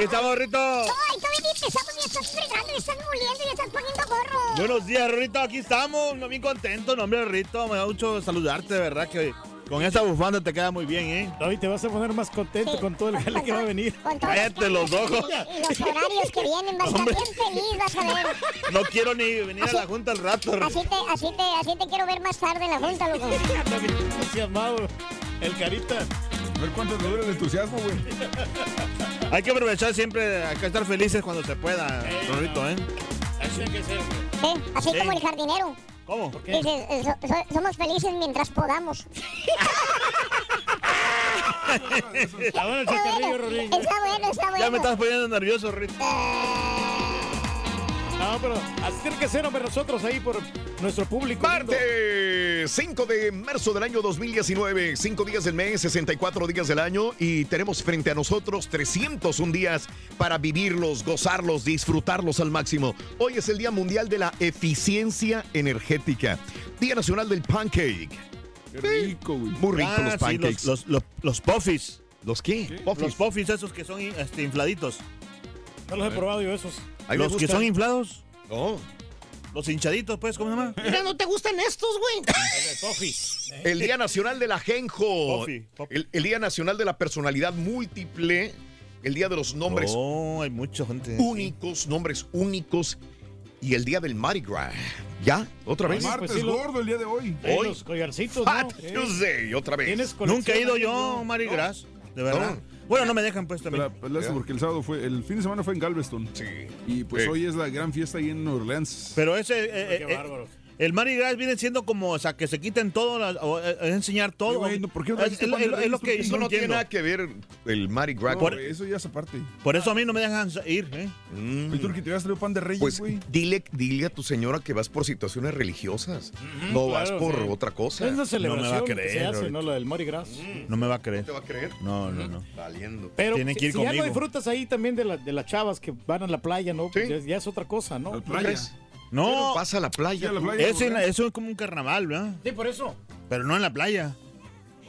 Aquí estamos, Rito. Ay, tú viniste, estamos, me estás fregando, me estás moliendo y estás poniendo gorro. Buenos días, Rito. Aquí estamos. No, bien contento, no, hombre, Rito. Me da mucho saludarte, de verdad que con esa bufanda te queda muy bien, ¿eh? David, te vas a poner más contento con todo el jale que va a venir. Cállate los ojos. Y los horarios que vienen, vas a estar bien feliz, vas a ver. No quiero ni venir a la junta al rato. Rito. Así te, así te, así te quiero ver más tarde en la junta, loco. David, entusiasmado. El carita. A ver cuánto te dura el entusiasmo, güey. Hay que aprovechar siempre, hay que estar felices cuando se pueda, Rito, ¿eh? Así hay que ser. Sí, así Sí. como el jardinero. ¿Cómo? Dices, eh, so- so- somos felices mientras podamos. Está bueno. Está bueno, está bueno. Ya me estás poniendo nervioso, Rito. No, pero así tiene que ser, hombre, nosotros ahí por nuestro público. lindo. Martes 5 de marzo del año 2019, 5 días del mes, 64 días del año y tenemos frente a nosotros 301 días para vivirlos, gozarlos, disfrutarlos al máximo. Hoy es el Día Mundial de la Eficiencia Energética, Día Nacional del Pancake. Qué rico, güey. Muy rico Ah, los sí, pancakes. los, los, los, los puffis. ¿Los qué? Los puffis esos que son este, infladitos. No los he probado yo esos. Los que son inflados. No. Los hinchaditos, pues, ¿cómo se llama? Mira, ¿no te gustan estos, güey? El Día Nacional del Ajenjo. Puffy, puffy. El, el Día Nacional de la Personalidad Múltiple. El Día de los Nombres No, hay mucha gente. únicos, nombres únicos. Y el Día del Mardi Gras. ¿Ya? ¿Otra vez? Pues Martes sí, lo- gordo el día de hoy. Hoy. los collarcitos, Fat ¿no? Eh, Tuesday, otra vez. ¿Tienes Nunca he ido yo, no? Gras. De verdad. Bueno, no me dejan, pues, también. Pero, pues, lástima, porque el sábado fue, el fin de semana fue en Galveston. Sí. Y pues Sí. hoy es la gran fiesta ahí en Nueva Orleans. Pero ese... eh, Qué eh, eh, bárbaro. El Mardi Gras viene siendo como, o sea, que se quiten todo, o, eh, enseñar todo. Güey, no, ¿por qué no es, lo que Eso no no tiene nada que ver el Mardi Gras. No, eso ya es aparte. Por eso a mí no me dejan ir, ¿eh? Mm. ¿Y tú que te pan de reyes, Pues güey? dile, dile a tu señora que vas por situaciones religiosas. no vas por sí. otra cosa. Es una celebración que creer se hace, ahorita. ¿no? La del Mardi Gras. No me va a creer. ¿Te va a creer? No, no, no. Valiendo. Pero Tienen si, que ir si ya no conmigo. disfrutas ahí también de, la- de las chavas que van a la playa, ¿no? Pues ya, ya es otra cosa, ¿no? La ¿No playa. No, Vas a la playa. Sí, a la tú. playa. eso, eso es como un carnaval, ¿verdad? Sí, por eso. Pero no en la playa.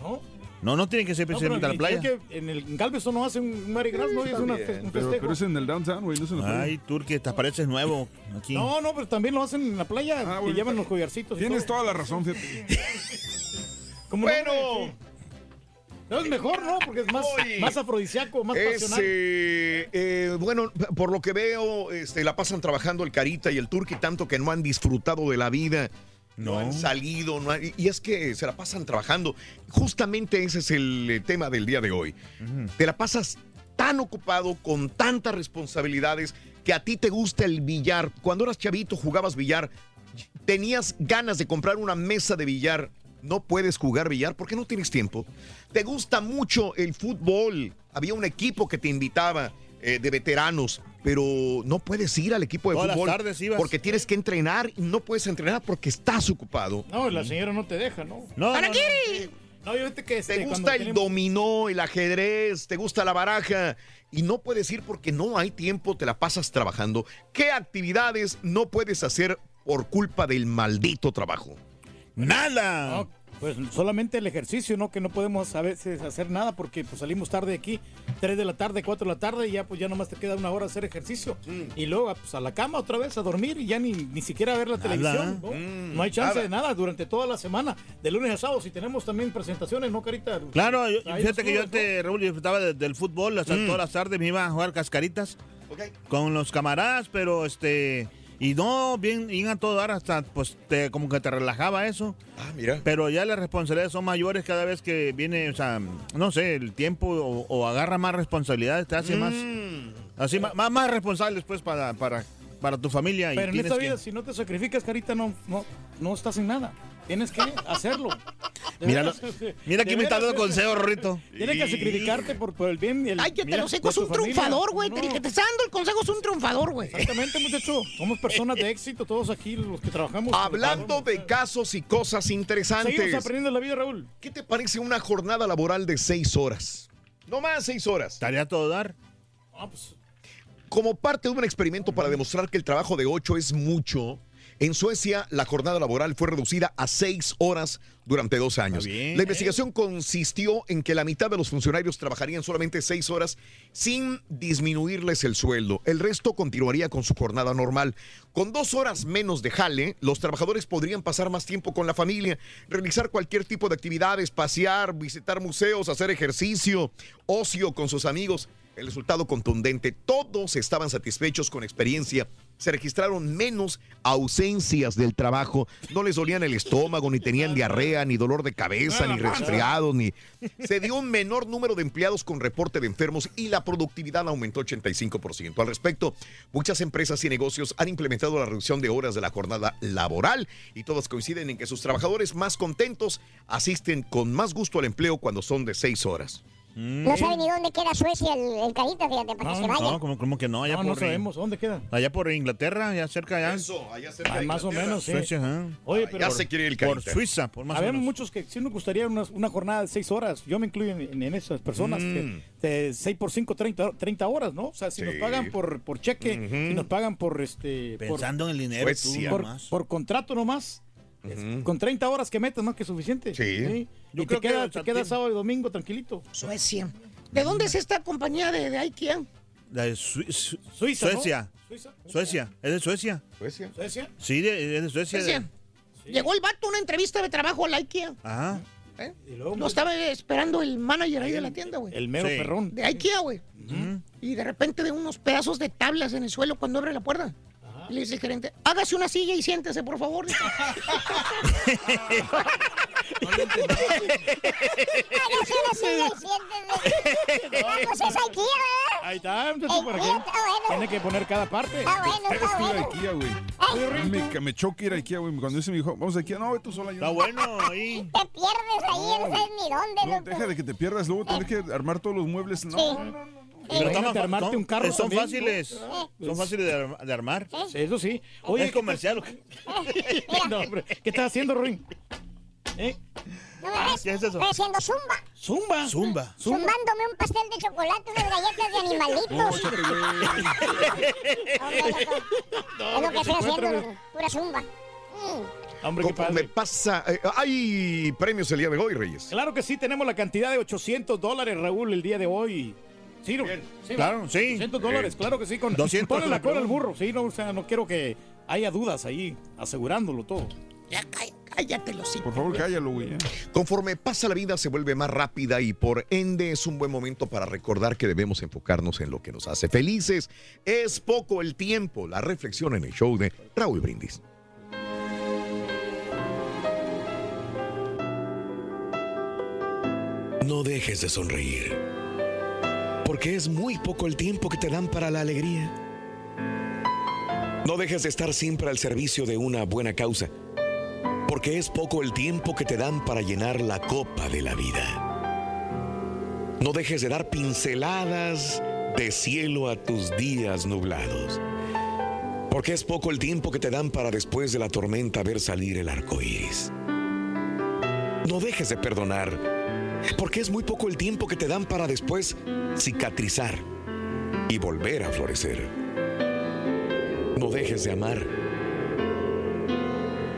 ¿No? No, no tiene que ser No, pero precisamente a la playa. creo que en el en Galveston no hacen un Mardi Gras, ¿no? Es una un Pero, festejo. pero es en el downtown, güey, no es en la playa. Ay, Turque, te pareces nuevo aquí. No, no, pero también lo hacen en la playa. Ah, que bueno, llevan los collarcitos. y Tienes todo. toda la razón, fíjate. Bueno. No, es mejor, ¿no? Porque es más, más afrodisíaco, más Es, pasional. eh, eh, bueno, por lo que veo, este, la pasan trabajando el Carita y el Turqui tanto que no han disfrutado de la vida. No, No. han salido, no han- y es que se la pasan trabajando. Justamente ese es el eh, tema del día de hoy. Te la pasas tan ocupado, con tantas responsabilidades, que a ti te gusta el billar. Cuando eras chavito, jugabas billar, tenías ganas de comprar una mesa de billar. No puedes jugar billar porque no tienes tiempo. Te gusta mucho el fútbol. Había un equipo que te invitaba eh, de veteranos, pero no puedes ir al equipo de Todas las fútbol tardes ibas. porque tienes que entrenar y no puedes entrenar porque estás ocupado. No, la señora no te deja, ¿no? No, ¿Para no, qué? No, yo viste que este, Te cuando gusta el tenemos- dominó, el ajedrez, te gusta la baraja y no puedes ir porque no hay tiempo, te la pasas trabajando. ¿Qué actividades no puedes hacer por culpa del maldito trabajo? ¡Nada! No, pues solamente el ejercicio, ¿no? Que no podemos a veces hacer nada porque pues salimos tarde de aquí, 3 de la tarde, 4 de la tarde y ya pues ya nomás te queda una hora hacer ejercicio. Y luego pues, a la cama otra vez a dormir y ya ni, ni siquiera a ver la Nada. televisión. ¿no? Mm, No hay chance nada. de nada durante toda la semana, de lunes a sábado. Si tenemos también presentaciones, ¿no, Carita? Claro, yo- fíjate que yo te, Raúl, disfrutaba de- del fútbol, hasta Mm. todas las tardes me iba a jugar cascaritas con los camaradas, pero este, y no, bien, bien a todo dar, hasta pues te, como que te relajaba eso, Ah, mira. pero ya las responsabilidades son mayores cada vez que viene, o sea, no sé, el tiempo o, o agarra más responsabilidades, te hace más, Mm. así, más, más, más responsable después para, para, para tu familia. y Pero en tienes esta que- vida, si no te sacrificas, Carita, no, no, no estás en nada. Tienes que hacerlo. Veras, este, Mira de que me está dando consejo, Rorrito. Tienes que sacrificarte por, por el bien. y El, Ay, que te mira, lo seco, es un familia. triunfador, güey. No. El que te está dando el consejo es un triunfador, güey. Exactamente, muchacho. Somos personas de éxito, todos aquí, los que trabajamos. Hablando de casos y cosas Seguimos interesantes, aprendiendo la vida, Raúl. ¿qué te parece una jornada laboral de seis horas? No más seis horas. Estaría a todo dar. Ah, pues, Como parte de un experimento para demostrar que el trabajo de ocho es mucho, en Suecia la jornada laboral fue reducida a seis horas durante dos años. bien, la ¿eh? investigación consistió en que la mitad de los funcionarios trabajarían solamente seis horas sin disminuirles el sueldo. El resto continuaría con su jornada normal. Con dos horas menos de jale, los trabajadores podrían pasar más tiempo con la familia, realizar cualquier tipo de actividades, pasear, visitar museos, hacer ejercicio, ocio con sus amigos. El resultado contundente, todos estaban satisfechos con experiencia. Se registraron menos ausencias del trabajo. No les dolían el estómago, ni tenían diarrea, ni dolor de cabeza, ni resfriados, ni... Se dio un menor número de empleados con reporte de enfermos y la productividad aumentó 85%. Al respecto, muchas empresas y negocios han implementado la reducción de horas de la jornada laboral y todas coinciden en que sus trabajadores más contentos asisten con más gusto al empleo cuando son de seis horas. No sabe ni dónde queda Suecia el, el carita, fíjate, para que se vaya. No, como, como que no, allá no, por no sabemos. ¿Dónde queda? Allá por Inglaterra, allá cerca, allá. allá cerca Ah, más o menos, sí. Suecia, ajá. Oye, pero ya se quiere ir el Por carita. Suiza, por más o habemos menos. muchos que sí nos gustaría una, una jornada de seis horas. Yo me incluyo en, en esas personas. Mm. que de 6 por 5, 30, 30 horas, ¿no? O sea, si nos Sí. pagan por, por cheque, Ujú. si nos pagan por este. por- Pensando en el dinero, Suecia. tú por, por contrato nomás. Con 30 horas que metas, ¿no? Que suficiente. Sí. Yo y creo te que queda, te sábado y domingo tranquilito. Suecia. ¿De dónde es esta compañía de, de IKEA? De Su- Suiza, ¿no? Suecia. Suiza. Suecia. ¿Es de Suecia? Suecia. Suecia. Sí, de- es de Suecia. de- Suecia. Llegó el vato a una entrevista de trabajo a la IKEA. Ajá. ¿eh? Y luego, Lo estaba esperando el manager ahí de la tienda, güey. el mero Sí. perrón. De IKEA, güey. Y de repente de unos pedazos de tablas en el suelo cuando abre la puerta. Le dice el gerente, hágase una silla y siéntese, por favor. Hágase una silla y siéntese. Ah, pues es Ikea, ¿verdad? Ahí está, muchacho, Eh, ¿para qué? Tiene que poner cada parte. Está bueno, está bueno. Ikea, güey. Me, me choque ir a Ikea, güey. Cuando dice mi hijo, vamos a Ikea, no, tú sola. Yo Está no. bueno ahí. te pierdes ahí, no sabes ni dónde, No, loco. deja de que te pierdas, luego tener que armar todos los muebles. No, Sí. no, no, no. Pero están- armarte son- un carro Son también, fáciles. Son fáciles de, ar- de armar. Eso sí. Oye, es comercial. no, hombre, ¿qué estás haciendo, Ruin? ¿Eh? ¿No me ves? ¿Qué es eso? Estoy haciendo zumba. Zumba. Zumba. Zumbándome un pastel de chocolate, unas galletas de animalitos. Hombre, loco. es lo que estoy haciendo, pura zumba. Mm. Hombre, qué padre. pasa, eh, hay premios el día de hoy, Reyes. Claro que sí, tenemos la cantidad de 800 dólares, Raúl, el día de hoy. Sí, no, sí, Claro, sí. 800 dólares, claro que sí. Con, 200 ponle la cola al burro, sí, no, o sea, no quiero que haya dudas ahí, asegurándolo todo. Ya, cá- cállate los Por favor, cállalo, güey. Conforme pasa la vida se vuelve más rápida y por ende es un buen momento para recordar que debemos enfocarnos en lo que nos hace felices. Es poco el tiempo, la reflexión en el show de Raúl Brindis. No dejes de sonreír, porque es muy poco el tiempo que te dan para la alegría. No dejes de estar siempre al servicio de una buena causa, porque es poco el tiempo que te dan para llenar la copa de la vida. No dejes de dar pinceladas de cielo a tus días nublados, porque es poco el tiempo que te dan para después de la tormenta ver salir el arco iris. No dejes de perdonar, porque es muy poco el tiempo que te dan para después cicatrizar y volver a florecer. No dejes de amar,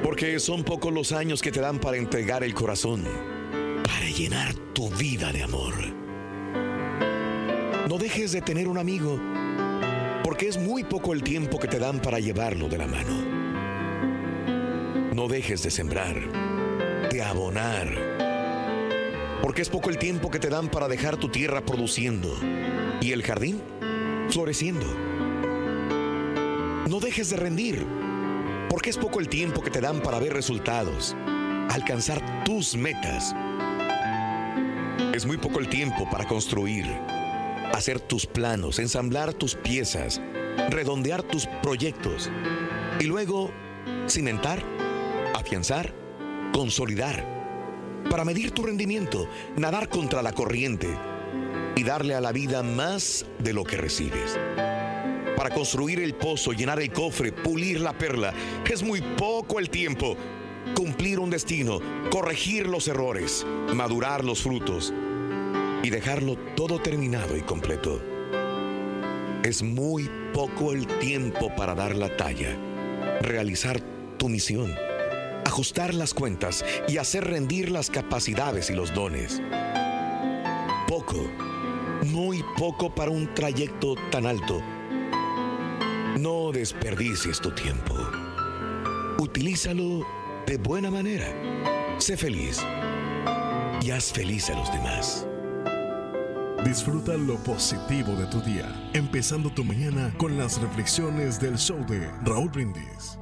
porque son pocos los años que te dan para entregar el corazón, para llenar tu vida de amor. No dejes de tener un amigo, porque es muy poco el tiempo que te dan para llevarlo de la mano. No dejes de sembrar, de abonar, porque es poco el tiempo que te dan para dejar tu tierra produciendo y el jardín floreciendo. No dejes de rendir, porque es poco el tiempo que te dan para ver resultados, alcanzar tus metas. Es muy poco el tiempo para construir, hacer tus planos, ensamblar tus piezas, redondear tus proyectos y luego cimentar, afianzar, consolidar. Para medir tu rendimiento, nadar contra la corriente y darle a la vida más de lo que recibes. Para construir el pozo, llenar el cofre, pulir la perla, es muy poco el tiempo. Cumplir un destino, corregir los errores, madurar los frutos y dejarlo todo terminado y completo. Es muy poco el tiempo para dar la talla, realizar tu misión, ajustar las cuentas y hacer rendir las capacidades y los dones. Poco, muy poco para un trayecto tan alto. No desperdicies tu tiempo. Utilízalo de buena manera. Sé feliz y haz feliz a los demás. Disfruta lo positivo de tu día, empezando tu mañana con las reflexiones del show de Raúl Brindis.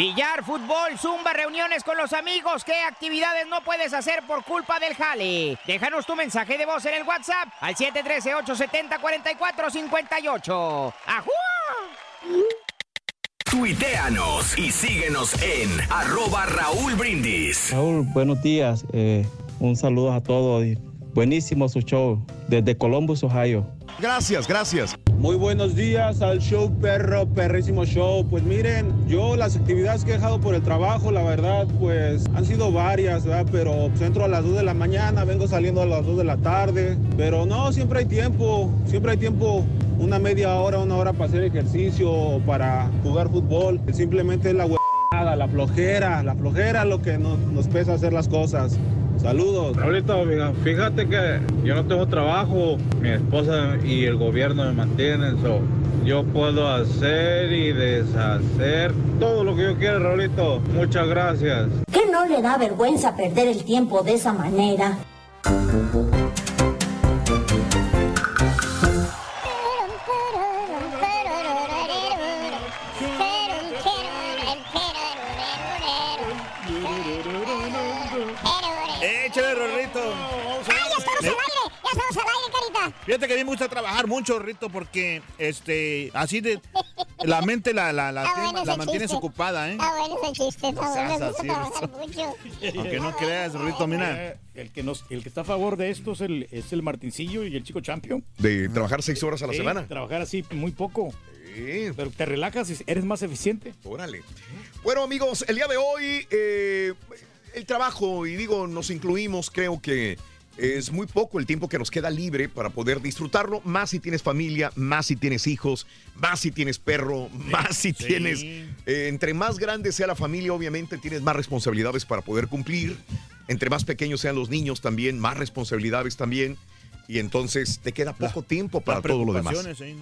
Billar, fútbol, zumba, reuniones con los amigos. ¿Qué actividades no puedes hacer por culpa del jale? Déjanos tu mensaje de voz en el WhatsApp al 713-870-4458. ¡Ajú! Tuiteanos y síguenos en arroba Raúl Brindis. Raúl, buenos días. Eh, un saludo a todos. Buenísimo su show desde Columbus, Ohio. Gracias, gracias. Muy buenos días al show perro, perrísimo show. Pues miren, yo las actividades que he dejado por el trabajo, la verdad, pues han sido varias, ¿verdad? Pero pues, entro a las 2 de la mañana, vengo saliendo a las 2 de la tarde. Pero no, siempre hay tiempo, siempre hay tiempo, una media hora, una hora para hacer ejercicio o para jugar fútbol. Simplemente es la huevada, la flojera, la flojera lo que nos, nos pesa hacer las cosas. Saludos. Raulito, mira, fíjate que yo no tengo trabajo, mi esposa y el gobierno me mantienen, so yo puedo hacer y deshacer todo lo que yo quiera, Raulito. Muchas gracias. ¿Qué no le da vergüenza perder el tiempo de esa manera? Fíjate que a mí me gusta trabajar mucho, Rito, porque este, así de la mente la, la, la, bueno la mantienes chiste. ocupada, ¿eh? Está bueno ese chiste, está No bueno. así, gusta trabajar Rito. mucho. Aunque no creas, Rito, mira. El que, nos, el que está a favor de esto es el, es el Martincillo y el chico Champion. De trabajar seis horas a la Sí, semana. Trabajar así muy poco. Pero te relajas y eres más eficiente. Órale. Bueno, amigos, el día de hoy, eh, el trabajo, y digo, nos incluimos, creo que es muy poco el tiempo que nos queda libre para poder disfrutarlo, más si tienes familia, más si tienes hijos, más si tienes perro, más si Sí. tienes... eh, entre más grande sea la familia, obviamente tienes más responsabilidades para poder cumplir. Entre más pequeños sean los niños también, más responsabilidades también. Y entonces te queda poco tiempo para Las todo lo demás. ¿eh?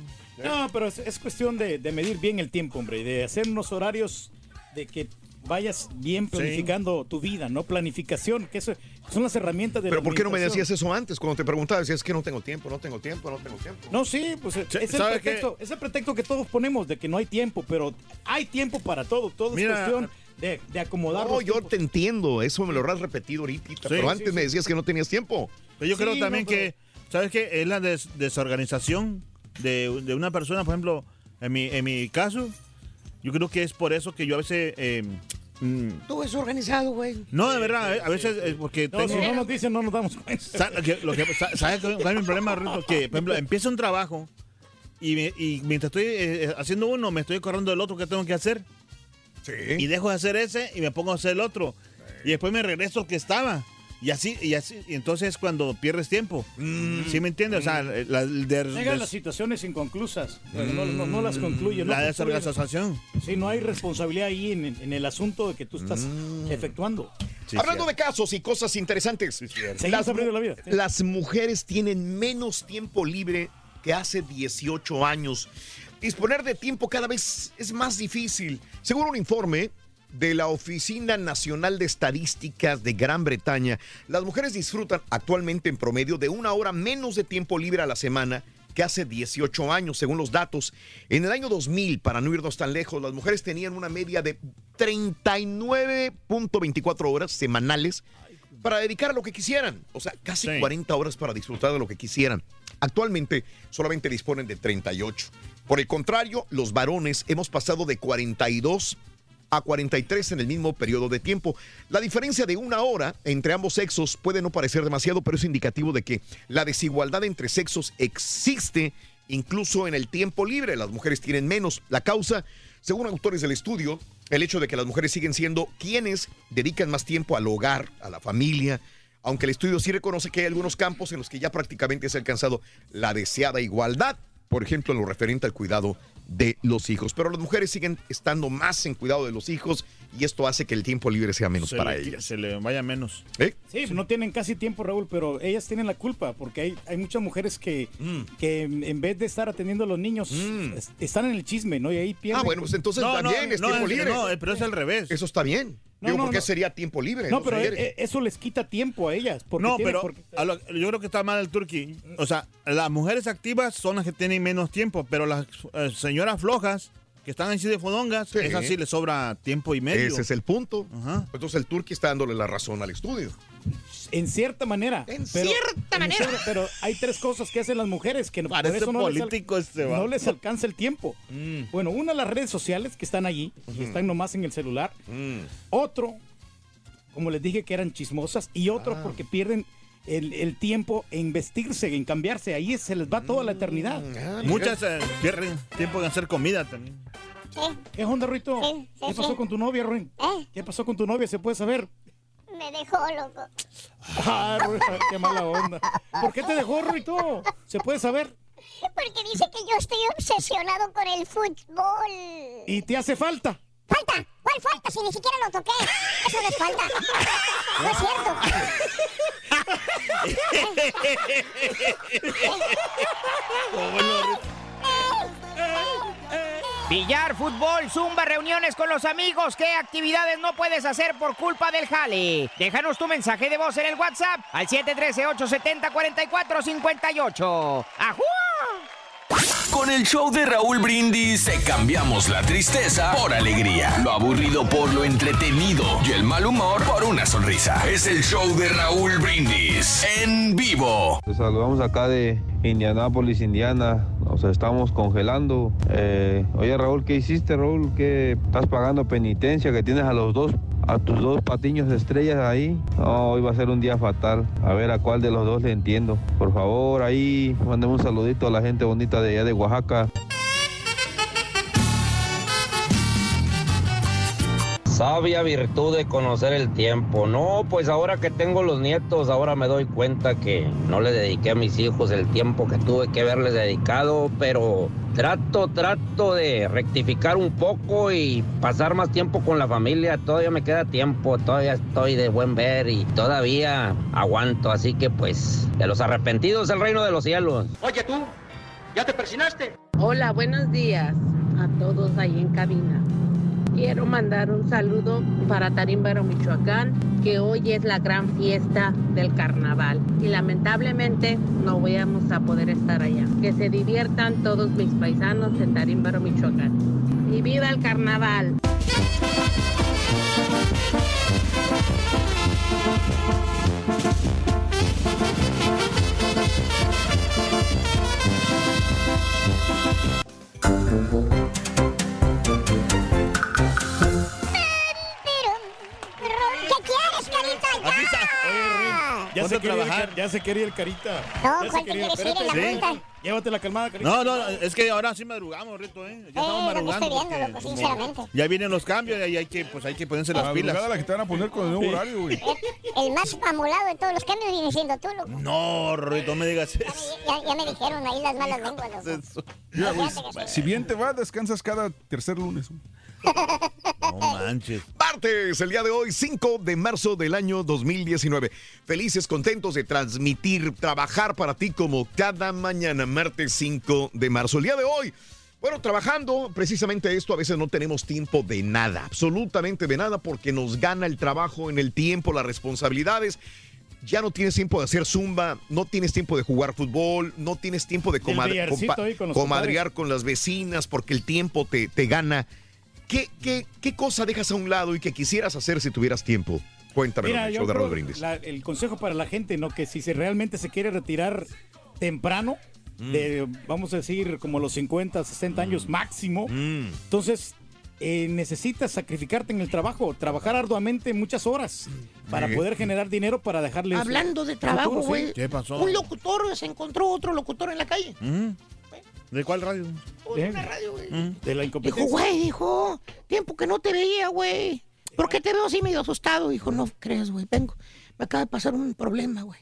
No, pero es, es cuestión de, de medir bien el tiempo, hombre, y de hacer unos horarios de que vayas bien planificando tu vida, ¿no? Planificación, que eso son las herramientas de Pero la ¿por qué no me decías eso antes? Cuando te preguntaba, decías que no tengo tiempo, no tengo tiempo, no tengo tiempo. No, sí, pues es el, pretexto, es el pretexto que todos ponemos de que no hay tiempo, pero hay tiempo para todo. Todo Mira, es cuestión de, de acomodar No, los yo tiempos. te entiendo, eso me lo has repetido ahorita, pero antes sí, me sí. decías que no tenías tiempo. Pero yo Sí, creo no, también pero- que, ¿sabes qué? Es la des- desorganización de, de una persona, por ejemplo, en mi, en mi caso, yo creo que es por eso que yo a veces... eh, mm, Tú es organizado, güey. no, de verdad, eh, a veces es porque No, tengo... si no nos dicen, no nos damos cuenta. Sa- lo que- lo que- sa- ¿Sabes cuál es mi problema, Rito? Que, por ejemplo, empiezo un trabajo y, me- y mientras estoy eh, haciendo uno, me estoy acordando del otro que tengo que hacer. Y dejo de hacer ese y me pongo a hacer el otro. Y después me regreso al que estaba. Y así, y así, y entonces es cuando pierdes tiempo. ¿Sí me entiendes? O sea, la, de- Llegan des- las situaciones inconclusas, pero no, no- no las concluye. no La concluye. desorganización. Sí, no hay responsabilidad ahí en, en el asunto de que tú estás Mm. efectuando. Hablando de casos y cosas interesantes, Seguimos las, aprendiendo la vida. las mujeres tienen menos tiempo libre que hace 18 años. Disponer de tiempo cada vez es más difícil. Según un informe de la Oficina Nacional de Estadísticas de Gran Bretaña, las mujeres disfrutan actualmente en promedio de una hora menos de tiempo libre a la semana que hace 18 años, según los datos. En el año 2000, para no irnos tan lejos, las mujeres tenían una media de 39.24 horas semanales para dedicar a lo que quisieran. O sea, casi 40 horas para disfrutar de lo que quisieran. Actualmente solamente disponen de 38. Por el contrario, los varones hemos pasado de 42 a 43 en el mismo periodo de tiempo. La diferencia de una hora entre ambos sexos puede no parecer demasiado, pero es indicativo de que la desigualdad entre sexos existe incluso en el tiempo libre. Las mujeres tienen menos. La causa, según autores del estudio, el hecho de que las mujeres siguen siendo quienes dedican más tiempo al hogar, a la familia, aunque el estudio sí reconoce que hay algunos campos en los que ya prácticamente se ha alcanzado la deseada igualdad, por ejemplo, en lo referente al cuidado de los hijos. Pero las mujeres siguen estando más en cuidado de los hijos y esto hace que el tiempo libre sea menos se para le, ellas. Se le vaya menos. ¿Eh? Sí, no tienen casi tiempo, Raúl, pero ellas tienen la culpa porque hay, hay muchas mujeres que, Mm. que en vez de estar atendiendo a los niños, es- están en el chisme, ¿no? Y ahí pierden. Ah, bueno, pues entonces también es tiempo libre. pero es al revés. Eso está bien. No, Digo, no, ¿por qué no. sería tiempo libre? No, pero sé. eh, eso les quita tiempo a ellas. Porque No, tienen- pero porque- lo- yo creo que está mal el turqui. O sea, las mujeres activas son las que tienen menos tiempo, pero las eh, señoras flojas que están así de fodongas, Sí. esas sí les sobra tiempo y medio. Ese es el punto. Entonces el turqui está dándole la razón al estudio. En cierta manera. En cierta manera. pero hay tres cosas que hacen las mujeres que no, por Parece eso no les político este va. no les alcanza el tiempo. Bueno, una las redes sociales que están allí y están nomás en el celular. Otro, como les dije que eran chismosas y otro Ah. porque pierden el, el tiempo en vestirse, en cambiarse. Ahí se les va toda la eternidad. Ah, Muchas eh, pierden tiempo en hacer comida también. ¿Qué onda, Ruito? Sí, sí, ¿Qué pasó sí. con tu novia, Ruin? ¿Eh? ¿Qué pasó con tu novia? ¿Se puede saber? Me dejó loco. Ah, Ruin, qué mala onda. ¿Por qué te dejó, Ruito? ¿Se puede saber? Porque dice que yo estoy obsesionado con el fútbol. ¿Y te hace falta? ¿Falta? ¿Cuál falta? Si ni siquiera lo toqué. Eso no es falta. No es Billar, fútbol, zumba, reuniones con los amigos. ¿Qué actividades no puedes hacer por culpa del jale? Déjanos tu mensaje de voz en el WhatsApp al 713-870-4458. ¡Ajú! Con el show de Raúl Brindis te cambiamos la tristeza por alegría, lo aburrido por lo entretenido y el mal humor por una sonrisa. Es el show de Raúl Brindis en vivo. Te saludamos acá de Indianápolis, Indiana. Nos estamos congelando. Eh, oye, Raúl, ¿qué hiciste, Raúl? ¿Qué estás pagando penitencia? Que tienes a los dos, a tus dos patiños de estrellas ahí. No, hoy va a ser un día fatal. A ver a cuál de los dos le entiendo. Por favor, ahí, mándame un saludito a la gente bonita de allá de Oaxaca. Sabia virtud de conocer el tiempo. No, pues ahora que tengo los nietos, ahora me doy cuenta que no le dediqué a mis hijos el tiempo que tuve que haberles dedicado, pero trato, trato de rectificar un poco y pasar más tiempo con la familia. Todavía me queda tiempo, todavía estoy de buen ver y todavía aguanto. Así que pues, de los arrepentidos el reino de los cielos. Oye tú, ¿ya te persinaste? Hola, buenos días a todos ahí en cabina. Quiero mandar un saludo para Tarímbaro, Michoacán, que hoy es la gran fiesta del carnaval y lamentablemente no vamos a poder estar allá. Que se diviertan todos mis paisanos en Tarímbaro, Michoacán. Y viva el carnaval. Carita, ya! Se, trabajar. Ya se quería el carita. No, Ya ¿cuál te quieres ir en la cuenta? Llévate la calmada, carita. No, no, es que ahora sí madrugamos, Rito, ¿eh? Ya estamos Eh, que madrugando. estoy viendo, porque loco, como sinceramente. Ya vienen los cambios y hay que, pues, hay que ponerse las La pilas. la que te van a poner con el nuevo horario, güey. El más amolado de todos los cambios viene siendo tú, loco. No, Rito, no me digas eso. Ya, ya me dijeron ahí las malas lenguas, loco. Sí. si bien te va, descansas cada tercer lunes. No manches. Martes, el día de hoy, 5 de marzo del año 2019. Felices, contentos de transmitir, trabajar para ti como cada mañana, martes 5 de marzo. El día de hoy, bueno, trabajando precisamente esto, a veces no tenemos tiempo de nada, absolutamente de nada, porque nos gana el trabajo en el tiempo, las responsabilidades. Ya no tienes tiempo de hacer zumba, no tienes tiempo de jugar fútbol, no tienes tiempo de Del comad- billarcito compa- ahí con los comadrear con las vecinas porque el tiempo te, te gana. ¿Qué, qué, ¿Qué cosa dejas a un lado y que quisieras hacer si tuvieras tiempo? Cuéntame, Mira, el yo show de creo Raúl Brindis. la- el consejo para la gente, ¿no? Que si se realmente se quiere retirar temprano, Mm. de, vamos a decir, como los 50, 60 años máximo, Mm. entonces eh, necesitas sacrificarte en el trabajo, trabajar arduamente muchas horas para Sí. poder generar dinero para dejarles... Hablando de trabajo, futuro, sí. güey. Un locutor se encontró otro locutor en la calle. Mm. ¿De cuál radio? De, una radio, güey. de la Dijo, incompetencia. güey, dijo, tiempo que no te veía, güey. ¿Por qué te veo así medio asustado? Dijo, no creas, güey, vengo. Me acaba de pasar un problema, güey.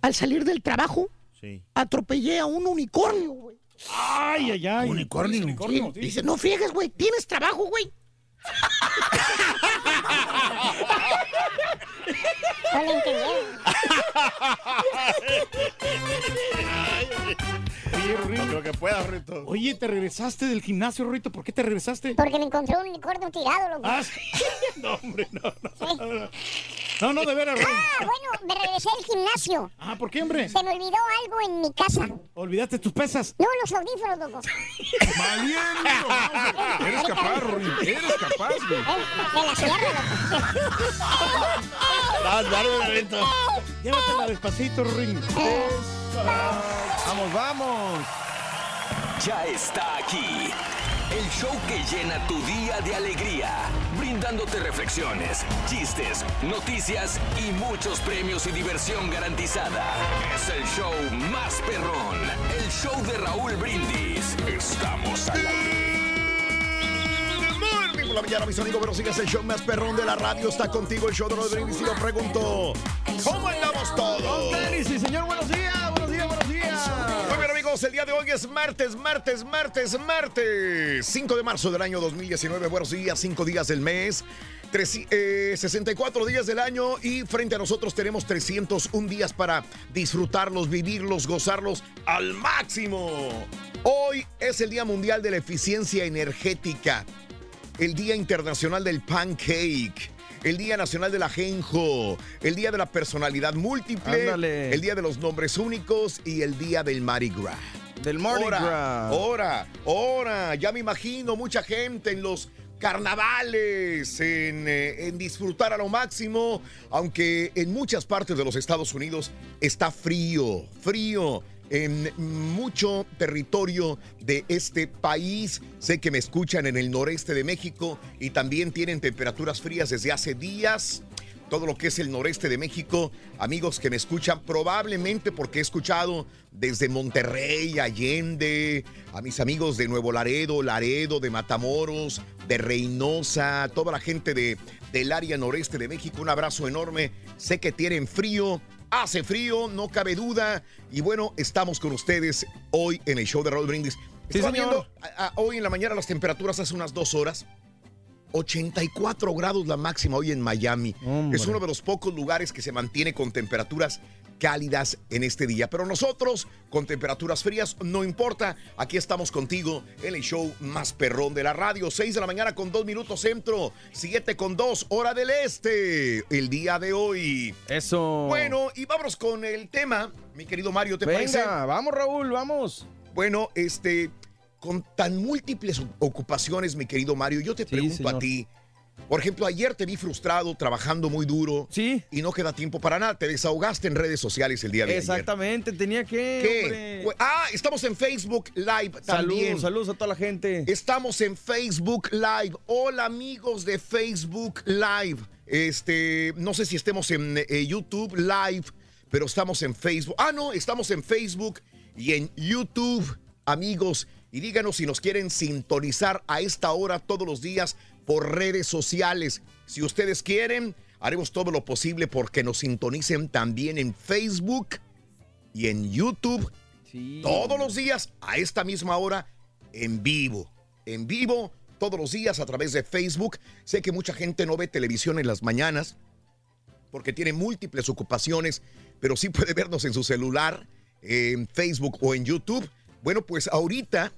Al salir del trabajo, Sí. atropellé a un unicornio, güey. Ay, ay, ay. Unicornio. Sí, Dice, no friegues, güey, tienes trabajo, güey. No. Creo que pueda, Rito. Oye, te regresaste del gimnasio, Rorrito. ¿Por qué te regresaste? Porque me encontré un unicornio tirado, loco. Ah, sí. No, hombre, no, no. no. No, no, de veras, Rorrito. Ah, bueno, me regresé al gimnasio. Ah, ¿por qué, hombre? Se me olvidó algo en mi casa. ¿Olvidaste tus pesas? No, los audífonos, loco. Valiendo. Eres capaz, Rorín. Eres capaz, güey. De la sierra, loco. Vas, bárbaro, Rito. Llévatela despacito, Ring. Vamos, vamos. Ya está aquí. El show que llena tu día de alegría, brindándote reflexiones, chistes, noticias y muchos premios y diversión garantizada. Es el show más perrón, el show de Raúl Brindis. Estamos al aire. Por la mañana, mis amigos, pero sigas el show más perrón de la radio. Está contigo el show de Raúl Brindis y lo pregunto, ¿cómo andamos todos? sí, señor, buenos días, buenos días, buenos días. El día de hoy es martes, martes, martes, martes. 5 de marzo del año 2019. Buenos días, 5 días del mes. Tres- eh, 64 días del año y frente a nosotros tenemos 301 días para disfrutarlos, vivirlos, gozarlos al máximo. Hoy es el Día Mundial de la Eficiencia Energética, el Día Internacional del Pancake, el Día Nacional del Ajenjo, el Día de la Personalidad Múltiple, Ándale. el Día de los Nombres Únicos y el Día del Mardi Gras. Del Mardi Gras. ahora, ahora, ya me imagino mucha gente en los carnavales, en, eh, en disfrutar a lo máximo, aunque en muchas partes de los Estados Unidos está frío, frío. En mucho territorio de este país. Sé que me escuchan en el noreste de México y también tienen temperaturas frías desde hace días todo lo que es el noreste de México. Amigos que me escuchan, probablemente porque he escuchado desde Monterrey, Allende, a mis amigos de Nuevo Laredo, Laredo, de Matamoros, de Reynosa, toda la gente de, del área noreste de México. Un abrazo enorme. Sé que tienen frío. Hace frío, no cabe duda. Y bueno, estamos con ustedes hoy en el show de Raúl Brindis. Sí, Estaba viendo a- a- hoy en la mañana las temperaturas hace unas dos horas. 84 grados la máxima hoy en Miami. Hombre. Es uno de los pocos lugares que se mantiene con temperaturas cálidas en este día. Pero nosotros, con temperaturas frías, no importa. Aquí estamos contigo en el show más perrón de la radio. 6 de la mañana con 2 minutos centro. 7 con 2 hora del este. El día de hoy. Eso. Bueno, y vámonos con el tema, mi querido Mario, ¿te Venga, parece? vamos, Raúl, vamos. Bueno, este, con tan múltiples ocupaciones, mi querido Mario, yo te pregunto a ti, Por ejemplo, ayer te vi frustrado, trabajando muy duro. Sí. Y no queda tiempo para nada. Te desahogaste en redes sociales el día de ayer. Exactamente, tenía que. ¿Qué? Ah, estamos en Facebook Live también. Saludos, saludos a toda la gente. Estamos en Facebook Live. Hola amigos de Facebook Live. Este, no sé si estemos en eh, YouTube Live, pero estamos en Facebook. Ah, no, estamos en Facebook y en YouTube, amigos. Y díganos si nos quieren sintonizar a esta hora todos los días por redes sociales. Si ustedes quieren, haremos todo lo posible porque nos sintonicen también en Facebook y en YouTube todos los días a esta misma hora en vivo. En vivo todos los días a través de Facebook. Sé que mucha gente no ve televisión en las mañanas porque tiene múltiples ocupaciones, pero sí puede vernos en su celular, en Facebook o en YouTube. Bueno, pues ahorita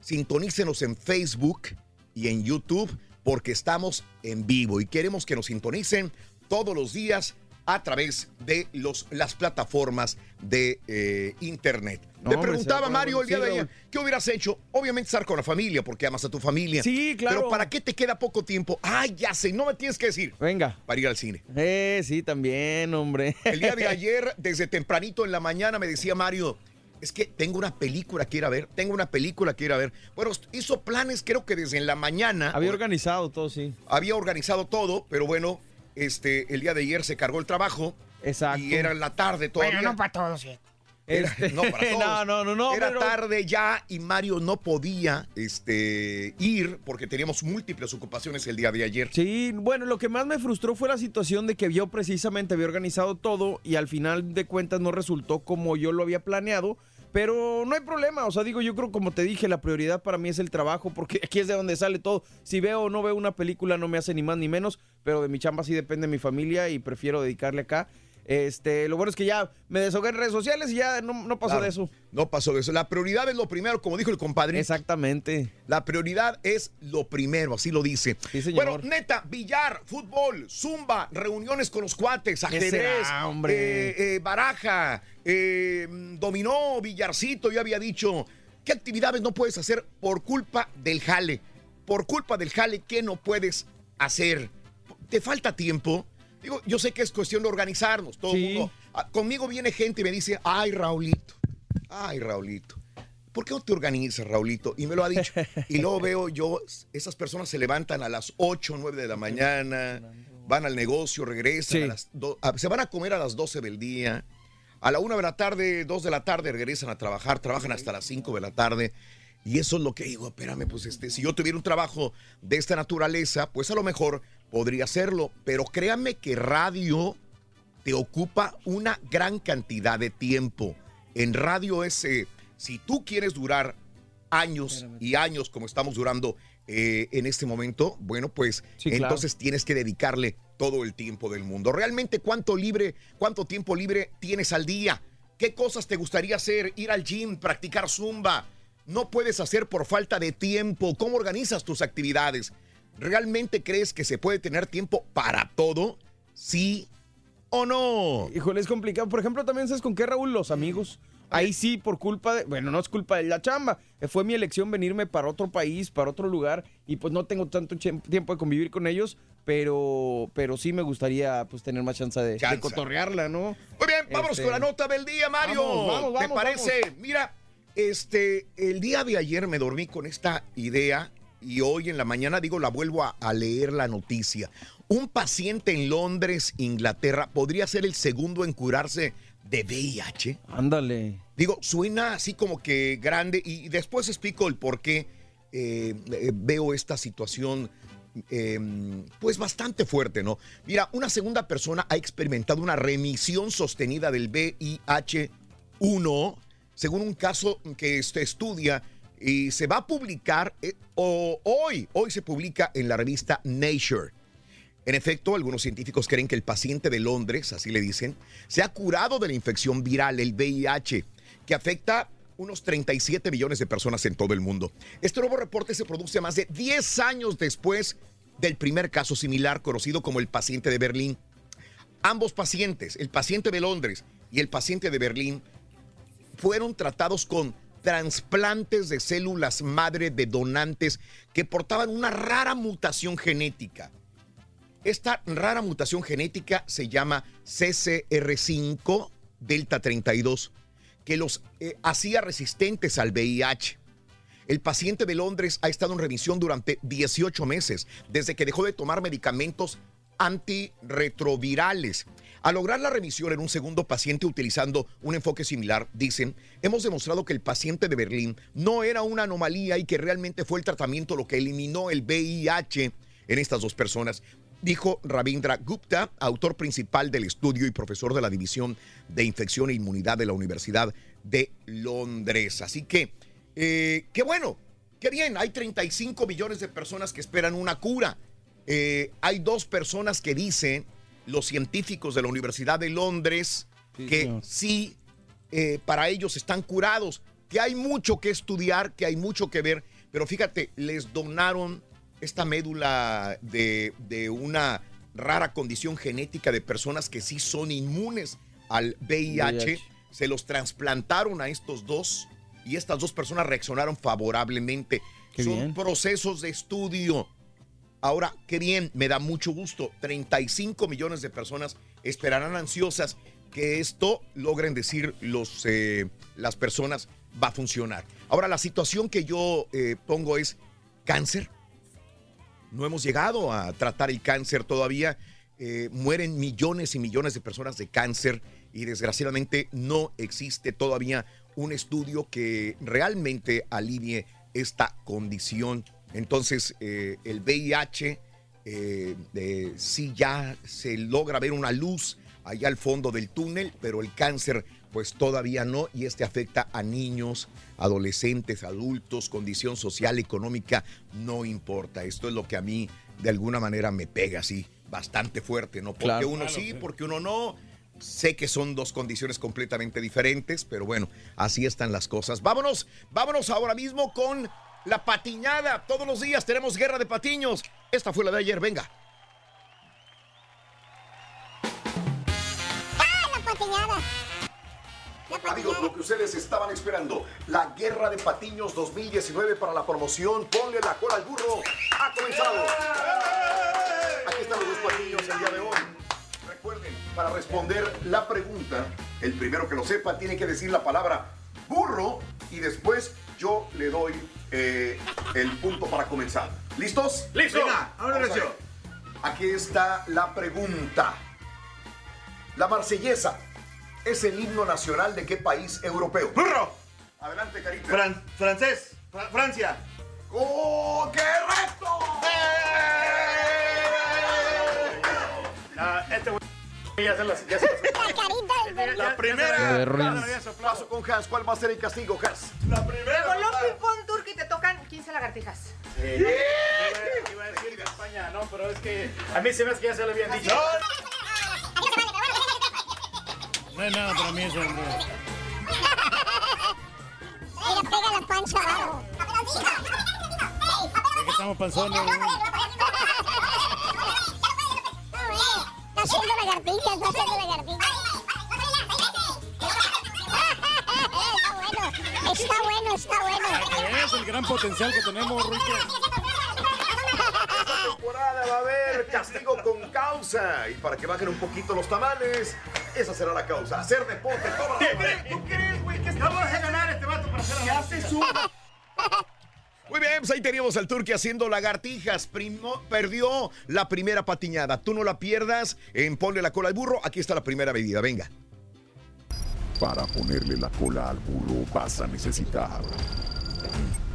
sintonícenos en Facebook y en YouTube porque estamos en vivo y queremos que nos sintonicen todos los días a través de los, las plataformas de eh, Internet. No, hombre, preguntaba Mario el día de ayer, ¿qué hubieras hecho? Obviamente estar con la familia porque amas a tu familia. Sí, claro. Pero ¿para qué te queda poco tiempo? Ay, ya sé, no me tienes que decir. Venga. Para ir al cine. Eh, sí, también, hombre. El día de ayer, desde tempranito en la mañana, me decía Mario, es que tengo una película que ir a ver, tengo una película que ir a ver. Bueno, hizo planes creo que desde en la mañana. Había organizado todo, sí. Había organizado todo, pero bueno, este, el día de ayer se cargó el trabajo. Exacto. Y era en la tarde todavía. Bueno, no para todos, ¿sí? Era- Este, no, para todos. no, no, no, no, Era pero- tarde ya y Mario no podía este, ir porque teníamos múltiples ocupaciones el día de ayer. Sí, bueno, lo que más me frustró fue la situación de que yo precisamente había organizado todo y al final de cuentas no resultó como yo lo había planeado. Pero no hay problema, o sea, digo, yo creo como te dije, la prioridad para mí es el trabajo, porque aquí es de donde sale todo. Si veo o no veo una película no me hace ni más ni menos, pero de mi chamba sí depende mi familia y prefiero dedicarle acá. Este, lo bueno es que ya me desahogué en redes sociales y ya no, no pasó Claro, de eso. No pasó de eso. La prioridad es lo primero, como dijo el compadre. Exactamente. La prioridad es lo primero, así lo dice. Bueno, neta, billar, fútbol, zumba, reuniones con los cuates, ¿Qué ajedrez, será, hombre? eh, eh, baraja, eh, dominó, billarcito, yo había dicho. ¿Qué actividades no puedes hacer por culpa del jale? Por culpa del jale, ¿qué no puedes hacer? ¿Te falta tiempo? Digo, yo sé que es cuestión de organizarnos, todo el mundo. Ah, Conmigo viene gente y me dice, ay, Raulito, ay, Raulito. ¿Por qué no te organizas, Raulito? Y me lo ha dicho. Y luego veo yo, esas personas se levantan a las 8 o 9 de la mañana, van al negocio, regresan, a las do- a- se van a comer a las 12 del día. A la 1 de la tarde, 2 de la tarde regresan a trabajar, trabajan hasta las 5 de la tarde. Y eso es lo que digo, espérame, pues este, si yo tuviera un trabajo de esta naturaleza, pues a lo mejor podría hacerlo. Pero créanme que radio te ocupa una gran cantidad de tiempo. En radio es, eh, si tú quieres durar años y años como estamos durando eh, en este momento, bueno, pues Sí, claro. entonces tienes que dedicarle todo el tiempo del mundo. Realmente, ¿cuánto libre, cuánto tiempo libre tienes al día? ¿Qué cosas te gustaría hacer? Ir al gym, practicar zumba. No puedes hacer por falta de tiempo. ¿Cómo organizas tus actividades? ¿Realmente crees que se puede tener tiempo para todo? ¿Sí o no? Híjole, es complicado. Por ejemplo, también sabes con qué, Raúl, los amigos. Ahí sí, por culpa de, bueno, no es culpa de la chamba, eh, fue mi elección venirme para otro país, para otro lugar, y pues no tengo tanto tiempo de convivir con ellos, pero, pero sí me gustaría pues tener más chance de, de cotorrearla, ¿no? Muy bien, vámonos Este, con la nota del día, Mario. Vamos, vamos, ¿Te vamos, parece? Mira, este, el día de ayer me dormí con esta idea y hoy en la mañana, digo, la vuelvo a, a leer la noticia. Un paciente en Londres, Inglaterra, podría ser el segundo en curarse de VIH. Ándale. Digo, suena así como que grande y después explico el por qué eh, eh, veo esta situación eh, pues bastante fuerte, ¿no? Mira, una segunda persona ha experimentado una remisión sostenida del VIH-1 según un caso que se estudia y se va a publicar eh, hoy, hoy se publica en la revista Nature. En efecto, algunos científicos creen que el paciente de Londres, así le dicen, se ha curado de la infección viral, el VIH, que afecta unos 37 millones de personas en todo el mundo. Este nuevo reporte se produce más de 10 años después del primer caso similar conocido como el paciente de Berlín. Ambos pacientes, el paciente de Londres y el paciente de Berlín, fueron tratados con trasplantes de células madre de donantes que portaban una rara mutación genética. Esta rara mutación genética se llama CCR5 Delta 32, que los eh, hacía resistentes al VIH. El paciente de Londres ha estado en remisión durante 18 meses, desde que dejó de tomar medicamentos antirretrovirales. Al lograr la remisión en un segundo paciente utilizando un enfoque similar, dicen, hemos demostrado que el paciente de Berlín no era una anomalía y que realmente fue el tratamiento lo que eliminó el VIH en estas dos personas. Dijo Ravindra Gupta, autor principal del estudio y profesor de la División de Infección e Inmunidad de la Universidad de Londres. Así que, eh, qué bueno, qué bien, hay 35 millones de personas que esperan una cura. Eh, hay dos personas que dicen, los científicos de la Universidad de Londres, que sí, eh, para ellos están curados, que hay mucho que estudiar, que hay mucho que ver, pero fíjate, les donaron esta médula de, de una rara condición genética de personas que sí son inmunes al VIH, VIH. se los trasplantaron a estos dos y estas dos personas reaccionaron favorablemente. Qué son bien. procesos de estudio. Ahora, qué bien, me da mucho gusto. 35 millones de personas esperarán ansiosas que esto logren decir los, eh, las personas va a funcionar. Ahora, la situación que yo eh, pongo es cáncer. No hemos llegado a tratar el cáncer todavía. Eh, mueren millones y millones de personas de cáncer y desgraciadamente no existe todavía un estudio que realmente alivie esta condición. Entonces, eh, el VIH, eh, eh, sí ya se logra ver una luz allá al fondo del túnel, pero el cáncer pues todavía no y este afecta a niños, adolescentes, adultos, condición social, económica, no importa. Esto es lo que a mí de alguna manera me pega así bastante fuerte, ¿no? Porque Claro. uno Claro, sí, sí. porque uno no. Sé que son dos condiciones completamente diferentes, pero bueno, así están las cosas. Vámonos, vámonos ahora mismo con la patiñada. Todos los días tenemos guerra de patiños. Esta fue la de ayer, venga. ¡Ah, la patiñada! Amigos, lo que ustedes estaban esperando, la Guerra de Patiños 2019 para la promoción Ponle la cola al burro ha comenzado. Aquí están los dos patiños el día de hoy. Recuerden, para responder la pregunta, el primero que lo sepa tiene que decir la palabra burro y después yo le doy eh, el punto para comenzar. ¿Listos? ¡Listo! Venga, Ahora ver. Aquí está la pregunta. La marsellesa es el himno nacional de qué país europeo? ¡Burro! Adelante, Carita. Fran- francés. Fra- Francia. ¡Oh, qué reto! Ah, este ya se las. Ya se las- La carita del La primera. Paso con Hans. ¿Cuál va a ser el castigo, Hans? La primera. Bolón ping-pong turco y te tocan 15 lagartijas. Iba iba a decir de España, no, pero es que a mí se me hace que ya se lo habían dicho. No es nada para mí eso, hombre. Mira, pega la pancha abajo. Es que estamos panzones. Está haciendo lagartijas, está haciendo lagartijas. Está bueno, está bueno, bueno. Es el gran potencial que tenemos. Esta temporada va a haber castigo con causa. Y para que bajen un poquito los tamales, esa será la causa. Hacer deporte toda la. ¿Tú crees, güey, que vamos a ganar este vato para hacer ¿Qué hace su... Muy bien, pues ahí teníamos al Turque haciendo lagartijas. Primo, perdió la primera patiñada. Tú no la pierdas en Ponle la cola al burro. Aquí está la primera medida. Venga. Para ponerle la cola al burro vas a necesitar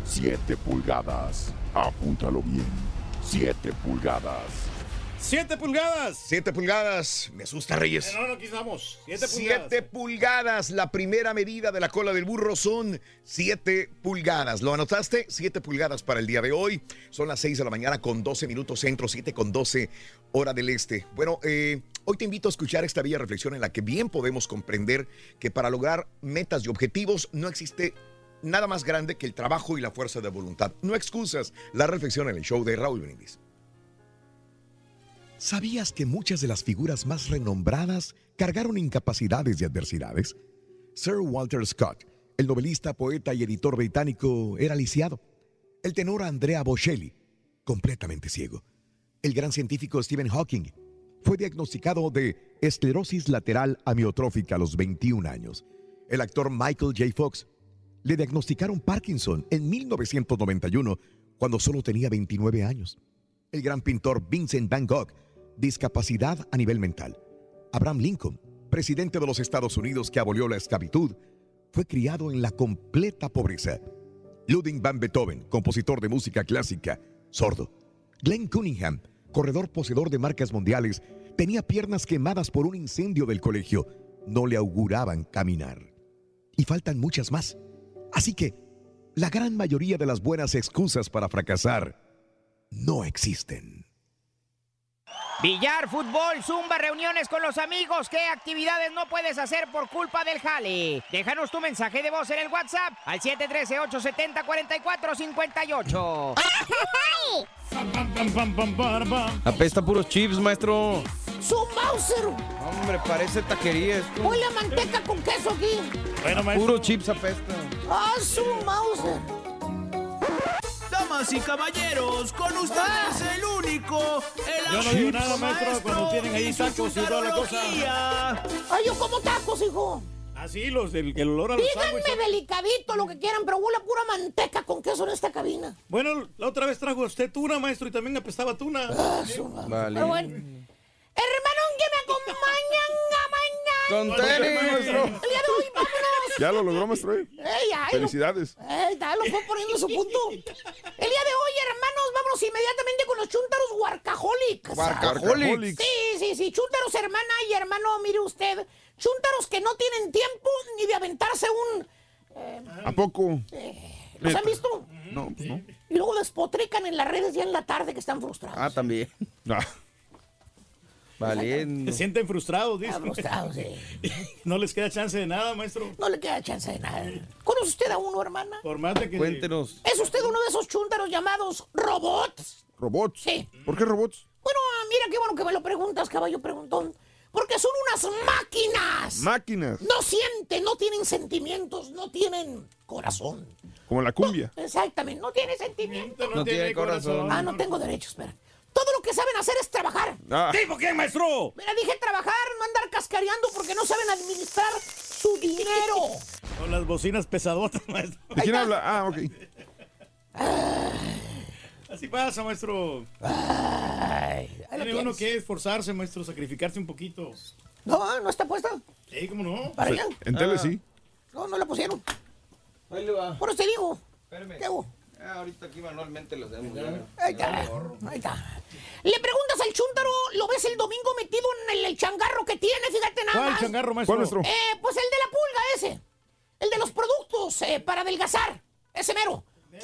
7 pulgadas. Apúntalo bien. 7 pulgadas. ¡Siete pulgadas! 7 pulgadas. Me asusta, Reyes. No, no, aquí estamos. Siete pulgadas. 7 pulgadas. La primera medida de la cola del burro son 7 pulgadas. ¿Lo anotaste? 7 pulgadas para el día de hoy. Son las 6 de la mañana con 12 minutos centro, 7 con 12 hora del este. Bueno, eh, hoy te invito a escuchar esta bella reflexión en la que bien podemos comprender que para lograr metas y objetivos no existe nada más grande que el trabajo y la fuerza de voluntad. No excusas. La reflexión en el show de Raúl Brindis. ¿Sabías que muchas de las figuras más renombradas cargaron incapacidades y adversidades? Sir Walter Scott, El novelista, poeta y editor británico era lisiado. El tenor Andrea Bocelli, completamente ciego. El gran científico Stephen Hawking fue diagnosticado de esclerosis lateral amiotrófica a los 21 años. El actor Michael J. Fox le diagnosticaron Parkinson en 1991 cuando solo tenía 29 años. El gran pintor Vincent Van Gogh, discapacidad a nivel mental. Abraham Lincoln, presidente de los Estados Unidos que abolió la esclavitud, fue criado en la completa pobreza. Ludwig van Beethoven, compositor de música clásica, sordo. Glenn Cunningham, corredor poseedor de marcas mundiales, tenía piernas quemadas por un incendio del colegio. No le auguraban caminar. Y faltan muchas más. Así que la gran mayoría de las buenas excusas para fracasar no existen. Billar, fútbol, zumba, reuniones con los amigos. ¿Qué actividades no puedes hacer por culpa del jale? Déjanos tu mensaje de voz en el WhatsApp al 713-870-4458. Apesta puros chips, maestro. ¡Su Mauser! Hombre, parece taquería esto. Huele a manteca con queso aquí. Puro chips apesta. ¡Ah, su Mauser! Damas y caballeros, con ustedes el único, el Yo no digo nada, maestro, cuando tienen ahí su tacos y toda la cosa. ¡Ay, yo como tacos, hijo! Así, los del el olor a los Díganme sándwiches. delicadito lo que quieran, pero huele a pura manteca con queso en esta cabina. Bueno, la otra vez trajo usted tuna, maestro, y también apestaba tuna. Vale. Pero bueno. Hermano, que me acompañan a. Con tenis, maestro. El día de hoy, vámonos. Ya lo logró, maestro. ¿eh? Ey, ay, lo- Felicidades. Ey, ya lo fue poniendo en su punto. El día de hoy, hermanos, vámonos inmediatamente con los chúntaros Warcaholics. Warcaholics. Sí, sí, sí. Chúntaros, hermana y hermano, mire usted. Chúntaros que no tienen tiempo ni de aventarse un. ¿A poco? ¿Los han visto? No, pues no. Y luego despotrican en las redes ya en la tarde que están frustrados. Ah, también. Se sienten frustrados, dice. frustrados, sí. No les queda chance de nada, maestro. No le queda chance de nada. ¿Conoce usted a uno, hermana? Por más de que... Cuéntenos. ¿Es usted uno de esos chúntaros llamados robots? ¿Robots? Sí. ¿Por qué robots? Bueno, ah, mira qué bueno que me lo preguntas, caballo preguntón. Porque son unas máquinas. Máquinas. No sienten, no tienen sentimientos, no tienen corazón. Como la cumbia. Exactamente, no tiene sentimientos. No tiene corazón. Ah, no tengo derecho, espera. Todo lo que saben hacer es trabajar. Ah. ¿Tipo qué, maestro? Mira, dije trabajar, no andar cascareando porque no saben administrar su dinero. Con las bocinas pesadotas, maestro. ¿De quién habla? Ah, ok. Así pasa, maestro. Tiene uno que esforzarse, maestro, sacrificarse un poquito. No, no está puesta. Sí, ¿cómo no? Para allá. En tele sí. No, no la pusieron. Ahí le va. Por eso te digo. Espérame. ¿Qué hago? Ah, ahorita aquí manualmente lo hacemos. Ahí está. Ahí está. Le preguntas al chúntaro, lo ves el domingo metido en el, el changarro que tiene, fíjate nada ¿Cuál más. changarro, maestro? Eh, pues el de la pulga ese. El de los productos eh, para adelgazar. Ese mero.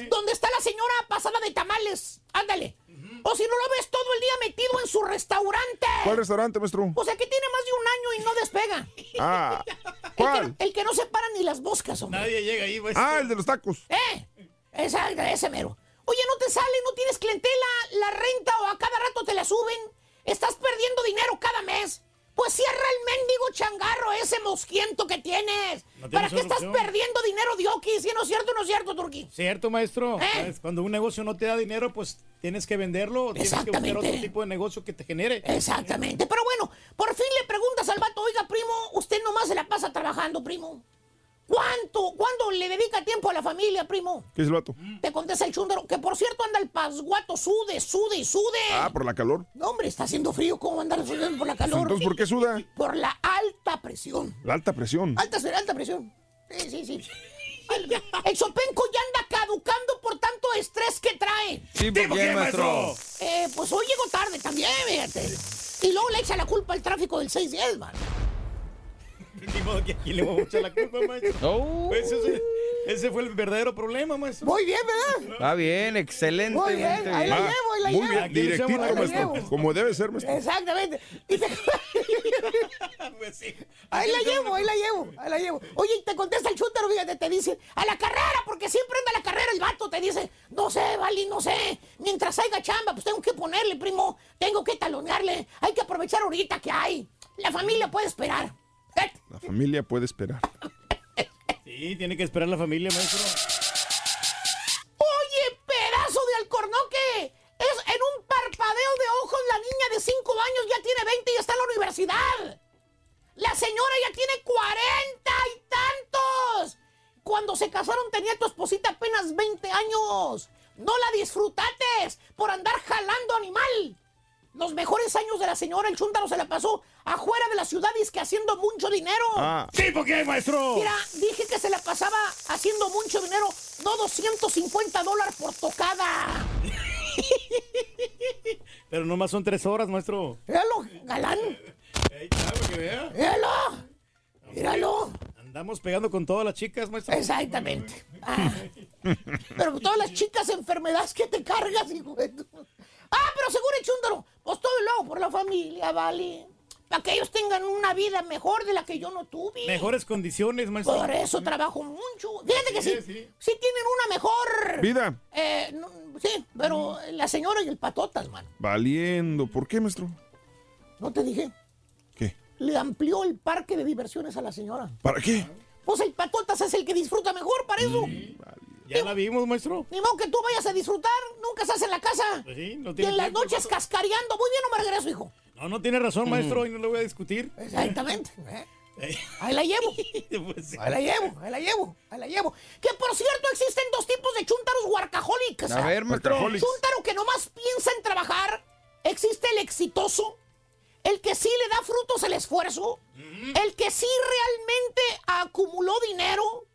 Donde está la señora pasada de tamales. Ándale. O si no lo ves todo el día metido en su restaurante. ¿Cuál restaurante, maestro? O sea que tiene más de un año y no despega. Ah, El ¿cuál? que, el que no se para ni las moscas, hombre. Nadie llega ahí, maestro. Ah, el de los tacos. ¿Eh? Esa, ese mero. Oye, no te sale, no tienes clientela, la renta o a cada rato te la suben. Estás perdiendo dinero cada mes. Pues cierra el mendigo changarro ese mosquiento que tienes. No ¿Para qué estás perdiendo dinero, Dioki? Si no es cierto, no es cierto, Turki. Cierto, maestro. ¿Eh? Pues, Cuando un negocio no te da dinero, pues tienes que venderlo. Tienes que buscar otro tipo de negocio que te genere. Exactamente. Pero bueno, por fin le preguntas al vato, oiga, primo, usted nomás se la pasa trabajando, primo. ¿Cuánto? ¿Cuándo le dedica tiempo a la familia, primo? ¿Qué es el vato? Te contesta el chúndaro, que por cierto anda el pasguato, sude, sude y sude. Ah, por la calor. No, hombre, está haciendo frío, ¿cómo va a andar sudando por la calor? Entonces, ¿por qué suda? Por la alta presión. La alta presión. Alta, alta presión. Sí, sí, sí. El, el sopenco ya anda caducando por tanto estrés que trae. Sí, ¿por qué, maestro? Eh, pues hoy llego tarde también, fíjate. Y luego le echa la culpa al tráfico del 610, man. Ni modo que aquí le vamos a echar la culpa, maestro. Oh. Pues ese, ese fue el verdadero problema, maestro. Muy bien, ¿verdad? Va bien, excelente. Muy bien, ahí la Ah, llevo, ahí la muy llevo. bien, Aquí le directito, la maestro. Como debe ser, maestro. Exactamente. Pues sí. Ahí la llevo, ahí la llevo, ahí la llevo. Oye, y te contesta el chúntaro, fíjate, te dice, a la carrera, porque siempre anda a la carrera el vato, te dice, no sé, Vali, no sé, mientras haya chamba, pues tengo que ponerle, primo, tengo que talonearle, hay que aprovechar ahorita que hay. La familia puede esperar. La familia puede esperar. Sí, tiene que esperar la familia, maestro. Oye, pedazo de alcornoque. Es en un parpadeo de ojos la niña de 5 años ya tiene 20 y está en la universidad. La señora ya tiene 40 y tantos. Cuando se casaron tenía tu esposita apenas 20 años. No la disfrutates por andar jalando animal. Los mejores años de la señora, el chúntaro se la pasó afuera de la ciudad y es que haciendo mucho dinero. Ah. Sí, ¿por qué, maestro? Mira, dije que se la pasaba haciendo mucho dinero, no 250 dólares por tocada. Pero nomás son tres horas, maestro. Míralo, galán. Ahí está, para que vea. Míralo. Míralo. Andamos pegando con todas las chicas, maestro. Exactamente. Ah. Pero todas las chicas enfermedades que te cargas, hijo de tu- Ah, pero seguro, chúndaro. Pues todo lo hago por la familia, ¿vale? Para que ellos tengan una vida mejor de la que yo no tuve. Mejores condiciones, maestro. Por eso trabajo mucho. Fíjate que sí, Sí, sí, sí. tienen una mejor... Vida. Eh, no, sí, pero la señora y el patotas, man. Valiendo. ¿Por qué, maestro? ¿No te dije? ¿Qué? Le amplió el parque de diversiones a la señora. ¿Para qué? Pues el patotas es el que disfruta mejor, para eso. Ya la vimos, maestro. Ni modo que tú vayas a disfrutar, nunca estás en la casa. Pues sí, no y tiene en las tiempo, noches cascareando. Muy bien, no me regreso, hijo. No, no tiene razón, maestro, y no lo voy a discutir. Exactamente. ¿eh? Ahí la llevo. Pues Ahí la llevo, ahí la llevo, ahí la llevo. Que por cierto existen dos tipos de chúntaros workaholics. A ver, maestro. Chúntaro que nomás piensa en trabajar. Existe el exitoso. El que sí le da frutos el esfuerzo. El que sí realmente acumuló dinero.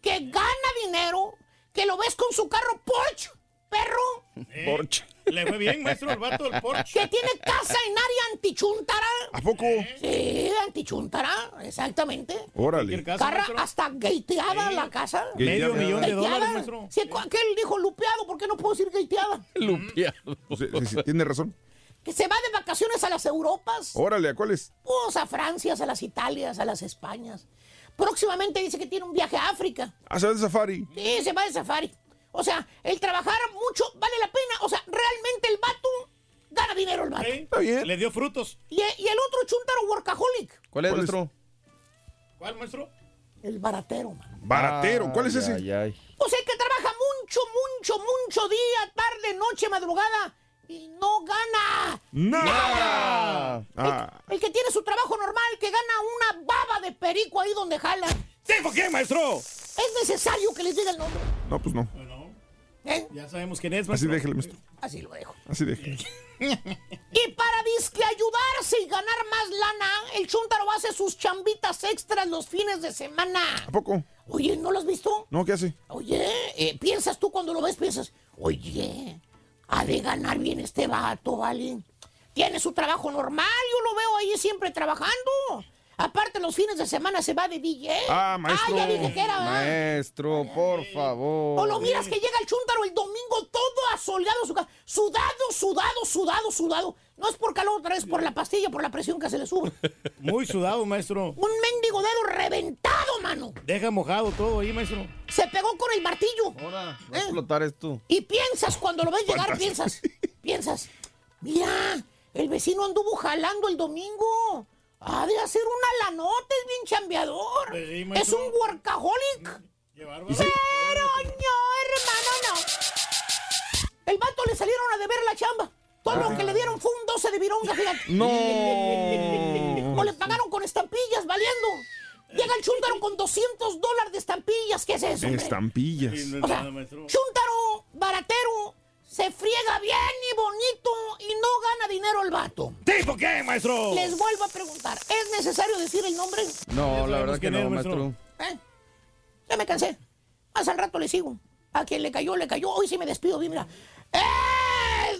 Que gana dinero. Que lo ves con su carro Porsche, perro. Porsche. Le fue bien, maestro, el vato del Porsche. Que tiene casa en área antichuntara. ¿A poco? Sí, antichuntara, exactamente. Órale. Carra maestro. hasta gateada la casa. Medio millón de Gateada. dólares, maestro. Sí, cu- aquel dijo lupeado, ¿por qué no puedo decir gateada? Lupeado. Sí, sí, sí, tiene razón. Que se va de vacaciones a las Europas. Órale, ¿a cuáles? Pues a Francia, a las Italias, a las Españas. Próximamente dice que tiene un viaje a África. A saber de safari. Sí, se va de safari. O sea, el trabajar mucho vale la pena. O sea, realmente el vato gana dinero el vato. Sí, Está bien. Le dio frutos. Y, y el otro chuntaro workaholic, ¿Cuál es, ¿Cuál es? maestro? ¿Cuál, maestro? el baratero, man. Baratero. ¿Cuál es Ay, ese? ay, ay. Pues el que trabaja mucho, mucho, mucho día, tarde, noche, madrugada y no gana. ¡Nada! Ah, El que tiene su trabajo normal, que gana una baba de perico ahí donde jala. ¿Sí, por qué, maestro? Es necesario que les diga el nombre. no, pues no. ¿Eh? Ya sabemos quién es, Así maestro. déjele, maestro. Así lo dejo. Así déjele. Y para disque ayudarse y ganar más lana, el Chuntaro hace sus chambitas extras los fines de semana. ¿A poco? Oye, ¿no lo has visto? No, ¿qué hace? Oye, eh, piensas tú cuando lo ves, piensas, oye, ha de ganar bien este vato, ¿vale? Tiene su trabajo normal, yo lo veo ahí siempre trabajando. Aparte, los fines de semana se va de DJ. Ah, maestro. Ah, ya dije que era, ¿verdad? Maestro, por favor. O lo miras que llega el chúntaro el domingo todo asoleado, su ca- sudado, sudado, sudado, sudado. No es por calor, otra vez por la pastilla, por la presión que se le sube. Muy sudado, maestro. Un mendigo dedo reventado, mano. Deja mojado todo ahí, maestro. Se pegó con el martillo. Ahora, va a explotar esto. Y piensas, cuando lo ves llegar, piensas, piensas, mira, el vecino anduvo jalando el domingo. Ha de hacer una lanota, es bien chambeador. Pues sí, es un workaholic. Pero no, hermano, no. El vato le salieron a deber la chamba. Todo lo que le dieron fue un 12 de vironga, fíjate. No. O le pagaron con estampillas, valiendo. Llega el chúntaro con 200 dólares de estampillas. ¿Qué es eso, hombre? Estampillas. O sea, chúntaro, baratero, se friega bien y bonito y no gana dinero el vato. ¿Sí, por qué, maestro? Les vuelvo a preguntar, ¿es necesario decir el nombre? No, la verdad que no, es, maestro. maestro. ¿Eh? Ya me cansé. Más al rato le sigo. A quien le cayó, le cayó. Hoy sí me despido, bien, mira. ¡He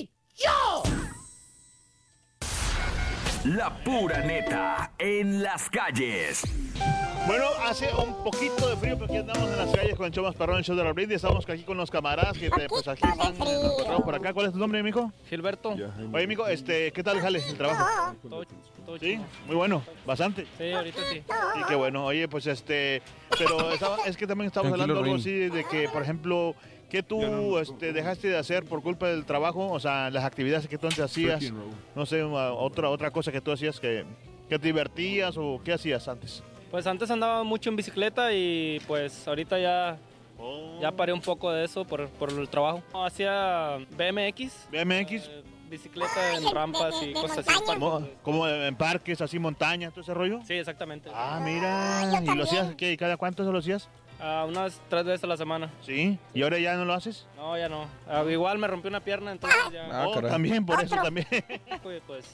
dicho! La pura neta en las calles. Bueno, hace un poquito de frío, pero aquí andamos en las calles con el show más perrón, el show de la Brindis. Estamos aquí con los camaradas que te- pues aquí están nos encontramos por acá. ¿Cuál es tu nombre, mijo? Gilberto. Oye, mijo, este, ¿qué tal jale el trabajo? Todo, todo Sí, muy bueno, bastante. Sí, ahorita sí. Sí, qué bueno. Oye, pues este, pero estaba- es que también estamos Tranquilo, hablando algo así de que, por ejemplo, ¿qué tú este, dejaste de hacer por culpa del trabajo? O sea, las actividades que tú antes hacías, no sé, otra otra cosa que tú hacías que, que te divertías o qué hacías antes. Pues antes andaba mucho en bicicleta y pues ahorita ya, ya paré un poco de eso por, por el trabajo. Hacía BMX. BMX. bicicleta en rampas y cosas así. Como, como en parques, así montaña, todo ese rollo. Sí, exactamente. Ah, mira. ¿Y lo hacías qué? ¿Y cada cuánto se lo hacías? Ah, unas tres veces a la semana. Sí. ¿Y ahora ya no lo haces? No, ya no. Ah, igual me rompí una pierna, entonces ya. Ah, Oh, también, por eso también. Pues, pues,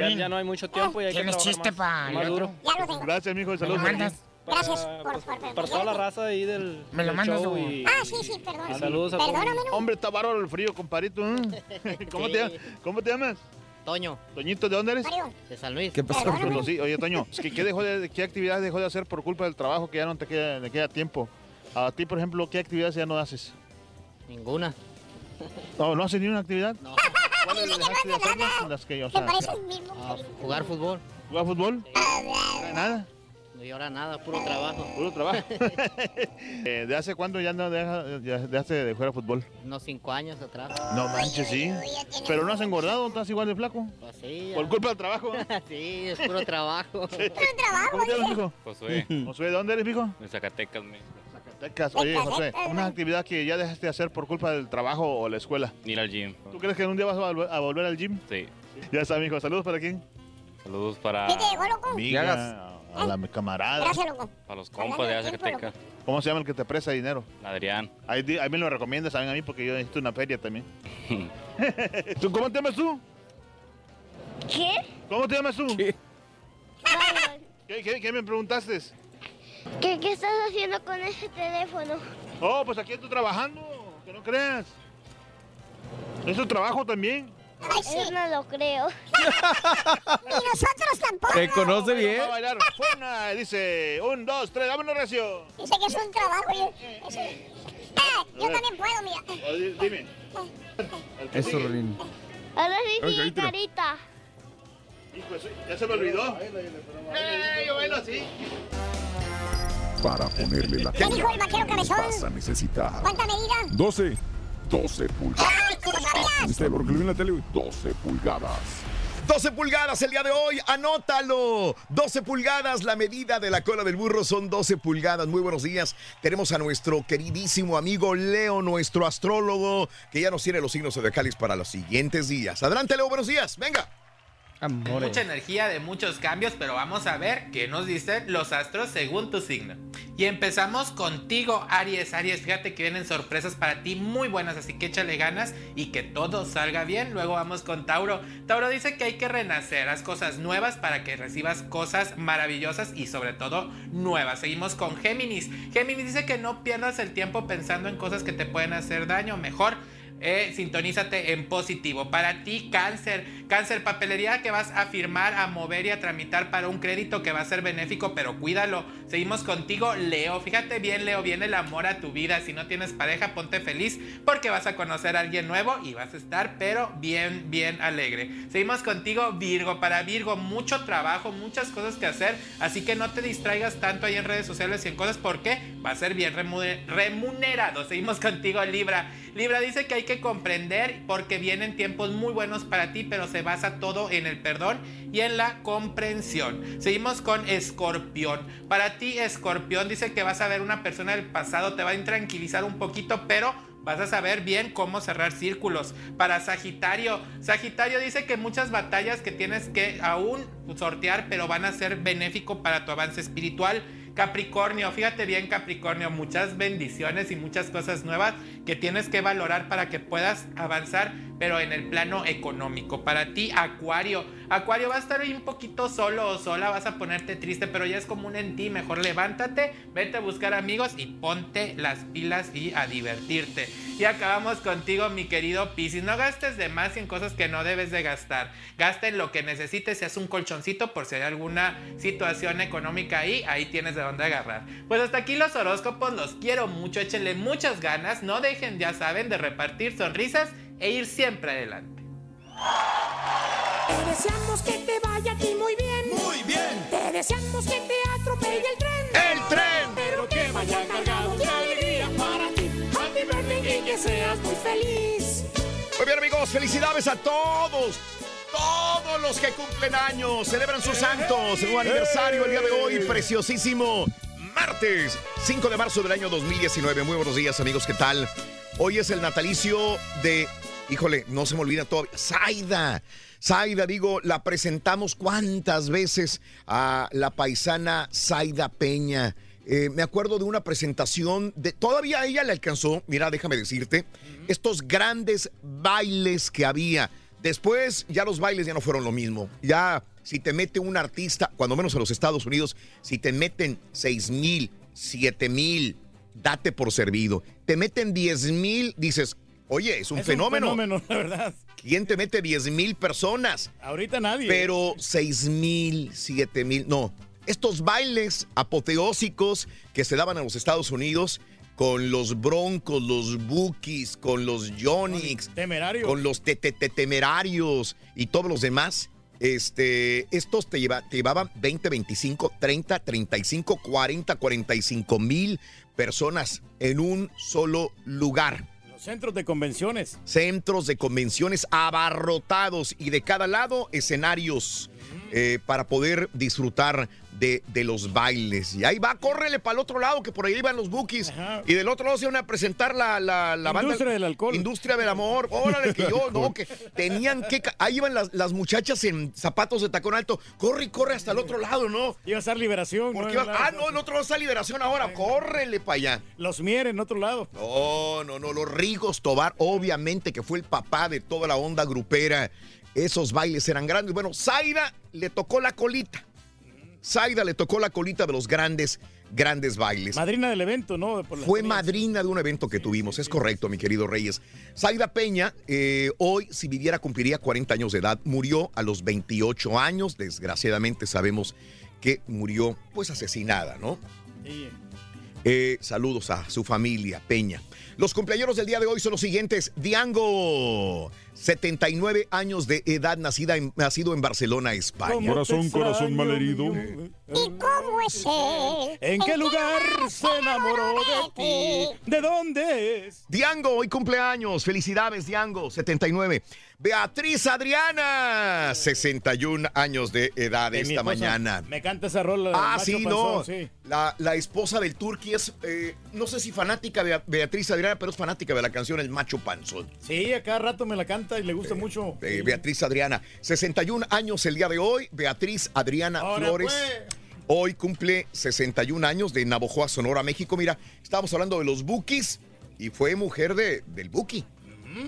ya, ya no hay mucho tiempo y hay que ¿Tienes trabajar chiste más, pa' más duro. otro? Ya lo tengo. Gracias, mijo, saludos. ¿Me lo mandas? Gracias Para, por, pues, por, para toda la raza ahí del, Me lo mandas, show y, Ah, sí, sí, perdón. saludos a todos. Perdóname, ¿no? Hombre, está bárbaro el frío, comparito. ¿eh? ¿Cómo, te, Sí. ¿Cómo te llamas? Toño. Toñito, ¿de dónde eres? De San Luis. ¿Qué pasó? Sí, oye, Toño, es que, ¿qué, dejó de, ¿qué actividades dejó de hacer por culpa del trabajo que ya no te queda, te queda tiempo? A ti, por ejemplo, ¿qué actividades ya no haces? Ninguna. No, ¿no haces ni una actividad? No. ¿Cuáles las- las que, o sea, Ah, jugar fútbol. ¿Jugar fútbol? ¿Nada? Y ahora nada, puro trabajo. Puro trabajo. Eh, ¿De hace cuándo ya no deja- ya dejaste de jugar a fútbol? Unos cinco años atrás. No manches, sí. Pero no has engordado, estás igual de flaco. Pues sí. Por culpa del trabajo. sí, es puro trabajo. ¿Cómo te llamas, mijo? Josué. Josué, ¿de dónde eres, mijo? De Zacatecas, México. Zacatecas. Oye, José, una actividad que ya dejaste de hacer por culpa del trabajo o la escuela. Ir al gym. ¿Tú crees que un día vas a volver, al gym? Sí. Ya está, mijo. Saludos para quién. Saludos para, ¿Qué te llegó, loco? Amiga, a la camarada. Gracias, loco. para los compas de Zacatecas. ¿Cómo se llama el que te presta dinero? Adrián. Ahí, di- ahí me lo recomiendas también a mí porque yo necesito una feria también. ¿Tú cómo te llamas tú? ¿Qué? ¿Cómo te llamas tú? ¿Qué, qué, qué me preguntaste? ¿Qué, ¿Qué estás haciendo con ese teléfono? Oh, pues aquí estoy trabajando, que no creas. Es tu trabajo también. Yo no lo creo. Ni nosotros tampoco. ¿Te conoce bien? Va a bailar Funa, dice, un, dos, tres, vámonos recio. Dice que es un trabajo. Yo, Ah, yo también puedo, mira. Oh, di- Dime. Eso, Rin. Ahora sí, sí, tira. carita. Hijo, ya se me olvidó. Eh, yo bailo así. Para ponerle la ¿Qué dijo el vaquero cabezón? vas a necesitar ¿Cuánta medida? 12. 12 pulgadas. ¡Ay, tú lo sabías! ¿Viste lo que lo vi en tele? güey? 12 pulgadas. 12 pulgadas el día de hoy, anótalo. 12 pulgadas, la medida de la cola del burro son 12 pulgadas. Muy buenos días. Tenemos a nuestro queridísimo amigo Leo, nuestro astrólogo, que ya nos tiene los signos zodiacales para los siguientes días. Adelante, Leo, buenos días. Venga. Mucha energía de muchos cambios, pero vamos a ver qué nos dicen los astros según tu signo. Y empezamos contigo, Aries. Aries, fíjate que vienen sorpresas para ti muy buenas, así que échale ganas y que todo salga bien. Luego vamos con Tauro. Tauro dice que hay que renacer, haz cosas nuevas para que recibas cosas maravillosas y sobre todo nuevas. Seguimos con Géminis. Géminis dice que no pierdas el tiempo pensando en cosas que te pueden hacer daño. Mejor eh, sintonízate en positivo. Para ti, cáncer. Cáncer, papelería que vas a firmar, a mover y a tramitar para un crédito que va a ser benéfico, pero cuídalo. Seguimos contigo, Leo. Fíjate bien, Leo, viene el amor a tu vida. Si no tienes pareja, ponte feliz porque vas a conocer a alguien nuevo y vas a estar, pero bien, bien alegre. Seguimos contigo, Virgo. Para Virgo, mucho trabajo, muchas cosas que hacer. Así que no te distraigas tanto ahí en redes sociales y en cosas porque va a ser bien remu- remunerado. Seguimos contigo, Libra. Libra dice que hay que comprender porque vienen tiempos muy buenos para ti, pero se basa todo en el perdón y en la comprensión. Seguimos con Escorpión. Para ti, Escorpión dice que vas a ver una persona del pasado, te va a intranquilizar un poquito, pero vas a saber bien cómo cerrar círculos. Para Sagitario, Sagitario dice que muchas batallas que tienes que aún sortear, pero van a ser benéfico para tu avance espiritual. Capricornio, fíjate bien Capricornio, muchas bendiciones y muchas cosas nuevas que tienes que valorar para que puedas avanzar, pero en el plano económico. Para ti, Acuario, Acuario va a estar ahí un poquito solo o sola, vas a ponerte triste, pero ya es común en ti, mejor levántate, vete a buscar amigos y ponte las pilas y a divertirte. Y acabamos contigo, mi querido Piscis, no gastes de más en cosas que no debes de gastar. Gasta en lo que necesites, si es un colchoncito por si hay alguna situación económica ahí, ahí tienes de dónde agarrar. Pues hasta aquí los horóscopos, los quiero mucho, échenle muchas ganas, no dejen, ya saben, de repartir sonrisas e ir siempre adelante. Te deseamos que te vaya a ti muy bien. Muy bien. Te deseamos que te atropelle el tren. ¡El tren! Pero que vaya cargado de alegría para ti. Happy birthday y que seas muy feliz. Muy bien, amigos, felicidades a todos. Todos los que cumplen años celebran sus santos. Su aniversario el día de hoy, preciosísimo. Martes, 5 de marzo del año 2019. Muy buenos días, amigos. ¿Qué tal? Hoy es el natalicio de. Híjole, no se me olvida todavía. Zaida. Zaida, digo, la presentamos cuántas veces a la paisana Zaida Peña. Eh, me acuerdo de una presentación de. Todavía a ella le alcanzó, mira, déjame decirte, estos grandes bailes que había. Después ya los bailes ya no fueron lo mismo. Ya si te mete un artista, cuando menos en los Estados Unidos, si te meten 6 mil, 7 mil, date por servido. Te meten 10 mil, dices, oye, es un Es fenómeno. Un fenómeno, la verdad. ¿Quién te mete 10 mil personas? Ahorita nadie. Pero 6 mil, 7 mil, no. Estos bailes apoteósicos que se daban en los Estados Unidos con los Broncos, los Bookies, con los Yonix, Temerarios. con los te- te- te- temerarios y todos los demás. Este, estos te, lleva- te llevaban 20, 25, 30, 35, 40, 45 mil personas en un solo lugar centros de convenciones. centros de convenciones abarrotados y de cada lado escenarios eh, para poder disfrutar de, de los bailes. Y ahí va, córrele para el otro lado, que por ahí van los bookies. Y del otro lado se iban a presentar la, la, la banda. Industria del alcohol. Industria del amor. Órale, que yo, no, que tenían que. Ahí iban las, las muchachas en zapatos de tacón alto. Corre y corre hasta el otro lado, ¿no? Iba a estar liberación. Porque ¿no? iba- ah, no, el otro lado está liberación ahora. Córrele para allá. Los Mier en otro lado. No, no, no, los Rigos Tobar, obviamente que fue el papá de toda la onda grupera. Esos bailes eran grandes. Bueno, Zaida le tocó la colita. Zaida le tocó la colita de los grandes, grandes bailes. Madrina del evento, ¿no? Por Fue madrina de un evento que tuvimos, es correcto, mi querido Reyes. Zaida Peña, eh, hoy, si viviera, cumpliría 40 años de edad. Murió a los 28 años. Desgraciadamente sabemos que murió, pues, asesinada, ¿no? Sí. Eh, saludos a su familia, Peña. Los cumpleaños del día de hoy son los siguientes. Diango, 79 años de edad, nacida en- nacido en Barcelona, España. Corazón, corazón malherido. ¿Y cómo es él? ¿En qué lugar se enamoró de ti? ¿De dónde es? Diango, hoy cumpleaños. Felicidades, Diango, 79. Beatriz Adriana, 61 años de edad De esta esposa. mañana. Me canta esa rola. Ah, sí, Panzón, no. sí. La, la esposa del Turqui es, eh, no sé si fanática de Beatriz Adriana, pero es fanática de la canción El Macho Panzón. Sí, a cada rato me la canta y le gusta mucho. Eh, Beatriz Adriana, 61 años el día de hoy. Beatriz Adriana Ahora, Flores. pues. Hoy cumple 61 años de Navojoa, Sonora, México. Mira, estábamos hablando de los Bukis y fue mujer de, del Buki,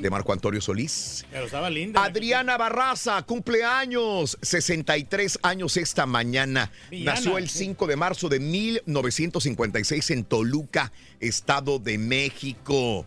de Marco Antonio Solís. Pero estaba linda. Adriana Barraza, cumpleaños, 63 años esta mañana. Villana. Nació el 5 de marzo de 1956 en Toluca, Estado de México.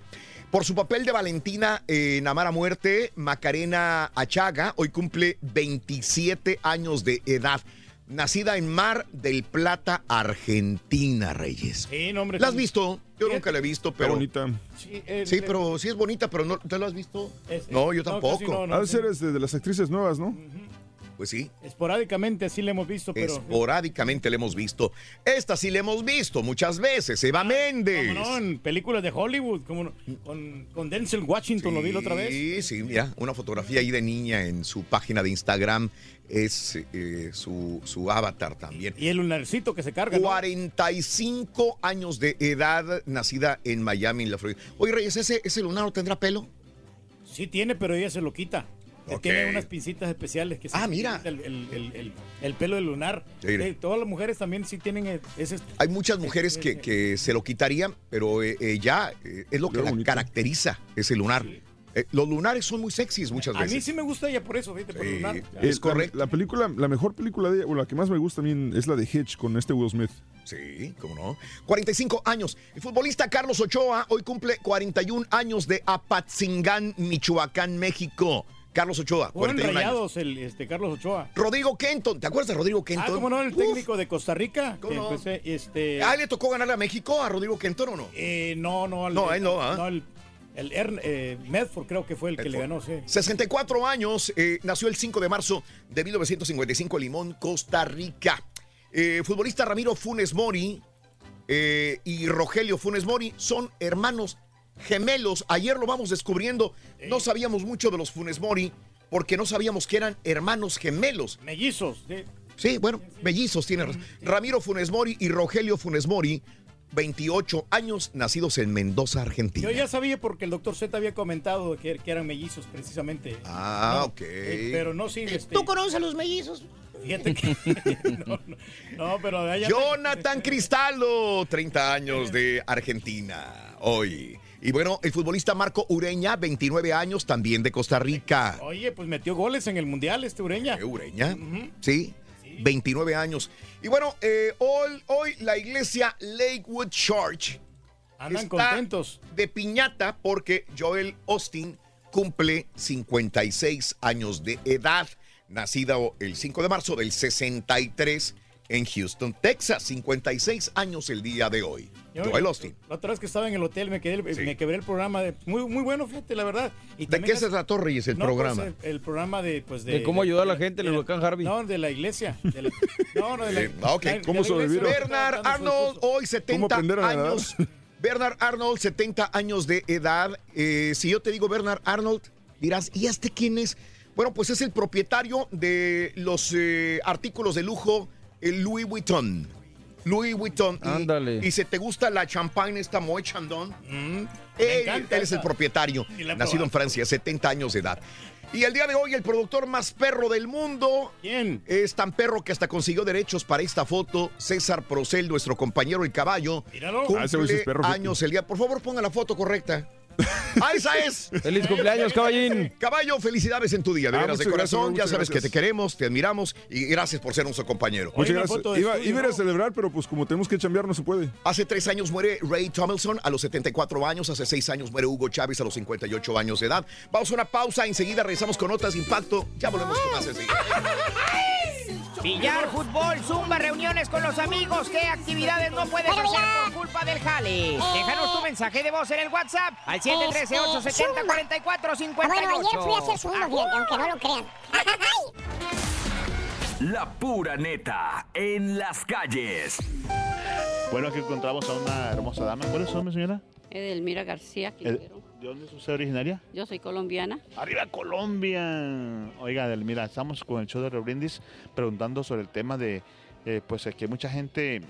Por su papel de Valentina en Amar a Muerte, Macarena Achaga hoy cumple 27 años de edad. Nacida en Mar del Plata, Argentina, Reyes. Sí, no, hombre. ¿La has visto? Yo nunca la he visto, pero... bonita. Sí, el- Sí, el- pero sí es bonita, pero no, ¿te la has visto? Es- no, yo tampoco. no, no. Este, de las actrices nuevas, ¿no? Pues sí. Esporádicamente así le hemos visto, pero. Esporádicamente le hemos visto. Esta sí le hemos visto muchas veces. Eva Méndez. ¿Cómo no? En películas de Hollywood, como no? con, con Denzel Washington, lo vi la otra vez. Sí, sí, mira, una fotografía ahí de niña en su página de Instagram es eh, su, su avatar también. Y el lunarcito que se carga. ¿no? 45 años de edad, nacida en Miami, en la Florida. Oye, Reyes, ¿ese, ese lunar no tendrá pelo? Sí tiene, pero ella se lo quita. Eh. Tiene unas pincitas especiales que se Ah, mira. El, el- el- el- el pelo del lunar. Eh, todas las mujeres también sí tienen eh, ese. Hay muchas mujeres que, que se lo quitarían, pero eh, eh, ya eh, es lo que la caracteriza, ese lunar. Eh, los lunares son muy sexys muchas A mí veces. sí me gusta ella por eso, fíjate, por el lunar. Eh, Es la- correcto. La, película, la mejor película de ella, o la que más me gusta también es la de Hitch con este Will Smith. Sí, cómo no. 45 años. El futbolista Carlos Ochoa hoy cumple 41 años de Apatzingán, Michoacán, México. Carlos Ochoa, Fueron 41 años. rayados el, este, Carlos Ochoa. Rodrigo Kenton, ¿te acuerdas de Rodrigo Kenton? Ah, ¿cómo no? El técnico de Costa Rica. ¿Cómo no? empecé, este, ¿Ah, le tocó ganarle a México a Rodrigo Kenton o no? eh, no, no. al- No, él no, ¿ah? el, el Ern- eh, Medford creo que fue el que le ganó, sí. 64 años, eh, nació el 5 de marzo de 1955 en Limón, Costa Rica. Eh, futbolista Ramiro Funes Mori eh, y Rogelio Funes Mori son hermanos gemelos. Ayer lo vamos descubriendo. No sabíamos mucho de los Funes Mori, porque no sabíamos que eran hermanos gemelos. Mellizos. sí. Sí, bueno, mellizos tiene razón. Ramiro Funes Mori y Rogelio Funes Mori, 28 años, nacidos en Mendoza, Argentina. Yo ya sabía porque el doctor Z había comentado que, que eran mellizos precisamente. Ah, No, ok. eh, pero no, sí. Este, ¿Tú conoces a los mellizos? Fíjate que. no, no, no, pero. de allá- Jonathan Cristaldo, 30 años de Argentina, hoy. Y bueno, el futbolista Marco Ureña, 29 años, también de Costa Rica. Oye, pues metió goles en el mundial este Ureña. Ureña, ¿sí? 29 años. Y bueno, eh, hoy, hoy la iglesia Lakewood Church Andan está contentos. de piñata porque Joel Austin cumple 56 años de edad, nacido el 5 de marzo del 63 en Houston, Texas. 56 años el día de hoy. Yo- Joel Austin. La otra vez que estaba en el hotel me, quedé, me quebré el programa. De, muy, muy bueno, fíjate, la verdad. Y ¿De qué se trató, Reyes, el No, pues, programa? el, el programa de, pues, de... De cómo ayudar a la gente en el huracán Harvey. No, de la iglesia. de la- no, no, de la, Eh, ah, ok. la- ¿Cómo sobrevivieron? Bernard Arnold, hoy 70 aprender a nadar? años. Bernard Arnold, 70 años de edad. Eh, si yo te digo Bernard Arnold, dirás, ¿y este quién es? Bueno, pues es el propietario de los eh, artículos de lujo el Louis Vuitton. Louis Vuitton. Y, Ándale. y si te gusta la champagne, esta Moet Chandon, él, encanta él es el propietario, nacido en. Francia, 70 años de edad. Y el día de hoy, el productor más perro del mundo. ¿Quién? Es tan perro que hasta consiguió derechos para esta foto. César Procel, nuestro compañero el caballo. Míralo. Cumple Ah, ese es perro, años el día. Por favor, ponga la foto correcta. ¡Ah, esa es! ¡Feliz cumpleaños, caballín! Caballo, felicidades en tu día, de Ah, veras, de gracias, corazón. ya sabes que te queremos, te admiramos y gracias por ser nuestro compañero. Muchas gracias. Iba, estudio, iba a ir a ¿no? celebrar, pero pues como tenemos que chambear, no se puede. Hace tres años muere Ray Tomlinson a los 74 años. Hace seis años muere Hugo Chávez a los 58 años de edad. Vamos a una pausa. Enseguida regresamos con notas de impacto. Ya volvemos con más enseguida. Billar, fútbol, zumba, reuniones con los amigos. ¿Qué actividades no puedes hacer por culpa del jale? Déjanos tu mensaje de voz en el WhatsApp al 713-870-4458. Ah, Bueno, ayer fui a hacer zumba, fíjate, aunque no lo crean. La pura neta en las calles. Bueno, aquí encontramos a una hermosa dama. ¿Cuál es su nombre, señora? Edelmira García Quintero. ¿De dónde es usted originaria? Yo soy colombiana. ¡Arriba Colombia! Oiga, Edelmira, estamos con el show de Rebrindis preguntando sobre el tema de, eh, pues, que mucha gente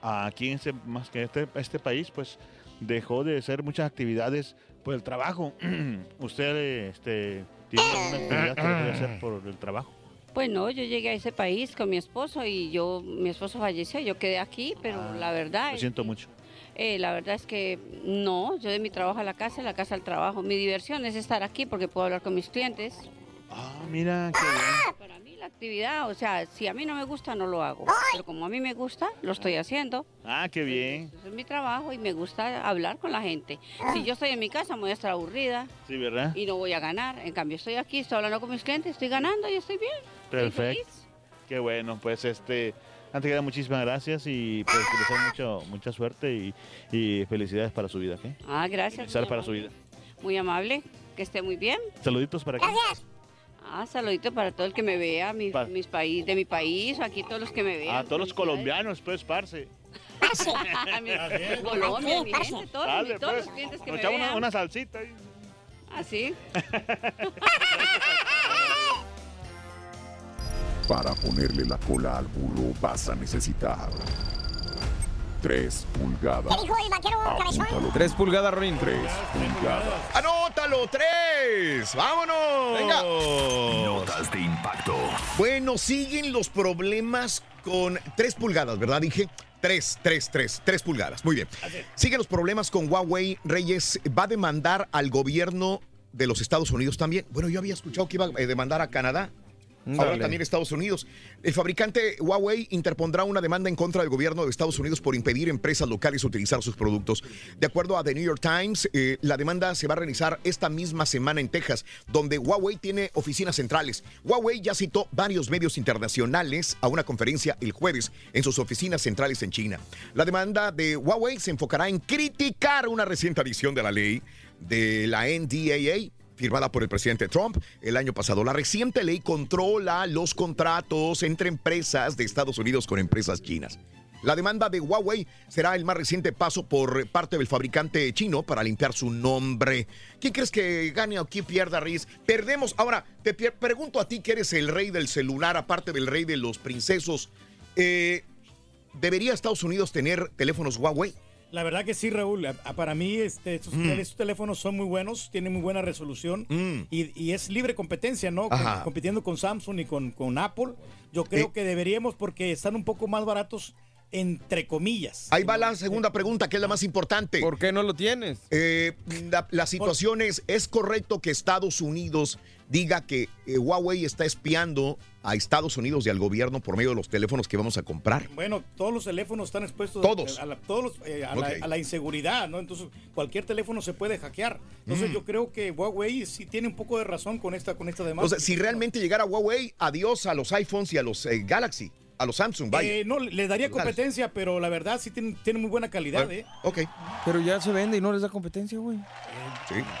aquí en este, más que este, este país, pues, dejó de hacer muchas actividades por el trabajo. ¿Usted este, tiene alguna actividad que dejó de hacer por el trabajo? Pues no, yo llegué a ese país con mi esposo y yo, mi esposo falleció, yo quedé aquí, pero la verdad, Lo es, siento mucho. Eh, la verdad es que no, yo de mi trabajo a la casa, de la casa al trabajo. Mi diversión es estar aquí porque puedo hablar con mis clientes. Ah, mira, qué bien. Para mí la actividad, o sea, si a mí no me gusta, no lo hago. Pero como a mí me gusta, lo estoy haciendo. Ah, qué bien. Es mi trabajo y me gusta hablar con la gente. Si yo estoy en mi casa, me voy a estar aburrida Sí, ¿verdad? y no voy a ganar. En cambio, estoy aquí, estoy hablando con mis clientes, estoy ganando y estoy bien. estoy Perfecto. feliz. Qué bueno, pues este, antes que nada, muchísimas gracias y pues que les mucho, mucha suerte y, y felicidades para su vida, ¿ok? Ah, gracias. Felicidades para su amable. vida. Muy amable, que esté muy bien. Saluditos para aquí. Ah, saludito para todo el que me vea, mi- Pa- mis país, de mi país, aquí todos los que me vean. A todos los colombianos, pues, parce. Mi- Colombia, mi gente, todos, Dale, mi- todos pues. los clientes que me echamos una, vean. una salsita ahí. Así. Para ponerle la cola al burro vas a necesitar 3 pulgadas. ¿Qué dijo el vaquero cabezón? Apúntalo. Tres pulgadas, Rin. 3 pulgadas. ¡Anótalo! ¡Tres! ¡Vámonos! Venga. Notas de impacto. Bueno, siguen los problemas con 3 pulgadas, ¿verdad? Dije 3, 3, 3, 3 pulgadas. Muy bien. Siguen los problemas con Huawei. Reyes va a demandar al gobierno de los Estados Unidos también. Bueno, yo había escuchado que iba a demandar a Canadá. Ahora Dale. también Estados Unidos. El fabricante Huawei interpondrá una demanda en contra del gobierno de Estados Unidos por impedir empresas locales utilizar sus productos. De acuerdo a The New York Times, eh, la demanda se va a realizar esta misma semana en Texas, donde Huawei tiene oficinas centrales. Huawei ya citó varios medios internacionales a una conferencia el jueves en sus oficinas centrales en China. La demanda de Huawei se enfocará en criticar una reciente adición de la ley de la NDAA firmada por el presidente Trump el año pasado. La reciente ley controla los contratos entre empresas de Estados Unidos con empresas chinas. La demanda de Huawei será el más reciente paso por parte del fabricante chino para limpiar su nombre. ¿Quién crees que gane o quién pierda, Riz? Perdemos. Ahora, te pregunto a ti que eres el rey del celular, aparte del rey de los princesos. Eh, ¿Debería Estados Unidos tener teléfonos Huawei? La verdad que sí, Raúl. Para mí, este, estos, Mm. estos teléfonos son muy buenos, tienen muy buena resolución y, y es libre competencia, ¿no? Ajá. compitiendo con Samsung y con, con Apple. Yo creo Eh. que deberíamos porque están un poco más baratos, entre comillas. Ahí va la segunda pregunta, que es la más importante. ¿Por qué no lo tienes? la, la situación es, ¿es correcto que Estados Unidos diga que eh, Huawei está espiando a Estados Unidos y al gobierno por medio de los teléfonos que vamos a comprar? Bueno, todos los teléfonos están expuestos Todos. a la, todos los- eh, a, la, Ok. a la inseguridad, ¿no? Entonces, cualquier teléfono se puede hackear. Entonces, Mm. yo creo que Huawei sí tiene un poco de razón con esta, con esta demanda. O sea, si realmente llegara Huawei, adiós a los iPhones y a los eh, Galaxy, a los Samsung, vaya. Eh, no, le daría competencia, pero la verdad sí tiene, tiene muy buena calidad, ¿eh? Ok. Pero ya se vende y no les da competencia, güey.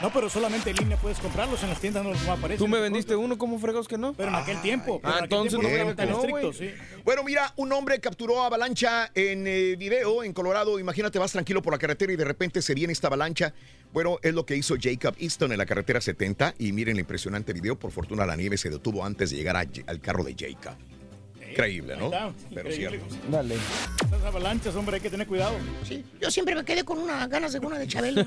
No, pero solamente en línea puedes comprarlos, en las tiendas no, no aparecen. Tú me vendiste uno, ¿cómo fregados que no? Pero en aquel tiempo. pero Ah, en aquel entonces tiempo no que no, estrictos, güey. sí. Bueno, mira, un hombre capturó avalancha en eh, video en Colorado. Imagínate, vas tranquilo por la carretera y de repente se viene esta avalancha. Bueno, es lo que hizo Jacob Easton en la carretera 70. Y miren el impresionante video. Por fortuna, la nieve se detuvo antes de llegar a- al carro de Jacob. Increíble, ¿no? Está, Pero increíble. cierto. Dale. Esas avalanchas, hombre, hay que tener cuidado. Sí, yo siempre me quedé con unas ganas de una de Chabelo.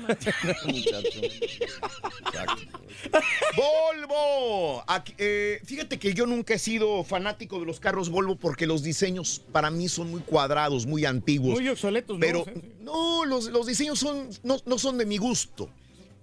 Volvo. Aquí, eh, fíjate que yo nunca he sido fanático de los carros Volvo porque los diseños para mí son muy cuadrados, muy antiguos. Muy obsoletos, ¿no? Pero no, los, los diseños son, no, no son de mi gusto.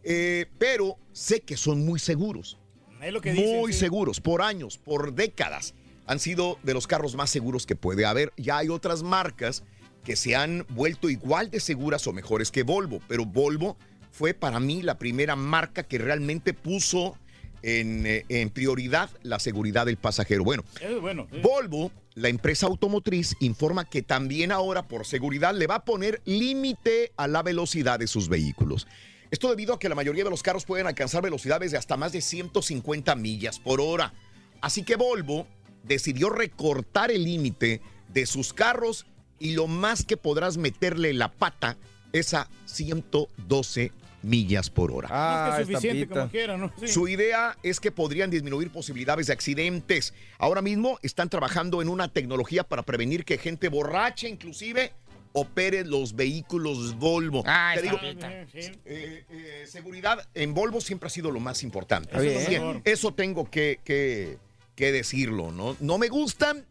Eh, pero sé que son muy seguros. Es lo que dicen, muy sí. seguros, por años, por décadas. Han sido de los carros más seguros que puede haber. Ya hay otras marcas que se han vuelto igual de seguras o mejores que Volvo, pero Volvo fue para mí la primera marca que realmente puso en, eh, en prioridad la seguridad del pasajero. Bueno, sí. Volvo, la empresa automotriz, informa que también ahora por seguridad le va a poner límite a la velocidad de sus vehículos. Esto debido a que la mayoría de los carros pueden alcanzar velocidades de hasta más de 150 millas por hora. Así que Volvo decidió recortar el límite de sus carros y lo más que podrás meterle la pata es a 112 millas por hora. Ah, que suficiente como quiera, ¿no? Sí. Su idea es que podrían disminuir posibilidades de accidentes. Ahora mismo están trabajando en una tecnología para prevenir que gente borracha inclusive opere los vehículos Volvo. Ah, Te digo, eh, eh, seguridad en Volvo siempre ha sido lo más importante. Bien. Que Eso tengo que, que- que decirlo, ¿no? No me gustan,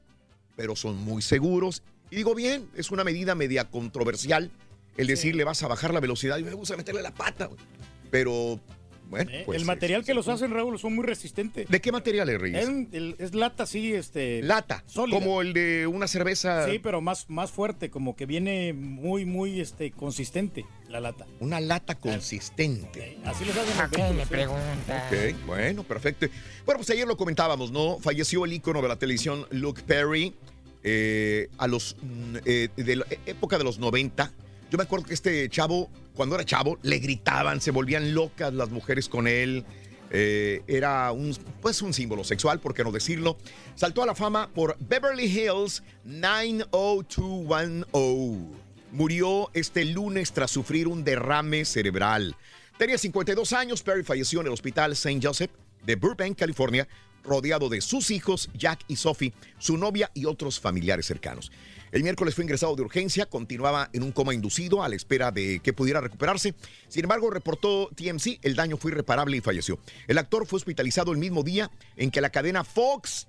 pero son muy seguros. Y digo bien, es una medida media controversial el decirle vas a bajar la velocidad y me gusta meterle la pata. güey. Pero, bueno, Eh, pues, el material que los hacen, Raúl, son muy resistentes. ¿De qué material es, Reyes? Es, el- es lata, sí, este. Lata, sólida. como el de una cerveza. Sí, pero más, más fuerte, como que viene muy, muy este, consistente la lata. Una lata consistente. Así les hacen ¿A vehículos, sí. pregunta? Ok, bueno, perfecto. Bueno, pues ayer lo comentábamos, ¿no? Falleció el ícono de la televisión Luke Perry eh, a los mm, eh, de la época de los 90. Yo me acuerdo que este chavo, cuando era chavo, le gritaban, se volvían locas las mujeres con él. Eh, era un, pues un símbolo sexual, por qué no decirlo. Saltó a la fama por Beverly Hills 90210. Murió este lunes tras sufrir un derrame cerebral. Tenía 52 años, Perry falleció en el hospital St. Joseph de Burbank, California, rodeado de sus hijos, Jack y Sophie, su novia y otros familiares cercanos. El miércoles fue ingresado de urgencia, continuaba en un coma inducido a la espera de que pudiera recuperarse. Sin embargo, reportó TMC, el daño fue irreparable y falleció. El actor fue hospitalizado el mismo día en que la cadena Fox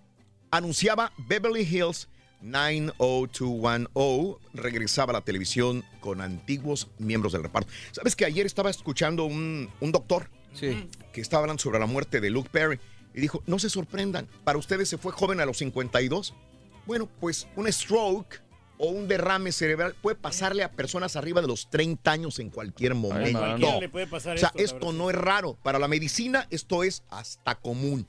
anunciaba Beverly Hills 90210 regresaba a la televisión con antiguos miembros del reparto. ¿Sabes que ayer estaba escuchando un, un doctor que estaba hablando sobre la muerte de Luke Perry y dijo, no se sorprendan, para ustedes se fue joven a los 52. Bueno, pues un stroke o un derrame cerebral puede pasarle a personas arriba de los 30 años en cualquier momento. le puede pasar o sea, esto no es raro. Para la medicina esto es hasta común.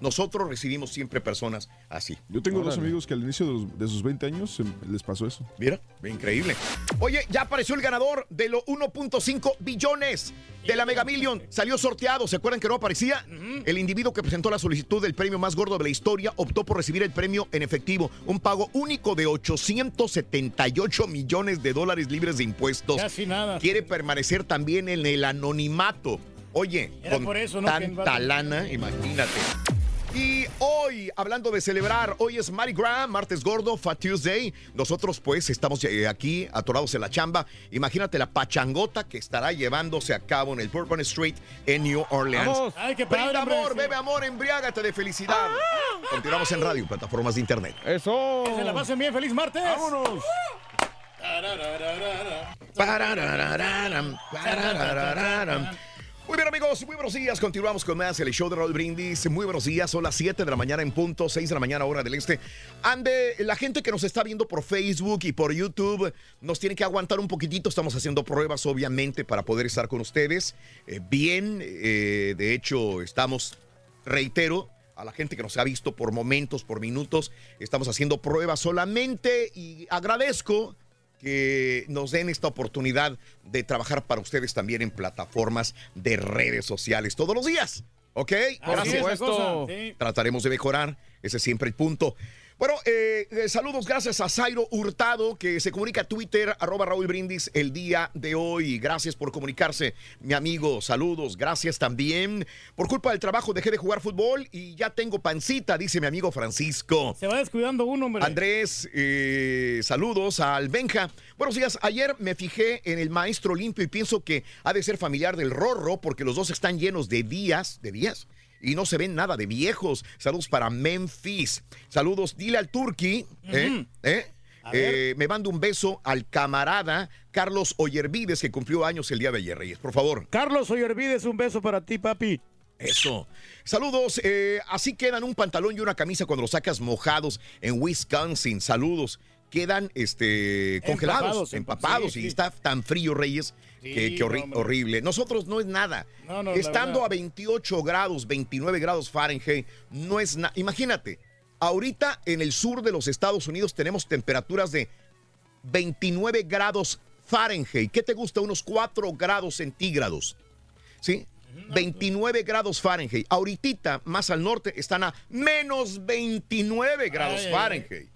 Nosotros recibimos siempre personas así. Yo tengo dos amigos que al inicio de, los- de sus 20 años se- les pasó eso. Mira, increíble. Oye, ya apareció el ganador de los 1.5 billones de la Mega Million. Salió sorteado. ¿Se acuerdan que no aparecía? El individuo que presentó la solicitud del premio más gordo de la historia optó por recibir el premio en efectivo. Un pago único de 878 millones de dólares libres de impuestos. Casi nada. Quiere permanecer también en el anonimato. Oye, Era con por eso, ¿no? tanta lana, imagínate. Y hoy, hablando de celebrar, hoy es Mardi Gras, martes gordo, Fat Tuesday. Nosotros pues estamos eh, aquí atorados en la chamba. Imagínate la pachangota que estará llevándose a cabo en el Bourbon Street en New Orleans. Vamos. Ay, qué padre, Brinda amor, bebe amor, embriágate de felicidad. Continuamos en radio, plataformas de internet. Eso. Que se la pasen bien, feliz martes. Vámonos. Muy bien amigos, muy buenos días. Continuamos con más el show de Raúl Brindis. Muy buenos días, son las 7 de la mañana en punto, 6 de la mañana hora del este. Ande, la gente que nos está viendo por Facebook y por YouTube nos tiene que aguantar un poquitito. Estamos haciendo pruebas, obviamente, para poder estar con ustedes. Eh, bien, eh, de hecho, estamos, reitero, a la gente que nos ha visto por momentos, por minutos, estamos haciendo pruebas solamente y agradezco que nos den esta oportunidad de trabajar para ustedes también en plataformas de redes sociales todos los días. ¿Ok? Por supuesto. Trataremos de mejorar, ese es siempre el punto. Bueno, eh, eh, saludos gracias a Zairo Hurtado, que se comunica a Twitter, arroba Raúl Brindis, el día de hoy. Gracias por comunicarse, mi amigo. Saludos, gracias también. Por culpa del trabajo dejé de jugar fútbol y ya tengo pancita, dice mi amigo Francisco. Se va descuidando uno, hombre. Andrés, eh, saludos al Benja. Buenos días. Ayer me fijé en el maestro limpio y pienso que ha de ser familiar del Rorro porque los dos están llenos de días, de días. Y no se ven nada de viejos. Saludos para Memphis. Saludos, dile al Turqui. ¿eh? ¿eh? Eh, me mando un beso al camarada Carlos Oyervides que cumplió años el día de ayer, Reyes. Por favor. Carlos Oyervides, un beso para ti, papi. Eso. Saludos. eh, así quedan un pantalón y una camisa cuando los sacas mojados en Wisconsin. Saludos. Quedan este, congelados, Empapados, empapados. sí, y sí. está tan frío, Reyes, Sí, horri- hombre. horrible. Nosotros no es nada. No, no, la Estando a 28 grados, 29 grados Fahrenheit, no es nada. Imagínate, ahorita en el sur de los Estados Unidos tenemos temperaturas de 29 grados Fahrenheit. ¿Qué te gusta? Unos 4 grados centígrados. ¿Sí? 29 grados Fahrenheit. Ahorita, más al norte, están a menos 29 grados Ay, ay, ay. Fahrenheit.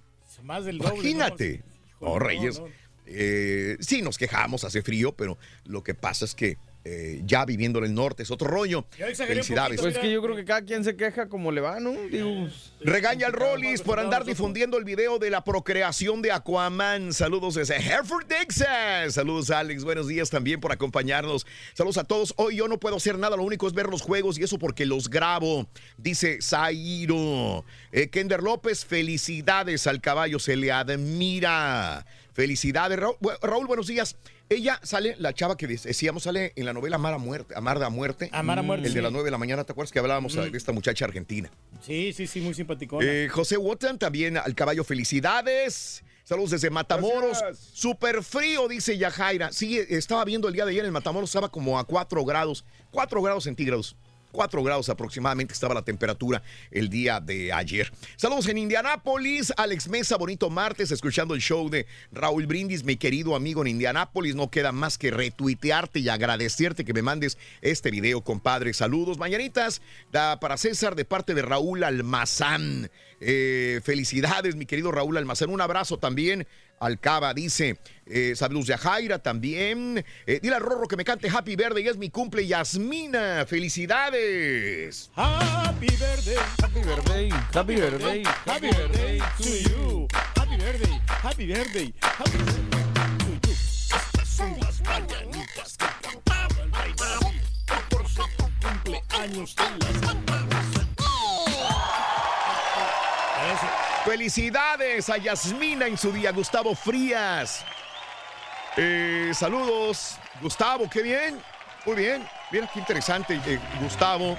Más del doble. Imagínate. ¿no? Oh, no, Reyes. no. Eh, sí, nos quejamos, hace frío, pero lo que pasa es que eh, ya viviendo en el norte es otro rollo. Felicidades. Pues que yo creo que cada quien se queja como le va, ¿no? Digo, Regaña al Rollis por andar difundiendo el video de la procreación de Aquaman. Saludos desde Hereford, Texas. Saludos, Alex. Buenos días también por acompañarnos. Saludos a todos. Hoy yo no puedo hacer nada, lo único es ver los juegos y eso porque los grabo. Dice Zairo. Eh, Kender López, felicidades al caballo, se le admira. Felicidades, Raúl. Raúl, buenos días. Ella sale, la chava que decíamos, sale en la novela Amar a Muerte. Amar a Muerte. Amar a Muerte, El de las 9 de la mañana, ¿te acuerdas que hablábamos de esta muchacha argentina? Sí, sí, sí, muy simpático. Eh, José Wotan, también al caballo, felicidades. Saludos desde Matamoros. Gracias. Súper frío, dice Yajaira. Sí, estaba viendo el día de ayer en Matamoros, estaba como a 4 grados, 4 grados centígrados. 4 grados aproximadamente estaba la temperatura el día de ayer. Saludos en Indianápolis, Alex Mesa, bonito martes, escuchando el show de Raúl Brindis, mi querido amigo en Indianápolis. No queda más que retuitearte y agradecerte que me mandes este video, compadre. Saludos, mañanitas, da para César de parte de Raúl Almazán. Eh, felicidades, mi querido Raúl Almazán. Un abrazo también al Cava, dice. Eh, saludos de Jaira también. Eh, dile al Rorro que me cante Happy Verde y es mi cumple, Yasmina. Felicidades. Happy birthday. happy birthday, happy birthday, Happy birthday to you. Happy birthday. Happy birthday. Happy birthday to you. Estas son las mañanitas que cantaba el. Por su cumpleaños te las. Felicidades a Yasmina en su día, Gustavo Frías. Eh, saludos, Gustavo, qué bien. Muy bien, mira qué interesante, eh, Gustavo.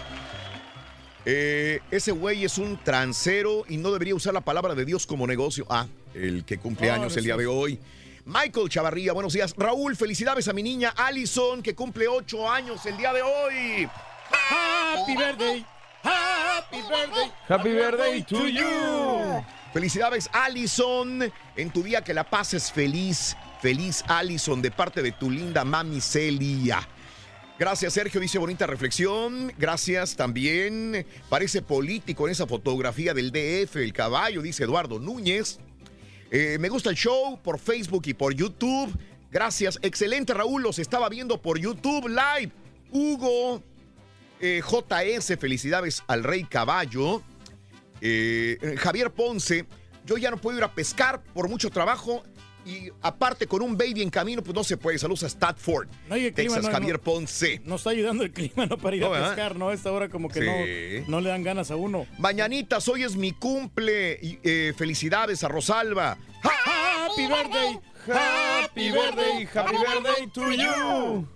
Eh, ese güey es un transero y no debería usar la palabra de Dios como negocio. Ah, el que cumple años el día de hoy. Michael Chavarría, buenos días. Raúl, felicidades a mi niña Allison, que cumple ocho años el día de hoy. Happy birthday. Happy Happy birthday. Happy birthday to you. Felicidades, Allison. En tu día que la pases feliz. Feliz, Allison, de parte de tu linda mami Celia. Gracias, Sergio. Dice bonita reflexión. Gracias también. Parece político en esa fotografía del DF, el caballo, dice Eduardo Núñez. Eh, me gusta el show por Facebook y por YouTube. Gracias. Excelente, Raúl. Los estaba viendo por YouTube Live. Hugo eh, JS, felicidades al Rey Caballo. Eh, Javier Ponce, yo ya no puedo ir a pescar por mucho trabajo. Y aparte, con un baby en camino, pues no se puede. Saludos a Statford, No, el clima Texas, no- Javier no- Ponce. Nos está ayudando el clima, ¿no? Para ir a ¿verdad? pescar, ¿no? A esta hora como que Sí. no, no le dan ganas a uno. Mañanitas, hoy es mi cumple. eh, felicidades a Rosalba. Happy birthday, happy birthday, happy birthday to you.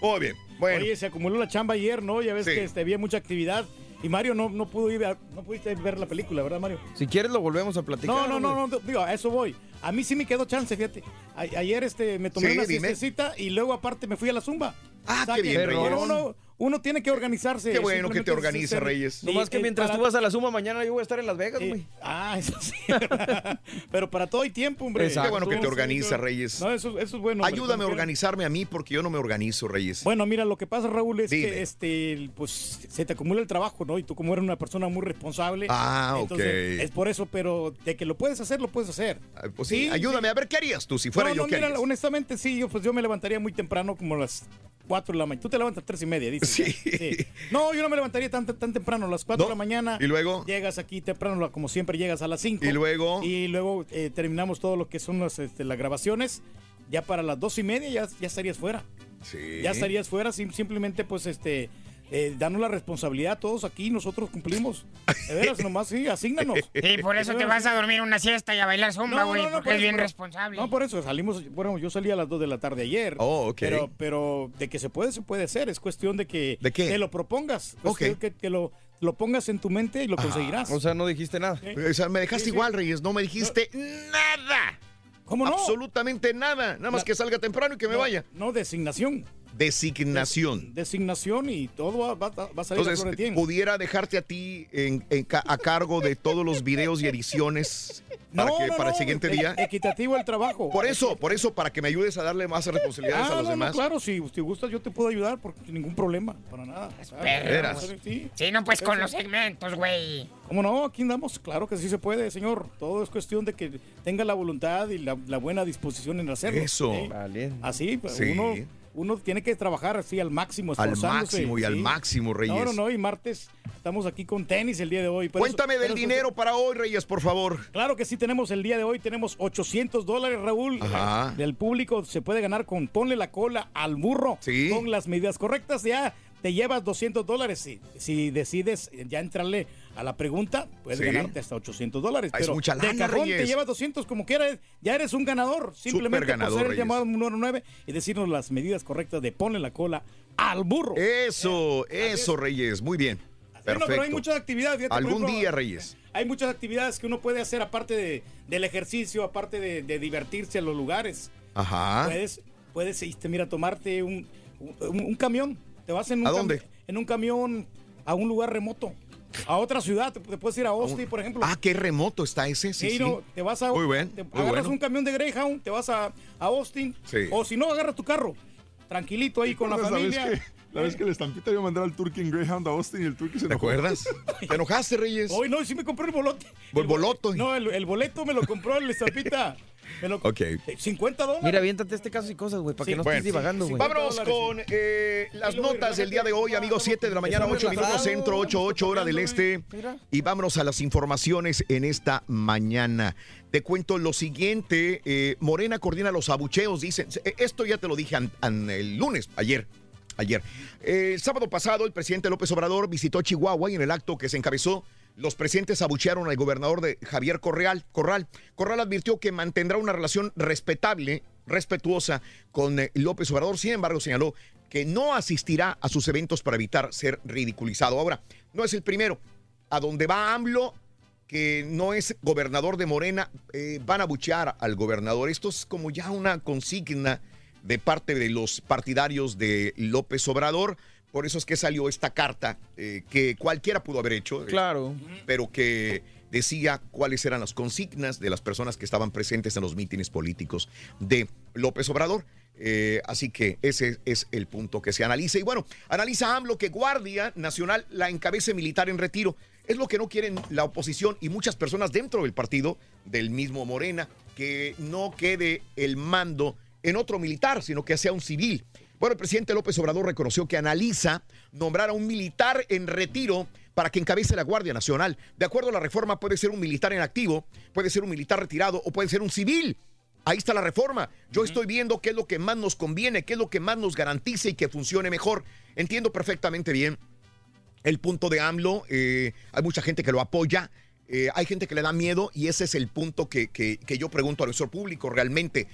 Muy bien, bueno. Oye, se acumuló la chamba ayer, ¿no? Ya ves Sí. que este, había mucha actividad. Y Mario no, no pudo ir a- no pudiste ver la película, ¿verdad, Mario? Si quieres lo volvemos a platicar. No, no, no, no, digo, a eso voy. A mí sí me quedó chance, fíjate. A- ayer este, me tomé Sí, una siestecita y luego aparte me fui a la zumba. Ah, O sea qué bien, Reyes. Uno, uno tiene que organizarse. Qué bueno que te ser- Reyes. y- Nomás que eh, mientras para- tú vas a la suma, mañana yo voy a estar en Las Vegas, güey. Ah, eso sí. Pero para todo hay tiempo, hombre. Qué bueno que te Sí, organiza, sí. Reyes. No, eso, eso es bueno. hombre, Ayúdame a organizarme a mí porque yo no me organizo, Reyes. Bueno, mira, lo que pasa, Raúl, es Dime. que este, pues, se te acumula el trabajo, ¿no? Y tú como eres una persona muy responsable. Ah, ok. entonces, Es por eso, pero de que lo puedes hacer, lo puedes hacer. Pues sí, ayúdame a ver qué harías tú si fuera no, yo. no, ¿qué mira, harías? honestamente sí, yo pues yo me levantaría muy temprano, como a las 4 de la mañana. Tú te levantas a 3 y media, dices. Sí. Sí. No, yo no me levantaría tan, tan temprano, a las 4 de la mañana. ¿Y luego? Llegas aquí temprano, como siempre, llegas a las 5. ¿Y luego? Y luego eh, terminamos todo lo que son las, este, las grabaciones. Ya para las 2 y media ya, ya estarías fuera. Sí. Ya estarías fuera, sim- simplemente pues este... Eh, danos la responsabilidad a todos aquí, nosotros cumplimos. De veras, nomás sí, asígnanos. Y por eso te vas a dormir una siesta y a bailar zumba, güey, porque por es eso, bien pero- responsable. No, por eso salimos, bueno, yo salí a las 2 de la tarde ayer. Oh, ok. Pero, pero de que se puede, se puede hacer. Es cuestión de que ¿De qué? te lo propongas. Cuestión que, que lo, lo pongas en tu mente y lo conseguirás. O sea, no dijiste nada. O sea, me dejaste Sí, sí. igual, Reyes. No me dijiste nada. ¿Cómo no? Absolutamente nada. Nada más La- que salga temprano y que me No, vaya. No, designación. Designación. Designación y todo va, va- va a salir a Entonces, flor de tiempo. pudiera dejarte a ti en- en ca- a cargo de todos los videos y ediciones para, No, que, no, para el siguiente e- día. Equitativo el trabajo. Por eso, por eso, para que me ayudes a darle más responsabilidades Ah, a los no, no, demás. claro, si te gusta yo te puedo ayudar porque sin ningún problema, para nada. perro. Veras. Sí. Sí, no, pues con Eso. los segmentos, güey. ¿Cómo no? Aquí andamos. Claro que sí se puede, señor. Todo es cuestión de que tenga la voluntad y la, la buena disposición en hacerlo. Eso. ¿sí? Vale. Así, pues, Sí. uno, uno tiene que trabajar así al máximo, Al esforzándose. máximo y al máximo, Reyes. No, no, no. Y martes estamos aquí con tenis el día de hoy. Pero Cuéntame eso- del pero eso- dinero para hoy, Reyes, por favor. Claro que sí tenemos el día de hoy, tenemos 800 dólares, Raúl. Ajá. Del público se puede ganar con ponle la cola al burro. Sí. Con las medidas correctas ya te llevas 200 dólares. Si, si decides ya entrarle a la pregunta, puedes Sí. ganarte hasta 800 dólares. Es Pero mucha de lana, cajón te Reyes. llevas 200 como quieras, ya eres un ganador. Simplemente ganador, por ser el Reyes. llamado número 9 y decirnos las medidas correctas de ponle la cola al burro. Eso, eso, Reyes. Muy bien. Perfecto. no, pero hay muchas actividades. fíjate, Algún ejemplo, día, Reyes. Hay muchas actividades que uno puede hacer aparte de, del ejercicio, aparte de, de divertirse en los lugares. Ajá. Puedes, puedes, este, mira, tomarte un, un, un camión. Te vas en un ¿A dónde? En un camión a un lugar remoto. A otra ciudad. Te, te puedes ir a Austin, por ejemplo. Ah, qué remoto está ese. Sí, Sí, no, te vas a, Muy bien, te muy agarras bueno. un camión de Greyhound, te vas a, a Austin, Sí. o si no, agarras tu carro, tranquilito ahí con la ¿Recuerdas familia. vez que, la vez que la estampita iba a mandar al Turkey en Greyhound a Austin y el Turkey se ¿Te enojó? acuerdas? ¿Te enojaste, Reyes? Hoy no, sí me compré el bolote. El boloto. No, el, el boleto me lo compró el estampita. Ok. Eh, 50 dólares. Mira, aviéntate este caso y cosas, güey, para Sí, que no bueno. estés divagando, güey. sí. Vámonos con eh, las notas del día de hoy, amigos. 7 de la mañana, Está 8 minutos centro, 8, 8 hora del este. Mira. Y vámonos a las informaciones en esta mañana. Te cuento lo siguiente. eh, Morena coordina los abucheos, dicen. eh, Esto ya te lo dije an- an- el lunes, ayer. Ayer. Eh, el sábado pasado, el presidente López Obrador visitó Chihuahua y en el acto que se encabezó, los presidentes abuchearon al gobernador de Javier Correal, Corral. Corral advirtió que mantendrá una relación respetable, respetuosa con eh, López Obrador. Sin embargo, señaló que no asistirá a sus eventos para evitar ser ridiculizado. Ahora, no es el primero. A donde va AMLO, que no es gobernador de Morena, eh, van a buchear al gobernador. Esto es como ya una consigna de parte de los partidarios de López Obrador, Por eso es que salió esta carta eh, que cualquiera pudo haber hecho. eh, Claro. pero que decía cuáles eran las consignas de las personas que estaban presentes en los mítines políticos de López Obrador. Eh, así que ese es el punto que se analiza. Y bueno, analiza AMLO que Guardia Nacional la encabece militar en retiro. Es lo que no quieren la oposición y muchas personas dentro del partido del mismo Morena, que no quede el mando en otro militar, sino que sea un civil. Bueno, el presidente López Obrador reconoció que analiza nombrar a un militar en retiro para que encabece la Guardia Nacional. De acuerdo a la reforma, puede ser un militar en activo, puede ser un militar retirado o puede ser un civil. Ahí está la reforma. Yo estoy viendo qué es lo que más nos conviene, qué es lo que más nos garantice y que funcione mejor. Entiendo perfectamente bien el punto de AMLO. eh, hay mucha gente que lo apoya. eh, hay gente que le da miedo y ese es el punto que, que- que yo pregunto a nuestro público realmente.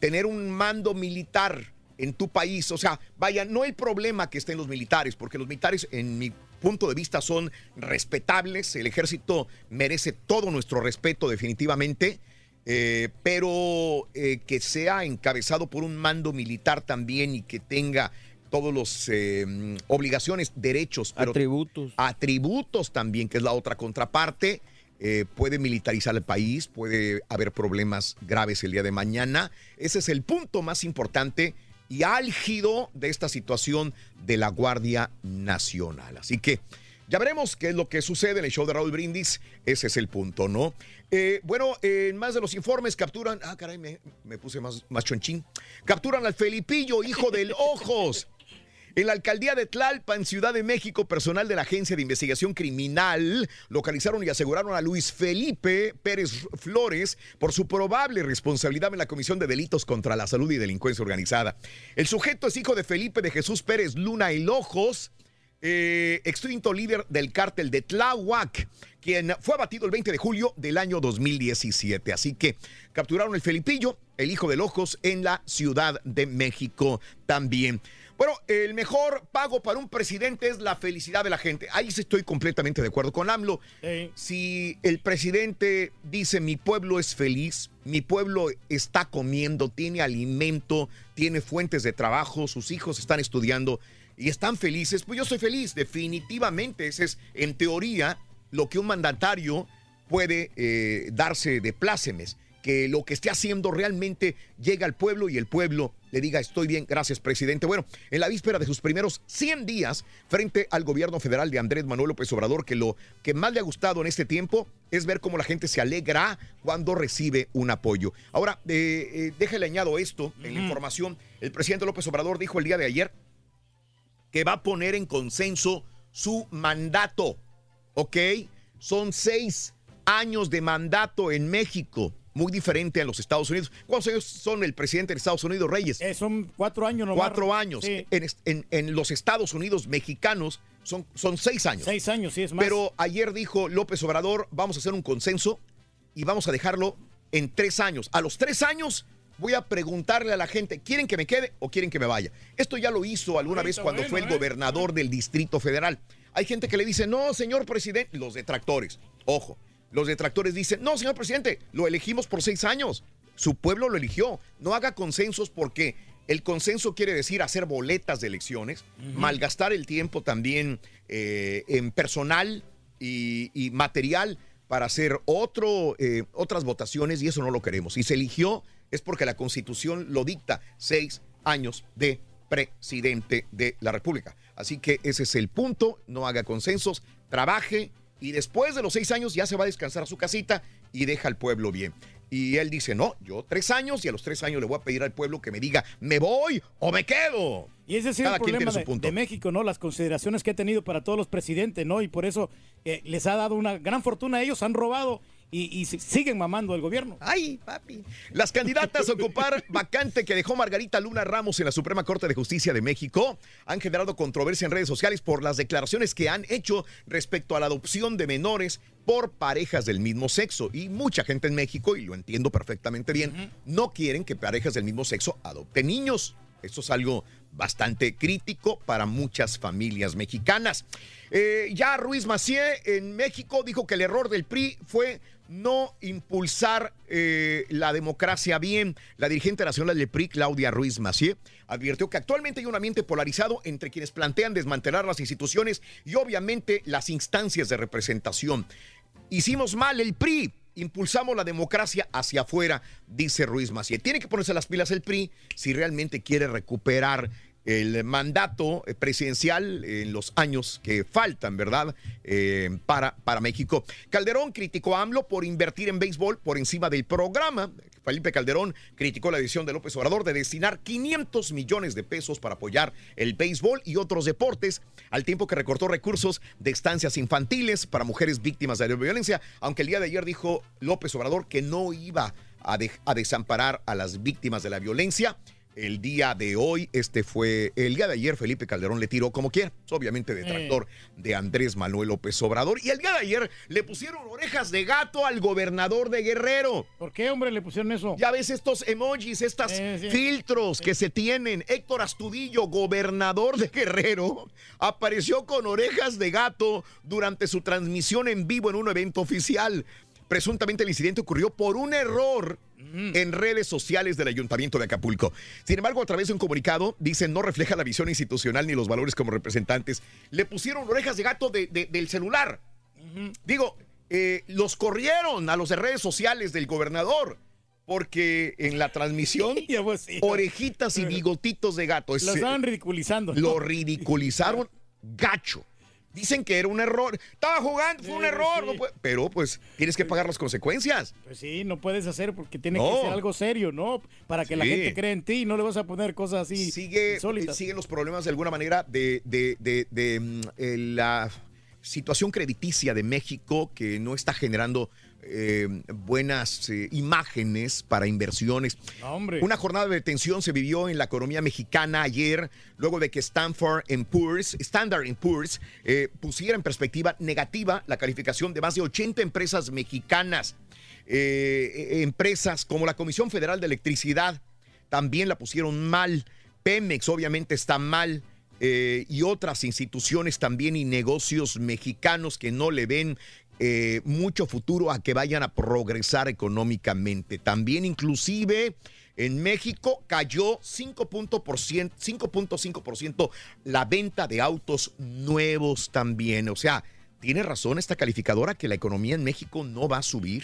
Tener un mando militar en tu país, o sea, vaya, no el problema que estén los militares, porque los militares, en mi punto de vista, son respetables. El ejército merece todo nuestro respeto definitivamente. eh, pero eh, que sea encabezado por un mando militar también y que tenga todos los eh, obligaciones, derechos, pero Atributos. atributos también, que es la otra contraparte. eh, puede militarizar el país, puede haber problemas graves el día de mañana. Ese es el punto más importante y álgido de esta situación de la Guardia Nacional. Así que ya veremos qué es lo que sucede en el show de Raúl Brindis. Ese es el punto, ¿no? Eh, bueno, en más de los informes capturan. Ah, caray, me, me puse más, más chonchín. Capturan al Felipillo, hijo del Ojos. En la alcaldía de Tlalpan, Ciudad de México, personal de la Agencia de Investigación Criminal localizaron y aseguraron a Luis Felipe Pérez Flores por su probable responsabilidad en la comisión de delitos contra la salud y delincuencia organizada. El sujeto es hijo de Felipe de Jesús Pérez Luna El Ojos, eh, extinto líder del cártel de Tláhuac, quien fue abatido el 20 de julio del año 2017. Así que capturaron el Felipillo, el hijo del Ojos, en la Ciudad de México también. Bueno, el mejor pago para un presidente es la felicidad de la gente. Ahí sí estoy completamente de acuerdo con AMLO. Si el presidente dice mi pueblo es feliz, mi pueblo está comiendo, tiene alimento, tiene fuentes de trabajo, sus hijos están estudiando y están felices, pues yo soy feliz. Definitivamente, ese es en teoría lo que un mandatario puede eh, darse de plácemes, que lo que esté haciendo realmente llega al pueblo y el pueblo le diga estoy bien, gracias presidente. Bueno, en la víspera de sus primeros 100 días frente al gobierno federal de Andrés Manuel López Obrador, que lo que más le ha gustado en este tiempo es ver cómo la gente se alegra cuando recibe un apoyo. Ahora, eh, eh, déjale añado esto en la información. El presidente López Obrador dijo el día de ayer que va a poner en consenso su mandato. ¿Ok? Son seis años de mandato en México, muy diferente a los Estados Unidos. ¿Cuántos años son el presidente de Estados Unidos, Reyes? Eh, son cuatro años nomás. Cuatro años. Sí. En, en- en los Estados Unidos mexicanos son, son seis años. Seis años, sí, es más. Pero ayer dijo López Obrador, vamos a hacer un consenso y vamos a dejarlo en tres años. A los tres años voy a preguntarle a la gente, ¿quieren que me quede o quieren que me vaya? Esto ya lo hizo alguna vez cuando fue el gobernador del Distrito Federal. Hay gente que le dice, no, señor presidente, los detractores, ojo, los detractores dicen, no, señor presidente, lo elegimos por seis años. Su pueblo lo eligió. No haga consensos porque el consenso quiere decir hacer boletas de elecciones, malgastar el tiempo también eh, en personal y, y material para hacer otro, eh, otras votaciones y eso no lo queremos. Si se eligió es porque la constitución lo dicta, seis años de presidente de la República. Así que ese es el punto, no haga consensos, trabaje y después de los seis años ya se va a descansar a su casita y deja al pueblo bien. Y él dice, no, yo tres años y a los tres años le voy a pedir al pueblo que me diga, ¿me voy o me quedo? Y ese es el problema de, punto. de México, ¿no? Las consideraciones que ha tenido para todos los presidentes, ¿no? Y por eso eh, les ha dado una gran fortuna a ellos, han robado y, y si- siguen mamando al gobierno. Ay, papi. Las candidatas a ocupar vacante que dejó Margarita Luna Ramos en la Suprema Corte de Justicia de México han generado controversia en redes sociales por las declaraciones que han hecho respecto a la adopción de menores por parejas del mismo sexo. Y mucha gente en México, y lo entiendo perfectamente bien, no quieren que parejas del mismo sexo adopten niños. Esto es algo bastante crítico para muchas familias mexicanas. Eh, ya Ruiz Macié en México dijo que el error del PRI fue no impulsar eh, la democracia bien. La dirigente nacional del PRI, Claudia Ruiz Macié, advirtió que actualmente hay un ambiente polarizado entre quienes plantean desmantelar las instituciones y obviamente las instancias de representación. Hicimos mal el PRI. Impulsamos la democracia hacia afuera, dice Ruiz Macié. Tiene que ponerse las pilas el PRI si realmente quiere recuperar el mandato eh, presidencial en los años que faltan, ¿verdad? Eh, para, para México. Calderón criticó a AMLO por invertir en béisbol por encima del programa. Felipe Calderón criticó la decisión de López Obrador de destinar 500 millones de pesos para apoyar el béisbol y otros deportes, al tiempo que recortó recursos de estancias infantiles para mujeres víctimas de la violencia, aunque el día de ayer dijo López Obrador que no iba a, a desamparar a las víctimas de la violencia. El día de hoy, este fue el día de ayer, Felipe Calderón le tiró como quiera, obviamente detractor de Andrés Manuel López Obrador. Y el día de ayer le pusieron orejas de gato al gobernador de Guerrero. ¿Por qué, hombre, le pusieron eso? Ya ves estos emojis, estos Eh, sí. filtros que se tienen. Héctor Astudillo, gobernador de Guerrero, apareció con orejas de gato durante su transmisión en vivo en un evento oficial. Presuntamente el incidente ocurrió por un error en redes sociales del Ayuntamiento de Acapulco. Sin embargo, a través de un comunicado, dicen no refleja la visión institucional ni los valores como representantes. Le pusieron orejas de gato de- de- del celular. Digo, eh, los corrieron a los de redes sociales del gobernador. Porque en la transmisión, orejitas y bigotitos de gato. Lo Es- estaban ridiculizando. lo ridiculizaron gacho. Dicen que era un error. Estaba jugando, fue un error. sí. no puede- pero pues tienes que pagar las consecuencias. Pues sí, no puedes hacer porque tiene No. que ser algo serio, ¿no? Para que la gente crea en ti y no le vas a poner cosas así Sigue, insólitas. siguen los problemas de alguna manera de, de- de- de, mm, eh, la situación crediticia de México que no está generando eh, buenas eh, imágenes para inversiones. Hombre. Una jornada de tensión se vivió en la economía mexicana ayer, luego de que Stanford Poor's, Standard Poor's eh, pusiera en perspectiva negativa la calificación de más de 80 empresas mexicanas. Eh, empresas como la Comisión Federal de Electricidad también la pusieron mal. Pemex obviamente está mal. eh, y otras instituciones también y negocios mexicanos que no le ven eh, mucho futuro a que vayan a progresar económicamente. También inclusive en México cayó 5.5% 5.5% la venta de autos nuevos también. O sea, tiene razón esta calificadora que la economía en México no va a subir.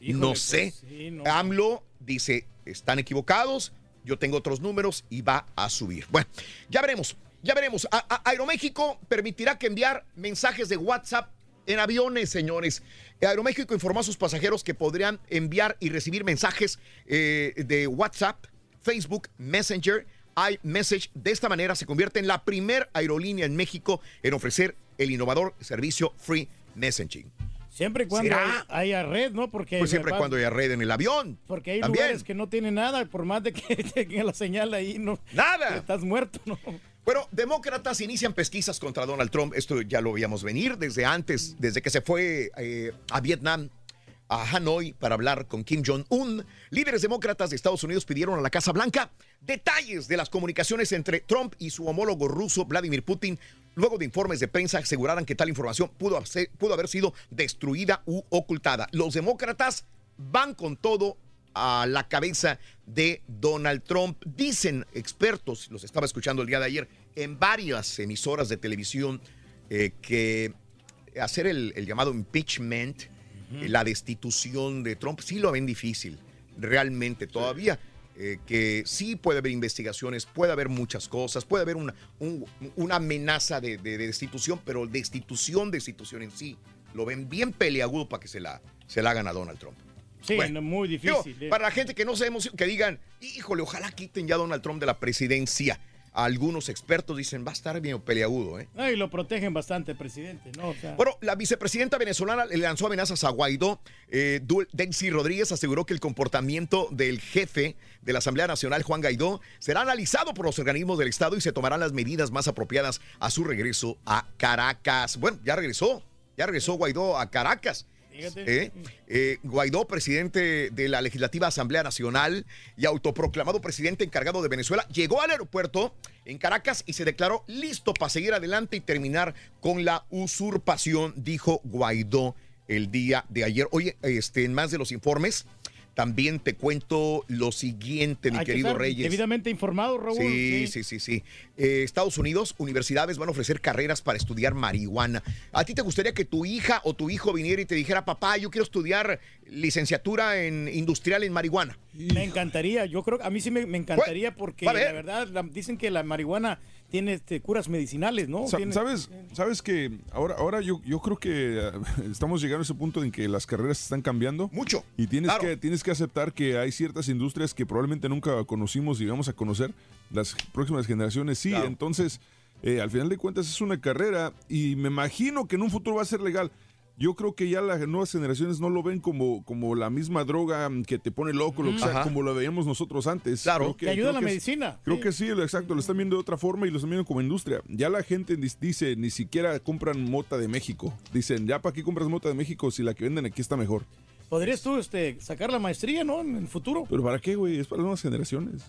Híjole, no pues, sé. sí, no. AMLO dice, están equivocados, yo tengo otros números y va a subir. Bueno, ya veremos, ya veremos. A- a- Aeroméxico permitirá que enviar mensajes de WhatsApp en aviones, señores. Aeroméxico informó a sus pasajeros que podrían enviar y recibir mensajes eh, de WhatsApp, Facebook, Messenger, iMessage. De esta manera se convierte en la primer aerolínea en México en ofrecer el innovador servicio Free Messaging. Siempre y cuando haya red, ¿no? Porque Pues siempre y cuando haya red en el avión. Porque hay También. lugares que no tienen nada, por más de que tenga la señal ahí, no. Nada. Estás muerto, ¿no? Bueno, demócratas inician pesquisas contra Donald Trump. Esto ya lo veíamos venir desde antes, desde que se fue eh, a Vietnam, a Hanoi, para hablar con Kim Jong-un. Líderes demócratas de Estados Unidos pidieron a la Casa Blanca detalles de las comunicaciones entre Trump y su homólogo ruso, Vladimir Putin. Luego de informes de prensa aseguraran que tal información pudo, haber- pudo haber sido destruida u ocultada. Los demócratas van con todo a la cabeza de Donald Trump. Dicen expertos, los estaba escuchando el día de ayer, en varias emisoras de televisión, eh, que hacer el, el llamado impeachment, eh, la destitución de Trump, sí lo ven difícil, realmente todavía. eh, que sí puede haber investigaciones, puede haber muchas cosas, puede haber una, un- una amenaza de, de- de destitución, pero destitución, destitución en sí, lo ven bien peleagudo para que se la, se la hagan a Donald Trump. Sí, Bueno, no, muy Digo, difícil. ¿eh? para la gente que no se emociona, que digan, híjole, ojalá quiten ya a Donald Trump de la presidencia. Algunos expertos dicen, va a estar bien peleagudo, ¿eh? No, y lo protegen bastante, presidente, ¿no? O sea, Bueno, la vicepresidenta venezolana le lanzó amenazas a Guaidó. Eh, Delcy Rodríguez aseguró que el comportamiento del jefe de la Asamblea Nacional, Juan Guaidó, será analizado por los organismos del Estado y se tomarán las medidas más apropiadas a su regreso a Caracas. Bueno, ya regresó, ya regresó Guaidó a Caracas. Eh, Guaidó, presidente de la Legislativa Asamblea Nacional y autoproclamado presidente encargado de Venezuela, llegó al aeropuerto en Caracas y se declaró listo para seguir adelante y terminar con la usurpación, dijo Guaidó el día de ayer. Oye, este, en más de los informes, también te cuento lo siguiente, mi Hay querido Reyes. Debidamente informado, Raúl. Sí, sí, sí, sí. Eh, Estados Unidos, universidades van a ofrecer carreras para estudiar marihuana. ¿A ti te gustaría que tu hija o tu hijo viniera y te dijera, papá, yo quiero estudiar licenciatura en industrial en marihuana? Me encantaría, yo creo, a mí sí me, me encantaría porque la verdad la- dicen que la marihuana tiene este, curas medicinales, ¿no? Sa- Tiene- ¿Sabes, sabes que ahora, ahora yo, yo creo que eh, estamos llegando a ese punto en que las carreras están cambiando? Mucho. Y tienes, Claro. que, tienes que aceptar que hay ciertas industrias que probablemente nunca conocimos y vamos a conocer. Las próximas generaciones sí. Claro. Entonces, eh, al final de cuentas es una carrera y me imagino que en un futuro va a ser legal. Yo creo que ya las nuevas generaciones no lo ven como, como la misma droga mm, que te pone loco, lo que sea, como lo veíamos nosotros antes. Claro. Creo que- Te ayuda creo la que es- medicina. Creo Sí. que sí, lo exacto, lo están viendo de otra forma y lo están viendo como industria. Ya la gente dice, ni siquiera compran mota de México. Dicen, ya para qué compras mota de México si la que venden aquí está mejor. Podrías tú este, sacar la maestría, ¿no? En el futuro. Pero ¿para qué, güey? Es para las nuevas generaciones.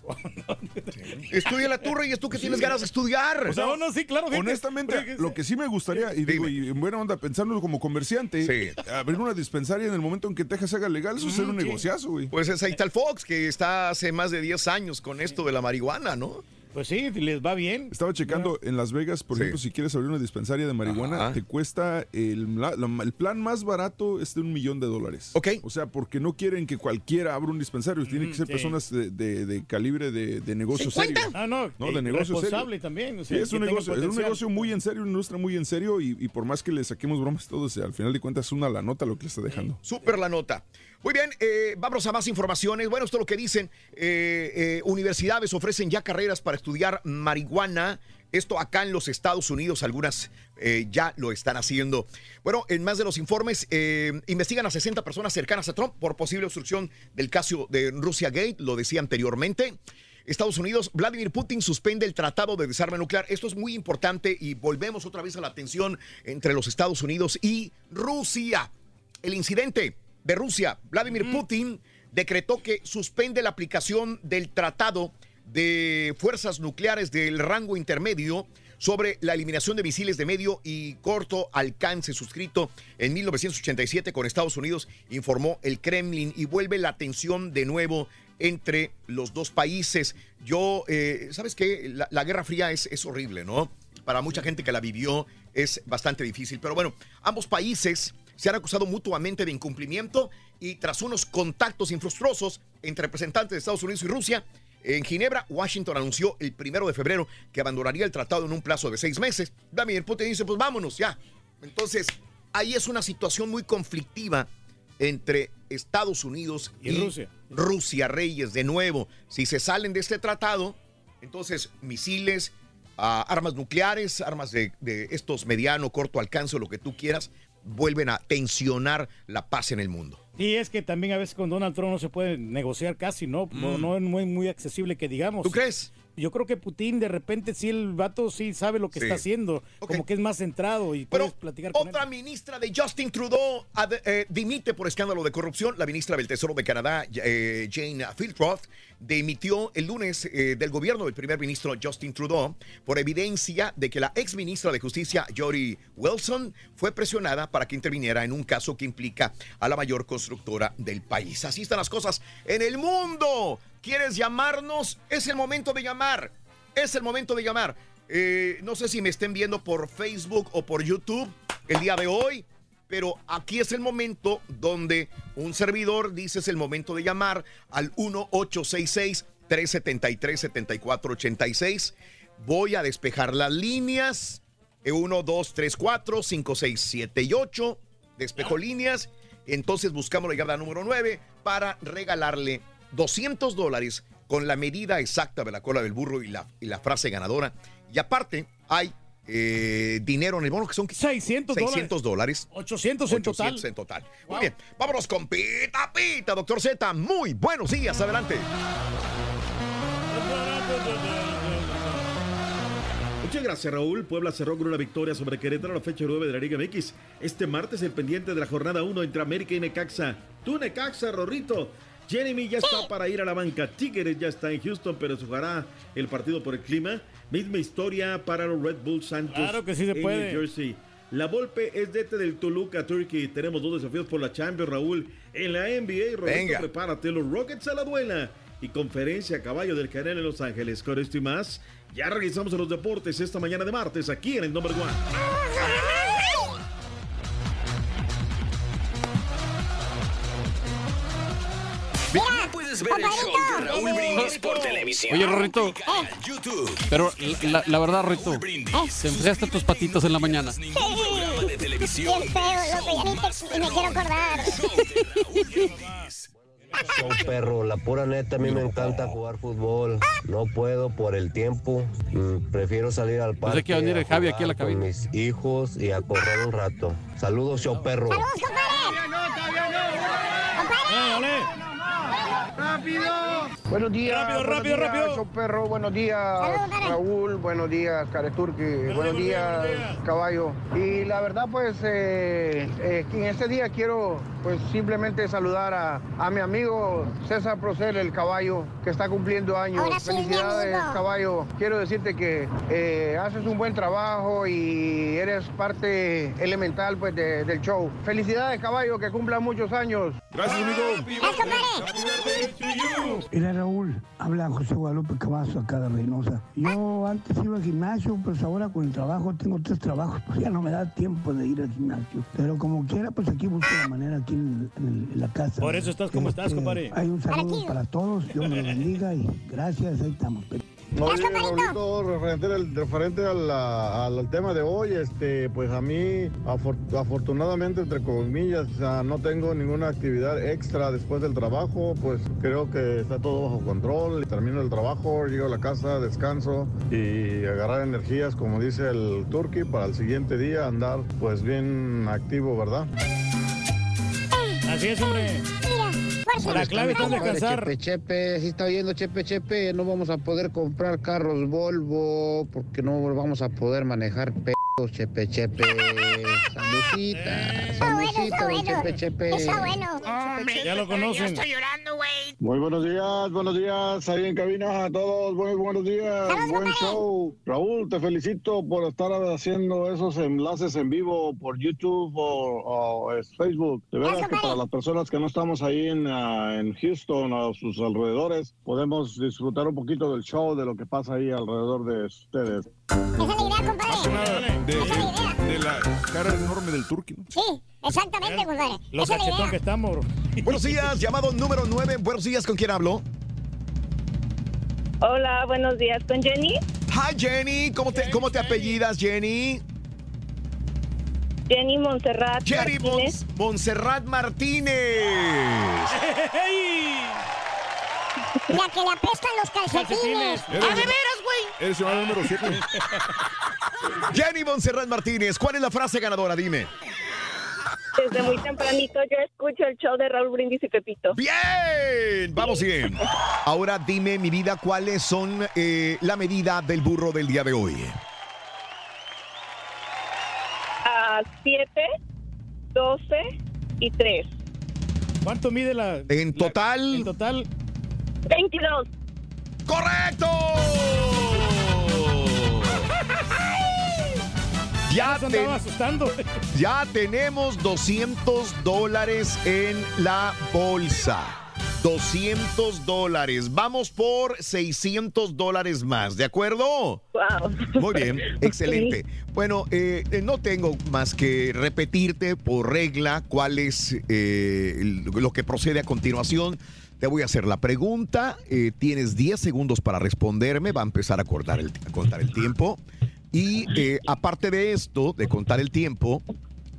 Estudia la turra y es tú que tienes ganas de estudiar. O sea, no, no, sí, claro. fíjate. Honestamente, lo que sí me gustaría, y digo, y en buena onda, pensándolo como comerciante, abrir una dispensaria en el momento en que Texas se haga legal, eso sería un sí. negociazo, güey. Pues es ahí está el Fox, que está hace más de 10 años con esto de la marihuana, ¿no? Pues sí, les va bien. Estaba checando en Las Vegas, por ejemplo, si quieres abrir una dispensaria de marihuana, Ajá. te cuesta el, la- la- el plan más barato es de un millón de dólares. Ok. O sea, porque no quieren que cualquiera abra un dispensario, tienen que ser sí. personas de, de- de calibre de, de negocio serio. Ah, no. No, de negocio responsable serio. también. o Sí, es un negocio, es un negocio muy en serio, una industria muy en serio y, y por más que le saquemos bromas todos, al final de cuentas es una la nota lo que le está dejando. Súper la nota. Muy bien, eh, vamos a más informaciones. Bueno, esto es lo que dicen. eh, eh, universidades ofrecen ya carreras para estudiar marihuana. Esto acá en los Estados Unidos, algunas ya lo están haciendo. Bueno, en más de los informes, eh, investigan a 60 personas cercanas a Trump por posible obstrucción del caso de Rusia Gate, lo decía anteriormente. Estados Unidos, Vladimir Putin suspende el tratado de desarme nuclear. Esto es muy importante y volvemos otra vez a la tensión entre los Estados Unidos y Rusia. El incidente de Rusia, Vladimir Putin decretó que suspende la aplicación del tratado de fuerzas nucleares del rango intermedio sobre la eliminación de misiles de medio y corto alcance suscrito en 1987 con Estados Unidos, informó el Kremlin y vuelve la tensión de nuevo entre los dos países. Yo, eh, ¿sabes qué? La, la Guerra Fría es, es horrible, ¿no? Para mucha gente que la vivió es bastante difícil. Pero bueno, ambos países se han acusado mutuamente de incumplimiento y tras unos contactos infructuosos entre representantes de Estados Unidos y Rusia, en Ginebra, Washington anunció el primero de febrero que abandonaría el tratado en un plazo de seis meses. Vladimir Putin dice, pues vámonos ya. Entonces, ahí es una situación muy conflictiva entre Estados Unidos y, Y Rusia. Rusia, Reyes, de nuevo. Si se salen de este tratado, entonces misiles, ah, armas nucleares, armas de, de estos mediano, corto alcance lo que tú quieras, vuelven a tensionar la paz en el mundo. Y es que también a veces con Donald Trump no se puede negociar casi, ¿no? No, Mm. no es muy, muy accesible que digamos. ¿Tú crees? Yo creo que Putin de repente sí el vato sí sabe lo que Sí. está haciendo, como que es más centrado y puedes platicar con él. Otra ministra de Justin Trudeau ad- eh, dimite por escándalo de corrupción. La ministra del Tesoro de Canadá, eh, Jane Philroth, dimitió el lunes eh, del gobierno del primer ministro Justin Trudeau por evidencia de que la ex ministra de Justicia, Jody Wilson, fue presionada para que interviniera en un caso que implica a la mayor constructora del país. Así están las cosas en el mundo. ¿Quieres llamarnos? Es el momento de llamar. Es el momento de llamar. Eh, no sé si me estén viendo por Facebook o por YouTube el día de hoy, pero aquí es el momento donde un servidor dice es el momento de llamar al 1-866-373-7486. Voy a despejar las líneas. 1, 2, 3, 4, 5, 6, 7 y 8. Despejo líneas. Entonces buscamos la llamada número 9 para regalarle 200 dólares con la medida exacta de la cola del burro y la, y la frase ganadora. Y aparte, hay eh, dinero en el bono que son 600 dólares. 600 dólares. 800 en total. 800 en total. Muy bien, vámonos con Pita Pita, doctor Z. Muy buenos días, adelante. Muchas gracias, Raúl. Puebla cerró con una victoria sobre Querétaro a la fecha 9 de la Liga MX. Este martes, el pendiente de la jornada 1 entre América y Necaxa. Tú, Necaxa, Rorrito. Jeremy ya está para ir a la banca. Tigres ya está en Houston, pero se jugará el partido por el clima. Misma historia para los Red Bull Santos Claro que sí se en puede. New Jersey. La Volpe es DT del Toluca, Turkey. Tenemos dos desafíos por la Champions, Raúl. En la NBA, Roberto, Venga. prepárate. Los Rockets a la duela. Y conferencia a caballo del Canal en Los Ángeles. Con esto y más, ya regresamos a los deportes esta mañana de martes aquí en el Number One. Puedes ver el show de Raúl Brindis por televisión. Oye, Rorrito. Pero la, la verdad, Rorrito, te enfriaste tus patitos en la mañana. de televisión. Bien feo, loco, ya ni, te- ni me quiero acordar. Show, perro, la pura neta, a mí me encanta jugar fútbol. No puedo por el tiempo. Mm, Prefiero salir al parque. hay que venir el Javi aquí a la con mis hijos y a correr un rato. Saludos, show perro. Buenos días. Rápido, buenos rápido, días, rápido. perro. Buenos días, Raúl. Buenos días, Careturki. Buenos días, caballo. Y la verdad, pues, eh, eh, en este día quiero, pues, simplemente saludar a, a mi amigo César Procel, el caballo, que está cumpliendo años. Felicidades, caballo. Quiero decirte que eh, haces un buen trabajo y eres parte elemental, pues, de- del show. Felicidades, caballo, que cumpla muchos años. Gracias, amigo. Era Raúl, habla José Guadalupe Cavazo acá de Reynosa. Yo antes iba al gimnasio, pues ahora con el trabajo, tengo tres trabajos, pues ya no me da tiempo de ir al gimnasio. Pero como quiera, pues aquí busco la manera aquí en, en- en la casa. Por eso estás como estás, compadre. Hay un saludo para todos, Dios me bendiga y gracias, ahí estamos. Oye, Raulito, referente al, referente a la- al tema de hoy, este, pues a mí, afor- afortunadamente, entre comillas, o sea, no tengo ninguna actividad extra después del trabajo, pues creo que está todo bajo control. Termino el trabajo, llego a la casa, descanso y agarrar energías, como dice el Turkey, para el siguiente día andar pues bien activo, ¿verdad? Así es, hombre. La clave está en descansar. Chepe, chepe, si está oyendo Chepe, Chepe, no vamos a poder comprar carros Volvo porque no vamos a poder manejar pedos, Chepe, Chepe. Salucita, salucita, don Chepe, Chepe. Está bueno. Ya lo conocen. Muy buenos días, buenos días, ahí en cabina a todos, muy buenos días, buen show. Raúl, te felicito por estar haciendo esos enlaces en vivo por YouTube o, Facebook. De veras que para las personas que no estamos ahí en, ah, en Houston o sus alrededores, podemos disfrutar un poquito del show, de lo que pasa ahí alrededor de ustedes. De, de- de la cara enorme del turqui. ¿no? Sí, exactamente, compadre. Lo Esa es la cachetón idea. que estamos. Buenos días, llamado número 9. Buenos días, ¿con quién hablo? Hola, buenos días. ¿Con Jenny? Hi, Jenny. ¿Cómo te, cómo te apellidas, Jenny? Jenny Montserrat. Jenny Martínez. Mons- Montserrat Martínez. La que le apestan los calcetines. ¡Ah, de veras, güey! Eres llamado número 7. Jenny Montserrat Martínez, ¿cuál es la frase ganadora? Dime. Desde muy tempranito yo escucho el show de Raúl Brindis y Pepito. Bien, vamos bien. Ahora dime, mi vida, cuáles son eh, la medida del burro del día de hoy. A 7, 12 y 3. ¿Cuánto mide la. En total. En total. 22. ¡Correcto! Ya, te- andaba asustando. ya tenemos 200 dólares en la bolsa. 200 dólares. Vamos por 600 dólares más, ¿de acuerdo? Muy bien, excelente. Bueno, eh, eh, no tengo más que repetirte por regla cuál es eh, lo que procede a continuación. Te voy a hacer la pregunta. eh, tienes 10 segundos para responderme. Va a empezar a, cortar el- a contar el tiempo. Y eh, aparte de esto, de contar el tiempo,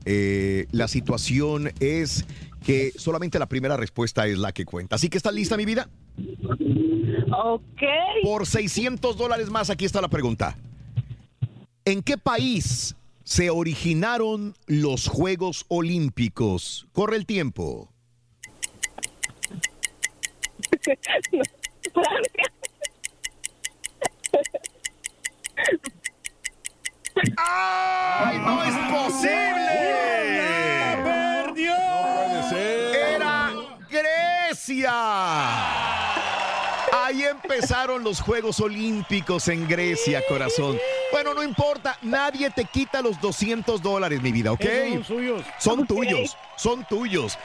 eh, la situación es que solamente la primera respuesta es la que cuenta. Así que ¿estás lista, mi vida? Ok. Por 600 dólares más, aquí está la pregunta. ¿En qué país se originaron los Juegos Olímpicos? Corre el tiempo. ¡Ay, no es posible! perdió! Era Grecia. Ahí empezaron los Juegos Olímpicos en Grecia, corazón. Bueno, no importa, nadie te quita los 200 dólares, mi vida, ¿ok? Esos son suyos. Son tuyos, son tuyos.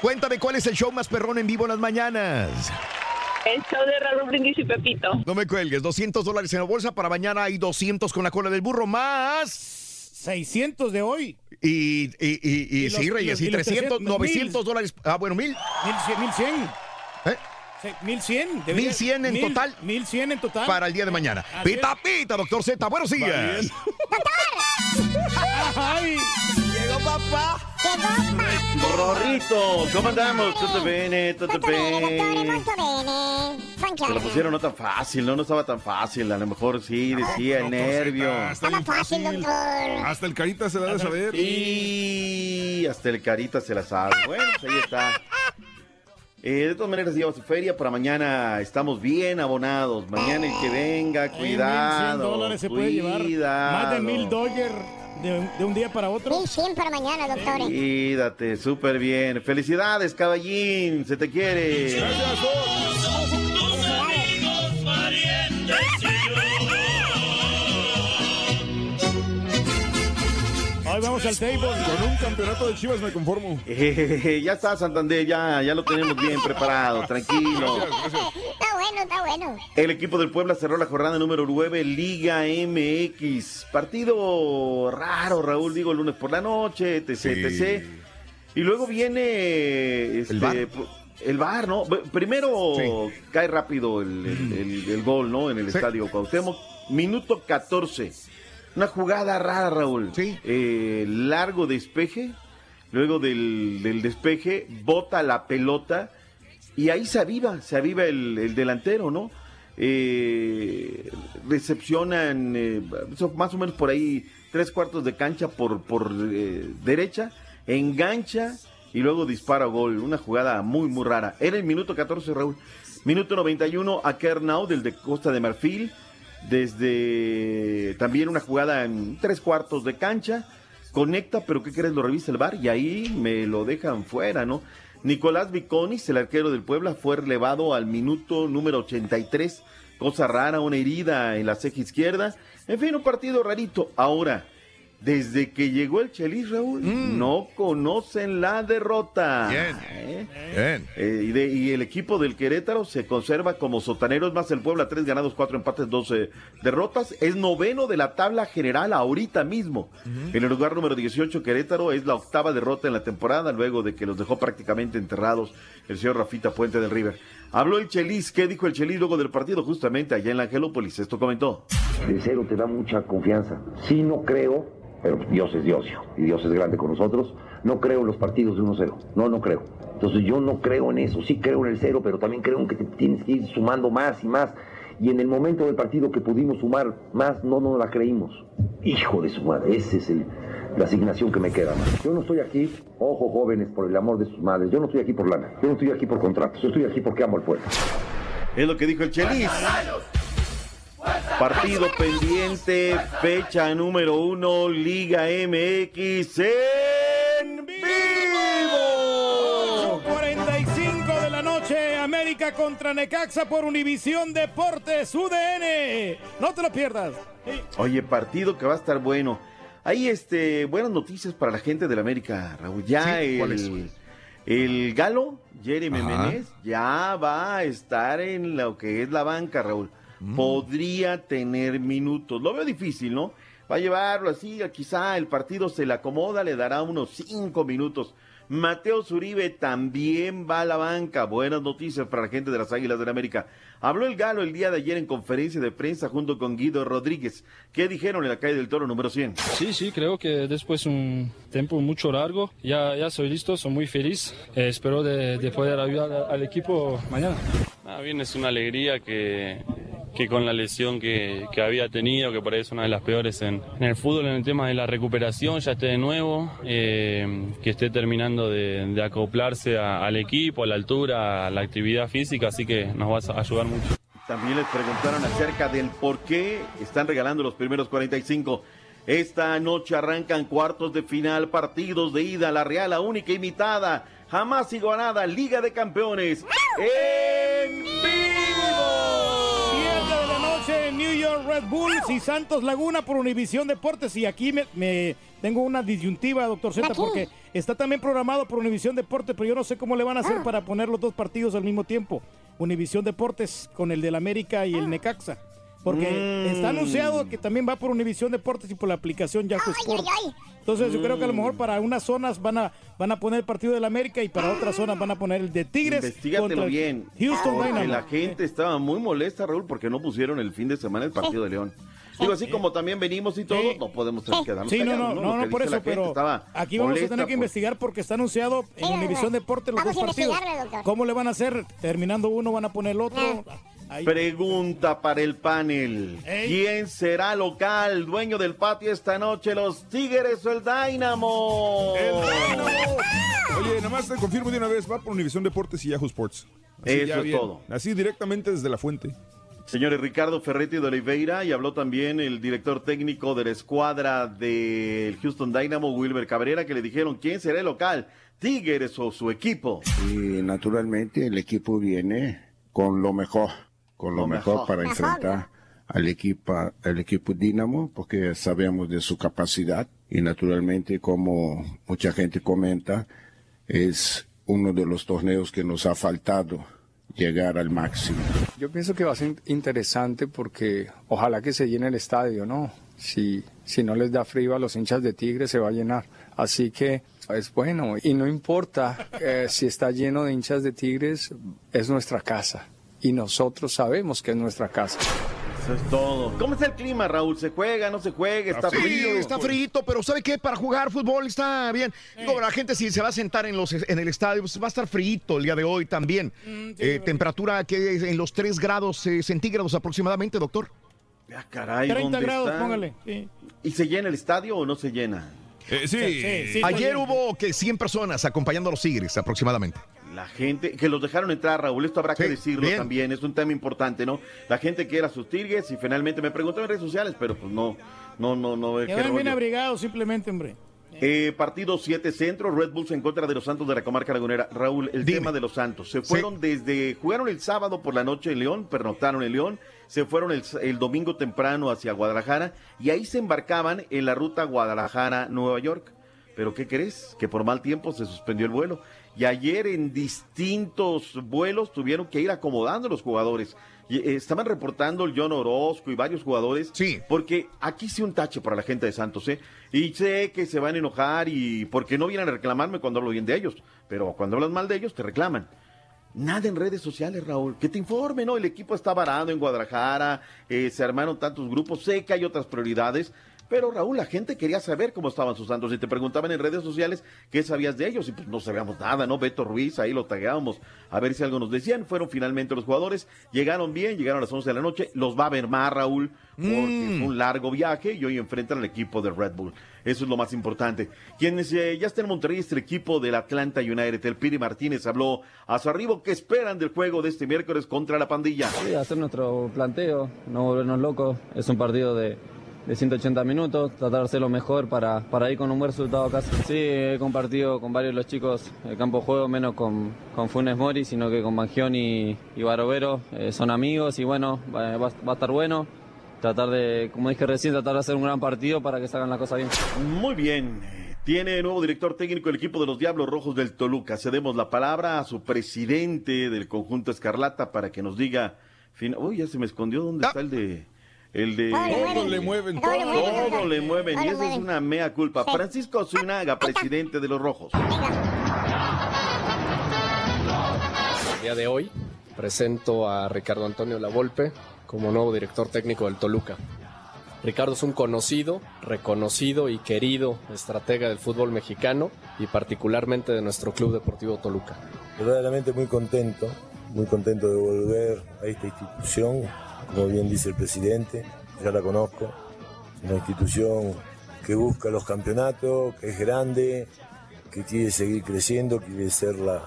Cuéntame cuál es el show más perrón en vivo en las mañanas. El show de Raúl Brindis y Pepito. No me cuelgues, 200 dólares en la bolsa. Para mañana hay 200 con la cola del burro más. 600 de hoy. Y, y, y, y, Y sí, los- Reyes, y y los 300, 300, 900 dólares. Ah, bueno, mil. 1100. 1100. ¿Eh? Sí, 1100. 1100 en total. 1100 en total. Para el día de mañana. Así Pita, pita, doctor Z, buenos días. Ay. Papá. Rorrito, ¿cómo andamos? Tutto bene, tutto bene. Se lo pusieron no tan fácil, ¿no? No estaba tan fácil. A lo mejor sí, decía el nervio. Estaba fácil, doctor. Hasta el carita se da de saber. Y hasta el carita se la sabe. Bueno, pues ahí está. Eh, de todas maneras, lleva su feria. Para mañana estamos bien abonados. Mañana el que venga, En 1100 cuidado. dólares se puede llevar. Más de mil dólares de, de un día para otro. 1100 para mañana, doctor. Cuídate, súper bien. Felicidades, caballín. Se te quiere. Hoy vamos al table. Con un campeonato de Chivas me conformo. Eh, ya está, Santander, ya, ya lo tenemos bien preparado, tranquilo. Está bueno, está bueno. El equipo del Puebla cerró la jornada número 9, Liga MX. Partido raro, Raúl, digo, el lunes por la noche, etc, etc. Y luego viene este, El pu- el VAR, ¿no? Primero cae rápido el, el- el- el gol, ¿no? En el Sí. estadio Cuauhtémoc. Minuto 14. Una jugada rara, Raúl. Eh, largo despeje. Luego del, del despeje, bota la pelota. Y ahí se aviva, se aviva el, el delantero, ¿no? Eh, recepcionan eh, más o menos por ahí tres cuartos de cancha por, por eh, derecha, engancha y luego dispara gol. Una jugada muy, muy rara. Era el minuto 14, Raúl. Minuto 91 a Kernau del de Costa de Marfil. Desde también una jugada en tres cuartos de cancha. Conecta, pero ¿qué crees? Lo revisa el bar y ahí me lo dejan fuera, ¿no? Nicolás Viconis, el arquero del Puebla, fue relevado al minuto número 83. Cosa rara, una herida en la ceja izquierda. En fin, un partido rarito. Ahora, desde que llegó el Chelis, Raúl, no conocen la derrota. Bien. ¿Eh? Bien. Eh, y, de- y el equipo del Querétaro se conserva como sotaneros más el Puebla, tres ganados, cuatro empates, doce derrotas. Es noveno de la tabla general ahorita mismo. En el lugar número 18, Querétaro es la octava derrota en la temporada, luego de que los dejó prácticamente enterrados el señor Rafita Puente del River. Habló el Chelis, ¿qué dijo el Chelis luego del partido? Justamente allá en la Angelópolis, esto comentó. El cero te da mucha confianza. Sí, no creo, pero Dios es Dios, y Dios es grande con nosotros. No creo en los partidos de 1-0. No, no creo. Entonces yo no creo en eso. Sí creo en el cero, pero también creo en que tienes que ir sumando más y más. Y en el momento del partido que pudimos sumar más, no nos la creímos. Hijo de su madre, esa es el- la asignación que me queda. Yo no estoy aquí, ojo jóvenes, por el amor de sus madres. Yo no estoy aquí por lana. Yo no estoy aquí por contratos. Yo estoy aquí porque amo al pueblo. Es lo que dijo el Chelis. Partido pendiente, fecha número uno, Liga MX en vivo. 45 de la noche, América contra Necaxa por Univisión Deportes UDN. No te lo pierdas. Oye, partido que va a estar bueno. Hay este, buenas noticias para la gente del América, Raúl. Ya el, el Galo, Jeremy. Menez, ya va a estar en lo que es la banca, Raúl. Mm. Podría tener minutos. Lo veo difícil, ¿no? Va a llevarlo así, quizá el partido se le acomoda, le dará unos cinco minutos. Mateo Zuribe también va a la banca. Buenas noticias para la gente de las Águilas del América. Habló el Galo el día de ayer en conferencia de prensa junto con Guido Rodríguez. ¿Qué dijeron en la calle del Toro número 100? Sí, sí, creo que después un tiempo mucho largo, ya, ya soy listo, soy muy feliz. Eh, espero de, de poder ayudar al equipo mañana. Ah, bien, es una alegría que, que con la lesión que, que había tenido, que por ahí es una de las peores en, en el fútbol, en el tema de la recuperación, ya esté de nuevo, eh, que esté terminando de, acoplarse al equipo, a la altura, a la actividad física, así que nos va a ayudar mucho. También les preguntaron acerca del por qué están regalando los primeros 45. Esta noche arrancan cuartos de final, partidos de ida, la Real, la única imitada, jamás igualada, Liga de Campeones. ¡En vivo! Pumas Bulls y Santos Laguna por Univisión Deportes. Y aquí me, me tengo una disyuntiva, doctor Z, porque está también programado por Univisión Deportes, pero yo no sé cómo le van a hacer Ah. para poner los dos partidos al mismo tiempo. Univisión Deportes con el del América y el Ah. Necaxa. Porque Mm. está anunciado que también va por Univisión Deportes y por la aplicación Yahoo Sports. Entonces yo creo que a lo mejor para unas zonas van a van a poner el partido del América y para otras zonas van a poner el de Tigres Investígatelo bien. Houston porque Dynamo. la gente estaba muy molesta, Raúl, porque no pusieron el fin de semana el partido de León. Digo, así como también venimos y todo, no podemos quedarnos Sí, no, callados, no, no, que no, por eso, pero aquí vamos a tener que por- investigar porque está anunciado en Univisión Deportes los vamos dos partidos. ¿Cómo le van a hacer? Terminando uno van a poner el otro. Pregunta para el panel. ¿Quién será local, dueño del patio esta noche, los Tigres o el Dynamo? Oye, nada más te confirmo de una vez, va por Univisión Deportes y Yahoo Sports. Eso ya es todo. Así directamente desde la fuente. Señores, Ricardo Ferretti de Oliveira y habló también el director técnico de la escuadra del Houston Dynamo, Wilber Cabrera, que le dijeron quién será el local, Tigres o su equipo. Y naturalmente el equipo viene con lo mejor, con lo, Lo mejor, mejor. para Mejor, enfrentar al equipo, al equipo Dinamo, porque sabemos de su capacidad y naturalmente como mucha gente comenta, es uno de los torneos que nos ha faltado llegar al máximo. Yo pienso que va a ser interesante porque ojalá que se llene el estadio, ¿no? Si, si no les da frío a los hinchas de Tigre se va a llenar. Así que es bueno y no importa eh, si está lleno de hinchas de Tigres, es nuestra casa y nosotros sabemos que es nuestra casa. Eso es todo. ¿Cómo está el clima, Raúl? ¿Se juega, no se juega? ¿Está Sí, frío? está frío, pero ¿sabe qué? Para jugar fútbol está bien. Digo, la gente si se va a sentar en, los, en el estadio, pues va a estar frío el día de hoy también. Eh, temperatura que es en los 3 grados eh, centígrados aproximadamente, doctor. Ah, caray, 30 ¿dónde grados, póngale. sí. ¿Y se llena el estadio o no se llena? Eh, sí, Ayer hubo que 100 personas acompañando a los Tigres aproximadamente. La gente que los dejaron entrar, Raúl, esto habrá que decirlo bien. también, es un tema importante, ¿no? La gente que era sus tigres y finalmente me preguntó en redes sociales, pero pues no, no, no, no, qué Quedan bien abrigados simplemente, hombre. Eh, partido 7 Centro, Red Bulls en contra de los Santos de la Comarca Lagunera. Raúl, el tema de los Santos. Se fueron desde, jugaron el sábado por la noche en León, pernoctaron en León, se fueron el, el domingo temprano hacia Guadalajara y ahí se embarcaban en la ruta Guadalajara-Nueva York. Pero ¿qué crees? Que por mal tiempo se suspendió el vuelo. Y ayer en distintos vuelos tuvieron que ir acomodando los jugadores. Y, eh, estaban reportando el John Orozco y varios jugadores. Sí. Porque aquí sí un tache para la gente de Santos, ¿eh? Y sé que se van a enojar y porque no vienen a reclamarme cuando hablo bien de ellos. Pero cuando hablas mal de ellos, te reclaman. Nada en redes sociales, Raúl. Que te informe, ¿no? El equipo está varado en Guadalajara, eh, se armaron tantos grupos, sé que hay otras prioridades. Pero Raúl, la gente quería saber cómo estaban sus santos y te preguntaban en redes sociales qué sabías de ellos y pues no sabíamos nada, ¿no? Beto Ruiz, ahí lo tagueábamos a ver si algo nos decían. Fueron finalmente los jugadores, llegaron bien, llegaron a las 11 de la noche, los va a ver más Raúl porque fue un largo viaje y hoy enfrentan al equipo de Red Bull. Eso es lo más importante. Quienes eh, ya está en Monterrey es el equipo del Atlanta United. El Piri Martínez habló a su arribo que esperan del juego de este miércoles contra la pandilla. Sí, hacer nuestro planteo, no volvernos locos. Es un partido de, de 180 minutos, tratar de hacer lo mejor para, para ir con un buen resultado a casa. Sí, he compartido con varios de los chicos el campo de juego, menos con, con Funes Mori, sino que con Mangión y, y Barovero. Eh, son amigos y bueno, va, va- va a estar bueno. Tratar de, como dije recién, tratar de hacer un gran partido para que salgan las cosas bien. Muy bien. Tiene nuevo director técnico el equipo de los Diablos Rojos del Toluca. Cedemos la palabra a su presidente del conjunto Escarlata para que nos diga. fin- Uy, ya se me escondió. ¿Dónde está el de.? El de. Todo le mueven, todo. Todo le mueven. Todo Y esa es una mea culpa. Sí. Francisco Zunaga, presidente de los Rojos. El día de hoy presento a Ricardo Antonio Lavolpe como nuevo director técnico del Toluca. Ricardo es un conocido, reconocido y querido estratega del fútbol mexicano y particularmente de nuestro Club Deportivo Toluca. Verdaderamente muy contento, muy contento de volver a esta institución, como bien dice el presidente, ya la conozco, una institución que busca los campeonatos, que es grande, que quiere seguir creciendo, quiere ser la,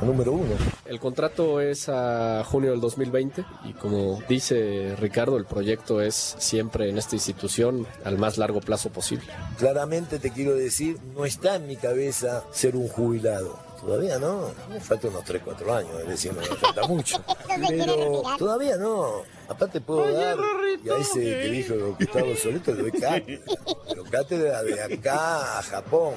la número uno. El contrato es a junio del 2020 y como dice Ricardo, el proyecto es siempre en esta institución al más largo plazo posible. Claramente te quiero decir, no está en mi cabeza ser un jubilado. Todavía no. Me falta unos 3, 4 años, es decir, no me falta mucho. Pero todavía no. Aparte puedo dar, y a ese que dijo Gustavo Soleto le doy cátedra. Pero cátedra de acá a Japón.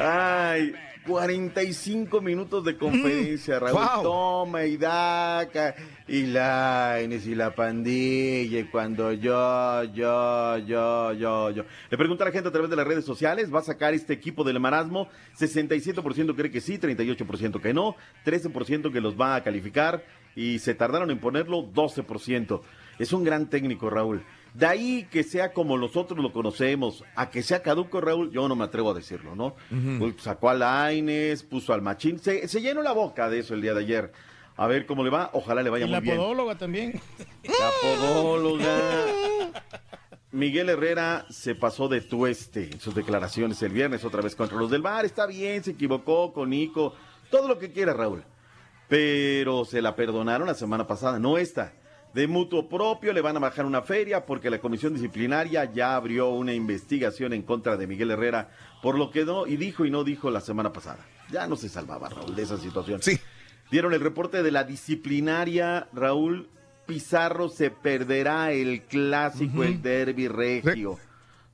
Ay, 45 minutos de conferencia, Raúl. wow. Toma y daca, y Laines y la pandilla, y cuando yo, yo, yo, yo, yo. Le pregunta a la gente a través de las redes sociales, ¿va a sacar este equipo del marasmo? 67% cree que sí, 38% que no, 13% que los va a calificar, y se tardaron en ponerlo 12%. Es un gran técnico, Raúl. De ahí que sea como nosotros lo conocemos, a que sea caduco, Raúl, yo no me atrevo a decirlo, ¿no? Pues, sacó a Laines, puso al Machín, se, se llenó la boca de eso el día de ayer. A ver cómo le va, ojalá le vaya Y muy la bien. podóloga también. La podóloga. Miguel Herrera se pasó de tueste en sus declaraciones el viernes otra vez contra los del bar. Está bien, se equivocó con Nico, todo lo que quiera, Raúl. Pero se la perdonaron la semana pasada, no esta. De mutuo propio le van a bajar una feria porque la comisión disciplinaria ya abrió una investigación en contra de Miguel Herrera por lo que no y dijo y no dijo la semana pasada. Ya no se salvaba Raúl de esa situación. Sí. Dieron el reporte de la disciplinaria, Raúl Pizarro se perderá el clásico, el derby regio.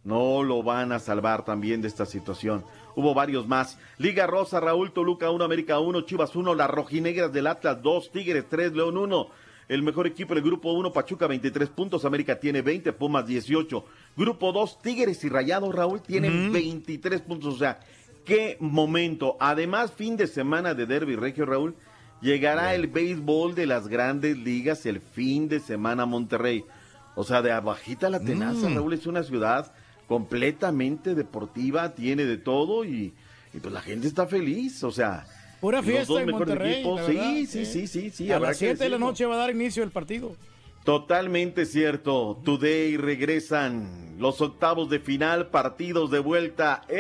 No lo van a salvar también de esta situación. Hubo varios más. Liga Rosa, Raúl Toluca 1, América 1, Chivas 1, las rojinegras del Atlas 2, Tigres 3, León 1. El mejor equipo del grupo 1, Pachuca 23 puntos, América tiene 20, Pumas 18. Grupo 2, Tigres y Rayados, Raúl, tienen 23 puntos. O sea, qué momento. Además, fin de semana de Derby Regio, Raúl. Llegará el béisbol de las grandes ligas el fin de semana a Monterrey. O sea, de abajita la tenaza, Mm. Raúl, es una ciudad completamente deportiva, tiene de todo y, y pues la gente está feliz. O sea, Pura los fiesta dos en Monterrey. la sí, verdad, sí, sí, sí, sí, A las que 7 de la noche va a dar inicio el partido. Totalmente cierto. Today regresan los octavos de final, partidos de vuelta. ¡En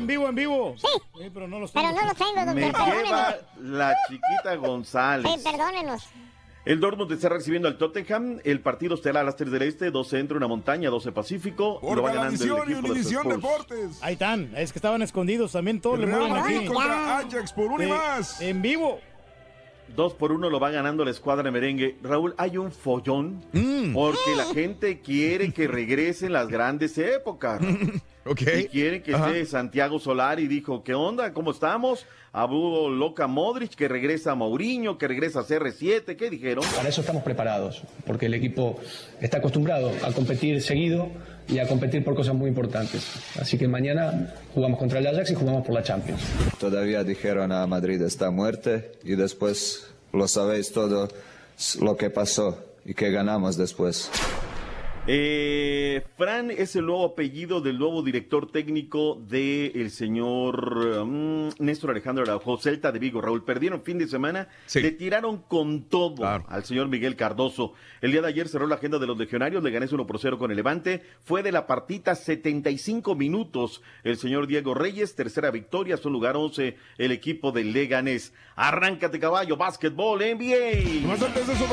en vivo, en vivo. Sí. pero no los Pero tengo. no los tengo, doctor. Me lleva la chiquita González. Sí, perdónenos. El Dortmund está recibiendo al Tottenham. El partido estará a las 3 del Este, 12 centro, una montaña, 12 pacífico. Por Lo va ganando el equipo de los Univisión Spurs. Deportes. Ahí están, es que estaban escondidos también todos le Real mueven Madrid aquí. contra Ajax por uno y más. En vivo. Dos por uno lo va ganando la escuadra de merengue. Raúl, hay un follón Mm. porque la gente quiere que regresen las grandes épocas. Raúl. Ok. Y quiere que Ajá. esté Santiago Solari. Dijo, ¿qué onda? ¿Cómo estamos? Abu Loca Modric, que regresa a Mourinho, que regresa a CR7. ¿Qué dijeron? Para eso estamos preparados, porque el equipo está acostumbrado a competir seguido y a competir por cosas muy importantes. Así que mañana jugamos contra el Ajax y jugamos por la Champions. Todavía dijeron a Madrid está muerte y después lo sabéis todo lo que pasó y que ganamos después. Eh, Fran es el nuevo apellido del nuevo director técnico del señor mm, Néstor Alejandro Araujo, Celta de Vigo. Raúl, perdieron fin de semana, le tiraron con todo al señor Miguel Cardoso. El día de ayer cerró la agenda de los legionarios, le gané 1 por 0 con el Levante. Fue de la partita 75 minutos el señor Diego Reyes, tercera victoria, su lugar 11 el equipo del Leganés. Arráncate caballo, básquetbol, NBA. Más antes de eso,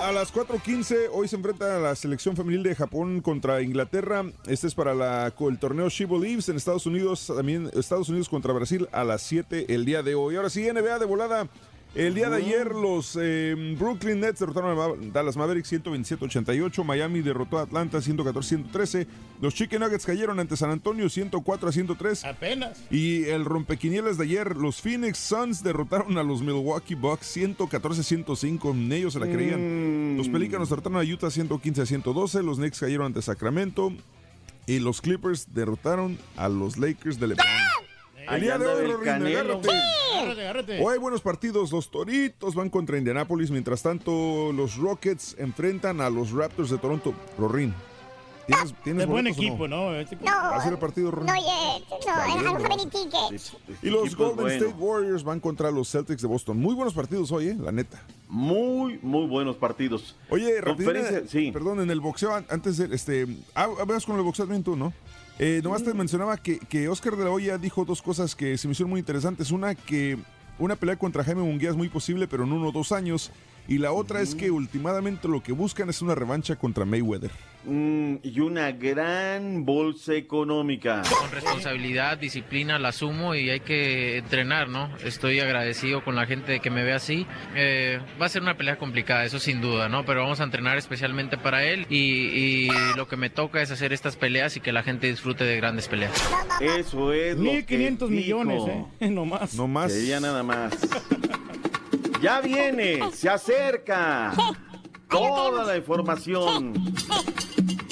a las 4.15 hoy se enfrenta la selección femenil de Japón contra Inglaterra. Este es para la, el torneo She Believes en Estados Unidos. También Estados Unidos contra Brasil a las 7 el día de hoy. Ahora sí, NBA de volada. El día de ayer los eh, Brooklyn Nets derrotaron a Dallas Mavericks 127-88, Miami derrotó a Atlanta 114-113, los Chicken Nuggets cayeron ante San Antonio 104-103. Apenas. Y el rompequinielas de ayer, los Phoenix Suns derrotaron a los Milwaukee Bucks 114-105, ellos se la creían. Los Pelícanos derrotaron a Utah 115-112, los Knicks cayeron ante Sacramento y los Clippers derrotaron a los Lakers de LeBron. El día de hoy, Rorín, Canelo. agárrate. Agárrate, agárrate. Hoy hay buenos partidos. Los Toritos van contra Indianapolis. Mientras tanto, los Rockets enfrentan a los Raptors de Toronto. Rorín, ¿tienes, tienes Es buen equipo, ¿no? Este- No. ¿Va a ser el partido, Rorín? No, eh, no, any tickets. Y los Golden bueno. State Warriors van contra los Celtics de Boston. Muy buenos partidos hoy, ¿eh? La neta. Muy, muy buenos partidos. Oye, eh, sí. perdón, en el boxeo, an- antes de, este, ah, veas con el boxeo también tú, ¿no? Eh, nomás te mencionaba que, que Oscar de la Hoya dijo dos cosas que se me hicieron muy interesantes. Una, que una pelea contra Jaime Munguía es muy posible, pero en uno o dos años. Y la otra es que últimamente lo que buscan es una revancha contra Mayweather. Mm, y una gran bolsa económica. Con responsabilidad, disciplina, la asumo y hay que entrenar, ¿no? Estoy agradecido con la gente que me ve así. Eh, va a ser una pelea complicada, eso sin duda, ¿no? Pero vamos a entrenar especialmente para él y, y lo que me toca es hacer estas peleas y que la gente disfrute de grandes peleas. Eso es lo 1500 que millones. ¿eh? No más. No más. Sería nada más. Ya viene, se acerca. Toda la información.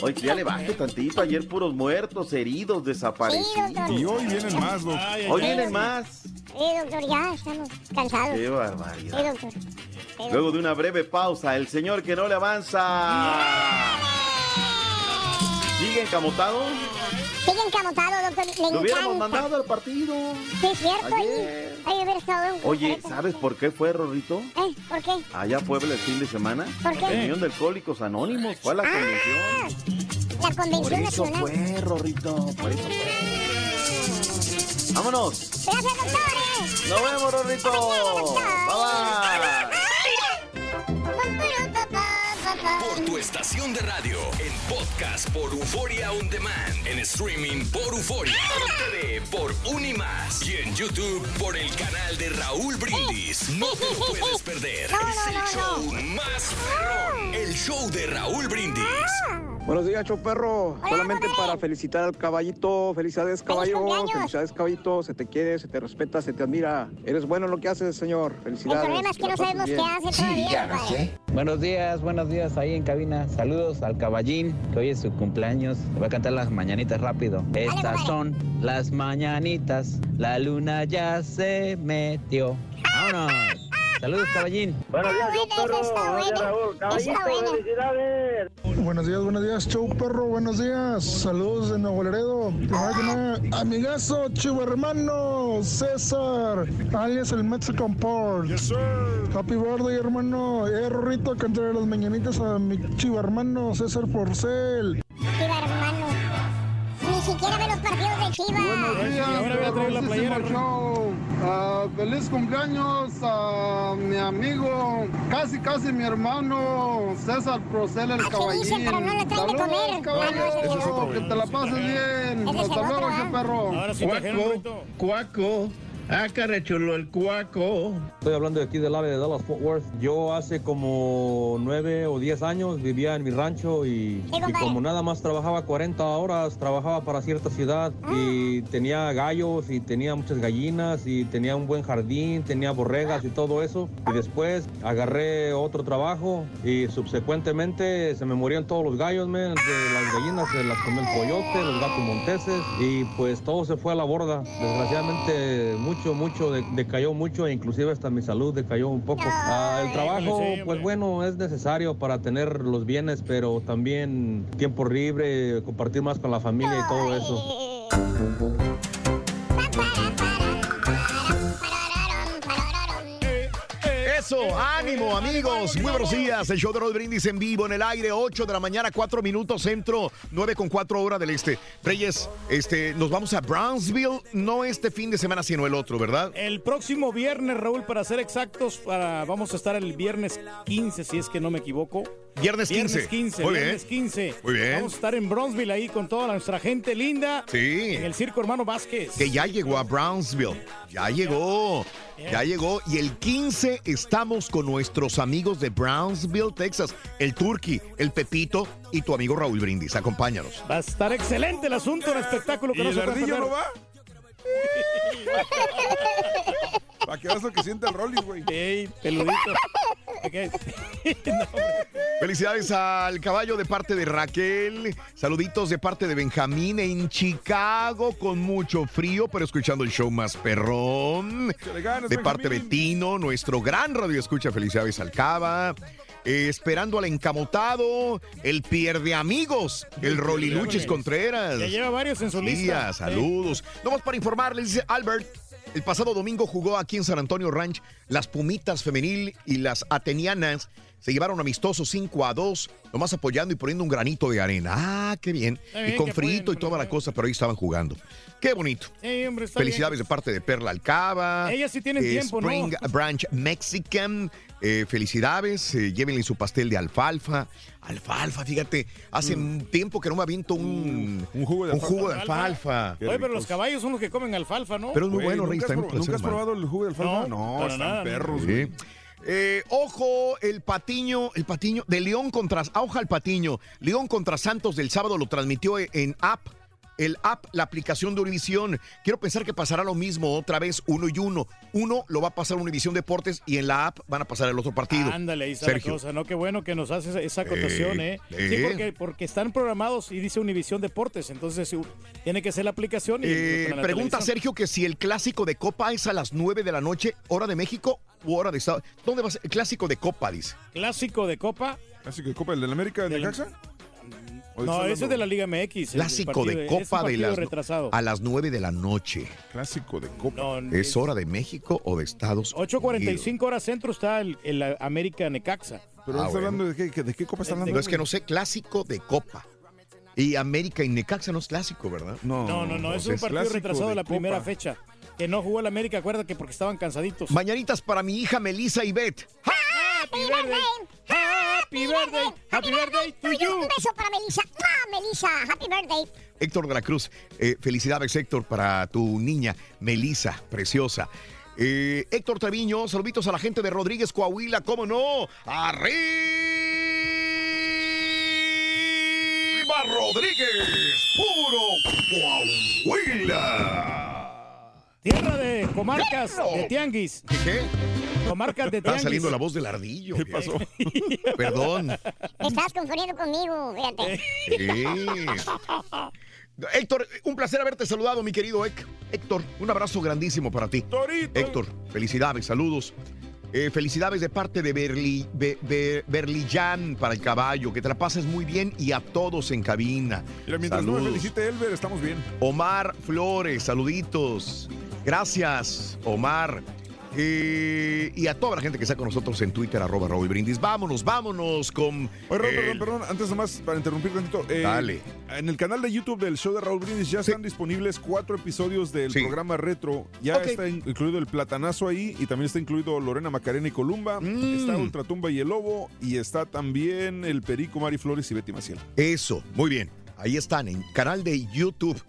Oye, que ya le baje tantito. Ayer puros muertos, heridos, desaparecidos. Y hoy vienen más, Doc. Hoy vienen más. Sí, doctor, ya estamos cansados. Qué Sí, barbaridad. doctor. Sí, Luego de una breve pausa, el señor que no le avanza. ¿Sigue encamotado? Sigue encamotado, doctor. Le Lo hubiéramos mandado al partido. Sí, es cierto. Ayer. Ahí hubiera estado un Oye. ¿sabes por qué fue, Rorrito? ¿Eh? ¿Por qué? Allá a Puebla el fin de semana. ¿Por qué? Reunión de Alcohólicos Anónimos. Fue a la convención. La Por convención eso nacional. fue, Rorrito. Por eso fue. Vámonos. Gracias, doctores. Nos vemos, Rorrito. Bye bye. Por tu estación de radio, en podcast por Euforia On Demand, en streaming por Euforia, en TV por Unimas y en YouTube por el canal de Raúl Brindis. No te lo puedes perder. Es el show más perrón, el show de Raúl Brindis. Buenos días, Choperro. Solamente para felicitar al caballito. Felicidades, caballo. Felicidades, caballito. Se te quiere, se te respeta, se te admira. Eres bueno en lo que haces, señor. El Felicidades. problema es que no sabemos qué bien. hace todavía, compadre. Buenos días, buenos días ahí en cabina. Saludos al caballín, que hoy es su cumpleaños. Le voy a cantar las mañanitas rápido. Estas son las mañanitas. La luna ya se metió. ¡Vámonos! Saludos, caballín. Buenos días, yo perro. Buenos días, Raúl. Caballito, felicidades. Buenos días, buenos días, show perro, buenos días. Saludos de Nuevo Laredo. Amigazo, chivo hermano, César, alias el Mexican Port. Happy birthday, hermano. Eh, Rorrito, cantaré las mañanitas a mi chivo hermano, César Porcel. Chiva, hermano. Ni siquiera ve los partidos de Chivas. Buenos días, ahora voy a traer la playera, famosísimo show. Ah, feliz cumpleaños a mi amigo, casi casi mi hermano César Procel el Así caballín. dice, pero no le traen de Saludos, comer. caballo. Ah, no, es que te la pases bien. Hasta luego, otro, ¿eh? perro. Ahora sí trajeron, Rorrito. Cuaco. Ah, chulo, el cuaco. Estoy hablando de aquí del área de Dallas Fort Worth. Yo hace como nueve o diez años vivía en mi rancho y, y como nada más trabajaba 40 horas, trabajaba para cierta ciudad y tenía gallos y tenía muchas gallinas y tenía un buen jardín, tenía borregas y todo eso. Y después agarré otro trabajo y subsecuentemente se me morían todos los gallos, man, de las gallinas se las comió el coyote, los gatos monteses y pues todo se fue a la borda. Desgraciadamente mucho, mucho de- decayó mucho e inclusive hasta mi salud decayó un poco. Ah, el trabajo, pues bueno, es necesario para tener los bienes, pero también tiempo libre, compartir más con la familia y todo eso. Eso, ánimo amigos, muy buenos días. El show de Rod Brindis en vivo en el aire, 8 de la mañana, 4 minutos centro, 9 con 4 horas del este. Reyes, este, nos vamos a Brownsville, no este fin de semana, sino el otro, ¿verdad? El próximo viernes, Raúl, para ser exactos, para, vamos a estar el viernes 15, si es que no me equivoco. Viernes 15. Viernes 15, Muy bien. viernes 15. Muy bien. Vamos a estar en Bronzeville ahí con toda nuestra gente linda. Sí. En el circo Hermano Vázquez. Que ya llegó a Brownsville, ya llegó, ya llegó. Y el 15 estamos con nuestros amigos de Brownsville, Texas, el Turqui, el Pepito y tu amigo Raúl Brindis. Acompáñanos. Va a estar excelente el asunto, un espectáculo que ¿Y no el puede ardillo perder. no va? Para que veas lo que siente el Rollis, güey. Ey, peludito. Felicidades al caballo de parte de Raquel. Saluditos de parte de Benjamín en Chicago con mucho frío, pero escuchando el show más perrón. Ganas, De parte de. Tino, nuestro gran radio escucha. Felicidades al Cava. Eh, esperando al encamotado, el pierde amigos, el Roliluchis Contreras. Ya lleva varios en su lista. Días, saludos. Nomás para informarles, dice Albert. El pasado domingo jugó aquí en San Antonio Ranch las Pumitas Femenil y las Atenianas. Se llevaron amistosos 5 a 2, nomás apoyando y poniendo un granito de arena. Ah, qué bien. Y con frito y toda la cosa, pero ahí estaban jugando. Qué bonito. Hombre, Felicidades de parte de Perla Alcaba. Ellas sí tienen eh, tiempo, ¿no? Spring Branch Mexican. Eh, felicidades, eh, llévenle su pastel de alfalfa. Alfalfa, fíjate, hace un tiempo que no me aviento un, un jugo de un alfalfa. jugo de alfalfa. Oye, pero los caballos son los que comen alfalfa, ¿no? Pero es muy bueno, Rey. ¿Nunca has, está bien pro- ¿nunca has placer, man. probado el jugo de alfalfa? No, No, para están nada, perros, Sí. güey. Eh, ojo, el patiño, el patiño de León contra, auja el patiño, León contra Santos del sábado lo transmitió en app, el app, la aplicación de Univisión. Quiero pensar que pasará lo mismo otra vez, uno y uno. Uno lo va a pasar Univisión Deportes y en la app van a pasar el otro partido. Ándale, ahí está Sergio. la cosa, ¿no? Qué bueno que nos hace esa- acotación, ¿eh? Eh, Sí, eh. porque, porque están programados y dice Univisión Deportes, entonces sí, tiene que ser la aplicación y Eh, la pregunta televisión. Sergio que si el clásico de Copa es a las 9 de la noche, hora de México u hora de Estado. ¿Dónde va a ser? El clásico de Copa, dice. Clásico de Copa. ¿Clásico de Copa, el del América de Del- Necaxa? ¿O No, ese es de la Liga MX. Clásico de un Copa de partido las retrasado. a las 9 de la noche. Clásico de Copa. No, ¿Es hora de México o de Estados Unidos? 8.45 horas centro está el, el América Necaxa. ¿Pero Ah, bueno. hablando de qué, de qué Copa está hablando? No es que no sé, clásico de Copa. Y América y Necaxa no es clásico, ¿verdad? No, No, no, no, es un es partido retrasado de la primera Copa. fecha. Que no jugó el América, acuérdate, porque estaban cansaditos. Mañanitas para mi hija Melissa y Beth. Happy birthday, happy birthday, happy birthday to you. Un beso para Melissa. ¡Ah, Melissa! Happy birthday. Héctor de la Cruz, eh, felicidades Héctor para tu niña Melissa, preciosa. Eh, Héctor Treviño, saluditos a la gente de Rodríguez Coahuila, ¿cómo no? ¡Arriba Rodríguez! ¡Puro Coahuila! Tierra de comarcas de tianguis. ¿Qué? Comarcas de Está tianguis. saliendo la voz del ardillo. ¿Qué pasó? Perdón. Te estás confundiendo conmigo, fíjate. Sí. Héctor, un placer haberte saludado, mi querido Héctor. Héctor, un abrazo grandísimo para ti. Torito. Héctor, felicidades, saludos. Eh, felicidades de parte de Berli, Be- Be- Berlillán para el caballo. Que te la pases muy bien y a todos en cabina. Mira, mientras no me Saludos. felicite Elber, estamos bien. Omar Flores, saluditos. Gracias, Omar. Eh, y a toda la gente que está con nosotros en Twitter, arroba Raúl Brindis. Vámonos, vámonos con. Oye, Raúl, el- perdón, perdón, antes nomás para interrumpir tantito. eh, Dale. En el canal de YouTube del show de Raúl Brindis ya están disponibles cuatro episodios del Sí. programa Retro. Ya está in- incluido el platanazo ahí y también está incluido Lorena Macarena y Columba. Mm. Está Ultratumba y el Lobo y está también el Perico, Mari Flores y Betty Maciel. Eso, muy bien. Ahí están, en canal de YouTube.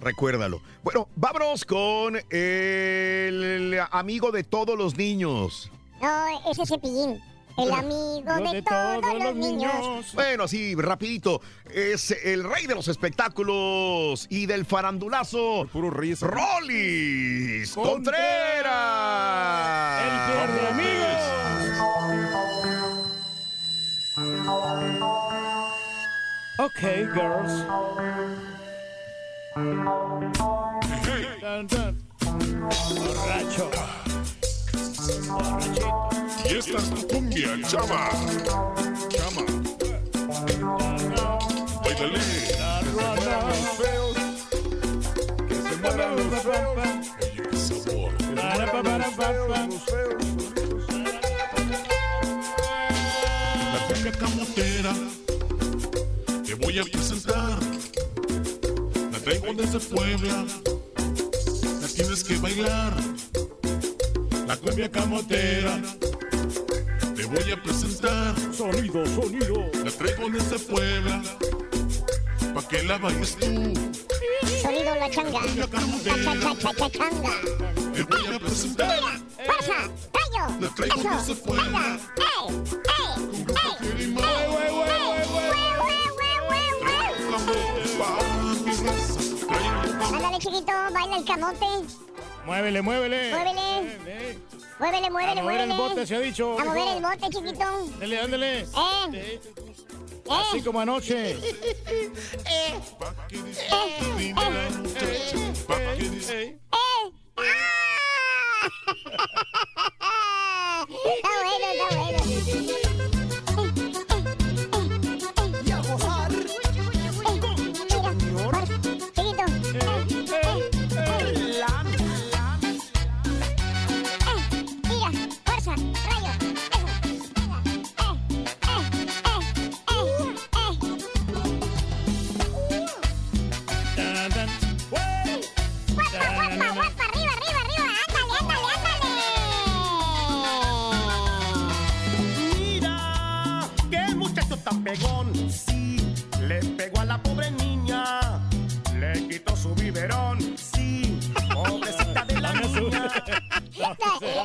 Recuérdalo. Bueno, vámonos con el amigo de todos los niños. No, ese es Cepillín. El amigo de, todos, los niños. Bueno, así rapidito, es el rey de los espectáculos y del farandulazo. Puro reyes. Rolis Contreras. El pierde amigos. Ok, girls. Borracho. Borrachito. Y esta es tu cumbia, chama. Chama. La ruana. Que se mueran feos. Feos, solitos. La cumbia camotera. Te voy a presentar. La traigo desde Puebla. La tienes que bailar. La cumbia camotera. Te voy a presentar. Sonido, sonido. La traigo desde Puebla. Pa' que la bailes tú. Sonido la changa. Cha, camotera. cha, cha, cha, changa. Te voy a presentar. ¡Fuerza! ¡Rayo! La traigo desde Puebla. Ándale, chiquito, baila el camote. Muévele, muévele. Muévele. Eh, Muévele, A muévele, mover el muévele. bote, se ha dicho. A mover hijo. el bote, chiquito. Ándale, ándale. Eh. Así como anoche. ¡Eh! ¡Ah! Está bueno, está bueno.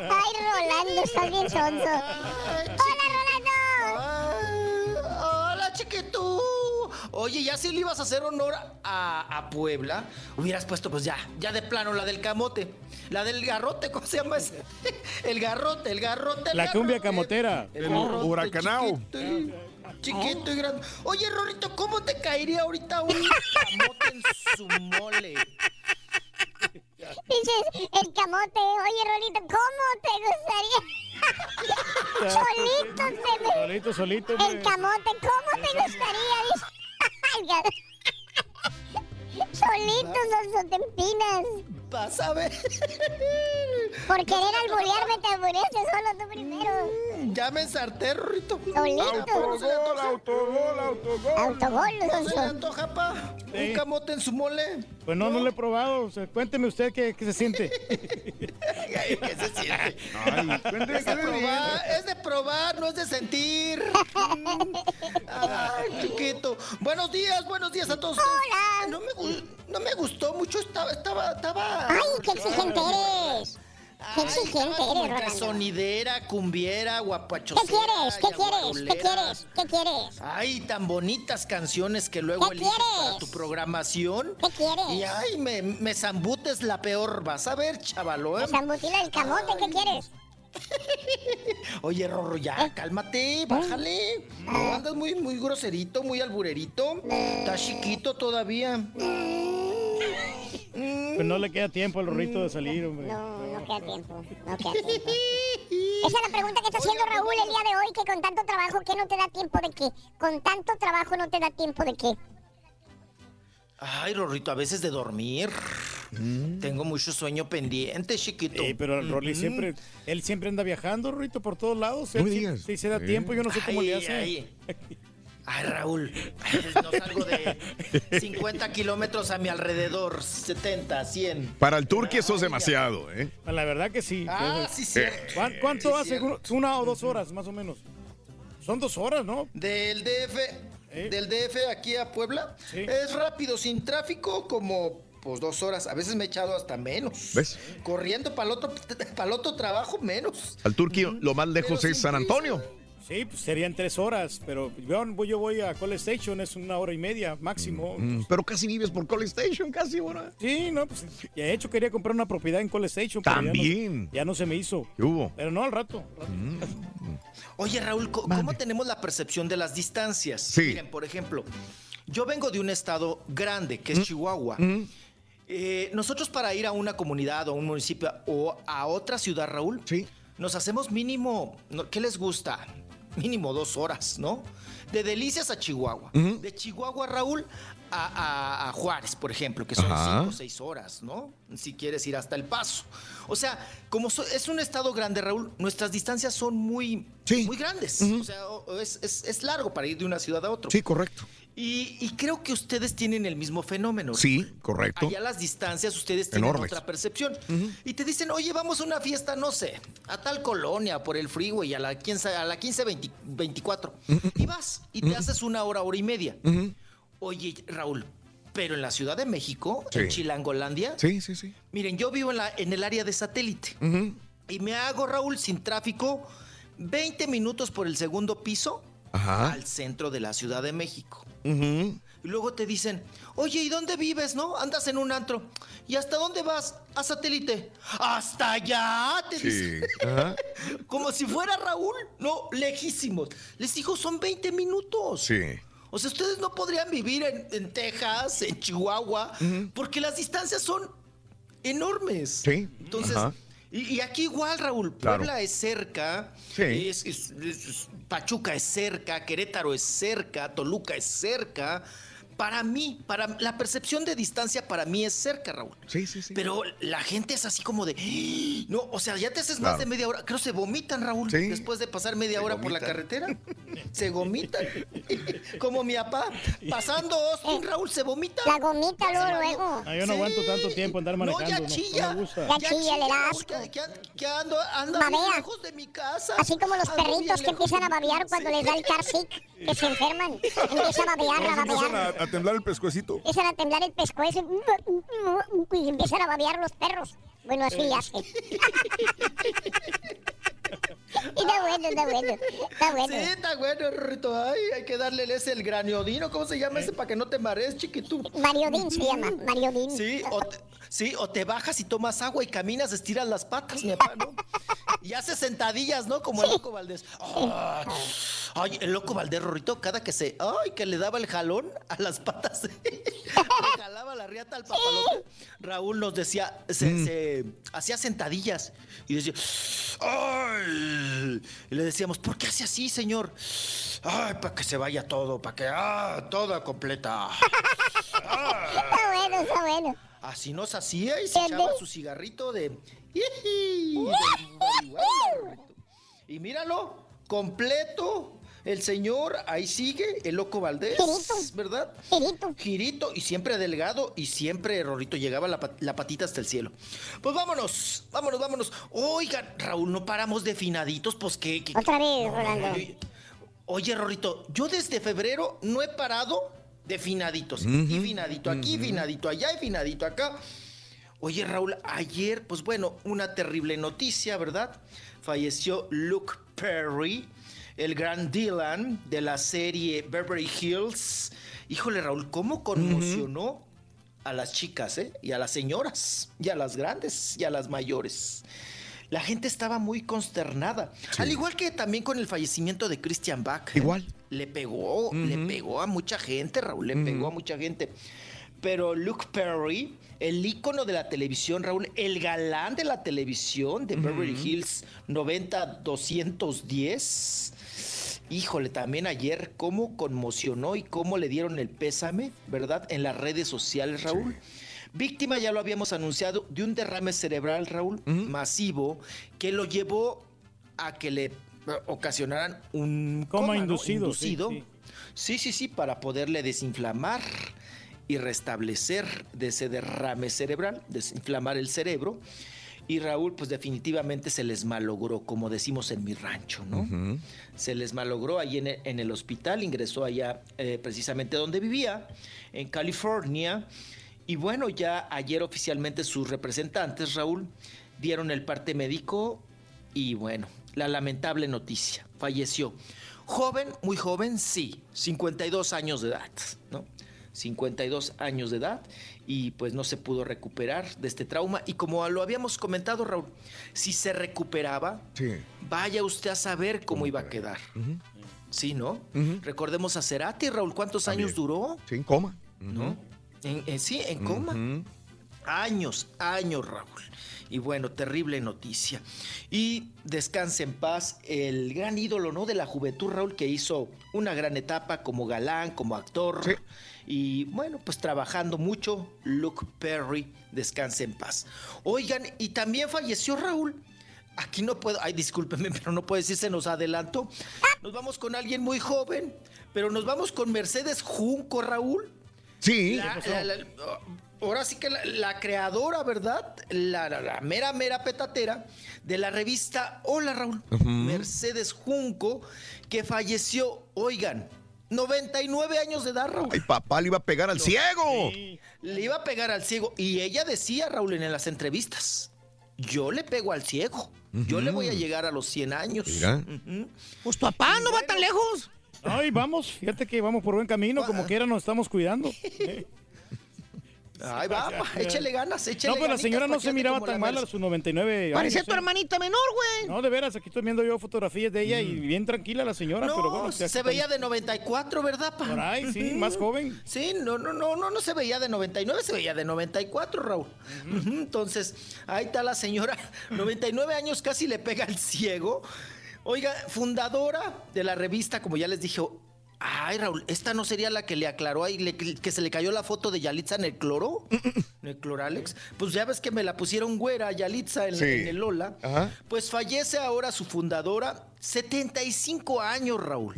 Sonso, estás bien sonso. ¡Hola, Rolando! Hola, chiquitú. Oye, ya si le ibas a hacer honor a, a Puebla, hubieras puesto pues ya, ya de plano la del camote. La del garrote, ¿cómo se llama ese? El garrote, el garrote. el La cumbia camotera. El garrote huracanao. Chiquito y, chiquito y grande. Oye, Rorito, ¿cómo te caería ahorita un camote en su mole? Dices, el camote. Oye, Rolito, ¿cómo te gustaría? solito te me... Solito, solito. El camote, ¿cómo te gustaría? El gar- Solito, sonso, te empinas. Vas a ver. Por querer alburearme, te albureaste solo tú primero. Ya me ensarté, Rorito. Solito. Autogol, autogol, autogol. Autogol, ¿No se le antoja, pa? ¿Un camote en su mole? Pues no, no lo he probado. O sea, cuénteme usted qué, qué se siente. ¿Qué se siente? Ay, cuénteme Es de probar, es de probar, no es de sentir. Ay, chiquito. Buenos días, buenos días a todos. Hola. No me, gu- no me gustó mucho, estaba, estaba, estaba. Ay, qué exigente eres. Qué exigente eres, Rolando. sonidera, cumbiera, ¿Qué guapachosera. quieres? ¿Qué quieres? ¿Qué quieres? ¿Qué quieres? Ay, tan bonitas canciones que luego ¿Qué eliges para tu programación. ¿Qué quieres? Y ay, me, me zambutes la peor. Vas a ver, chavalo, ¿eh? Me zambutila el camote, ¿qué quieres? Oye, Rorro, ya, cálmate, bájale. No, andas muy, muy groserito, muy alburerito. Estás chiquito todavía. Pues no le queda tiempo al rorrito de salir, hombre. No, no queda tiempo. No queda tiempo. Esa es la pregunta que está haciendo Raúl el día de hoy, que con tanto trabajo, ¿qué no te da tiempo de qué? Con tanto trabajo no te da tiempo de qué. Ay, Rorrito, a veces de dormir. Tengo mucho sueño pendiente, chiquito. Sí, pero el Rolly Mm. siempre, él siempre anda viajando, Rorrito, por todos lados. Él sí-. Sí, se da tiempo, yo no sé cómo le hace. ay. Ay, Raúl, no salgo de 50 kilómetros a mi alrededor, 70, 100. Para el turqui eso es demasiado, ¿eh? La verdad que sí. Ah, sí, cierto. ¿Cuán- ¿Cuánto Sí, hace? cierto. ¿Una o dos horas, más o menos? Son dos horas, ¿no? Del DF, ¿Eh? del DF aquí a Puebla, Sí. es rápido, sin tráfico, como pues dos horas. A veces me he echado hasta menos. ¿Ves? Corriendo para el otro, pa'l otro trabajo, menos. Al turqui lo más lejos Pero es San. Antonio. Sí, pues serían tres horas, pero yo, voy- yo voy a Call Station, es una hora y media máximo. Mm, Pero casi vives por Call Station, casi, ahora. Sí, no, pues y de hecho quería comprar una propiedad en Call Station. pero ya no- También. Ya no, se me hizo. ¿Qué hubo? Pero no al rato. Oye, Raúl, ¿cómo tenemos la percepción de las distancias? Sí. Miren, por ejemplo, yo vengo de un estado grande, que es Chihuahua. Eh, nosotros para ir a una comunidad o un municipio o a otra ciudad, Raúl, Sí. nos hacemos mínimo, ¿qué les gusta? Mínimo dos horas, ¿no? De Delicias a Chihuahua. De Chihuahua, Raúl, a, a- a Juárez, por ejemplo, que son Ajá. cinco o seis horas, ¿no? Si quieres ir hasta El Paso. O sea, como so- es un estado grande, Raúl, nuestras distancias son muy, Sí. muy grandes. O sea, o- o es, es- es largo para ir de una ciudad a otra. Sí, correcto. Y, y creo que ustedes tienen el mismo fenómeno. Sí, correcto. Allá las distancias ustedes tienen Enormes. otra percepción. Y te dicen, oye, vamos a una fiesta, no sé, a tal colonia, por el freeway, a la 15, a la 15 20 24. Y vas y te haces una hora, hora y media. Oye, Raúl, pero en la Ciudad de México, en. Chilangolandia, Sí, sí, sí. miren, yo vivo en, la, en el área de satélite. Y me hago, Raúl, sin tráfico, 20 minutos por el segundo piso Ajá. al centro de la Ciudad de México. Y luego te dicen, oye, ¿y dónde vives, no? Andas en un antro. ¿Y hasta dónde vas? A satélite. ¡Hasta allá! Te Sí. dicen. Ajá. Como si fuera Raúl. No, lejísimos. Les digo, son 20 minutos. Sí. O sea, ustedes no podrían vivir en, en Texas, en Chihuahua, porque las distancias son enormes. Sí. Entonces, Ajá. Y, y aquí igual, Raúl, Claro. Puebla es cerca, Sí. es- es- es- Pachuca es cerca, Querétaro es cerca, Toluca es cerca. Para mí, para la percepción de distancia, para mí es cerca, Raúl. Sí, sí, sí. Pero la gente es así como de, "¡Ah!". no, o sea, ya te haces más de media hora. Creo se vomitan, Raúl, Sí. después de pasar media Se hora por la carretera. Se vomitan. como mi papá, pasando Austin, Raúl, se vomita. La gomita luego, luego. Ah, yo no aguanto tanto tiempo andar No, manejando. ya no, no chilla. gusta. Ya chilla, le da asco. Que, que- que ando, lejos de mi casa. Así como los Ando perritos que empiezan a babear cuando Sí. les da el car sick, que se enferman. Empiezan a babear, a babear. Temblar el pescuecito. Empiezan a temblar el pescuezo y empiezan a babear los perros. Bueno, así hace. Está bueno, está bueno. Está bueno. Sí, está bueno, Rorrito. Ay, hay que darle ese el graniodino. ¿Cómo se llama ese para que no te marees, chiquitú? Mariodín se llama, Mariodín. Sí, o te, sí, o te bajas y tomas agua y caminas, estiras las patas, mi papá, ¿no? Y haces sentadillas, ¿no? Como el loco Valdés. Ay, el loco Valdés, Rorrito, cada que se. Ay, que le daba el jalón a las patas. le jalaba la riata al papalote. Raúl nos decía, se, se hacía sentadillas. Y decía, ¡ay! Y le decíamos, ¿por qué hace así, señor? Ay, para que se vaya todo, para que. ¡Ah! Toda completa. Está bueno, está bueno. Así nos hacía y se echaba su cigarrito de. Y míralo, completo. El señor ahí sigue, el loco Valdés, ¿verdad? Girito. Girito y siempre delgado y siempre Rorrito llegaba la, pat- la patita hasta el cielo. Pues vámonos, vámonos, vámonos. Oigan, Raúl, no paramos de finaditos, pues qué. qué- Otra vez, No, Rolando. yo- Oye, Rorrito, yo desde febrero no he parado de finaditos. Y finadito aquí, finadito allá y finadito acá. Oye, Raúl, ayer, pues bueno, una terrible noticia, ¿verdad? Falleció Luke Perry, el gran Dylan de la serie Beverly Hills. Híjole, Raúl, ¿cómo conmocionó a las chicas, eh? Y a las señoras, y a las grandes, y a las mayores. La gente estaba muy consternada. Al igual que también con el fallecimiento de Christian Bach. Igual. Le pegó, le pegó a mucha gente, Raúl, le pegó a mucha gente. Pero Luke Perry, el ícono de la televisión, Raúl, el galán de la televisión de Beverly Hills 90-210. Híjole, también ayer cómo conmocionó y cómo le dieron el pésame, ¿verdad? En las redes sociales, Raúl. Víctima, ya lo habíamos anunciado, de un derrame cerebral, Raúl, masivo, que lo llevó a que le ocasionaran un Coma coma, ¿no? inducido, sí, Inducido. sí. Sí, sí, sí, para poderle desinflamar y restablecer de ese derrame cerebral, desinflamar el cerebro. Y Raúl, pues definitivamente se les malogró, como decimos en mi rancho, ¿no? Se les malogró ahí en el, en el hospital, ingresó allá eh, precisamente donde vivía, en California. Y bueno, ya ayer oficialmente sus representantes, Raúl, dieron el parte médico y bueno, la lamentable noticia, falleció. Joven, muy joven, sí, 52 años de edad, ¿no? 52 años de edad y pues no se pudo recuperar de este trauma. Y como lo habíamos comentado, Raúl, si se recuperaba, vaya usted a saber cómo iba a quedar. Sí, ¿no? Recordemos a Cerati, Raúl, ¿cuántos años duró? Sí, en coma. ¿No? En- en- sí, en coma. Años, años, Raúl. Y bueno, terrible noticia. Y descanse en paz el gran ídolo, ¿no? De la juventud, Raúl, que hizo una gran etapa como galán, como actor. Y bueno, pues trabajando mucho, Luke Perry, descanse en paz. Oigan, y también falleció Raúl. Aquí no puedo, ay, discúlpeme, pero no puedo decir, se nos adelantó. Nos vamos con alguien muy joven, pero nos vamos con Mercedes Junco, Raúl. Sí. La- la- la- ahora sí que la, creadora, ¿verdad? La mera, mera petatera de la revista Hola, Raúl. Mercedes Junco, que falleció, oigan, 99 años de edad, Raúl. Ay, papá le iba a pegar al ciego. Le iba a pegar al ciego. Y ella decía, Raúl, en las entrevistas, yo le pego al ciego. Yo le voy a llegar a los 100 años. Mira. Pues papá, no va tan lejos. Ay, vamos, fíjate que vamos por buen camino, como quiera nos estamos cuidando. Ay, va, pa, échele ganas, échele No, pero la ganitas señora no se miraba tan la mal a sus 99 Parecía años, tu ¿eh? hermanita menor, güey. No, de veras, aquí estoy viendo yo fotografías de ella y bien tranquila la señora, No, pero bueno. se veía de 94, ¿verdad, pa? Por ahí, sí, más joven. Sí, no, no, no, no, no se veía de 99, se veía de 94, Raúl. Entonces, ahí está la señora, 99 años casi le pega al ciego. Oiga, fundadora de la revista, como ya les dije, ay, Raúl, esta no sería la que le aclaró ahí, le- que se le cayó la foto de Yalitza en el cloro, en el cloralex. Pues ya ves que me la pusieron güera Yalitza en, Sí. en el Lola. Ajá. Pues fallece ahora su fundadora, 75 años, Raúl.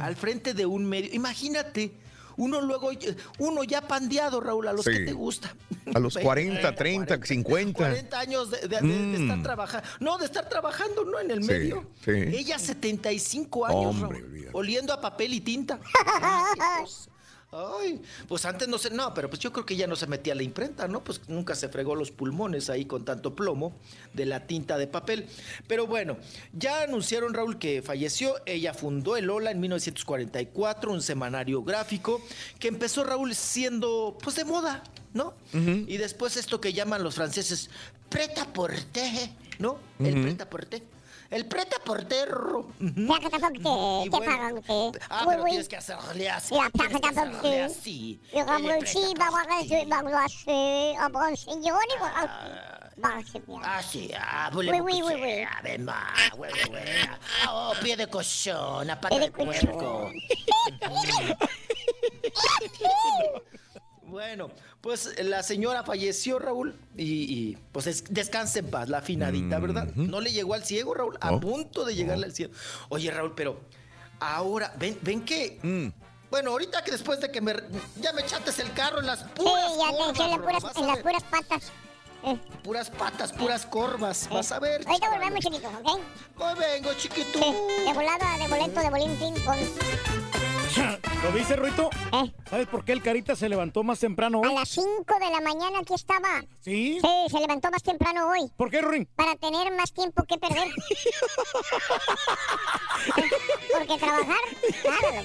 Al frente de un medio. Imagínate, uno luego, uno ya pandeado, Raúl, a los Sí. que te gusta. A los 40, 30, 50. 40 años de, de- de- de estar Mm. trabajando. No, de estar trabajando, ¿no? En el Sí, medio. sí. Ella 75 años, Hombre, Raúl, oliendo a papel y tinta. Ay, pues antes no se, no, pero pues yo creo que ya no se metía a la imprenta, ¿no? Pues nunca se fregó los pulmones ahí con tanto plomo de la tinta de papel. Pero bueno, ya anunciaron Raúl que falleció. Ella fundó el Ola en 1944, un semanario gráfico que empezó Raúl siendo pues de moda, ¿no? Y después esto que llaman los franceses preta porter, ¿no? El preta porter. El preta porterro. Ya que tampoco te, te pagan, te. Ah, pero tienes que hacerle así. La hacerle tampoco. así. Le El remboursé, preta va a rester, va a bon señor y va a va a ser bien. Ah, sí, ah, Oui, oui, oui, oui. Ah, ma. Ah, Oh, pie de cochón, pata de puerco. Bueno, pues la señora falleció, Raúl, y, y, pues es- descansa en paz, la afinadita, ¿verdad? No le llegó al ciego, Raúl, a punto de llegarle al ciego. Oye, Raúl, pero ahora, ven, ven que... Mm. Bueno, ahorita que después de que me, ya me echates el carro en las Sí, puras ya te eché en las puras, en las patas. Eh, Puras patas, puras corvas, vas a ver. Ahorita volvemos, chiquito, ¿ok? Hoy vengo, chiquito. De volada, de boleto, de boletín, con... ¿Lo viste, Ruito? ¿Sabes por qué el Carita se levantó más temprano A hoy? las 5 de la mañana aquí estaba. ¿Sí? Sí, se levantó más temprano hoy. ¿Por qué, Ruin? Para tener más tiempo que perder. Porque trabajar, nada.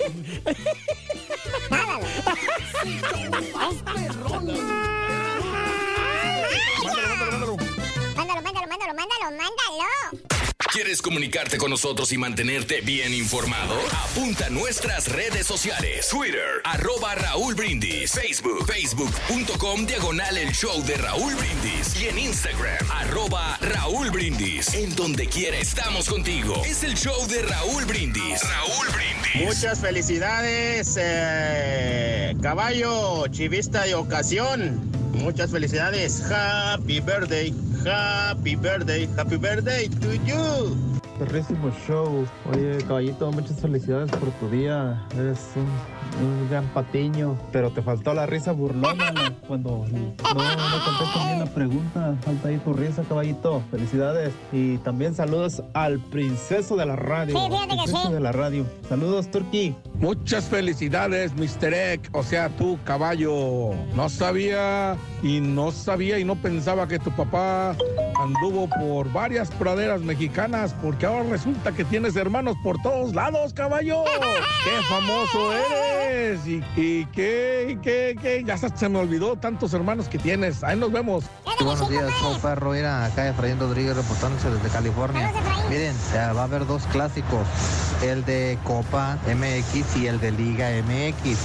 Nada. Mándalo, mándalo, mándalo, mándalo, mándalo. ¿Quieres comunicarte con nosotros y mantenerte bien informado? Apunta a nuestras redes sociales. Twitter, arroba Raúl Brindis. Facebook, facebook.com, diagonal el show de Raúl Brindis. Y en Instagram, arroba Raúl Brindis. En donde quiera estamos contigo. Es el show de Raúl Brindis. Raúl Brindis. Muchas felicidades, eh, caballo, chivista de ocasión. Muchas felicidades. Happy birthday, happy birthday, happy birthday to you. Woo! Perrísimo show. Oye, caballito, muchas felicidades por tu día. Eres un, un gran patiño. Pero te faltó la risa burlona cuando no, no contestas bien la pregunta. Falta ahí tu risa, caballito. Felicidades. Y también saludos al princeso de la radio. Sí, fíjate que Princeso sí. de la radio. Saludos, Turki. Muchas felicidades, Mr. Egg, o sea, tú, caballo. No sabía y no sabía y no pensaba que tu papá anduvo por varias praderas mexicanas, porque ahora resulta que tienes hermanos por todos lados, caballo. ¡Qué famoso eres! Y, y qué, y qué, qué, ya se me olvidó tantos hermanos que tienes. Ahí nos vemos. Sí, buenos días, show perro. Mira, acá Efraín Rodríguez reportándose desde California. Miren, ya va a haber dos clásicos, el de Copa MX y el de Liga MX.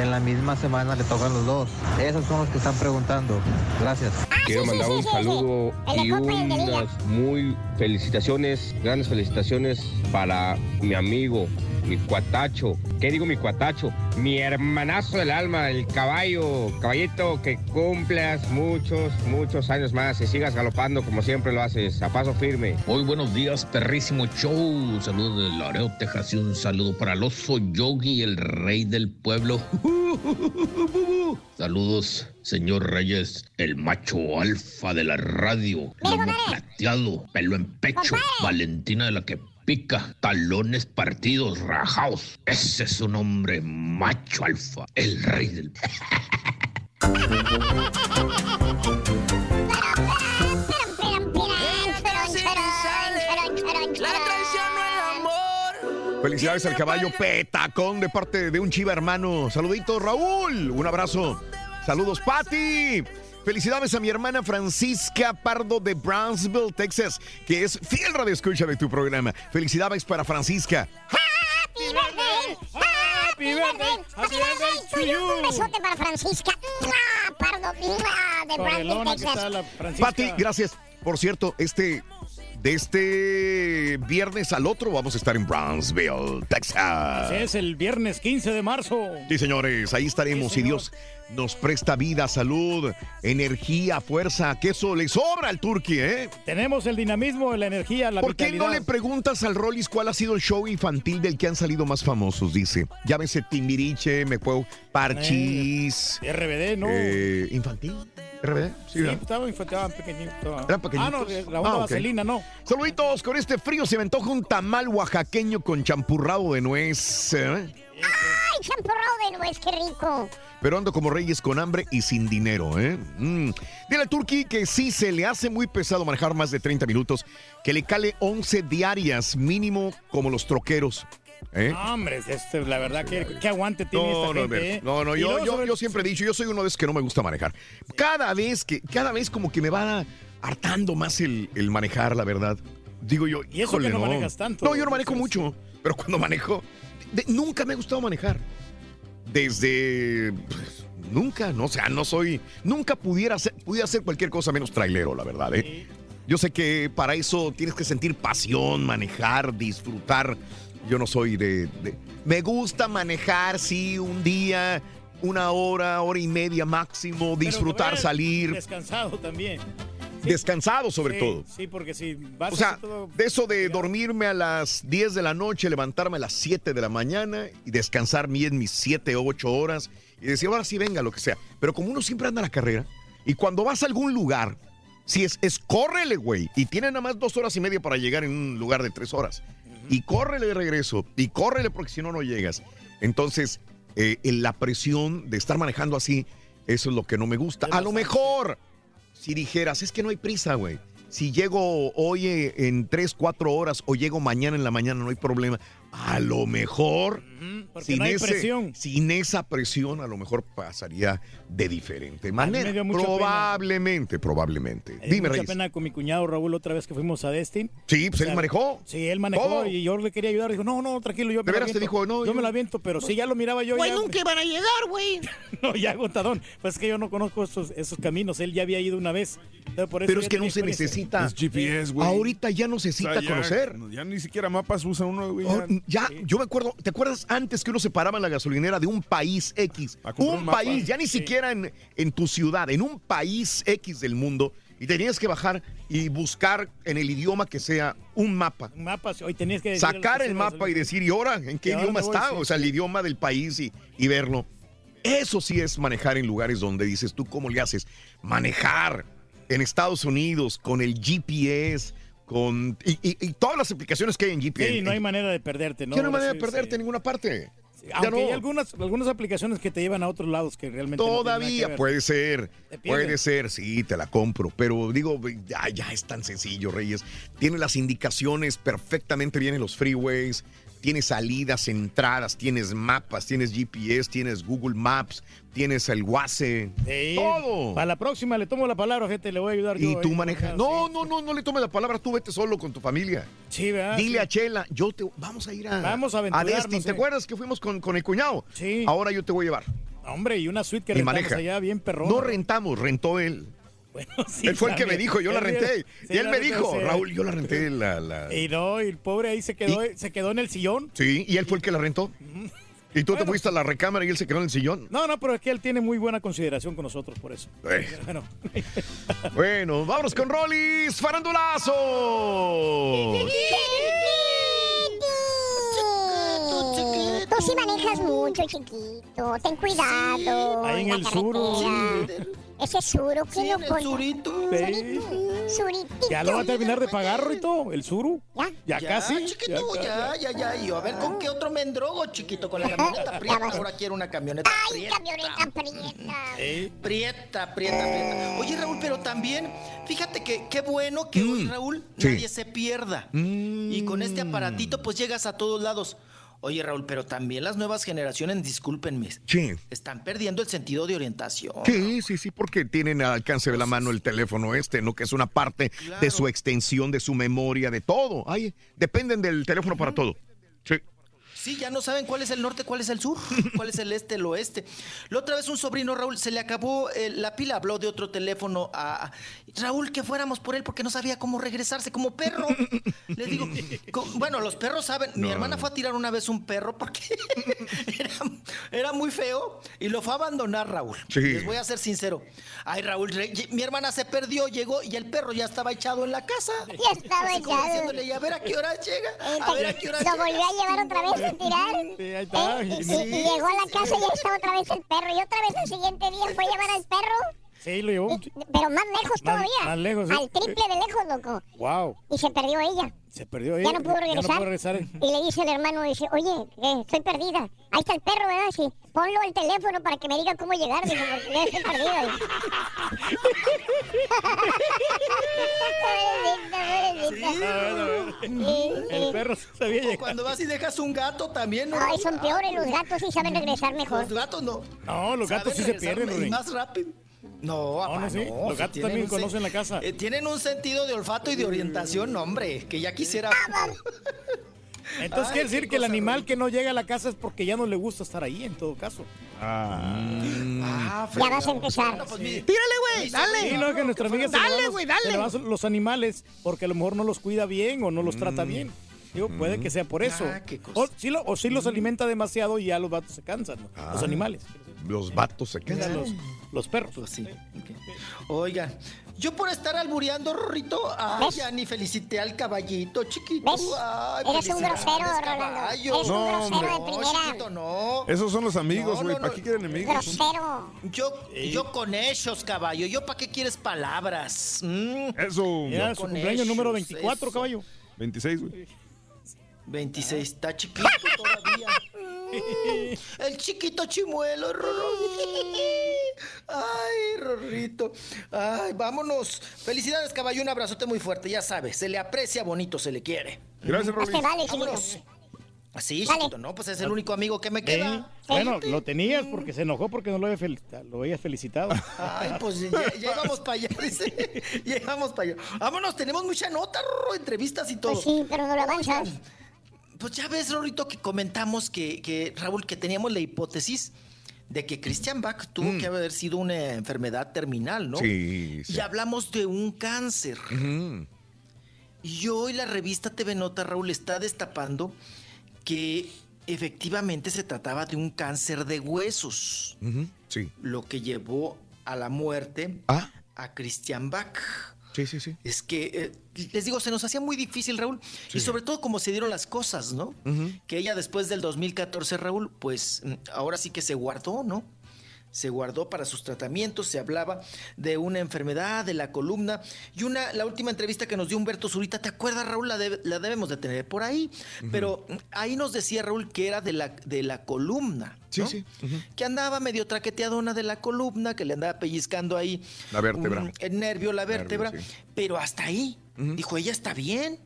En la misma semana le tocan los dos. Esos son los que están preguntando. Gracias. Quiero mandar un saludo y unas muy felicitaciones, felicitaciones para mi amigo, mi cuatacho. ¿Qué digo mi cuatacho? Mi hermanazo del alma, el caballo. Caballito, que cumplas muchos, muchos años más y sigas galopando como siempre lo haces, a paso firme. Muy buenos días, perrísimo show. Saludos de Laredo, Texas y un saludo para el oso Yogi, el rey del pueblo. Saludos, señor Reyes, el macho alfa de la radio. Lomo plateado, pelo en pecho, Valentina de la que pica, talones partidos, rajaos. Ese es un hombre macho alfa, el rey del... Felicidades al caballo Petacón de parte de un chiva hermano. Saludito, Raúl. Un abrazo. Saludos, Patti. Felicidades a mi hermana Francisca Pardo de Brownsville, Texas, que es fiel radio escucha de tu programa. Felicidades para Francisca. Happy birthday, happy birthday, happy birthday to you. Un besote para Francisca. Pardo, de Brandon, Texas. Patti, gracias. Por cierto, este de este viernes al otro vamos a estar en Brownsville, Texas. Ese es el viernes 15 de marzo. Sí, señores, ahí estaremos. Sí, si señor. Dios nos presta vida, salud, energía, fuerza, que eso le sobra al Turqui, ¿eh? Tenemos el dinamismo, la energía, la ¿Por qué no le preguntas al Rollis cuál ha sido el show infantil del que han salido más famosos? Dice, llámese Timbiriche, me puedo, Parchis. RBD, ¿no? eh, ¿Infantil? ¿RBD? Sí, ¿verdad? estaba infantil, pequeñito. estaba. ¿Eran pequeñitos? Ah, no, de la onda Ah, vaselina, no. Saluditos, con este frío se me antoja un tamal oaxaqueño con champurrado de nuez. ¿eh? Ay, champurrado de nuez, qué rico. Pero ando como reyes con hambre y sin dinero, ¿eh? Mm. Dile a Turki que sí se le hace muy pesado manejar más de 30 minutos, que le cale 11 diarias mínimo como los troqueros. ¿eh? No, hombre, este, la verdad, que qué aguante tiene No, esta no, gente, ¿eh? no, no, yo, luego yo, sobre- yo siempre he dicho, yo soy uno de esos que no me gusta manejar. Cada vez que, cada vez como que me va hartando más el, el manejar, la verdad. Digo yo, Y eso que no manejas tanto. No, yo no manejo mucho, pero cuando manejo, de- nunca me ha gustado manejar. Desde, pues, nunca, no, o sea, no soy, nunca pudiera hacer, pudiera hacer cualquier cosa menos trailero, la verdad, ¿eh? Yo sé que para eso tienes que sentir pasión, manejar, disfrutar. Yo no soy de, de- Me gusta manejar, sí, un día, una hora, hora y media máximo, disfrutar, salir, Descansado también. Descansado sobre Sí, todo. Sí, porque si vas O sea, todo- de eso de dormirme a las 10 de la noche, levantarme a las 7 de la mañana y descansar bien mis 7 o 8 horas y decir, ahora sí venga, lo que sea. Pero como uno siempre anda a la carrera y cuando vas a algún lugar, si es, es córrele, güey, y tiene nada más dos horas y media para llegar en un lugar de tres horas. Y córrele de regreso, y córrele porque si no, no llegas. Entonces, eh, en la presión de estar manejando así, eso es lo que no me gusta. A lo mejor si dijeras, es que no hay prisa, güey. Si llego hoy eh, en 3, 4 horas o llego mañana en la mañana, no hay problema. A lo mejor, no presión. sin esa presión, a lo mejor pasaría de diferente me manera. dio mucha Probablemente, probablemente. Me dio Dime, mucha Reyes. pena con mi cuñado Raúl otra vez que fuimos a Destin. Sí, pues él manejó. Sí, él manejó Todo. y yo le quería ayudar. Dijo, no, no, tranquilo, yo ¿De me la veras te aviento. dijo, no, Yo, yo- me la aviento, pero sí, ya lo miraba yo. Güey, ya- nunca iban a llegar, güey. No, ya agotadón. Pues es que yo no conozco esos, esos caminos. Él ya había ido una vez. Entonces, por eso Pero es que no se necesita. Es GPS, güey. Ahorita ya no necesita O sea, ya- conocer. Ya ni siquiera mapas usa uno, güey. Ya, yo me acuerdo, ¿te acuerdas antes que uno se paraba en la gasolinera de un país X? Un país, ya ni siquiera en, en tu ciudad, en un país X del mundo, y tenías que bajar y buscar en el idioma que sea un mapa. Un mapa, hoy tenías que Sacar el mapa y decir, ¿y ahora en qué ¿Y ahora idioma está? O sea, el idioma del país y, y verlo. Eso sí es manejar en lugares donde dices, ¿tú cómo le haces? Manejar en Estados Unidos con el GPS, con. Y, y- y todas las aplicaciones que hay en GPS. Sí, no hay manera de perderte, ¿no? Hay manera de perderte sí. en ninguna parte. Aunque no. hay algunas, algunas aplicaciones que te llevan a otros lados que realmente Todavía puede ser, puede ser, sí, te la compro, pero digo, ya, ya es tan sencillo, Reyes. Tiene las indicaciones perfectamente bien en los freeways, tienes salidas, entradas, tienes mapas, tienes GPS, tienes Google Maps, tienes el WASE, Sí. todo. Para la próxima le tomo la palabra, gente, le voy a ayudar yo. Y tú ahí. manejas. No, no, no, no le tomes la palabra, tú vete solo con tu familia. Sí, ¿verdad? Dile Sí. a Chela, yo te vamos a ir a Vamos a aventurarnos, Destin. ¿Te sí. acuerdas que fuimos con, con el cuñado? Sí. Ahora yo te voy a llevar. Hombre, y una suite que y rentamos maneja. allá bien perrón. No rentamos, rentó él. Bueno, sí, él fue el que me dijo, yo la renté. sí, y él me dijo, sí. Raúl, yo la renté la. la- Y no, y el pobre ahí se quedó, se quedó en el sillón. Sí, y él fue el que la rentó. Y tú te fuiste a la recámara y él se quedó en el sillón. No, no, pero es que él tiene muy buena consideración con nosotros por eso. Eh. Bueno, Bueno, vámonos con Rollis Farandulazo. Tú sí manejas mucho, chiquito. Ten cuidado. Ahí en la el sur, Ese suro, ¿qué lo pone? surito. Suritito. ya lo va a terminar de pagar, Rito, el suru. Ya. Ya, casi. chiquito, ya, ya, ya. Y yo, a ver, ¿con qué otro me endrogo, chiquito? Con la camioneta prieta. Ahora quiero una camioneta Ay, prieta. camioneta prieta. Prieta, prieta, prieta. Oye, Raúl, pero también, fíjate que qué bueno que hoy, Raúl, Mm. Sí. Mm. nadie se pierda. Y con este aparatito, pues llegas a todos lados. Oye, Raúl, pero también las nuevas generaciones, discúlpenme, Sí. están perdiendo el sentido de orientación. Sí, sí, sí, porque tienen al alcance de la mano el teléfono este, ¿no? Que es una parte de su extensión, de su memoria, de todo. Ay, dependen del teléfono para todo. Sí. Sí, ya no saben cuál es el norte, cuál es el sur, cuál es el este, el oeste. La otra vez un sobrino, Raúl, se le acabó eh, la pila, habló de otro teléfono a, a- Raúl que fuéramos por él porque no sabía cómo regresarse como perro. Le digo, co- bueno, los perros saben, mi No. hermana fue a tirar una vez un perro porque era, era muy feo y lo fue a abandonar, Raúl. Sí. Les voy a ser sincero. Ay, Raúl, mi hermana se perdió, llegó y el perro ya estaba echado en la casa. Ya estaba Así como echado. diciéndole, y a ver a qué hora llega, a ver a qué hora Lo llega. volvió a llevar otra vez a tirar. Sí, ahí está. Eh, y, y llegó a la casa y ya estaba otra vez el perro. Y otra vez el siguiente día fue a llevar al perro. Sí, lo llevó. Pero más lejos Más- todavía. más lejos, sí. Al triple de lejos, loco. Wow. Y se perdió ella. Se perdió ahí. Ya no pudo regresar. Ya no pudo regresar. Y le dice el hermano, dice, oye, eh, estoy perdida. Ahí está el perro, ¿verdad? Sí. Ponlo al teléfono para que me diga cómo llegar. Dice, porque ya estoy perdida. El perro sabía llegar. Cuando vas y dejas un gato también. ¿no? Ay, son peores. Los gatos sí saben regresar mejor. Los gatos no. No, los gatos sí se pierden. Más rápido. No, No, no, sí. no, Los sí gatos también un sen- conocen la casa. eh, tienen un sentido de olfato y de orientación, no, hombre, que ya quisiera. Entonces Ay, quiere decir que el animal que no llega a la casa es porque ya no le gusta estar ahí, en todo caso. Ah, Ya vas a empezar. No, pues, mire, Tírale, güey, Sí, dale. no, que nuestra amiga se le Dale, los- güey, dale. va los animales porque a lo mejor no los cuida bien o no los trata bien. Digo, puede que sea por eso. Ah, qué cosa. O sí, lo- o sí los alimenta demasiado y ya los vatos se cansan, ¿no? los Ah. animales. Los vatos se quedan. los, los perros. Pues sí. Oigan, yo por estar albureando, Rorrito, ay, ¿Ves? ya ni felicité al caballito, chiquito. Ay, Eres un grosero, Rolando. caballo. Eres un No, grosero hombre. de No, primera. chiquito, no. Esos son los amigos, No, güey. no, ¿Para no. qué quieren enemigos? Grosero. Yo, yo con ellos, caballo. ¿Yo para qué quieres palabras? Mm. Eso. Ya, su cumpleaños número ellos, 24, eso. caballo. 26, güey. 26, está chiquito todavía. El chiquito chimuelo, Rorro. Ay, Rorrito. Ay, vámonos. Felicidades, caballo. Un abrazote muy fuerte. Ya sabes, se le aprecia bonito, se le quiere. Gracias, vale, Vámonos. chiquito. Así, chiquito, ¿no? Pues es el único amigo que me queda. Bueno, lo tenías porque se enojó porque no lo había felicitado. Lo habías felicitado. Ay, pues íbamos para allá, dice. Ya íbamos para allá. Vámonos, tenemos mucha nota, Rorro, entrevistas y todo. Pues sí, pero no lo avanzas. Pues ya ves, Rorrito, que comentamos que, que, Raúl, que teníamos la hipótesis de que Christian Bach tuvo que haber sido una enfermedad terminal, ¿no? Mm. Sí, sí. Y hablamos de un cáncer. Ujú. Y hoy la revista TV Nota, Raúl, está destapando que efectivamente se trataba de un cáncer de huesos. Sí. lo que llevó a la muerte Ah, a Christian Bach. sí, sí, sí. Es que, eh, les digo, se nos hacía muy difícil, Raúl. Y sobre todo como se dieron las cosas, ¿no? Que ella después del 2014, Raúl, pues mm, ahora sí que se guardó, ¿no? Se guardó para sus tratamientos, se hablaba de una enfermedad de la columna y una, la última entrevista que nos dio Humberto Zurita, ¿te acuerdas, Raúl? La, debe- la debemos de tener por ahí. Pero mm, ahí nos decía Raúl que era de la, de la columna. Sí, ¿no? sí. Ujú. Que andaba medio traqueteadona de la columna, que le andaba pellizcando ahí. La vértebra. un- el nervio, la Nervio, vértebra. sí. Pero hasta ahí. Dijo, ella está bien.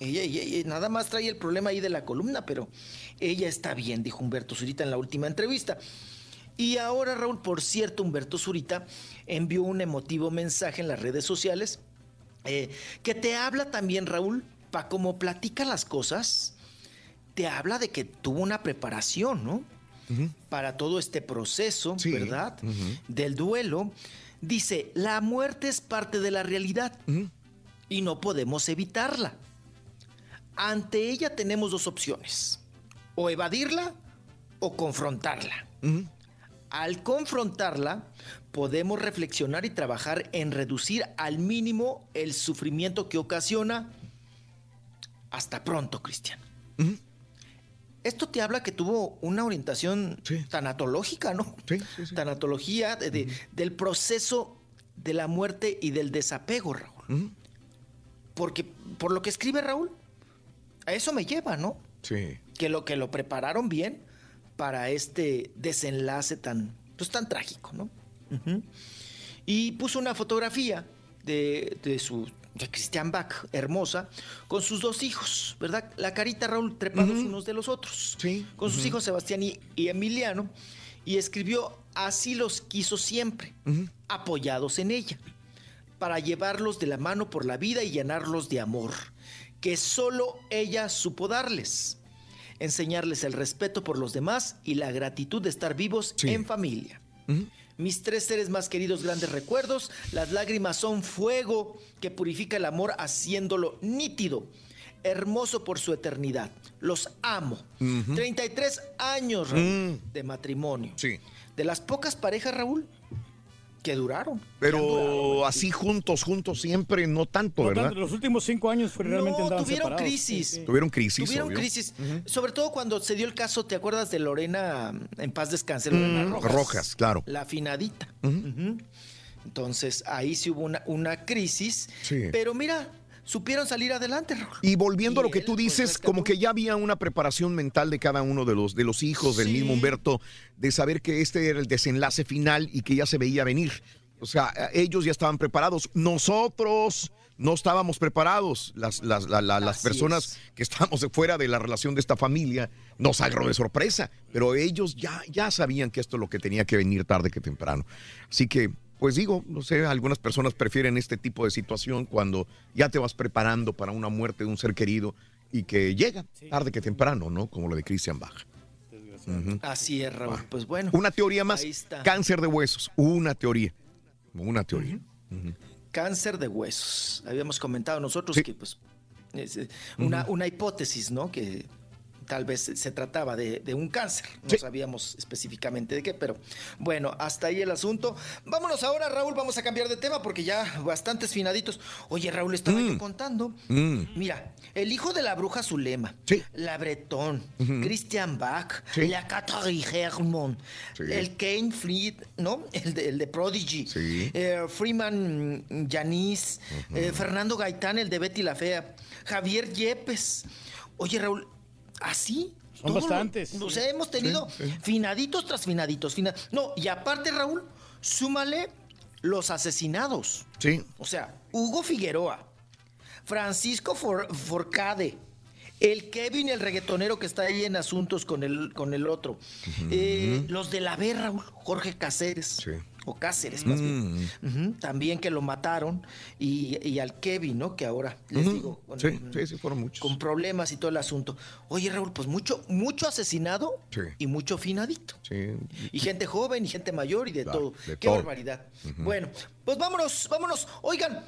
Ella, ella- ella nada más trae el problema ahí de la columna, pero ella está bien, dijo Humberto Zurita en la última entrevista. Y ahora, Raúl, por cierto, Humberto Zurita envió un emotivo mensaje en las redes sociales eh, que te habla también, Raúl, para cómo platica las cosas, te habla de que tuvo una preparación, ¿no? Para todo este proceso, Sí. ¿verdad? Del duelo. Dice, la muerte es parte de la realidad y no podemos evitarla. Ante ella tenemos dos opciones, o evadirla o confrontarla. Al confrontarla, podemos reflexionar y trabajar en reducir al mínimo el sufrimiento que ocasiona. Hasta pronto, Cristian. Esto te habla que tuvo una orientación tanatológica, ¿no? Sí. Tanatología de- de- del proceso de la muerte y del desapego, Raúl. Porque por lo que escribe Raúl, a eso me lleva, ¿no? Sí. que lo que lo prepararon bien para este desenlace tan pues tan trágico, ¿no? Y puso una fotografía de, de su de Christian Bach, hermosa, con sus dos hijos, ¿verdad? La carita Raúl trepados unos de los otros. Sí. Con sus hijos Sebastián y, y Emiliano. Y escribió, así los quiso siempre, apoyados en ella, para llevarlos de la mano por la vida y llenarlos de amor, que solo ella supo darles enseñarles el respeto por los demás y la gratitud de estar vivos en familia. Mis tres seres más queridos, grandes recuerdos, las lágrimas son fuego que purifica el amor haciéndolo nítido, hermoso por su eternidad. Los amo. Ujú. 33 años, Raúl, Mm. de matrimonio. Sí. De las pocas parejas, Raúl, que duraron. Pero así juntos, juntos siempre, no tanto, No ¿verdad? tanto, los últimos cinco años fue realmente No, tuvieron separados. crisis. Sí, sí. Tuvieron crisis, Tuvieron obvio. crisis, sobre todo cuando se dio el caso, ¿te acuerdas de Lorena, en paz descanse, Lorena Mm, Rojas? Rojas, claro. La afinadita. Entonces ahí sí hubo una, una crisis, Sí. pero mira, supieron salir adelante. Raúl. Y volviendo a lo que él, tú pues, dices, como que ya había una preparación mental de cada uno de los, de los hijos del mismo Humberto, de saber que este era el desenlace final y que ya se veía venir. O sea, ellos ya estaban preparados. Nosotros no estábamos preparados. Las, las, la- la- las personas que estábamos fuera de la relación de esta familia nos agarró de sorpresa. Pero ellos ya, ya sabían que esto es lo que tenía que venir tarde que temprano. Así que, pues digo, no sé, algunas personas prefieren este tipo de situación cuando ya te vas preparando para una muerte de un ser querido y que llega tarde que temprano, ¿no? Como lo de Christian Bach. Ujú. Así es, Raúl. Pues bueno. Una teoría más, Ahí está. cáncer de huesos, una teoría, una teoría. Cáncer de huesos. Habíamos comentado nosotros que pues es eh, una, una hipótesis, ¿no? Que tal vez se trataba de, de un cáncer. No sabíamos específicamente de qué, pero bueno, hasta ahí el asunto. Vámonos ahora, Raúl, vamos a cambiar de tema porque ya bastantes finaditos. Oye, Raúl, estaba yo contando. Mm. Mira, el hijo de la bruja Zulema, la Bretón. Christian Bach, Sí. la Catherine Hermon, Sí. el Kane Fleet, ¿no? El de, el de Prodigy, eh, Freeman mm, Yanis, eh, Fernando Gaitán, el de Betty la Fea, Javier Yepes. Oye, Raúl, así. Son todo lo- bastantes, O sí. sea, hemos tenido Sí, sí. finaditos tras finaditos. fina- No, y aparte, Raúl, súmale los asesinados. Sí. O sea, Hugo Figueroa, Francisco For- Forcade, el Kevin, el reggaetonero que está ahí en asuntos con el, con el otro, eh, los de la B, Raúl, Jorge Cáceres, o Cáceres más bien, Ujú, también que lo mataron, y, y al Kevin, ¿no? Que ahora, les digo, con, Sí, sí, sí, fueron muchos. con problemas y todo el asunto. Oye, Raúl, pues mucho, mucho asesinado Sí. y mucho finadito. Sí. Y gente joven y gente mayor y de Claro, todo. de Qué todo. barbaridad. Bueno, pues vámonos, vámonos. Oigan,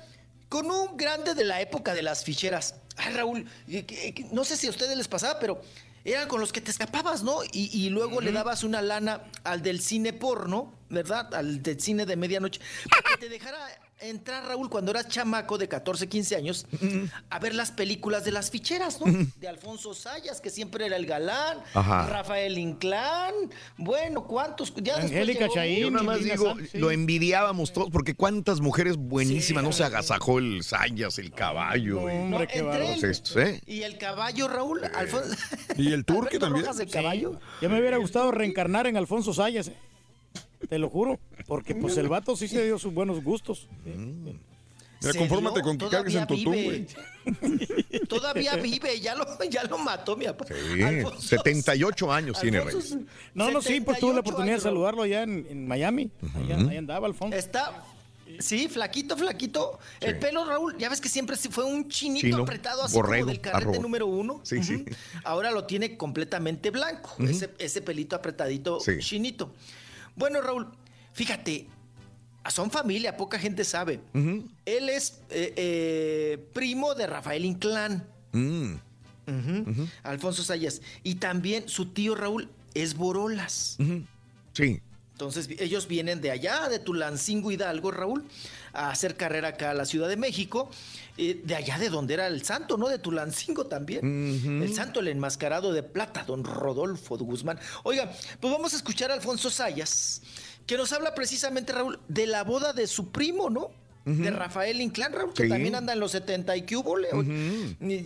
con un grande de la época de las ficheras. Ay, Raúl, eh, que- no sé si a ustedes les pasaba, pero eran con los que te escapabas, ¿no? Y, y luego le dabas una lana al del cine porno, ¿verdad? Al del cine de medianoche, para que te dejara entrar, Raúl, cuando eras chamaco de 14, 15 años, a ver las películas de las ficheras, ¿no? De Alfonso Sayas, que siempre era el galán, Ajá. Rafael Inclán, bueno, ¿cuántos? Ya Angélica Chaín, Yo nada más digo, sí. lo envidiábamos todos, porque cuántas mujeres buenísimas, no se agasajó el Sayas, el caballo. y- hombre, qué él estos, ¿eh? Y el caballo, Raúl, Alfonso. Y el turque también. Rojas, el caballo. Ya me hubiera gustado reencarnar en Alfonso Sayas. eh. Te lo juro. Porque pues el vato sí se dio sus buenos gustos. Mira, Se confórmate dio, con que cargues en tu güey. Todavía vive, ya lo, ya lo mató mi papá. Sí, 78 años tiene Alfonso Reyes. No, no, sí, pues tuve la 78 oportunidad de años, saludarlo allá en, en Miami. Allá, ahí andaba Alfonso. Está. Sí, flaquito, flaquito. El pelo, Raúl, ya ves que siempre fue un chinito Chino, apretado así borrego, como del carrete arroba. número uno. Sí, sí. Ahora lo tiene completamente blanco, ese, ese pelito apretadito Sí. chinito. Bueno, Raúl, fíjate, son familia, poca gente sabe. Él es eh, eh, primo de Rafael Inclán. Mm. Alfonso Sayas. Y también su tío Raúl es Borolas. Sí. Entonces ellos vienen de allá, de Tulancingo Hidalgo, Raúl, a hacer carrera acá a la Ciudad de México, eh, de allá de donde era el santo, ¿no? De Tulancingo también. El santo, el enmascarado de plata, don Rodolfo de Guzmán. Oiga, pues vamos a escuchar a Alfonso Sayas, que nos habla precisamente, Raúl, de la boda de su primo, ¿no? De Rafael Inclán, Raúl, que Sí. también anda en los 70 y que hubo,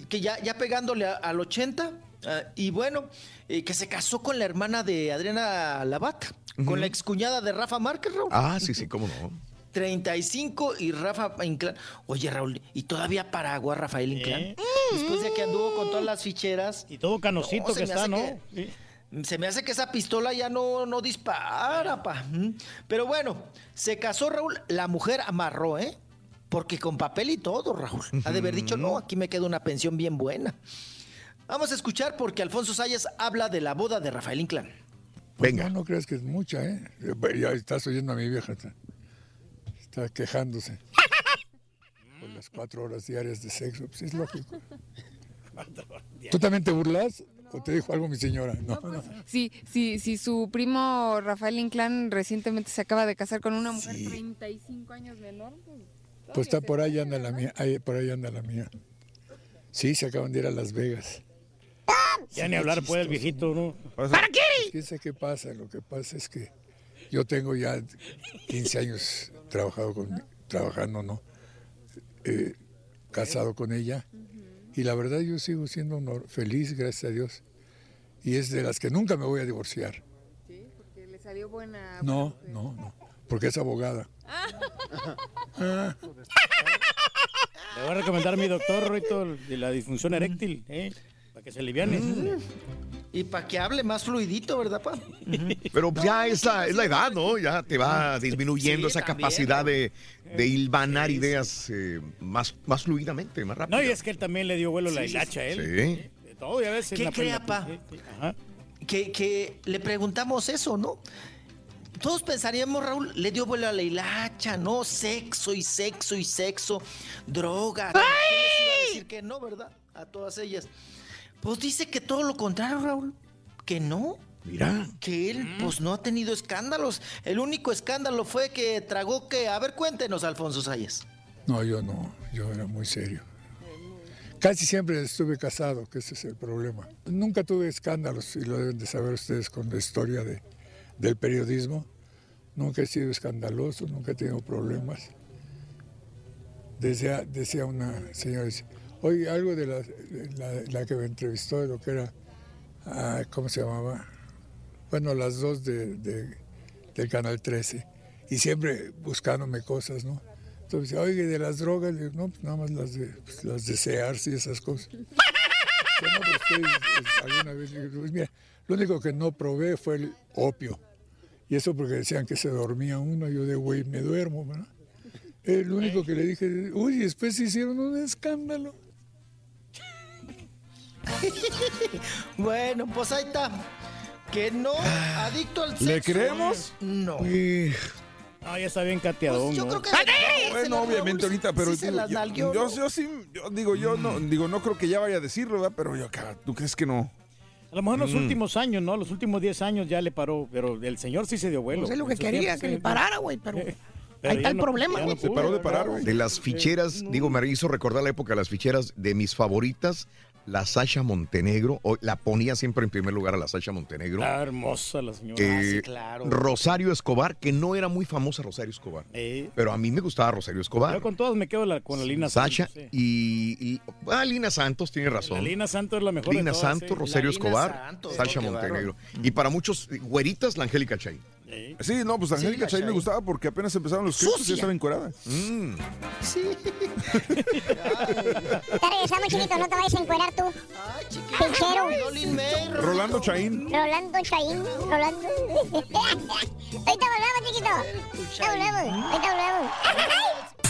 que ya, ya pegándole a- al 80. ah, y bueno, eh, que se casó con la hermana de Adriana Lavata, con la excuñada de Rafa Márquez, Raúl. Ah, sí, sí, cómo no. 35 y Rafa Inclán. Oye, Raúl, y todavía Paragua Rafael Inclán. ¿Eh? Después de que anduvo con todas las ficheras. Y todo canosito No, que me está, hace ¿no? que- Se me hace que esa pistola ya no, no dispara, pa. Mm. Pero bueno, se casó Raúl, la mujer amarró, ¿eh? Porque con papel y todo, Raúl. Ha de haber dicho, no, aquí me queda una pensión bien buena. Vamos a escuchar porque Alfonso Sayas habla de la boda de Rafael Inclán. Pues No, no creas que es mucha, ¿eh? Ya estás oyendo a mi vieja. Está, quejándose. Por las cuatro horas diarias de sexo. Pues es lógico. ¿Tú también te burlas? ¿O te dijo algo mi señora? No, no. Sí, sí, sí, su primo Rafael Inclán recientemente se acaba de casar con una mujer 35 años menor. pues, Pues está por ahí anda la mía. Ahí, por ahí anda la mía. Sí, se acaban de ir a Las Vegas. Ya ni hablar puede el viejito, ¿no? ¿Para qué? ¿Quién sabe qué pasa? Lo que pasa es que Yo tengo ya 15 años trabajado con, trabajando, ¿no? Eh, casado con ella. Y la verdad yo sigo siendo honor- feliz, gracias a Dios. Y es de las que nunca me voy a divorciar. Sí, porque le salió buena. No, no, no. Porque es abogada. Ah. Le voy a recomendar a mi doctor, Rito, de la disfunción eréctil, ¿eh? Para que se aliviane. Y para que hable más fluidito, ¿verdad, pa? Pero ya es la, es la edad, ¿no? Ya te va disminuyendo Sí, esa también, capacidad de, de hilvanar ideas eh, más, más fluidamente, más rápido. No, y es que él también le dio vuelo a la hilacha a él. Sí. De todo, ya ves. en ¿Qué la- crea, pa? ajá. Que, que le preguntamos eso, ¿no? Todos pensaríamos, Raúl, le dio vuelo a la hilacha, ¿no? Sexo y sexo y sexo, droga. ¿Quién les iba a decir que no, verdad? A todas ellas. Pues dice que todo lo contrario, Raúl. Que no. Mira. Que él, pues, no ha tenido escándalos. El único escándalo fue que tragó que... A ver, cuéntenos, Alfonso Sayas. No, yo no, yo era muy serio. Casi siempre estuve casado, que ese es el problema. Nunca tuve escándalos, y lo deben de saber ustedes con la historia de, del periodismo. Nunca he sido escandaloso, nunca he tenido problemas. Decía, decía una señora, oye, algo de la, que me entrevistó, de lo que era, ah, ¿cómo se llamaba? Bueno, las dos de, de- del Canal 13, y siempre buscándome cosas, ¿no? Entonces, oye, de las drogas, no, pues nada más las de, pues, las de Sears y esas cosas. Eh, alguna vez, pues mira, lo único que no probé fue el opio. Y eso porque decían que se dormía uno, yo de güey me duermo, ¿verdad? Lo único que le dije, uy, después hicieron un escándalo. bueno, pues ahí está. Que no, adicto al sexo. ¿Le creemos? No. No, ya está bien cateadón, yo ¿no? creo que- Bueno, obviamente ahorita, pero Sí se digo, las yo, yo, ¿no? yo sí, yo digo, yo no, digo, no creo que ya vaya a decirlo, ¿verdad? Pero yo acá, ¿tú crees que no? A lo mejor en los Mm. últimos años, ¿no? Los últimos 10 años ya le paró, pero el señor sí se dio vuelo. Pues es lo que quería, tiempo, que sí, le parara, güey, pero... Pero Ahí está el no- problema, güey. no Se paró de parar, güey. De las ficheras, digo, me hizo recordar la época de las ficheras de mis favoritas, la Sasha Montenegro. o- la ponía siempre en primer lugar a la Sasha Montenegro. Está hermosa la señora. Eh, Rosario Escobar, que no era muy famosa Rosario Escobar. Eh, Pero a mí me gustaba Rosario Escobar. yo con todas me quedo la- con la Lina Sasha Santos. sí. y, y- ah, Lina Santos, tiene razón. La Lina Santos es la mejor de Lina todas, Santos, sí. Rosario Lina Escobar, Santos, Sasha Montenegro. Y para muchos, güeritas, la Angélica Chay. Sí, no, pues Angélica la Chay me gustaba porque apenas empezaron los clips y ya estaba encuerada. Mm. Sí. Ya regresamos, chiquito, no te vayas a encuerar tú. Ay, May, Rolando Chaín. Rolando Chaín, Rolando. Ahorita volvemos, chiquito. Ahorita volvemos, ahorita volvemos.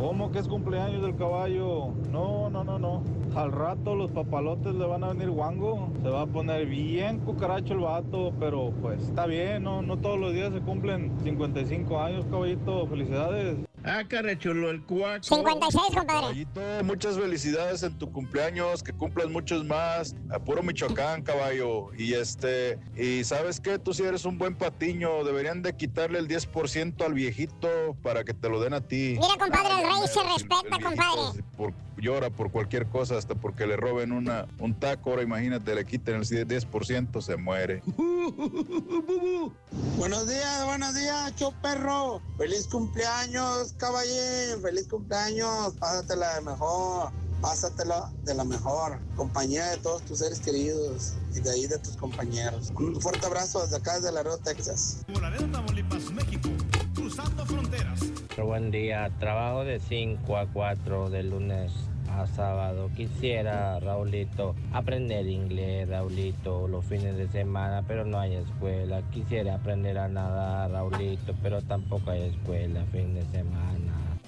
¿Cómo que es cumpleaños del caballo? No, no, no, no. Al rato los papalotes le van a venir guango. Se va a poner bien cucaracho el vato, pero pues está bien, no, no todos los días se cumplen 55 años, caballito. Felicidades. Ah, chulo el cuaco. 56, compadre. Caballito, muchas felicidades en tu cumpleaños, que cumplas muchos más. A puro Michoacán, caballo. Y este, y sabes qué, tú si eres un buen patiño, deberían de quitarle el 10% al viejito para que te lo den a ti. Mira, compadre, el rey se respeta, El compadre. por- llora por cualquier cosa, hasta porque le roben una, un taco, ahora imagínate, le quiten el 10%, se muere. Buenos días, buenos días, show perro. Feliz cumpleaños, caballín. Feliz cumpleaños. Pásatela de mejor. Pásatela de la mejor. Compañía de todos tus seres queridos y de ahí de tus compañeros. Un fuerte abrazo desde acá, desde Laredo, Texas. Pero buen día, trabajo de 5 a 4 de lunes sábado. Quisiera, Raulito, aprender inglés, Raulito, los fines de semana, pero no hay escuela. Quisiera aprender a nadar, Raulito, pero tampoco hay escuela, fin de semana.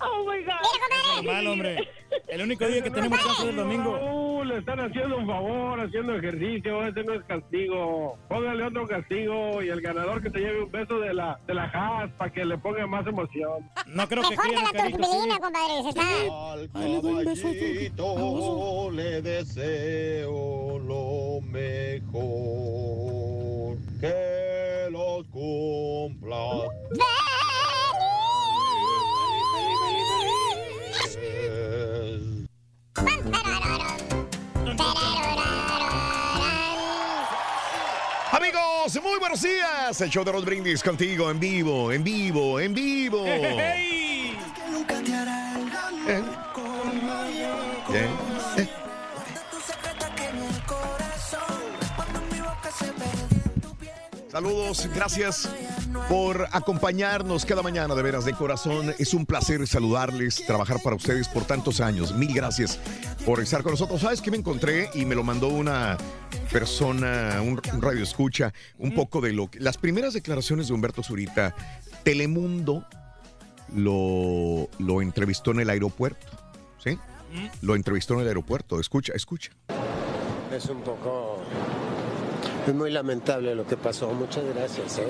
Oh my God. Normal, hombre. El único día que tenemos chance es el domingo. Raúl, le están haciendo un favor, haciendo ejercicio, ese no es castigo. Póngale otro castigo y el ganador que te lleve un beso de la, de la Haas para que le ponga más emoción. No creo Mejor que la turbina, compadre. Se está... Al caballito le deseo lo mejor. Que los cumpla. Amigos, muy buenos días. El show de Roll Brindis contigo en vivo, en vivo, en vivo. Hey, Eh. Bien. Eh. Saludos, gracias por acompañarnos cada mañana, de veras, de corazón. Es un placer saludarles, trabajar para ustedes por tantos años. Mil gracias por estar con nosotros. ¿Sabes qué me encontré? Y me lo mandó una persona, un, un radio escucha, un poco de lo que... Las primeras declaraciones de Humberto Zurita, Telemundo lo, lo entrevistó en el aeropuerto, ¿sí? Lo entrevistó en el aeropuerto. Escucha, escucha. Es un poco... Es muy lamentable lo que pasó. Muchas gracias. ¿eh?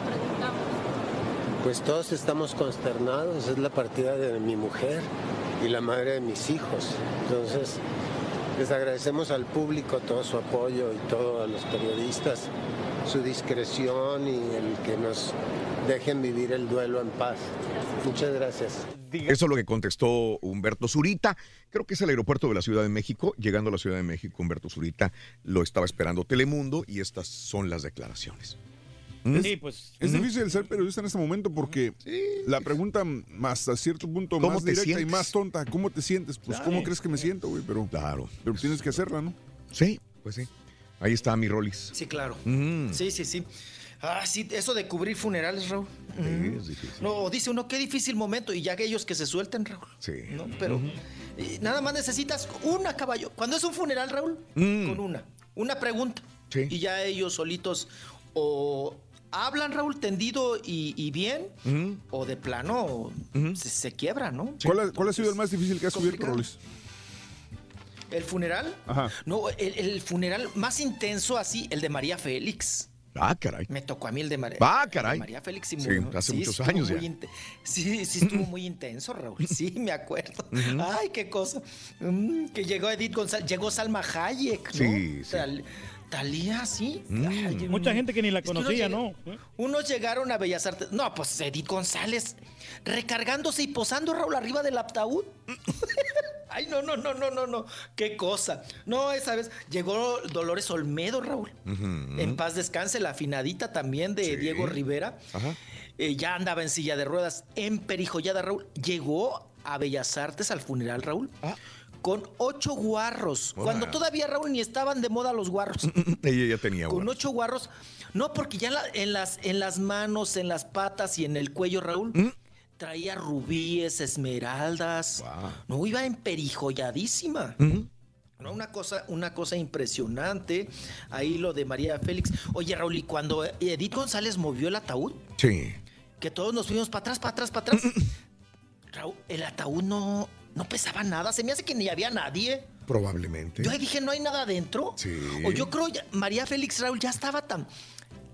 preguntamos. Pues todos estamos consternados. Es la partida de mi mujer y la madre de mis hijos. Entonces, les agradecemos al público todo su apoyo y todos los periodistas su discreción y el que nos dejen vivir el duelo en paz. Muchas gracias. Eso es lo que contestó Humberto Zurita. Creo que es el aeropuerto de la Ciudad de México. Llegando a la Ciudad de México, Humberto Zurita lo estaba esperando Telemundo y estas son las declaraciones. ¿Mm? Sí, pues. Es difícil ser periodista en este momento porque la pregunta más a cierto punto ¿Cómo más directa y más tonta, ¿cómo te sientes? Pues Claro. ¿cómo crees que me siento, güey? Pero, claro. pero tienes que hacerla, ¿no? Sí, pues sí. Ahí está mi Rollis. Sí, claro. Mm. Sí, sí, sí. Ah, sí, eso de cubrir funerales, Raúl. Mm. es difícil. No, dice uno, qué difícil momento. Y ya aquellos que se suelten, Raúl. Sí. ¿no? Pero nada más necesitas una caballo. Cuando es un funeral, Raúl, Mm. con una. Una pregunta. Y ya ellos solitos o hablan, Raúl, tendido y, y bien, o de plano se, se quiebran, ¿no? ¿Cuál, ha, cuál ha sido el más difícil que has cubierto, Rolis? ¿El funeral? Ajá. No, el, el funeral más intenso así, el de María Félix. Ah, caray. Me tocó a mí el de, María Ah, caray. María Félix y Sí, muy- hace muchos estuvo años ya. Sí, sí, estuvo muy intenso, Raúl. Sí, me acuerdo. Ay, qué cosa. Mm, que llegó Edith González, llegó Salma Hayek, ¿no? Sí, sí. Tal- Talía, sí. Mm. Ay, Mucha gente que ni la conocía, ¿no? Unos llegaron a Bellas Artes. No, pues Edith González recargándose y posando, Raúl, arriba del ataúd. Ay, no, no, no, no, no, no. Qué cosa. No, esa vez llegó Dolores Olmedo, Raúl. En paz descanse, la afinadita también de Sí. Diego Rivera. Ajá. Eh, ya andaba en silla de ruedas, en perijollada, Raúl. Llegó a Bellas Artes al funeral, Raúl. Con ocho guarros. Cuando todavía, Raúl, ni estaban de moda los guarros. Ella ya tenía Con ocho guarros. No, porque ya en, la- en las, en las manos, en las patas y en el cuello, Raúl, ¿Mm? traía rubíes, esmeraldas. No, iba emperifolladísima. No, una cosa, una cosa impresionante. Ahí lo de María Félix. Oye, Raúl, y cuando Edith González movió el ataúd, Sí. que todos nos fuimos para atrás, para atrás, para atrás. Raúl, el ataúd no, no pesaba nada. Se me hace que ni había nadie. Probablemente. Yo ahí dije, ¿no hay nada adentro? Sí. O yo creo, ya- María Félix Raúl ya estaba tan,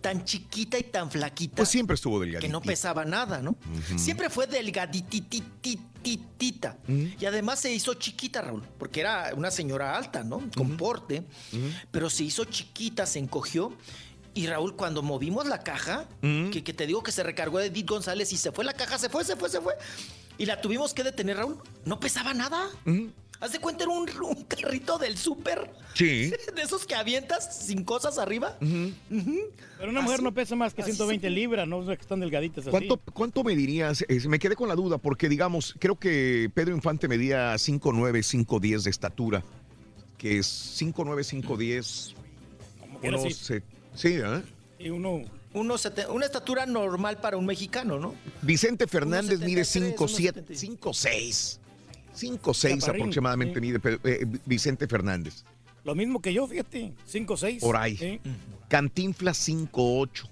tan chiquita y tan flaquita. Pues siempre estuvo delgadita. Que no pesaba nada, ¿no? Siempre fue delgadititititita. Y además se hizo chiquita, Raúl, porque era una señora alta, ¿no? Con porte. Pero se hizo chiquita, se encogió. Y Raúl, cuando movimos la caja, que, que te digo que se recargó de Edith González y se fue la caja, se fue, se fue, se fue. Y la tuvimos que detener, Raúl. No pesaba nada. Haz de cuenta, era un, un carrito del súper. Sí. De esos que avientas sin cosas arriba. Pero una mujer no pesa más que 120 libras, ¿no? O sea, que están delgaditas así. ¿Cuánto, ¿Cuánto medirías? Eh, me quedé con la duda porque, digamos, creo que Pedro Infante medía 5'9, 5'10 de estatura. Que es 5'9, 5'10. que así? sí, ¿eh? Y uno... Unos una estatura normal para un mexicano, ¿no? Vicente Fernández mide 1.73, 5'7, 5'6. 5'6 Chaparrín, aproximadamente sí. mide eh, Vicente Fernández. Lo mismo que yo, fíjate. 5 6. Por ahí. Cantinflas 5'8.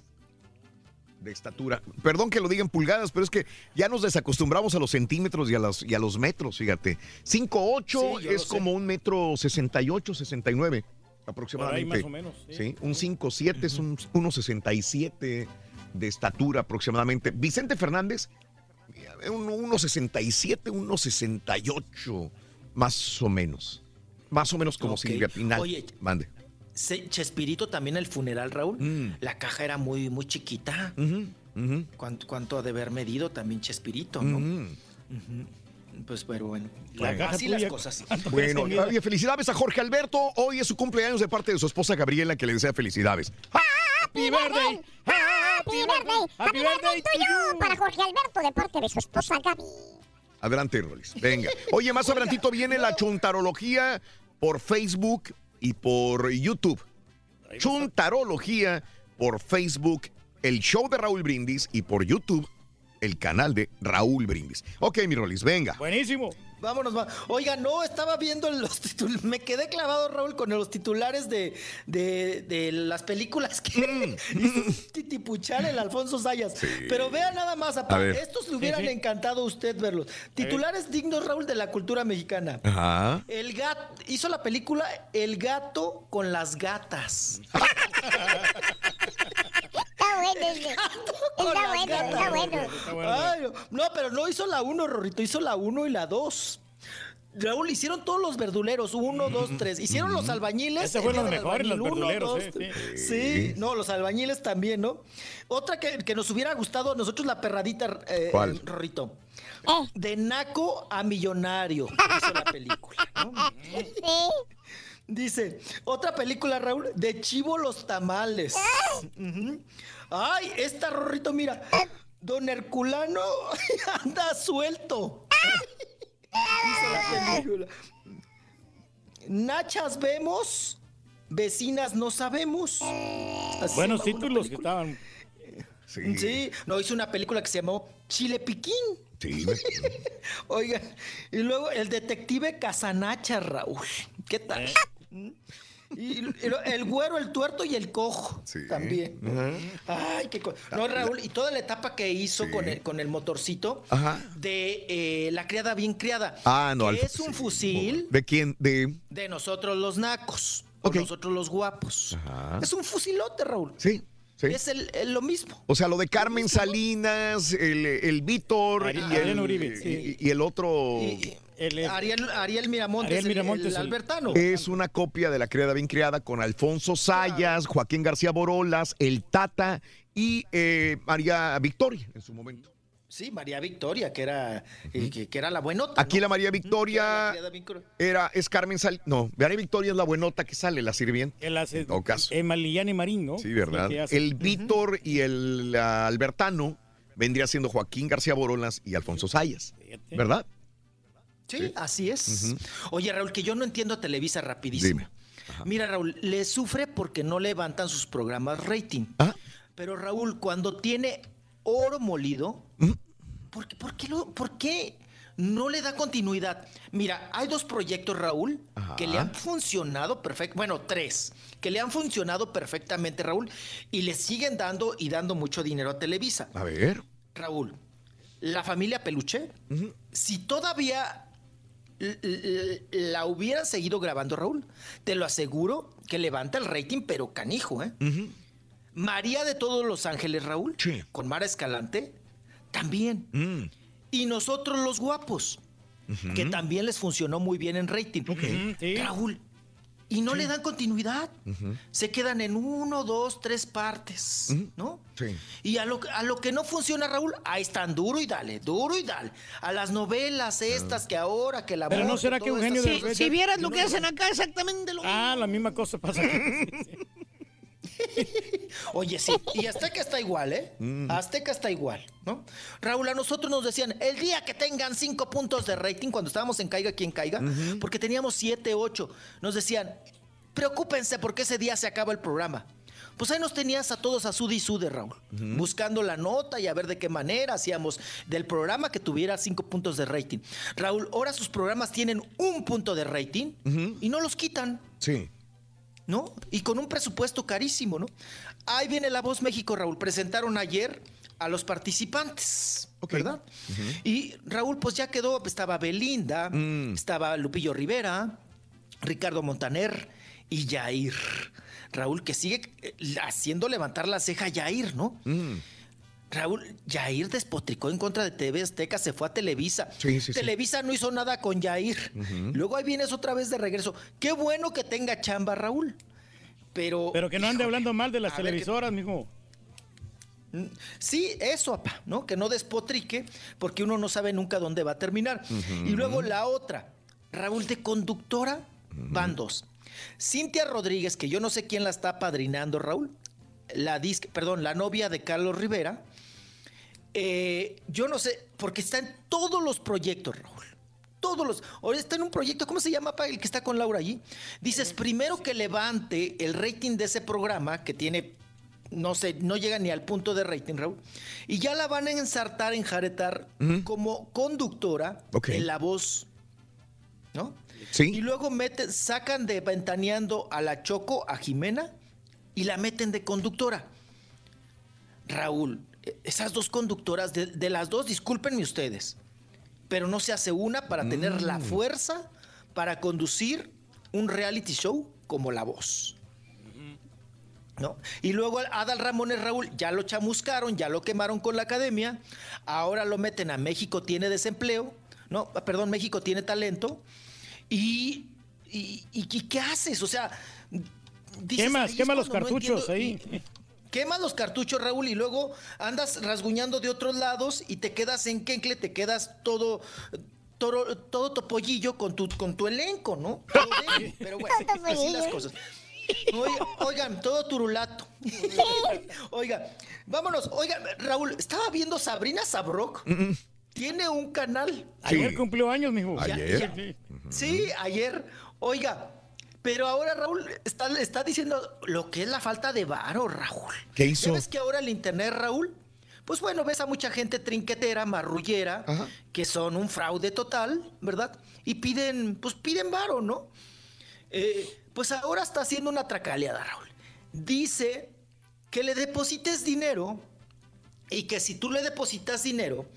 de estatura. Perdón que lo digan pulgadas, pero es que ya nos desacostumbramos a los centímetros y a los, y a los metros, fíjate. 5'8 Sí, es sé. como un metro 68, 69 aproximadamente. más o menos, sí. Sí, un 5'7 es un 1'67 de estatura aproximadamente. Vicente Fernández, un 1'67, 1'68, más o menos. Más o menos como Ok. Silvia Pinal. Oye, Mande. Se- Chespirito también el funeral, Raúl. Mm. La caja era muy, muy chiquita. ¿Cuánto, cuánto ha de haber medido también Chespirito, no? Ujú. Pues pero bueno, La caja así tuya, las cosas. Bueno, felicidades a Jorge Alberto. Hoy es su cumpleaños de parte de su esposa Gabriela, que le desea felicidades. Happy birthday, happy birthday, happy birthday to you. Para Jorge Alberto de parte de su esposa Gaby. Adelante, Rolis. Venga. Oye, más adelantito viene la chuntarología por Facebook y por YouTube. Chuntarología por Facebook, el show de Raúl Brindis y por YouTube, el canal de Raúl Brindis. Ok, mi Rolis, venga. Buenísimo. Vámonos, va. Oiga, no, estaba viendo los titulares. Me quedé clavado, Raúl, con los titulares de, de, de las películas que hizo titipuchar el Alfonso Sayas. Pero vea nada más, A estos le hubieran Sí, sí. encantado a usted verlos. Titulares dignos, Raúl, de la cultura mexicana. Ajá. El gato hizo la película El gato con las gatas. Está bueno ese. Está bueno, está bueno. Ay, no. pero no hizo la 1, Rorrito, hizo la 1 y la 2. Raúl, hicieron todos los verduleros, uno, dos, tres. Hicieron los albañiles. Ese fue el lo mejor, los albañil, uno, verduleros, dos, eh, sí. Sí, no, los albañiles también, ¿no? Otra que, que nos hubiera gustado a nosotros, la perradita, eh, ¿Cuál? Rorrito. Eh. De naco a millonario, hizo la película. ¿no? Dice, otra película, Raúl, de Chivo los tamales. Ujú. Ay, esta, Rorrito, mira. Don Herculano anda suelto. Dice la película. Nachas vemos, vecinas no sabemos. Así Buenos títulos que estaban. Sí. no, hizo una película que se llamó Chile Piquín. Sí. Oiga, y luego el detective Casanacha, Raúl. ¿Qué tal? ¿Mm? Y, y lo- el güero, el tuerto y el cojo también. Ay, qué co- No, Raúl, y toda la etapa que hizo con, el, con el motorcito Ajá. de eh, la criada bien criada. Ah, no, que es un fusil ¿De quién? De. de nosotros los nacos. O nosotros los guapos. Ajá. Es un fusilote, Raúl. Sí, sí. Es el, el- lo mismo. O sea, lo de Carmen Salinas, el, el Víctor Ari- y, Ariel el, Uribe, sí. y- y el. Ariel, Ariel Miramontes, Ariel el- Miramontes, el, el- Albertano. Es una copia de la criada bien criada con Alfonso Sayas, Joaquín García Borolas, el Tata y eh, María Victoria en su momento. Sí, María Victoria, que era, eh, que, que era la buenota. Aquí ¿no? la María Victoria era es Carmen Salinas. No, María Victoria es la buenota que sale, la sirvienta. Él hace. En todo caso. Y Marín, ¿no? Sí, ¿verdad? El Víctor y el Albertano vendría siendo Joaquín García Borolas y Alfonso Sayas. ¿Verdad? Sí, así es. Oye, Raúl, que yo no entiendo a Televisa rapidísimo. Dime. Mira, Raúl, le sufre porque no levantan sus programas rating. Ah. Pero Raúl, cuando tiene oro molido, ¿por, qué, por, qué lo- por qué no le da continuidad? Mira, hay dos proyectos, Raúl, que le han funcionado perfecto. Bueno, tres, que le han funcionado perfectamente, Raúl, y le siguen dando y dando mucho dinero a Televisa. A ver. Raúl, la familia Peluche, si todavía la hubieran seguido grabando, Raúl, te lo aseguro que levanta el rating, pero canijo, ¿eh? María de todos los ángeles, Raúl, con Mara Escalante, también. Mm. Y nosotros los guapos, que también les funcionó muy bien en rating. Raúl, y no le dan continuidad. Se quedan en uno, dos, tres partes, ¿no? Sí. Y a lo, a lo que no funciona, Raúl, ahí están duro y dale, duro y dale. A las novelas estas que ahora, que la Pero no será que Eugenio esto- de Derbez- Si vieras lo que hacen acá, exactamente lo Ah, la misma cosa pasa aquí. Oye, sí, y Azteca está igual, ¿eh? Azteca está igual, ¿no? Raúl, a nosotros nos decían, el día que tengan cinco puntos de rating, cuando estábamos en Caiga quien caiga, porque teníamos siete, ocho, nos decían, preocúpense porque ese día se acaba el programa. Pues ahí nos tenías a todos a sud y sude, Raúl, buscando la nota y a ver de qué manera hacíamos del programa que tuviera cinco puntos de rating. Raúl, ahora sus programas tienen un punto de rating y no los quitan. Sí. ¿No? Y con un presupuesto carísimo, ¿no? Ahí viene la voz México, Raúl. Presentaron ayer a los participantes, ¿verdad? Y Raúl, pues ya quedó, estaba Belinda, estaba Lupillo Rivera, Ricardo Montaner y Yair. Raúl, que sigue eh, haciendo levantar la ceja a Yair, ¿no? Raúl, Yair despotricó en contra de TV Azteca, se fue a Televisa. Sí, sí, sí. Televisa no hizo nada con Yair. Luego ahí vienes otra vez de regreso. Qué bueno que tenga chamba, Raúl. Pero. Pero que no ande híjole, hablando mal de las ver, que- televisoras, mijo. Sí, eso, apá, ¿no? Que no despotrique, porque uno no sabe nunca dónde va a terminar. Y luego la otra, Raúl, de conductora, van dos. Cintia Rodríguez, que yo no sé quién la está padrinando, Raúl, la disc, perdón, la novia de Carlos Rivera. Eh, yo no sé, porque está en todos los proyectos, Raúl. Todos los. Ahora está en un proyecto, ¿cómo se llama el que está con Laura allí? Dices, primero que levante el rating de ese programa, que tiene, no sé, no llega ni al punto de rating, Raúl. Y ya la van a ensartar, enjaretar como conductora en la voz. ¿No? Sí. Y luego meten, sacan de ventaneando a la Choco, a Jimena, y la meten de conductora. Raúl, esas dos conductoras, de, de las dos, discúlpenme ustedes, pero no se hace una para tener la fuerza para conducir un reality show como La Voz. ¿No? Y luego Adal Ramones Raúl ya lo chamuscaron, ya lo quemaron con la academia, ahora lo meten a México tiene desempleo, no, perdón, México tiene talento, y, y, y- y ¿qué haces? O sea, dices, Quemas, quema los no cartuchos ahí. Quemas los cartuchos, Raúl, y luego andas rasguñando de otros lados y te quedas en Kencle, te quedas todo, todo, todo topollillo con tu, con tu elenco, ¿no? Todo débil, pero bueno, así las cosas. Oiga- oigan, todo turulato. Oiga, vámonos. Oiga, Raúl, estaba viendo Sabrina Sabrok. Tiene un canal. Ayer cumplió años, mijo. Ya- ya- Sí, ayer. Oiga, pero ahora Raúl está, está diciendo lo que es la falta de varo, Raúl. ¿Qué hizo? ¿Ya ves que ahora el internet, Raúl? Pues bueno, ves a mucha gente trinquetera, marrullera, que son un fraude total, ¿verdad? Y piden, pues piden varo, ¿no? Eh, pues ahora está haciendo una tracaleada, Raúl. Dice que le deposites dinero y que si tú le depositas dinero,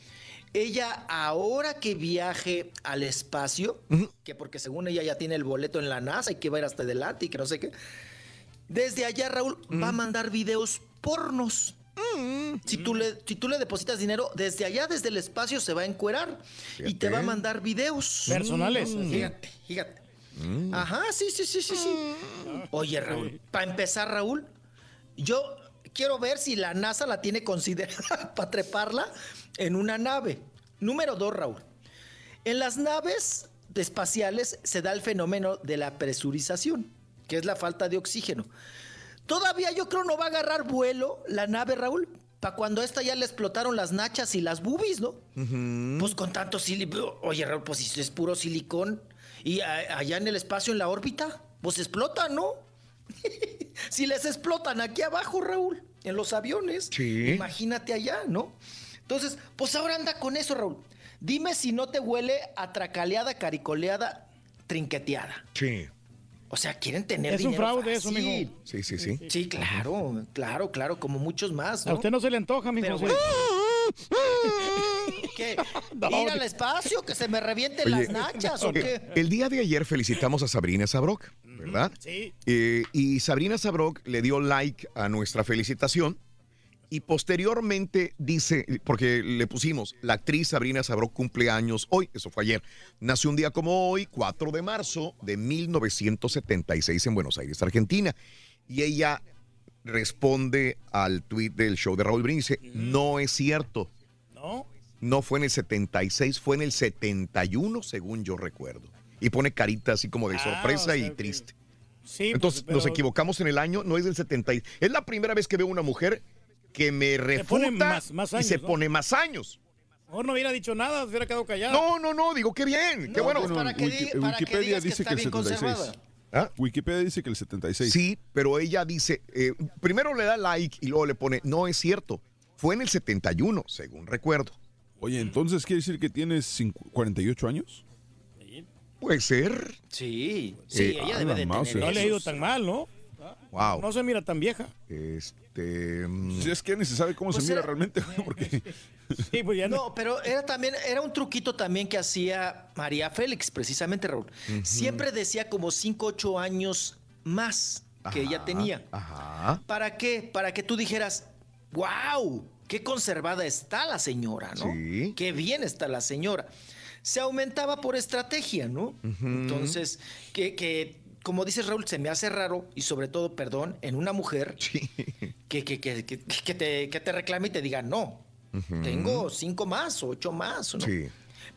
ella ahora que viaje al espacio, que porque según ella ya tiene el boleto en la NASA y que va a ir hasta adelante y que no sé qué, desde allá Raúl va a mandar videos pornos. Si, tú le, si tú le depositas dinero, desde allá, desde el espacio, se va a encuerar y te va a mandar videos. Personales, Mm. Fíjate, fíjate. Ajá, sí, sí, sí, sí, sí. Oye, Raúl, para empezar, Raúl, yo quiero ver si la NASA la tiene considerada para treparla en una nave. Número dos, Raúl. En las naves espaciales se da el fenómeno de la presurización, que es la falta de oxígeno. Todavía yo creo no va a agarrar vuelo la nave, Raúl, para cuando a esta ya le explotaron las nachas y las boobies, ¿no? Pues con tanto silicón. Oye, Raúl, pues si es puro silicón. Y allá en el espacio, en la órbita, pues explota, ¿no? si les explotan aquí abajo, Raúl, en los aviones. Sí. Imagínate allá, ¿no? Entonces, pues ahora anda con eso, Raúl. Dime si no te huele a tracaleada, caricoleada, trinqueteada. Sí. O sea, quieren tener Es un fraude eso, mijo. Sí, sí, sí. Sí, claro, claro, claro, como muchos más, A usted no se le antoja, mijo. Pero bueno. ¿Qué? ¿Ir al espacio? ¿Que se me revienten las nachas o qué? el día de ayer felicitamos a Sabrina Sabrok, ¿verdad? Sí. Eh, y Sabrina Sabrok le dio like a nuestra felicitación y posteriormente dice, porque le pusimos, la actriz Sabrina Sabrok cumple años hoy, eso fue ayer, nació un día como hoy, 4 de marzo de 1976 en Buenos Aires, Argentina. Y ella responde al tweet del show de Raúl Brindis, dice, no es cierto. No. No fue en el 76, fue en el 71, según yo recuerdo. Y pone carita así como de Ah, sorpresa o sea y que- triste. Sí, Entonces pues, nos pero equivocamos en el año, no es del 70. y- Es la primera vez que veo una mujer que me refuta más- más y años, se ¿no? pone más años. Mejor no hubiera dicho nada, se hubiera quedado callado. No, no, no, digo qué bien, qué No, bueno. pues, para que Wiki- para que Wikipedia que dice está que el bien 76. conservada. ¿Ah? Wikipedia dice que el 76. Sí, pero ella dice, eh, primero le da like y luego le pone, no es cierto, fue en el 71, según recuerdo. Oye, entonces quiere decir que tienes cincu- 48 años. Puede ser. Sí, sí, Eh, ella a debe de tener No le ha ido tan mal, ¿no? Wow. No se mira tan vieja. Este. mm, Si es que ni se sabe cómo Pues se mira realmente, porque Sí, pues ya no. No, pero era también, era un truquito también que hacía María Félix, precisamente, Raúl. Siempre decía como 5, 8 años más que ella tenía. Ajá. ¿Para qué? Para que tú dijeras, wow, qué conservada está la señora, ¿no? Sí. Qué bien está la señora. Se aumentaba por estrategia, ¿no? Entonces, que, que, como dices Raúl, se me hace raro y sobre todo, perdón, en una mujer que, que, que, que, que te, que te reclame y te diga, no, tengo cinco más, ocho más, ¿no? Sí.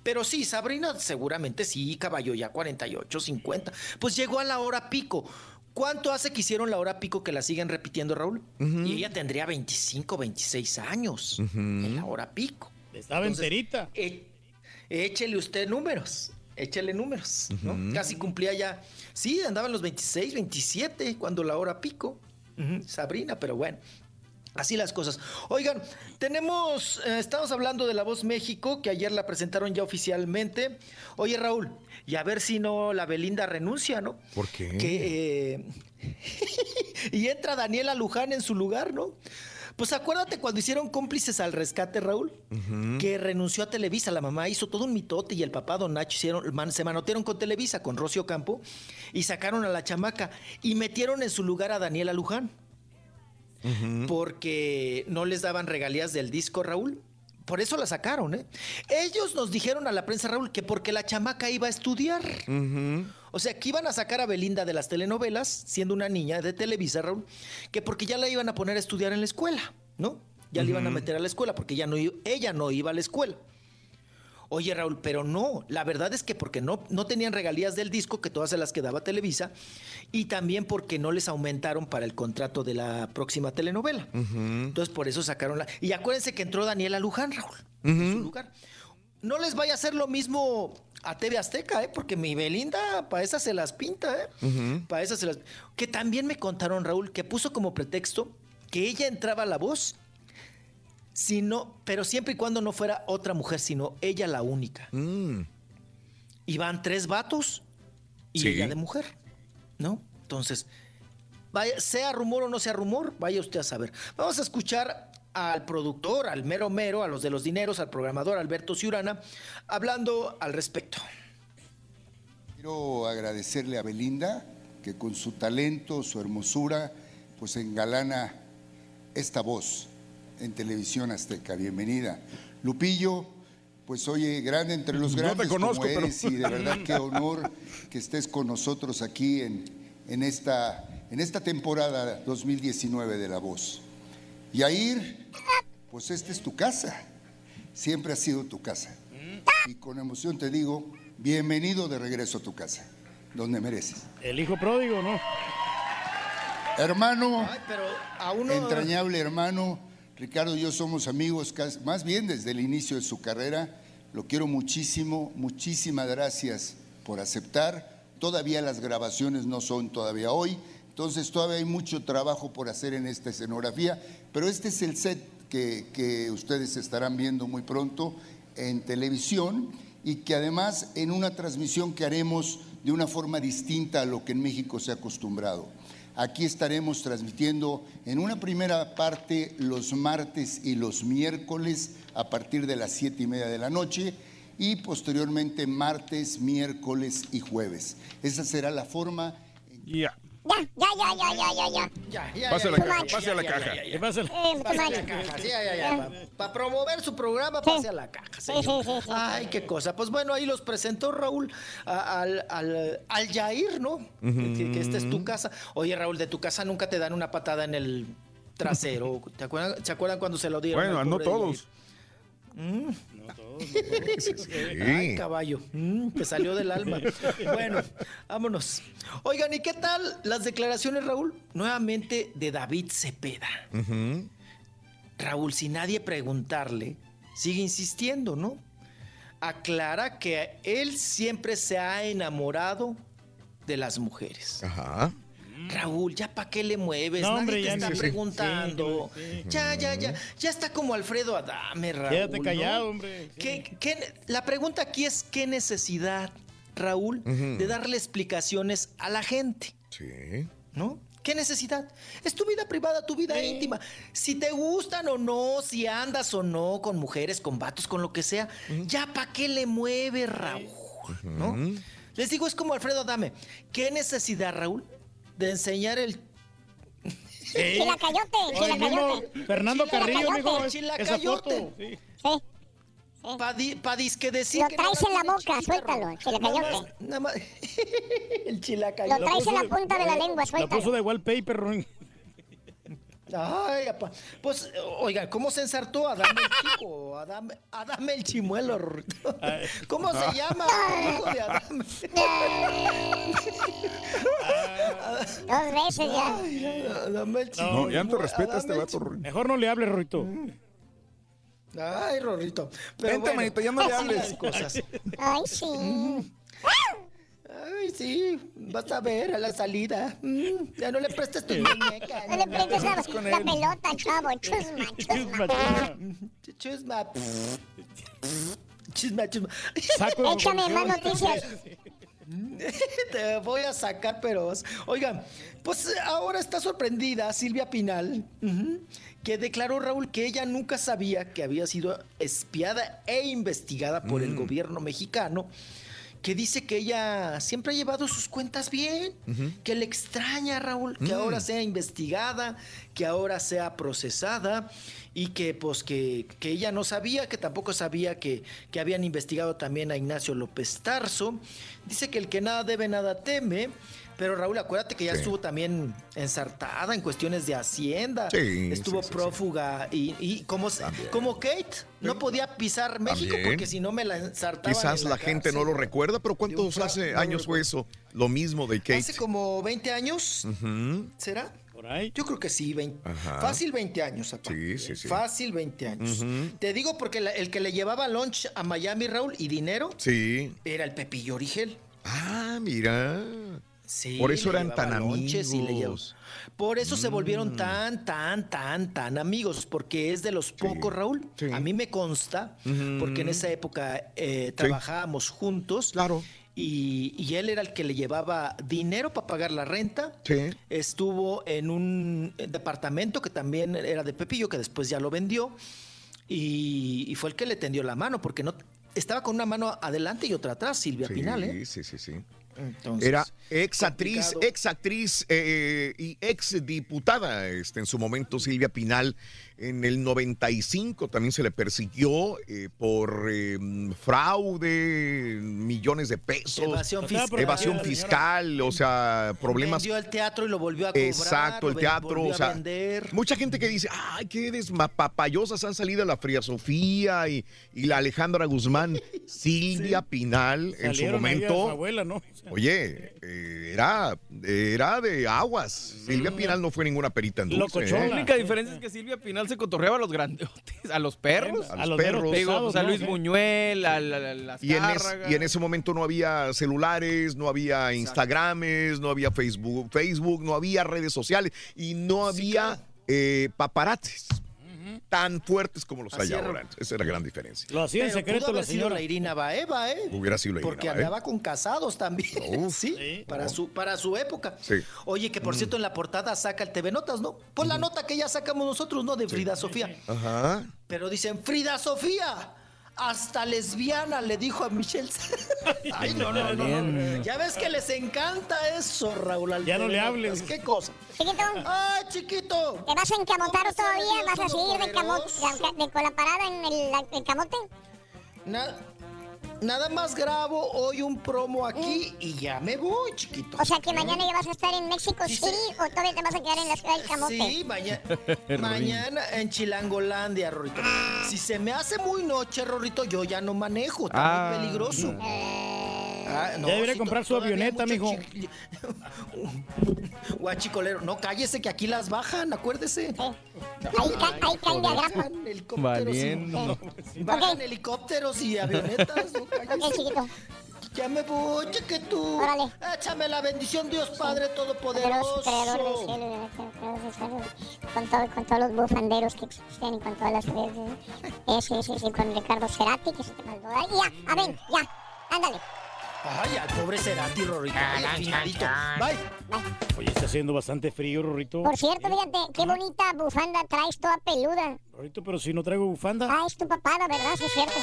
Pero sí, Sabrina seguramente sí, caballo ya 48, 50. Pues llegó a la hora pico. ¿Cuánto hace que hicieron la hora pico que la siguen repitiendo, Raúl? Y ella tendría 25, 26 años en la hora pico. Estaba Entonces, enterita. e- échele usted números. Échele números, ¿no? Casi cumplía ya. Sí, andaba en los 26, 27 cuando la hora pico. Sabrina, pero bueno. Así las cosas. Oigan, tenemos, eh, estamos hablando de La Voz México, que ayer la presentaron ya oficialmente. Oye, Raúl, y a ver si no la Belinda renuncia, ¿no? ¿Por qué? Que, eh, y entra Daniela Luján en su lugar, ¿no? Pues acuérdate cuando hicieron cómplices al rescate, Raúl, que renunció a Televisa. La mamá hizo todo un mitote y el papá Don Nacho hicieron, man- se manotearon con Televisa, con Rocio Campo, y sacaron a la chamaca y metieron en su lugar a Daniela Luján porque no les daban regalías del disco, Raúl. Por eso la sacaron, ¿eh? Ellos nos dijeron a la prensa, Raúl, que porque la chamaca iba a estudiar. O sea, que iban a sacar a Belinda de las telenovelas, siendo una niña de Televisa, Raúl, que porque ya la iban a poner a estudiar en la escuela, ¿no? Ya la iban a meter a la escuela, porque ya no, ella no iba a la escuela. Oye, Raúl, pero no, la verdad es que porque no, no tenían regalías del disco, que todas se las quedaba Televisa, y también porque no les aumentaron para el contrato de la próxima telenovela. Entonces, por eso sacaron la... Y acuérdense que entró Daniela Luján, Raúl, en su lugar. No les vaya a hacer lo mismo a TV Azteca, ¿eh? Porque mi Belinda, para esas se las pinta, ¿eh? Para esas se las... Que también me contaron, Raúl, que puso como pretexto que ella entraba a la voz, sino, pero siempre y cuando no fuera otra mujer, sino ella la única. Y van tres vatos y Sí. ella de mujer, ¿no? Entonces, vaya, sea rumor o no sea rumor, vaya usted a saber. Vamos a escuchar al productor, al mero mero, a los de los dineros, al programador Alberto Ciurana, hablando al respecto. Quiero agradecerle a Belinda que con su talento, su hermosura, pues engalana esta voz en televisión azteca. Bienvenida. Lupillo, pues oye, grande entre los No te grandes conozco, como pero- eres y de verdad qué honor que estés con nosotros aquí en, en, esta, en esta temporada 2019 de La Voz. Yair, pues esta es tu casa, siempre ha sido tu casa. Y con emoción te digo, bienvenido de regreso a tu casa, donde mereces. El hijo pródigo, ¿no? Hermano, pero a uno... entrañable hermano, Ricardo y yo somos amigos más bien desde el inicio de su carrera. Lo quiero muchísimo, muchísimas gracias por aceptar. Todavía las grabaciones no son todavía hoy, entonces todavía hay mucho trabajo por hacer en esta escenografía, pero este es el set que, que ustedes estarán viendo muy pronto en televisión y que además en una transmisión que haremos de una forma distinta a lo que en México se ha acostumbrado. Aquí estaremos transmitiendo en una primera parte los martes y los miércoles a partir de las siete y media de la noche y posteriormente martes, miércoles y jueves. Esa será la forma. Ya. Ya, ya, ya, ya, ya, ya, Pase a la ya, caja, ya, pase a la caja. Pase la caja, sí. Para promover su programa, pase a la caja, señor. Ay, qué cosa. Pues bueno, ahí los presentó Raúl a- al, al, al Yair, ¿no? Que- que, que esta es tu casa. Oye, Raúl, de tu casa nunca te dan una patada en el trasero. ¿Te acuerdan, ¿Se acuerdan cuando se lo dieron? Bueno, no todos. Yair? Mm. Sí. Ay, caballo, mm, te salió del alma. Bueno, vámonos. Oigan, ¿y qué tal las declaraciones, Raúl? Nuevamente de David Cepeda. Raúl, sin nadie preguntarle, sigue insistiendo, ¿no? Aclara que él siempre se ha enamorado de las mujeres. Ajá. Raúl, ya para qué le mueves, No, nadie hombre, te ya está ni- preguntando. Sí, sí. Ya, ya, ya, ya está como Alfredo Adame, Raúl. Quédate ¿no? callado, hombre. Sí. ¿Qué- qué- la pregunta aquí es qué necesidad, Raúl, de darle explicaciones a la gente, Sí. ¿no? ¿Qué necesidad? Es tu vida privada, tu vida íntima. Si te gustan o no, si andas o no con mujeres, con vatos, con lo que sea, ya para qué le mueve, Raúl, ¿no? Les digo, es como Alfredo Adame. ¿Qué necesidad, Raúl, de enseñar el Chilacayote, el mismo chilacayote. Fernando Carrillo, mijo, es- esa Chilacayote. foto. sí. Sí. Pa, di- pa disque decir Lo que no traes en la boca, suéltalo, chilacayote. Nada más- nada más- el Lo chilacayote. traes en la punta de la lengua, La puso suéltalo. de wallpaper, Ruin. Ay, apa. Pues, oiga, ¿cómo se ensartó Adame el chico? Adame, Adame el chimuelo. Rorrito. ¿Cómo se llama? Hijo de Adame. Dos veces ya. Ay, Adame el No, ya no te respeta este vato, Ruin. Mejor no le hables, Ruito. Ay, Rorrito. Pero Vente, bueno, manito, ya no le hables. cosas. Ay, sí. Ay, sí, vas a ver a la salida. Mm, ya no le prestes tu muñeca. No le prestes la, con la pelota, chavo. Chusma, chusma. Chusma. Chisma, chisma. Saco de Échame más noticias. Te voy a sacar, pero... Oigan, pues ahora está sorprendida Silvia Pinal, que declaró, Raúl, que ella nunca sabía que había sido espiada e investigada por el gobierno mexicano, que dice que ella siempre ha llevado sus cuentas bien, que le extraña, Raúl, que ahora sea investigada, que ahora sea procesada y que pues que, que ella no sabía, que tampoco sabía que, que habían investigado también a Ignacio López Tarso. Dice que el que nada debe, nada teme. Pero Raúl, acuérdate que ya Sí. estuvo también ensartada en cuestiones de Hacienda. Sí, estuvo sí, sí, sí. prófuga y, y como, como Kate no podía pisar México También. porque si no me la ensartaban. Quizás en la gente no lo recuerda, pero ¿cuántos hace no años fue eso? Lo mismo de Kate. Hace como 20 años. ¿será? Por ahí. Yo creo que sí, 20. Ajá. Fácil 20 años, papá. Sí, sí, sí. Fácil 20 años. Te digo porque la- el que le llevaba lunch a Miami, Raúl, y dinero, Sí. era el Pepillo Origel. Ah, mira. Sí, Por eso eran tan y le amigos. Por eso se Mm. volvieron tan, tan, tan, tan amigos, porque es de los pocos, Raúl. Sí. A mí me consta, porque en esa época eh, trabajábamos juntos. Claro. Y, y él era el que le llevaba dinero para pagar la renta. Sí. Estuvo en un departamento que también era de Pepillo, que después ya lo vendió. Y, y fue el que le tendió la mano, porque no estaba con una mano adelante y otra atrás, Silvia Sí, Pinal, ¿eh? sí, sí, sí. Entonces, Era ex actriz, complicado. ex actriz eh, y ex diputada este, en su momento, Silvia Pinal. En el 95 también se le persiguió eh, por eh, fraude, millones de pesos, Evasión fiscal. evasión fiscal, o sea, problemas. Vendió el teatro y lo volvió a cobrar. Exacto, el teatro, o sea, mucha gente que dice, ay, qué desmapapayosas han salido la Fría Sofía y, y la Alejandra Guzmán, Silvia Pinal en su Salieron momento. abuela, ¿no? Oye, eh, era, era de aguas. Silvia Pinal no fue ninguna perita en dulce. La ¿eh? única diferencia es que Silvia Pinal se cotorreaba a los grandotes, a los perros, A los perros. Digo, pues, a. Luis Sí. Buñuel, a, la- la- las Y en, es- y en ese momento no había celulares, no había Instagrames, no había Facebook, Facebook, no había redes sociales y no había eh, paparazzis tan fuertes como los hay es. ahora. Esa era la gran diferencia. Lo hacía en secreto la señora. la Irina Baeva, ¿eh? Hubiera sido la Irina Porque Baeva. andaba con casados también. sí, para, su, para su época. Sí. Oye, que por Mm. cierto en la portada saca el TV Notas, ¿no? Pues la nota que ya sacamos nosotros, ¿no? De Frida Sofía. Ajá. Pero dicen, Frida Sofía, hasta lesbiana le dijo a Michelle. Ay, no, no, no, no. Ya ves que les encanta eso, Raúl. al Ya no le hables. ¿Qué cosa? Chiquito, ¡Ay, chiquito! ¿te vas a encamotar todavía? ¿Vas a seguir de, camo- Todopoderoso. de- con la parada en el, el camote? Nada, nada más grabo hoy un promo aquí y ya me voy, chiquito. O sea que mañana ya vas a estar en México Sí, City o todavía te vas a quedar en la ciudad del camote. Sí, mañana, mañana en Chilangolandia, Rorrito. Si se me hace muy noche, Rorrito, yo ya no manejo, está Ah. muy peligroso. Ah, Ya debería sí, comprar su avioneta, mijo. chi- Guachicolero, no cállese que aquí las bajan, acuérdese. Ahí, ca- ahí caen de. Bajan helicópteros, y, bajan helicópteros y avionetas, no. Ok, chiquito. Ya me voy, chiquito. Órale. Échame la bendición, Dios Padre Poderoso, Todopoderoso. creador del cielo y de la tierra, creador del cielo, con, todo, con todos los bufanderos que existen y con todas las redes. Eh, sí, sí, sí, con Ricardo Cerati, que se te mandó. Ya, a ver, ya, ándale. Ay, al pobre Cerati, Rorrito. Bye. Oye, está haciendo bastante frío, Rorrito. Por cierto, fíjate, qué bonita bufanda traes toda peluda. Rorrito, pero si no traigo bufanda. Ah, es tu papada, ¿verdad? Sí, es cierto.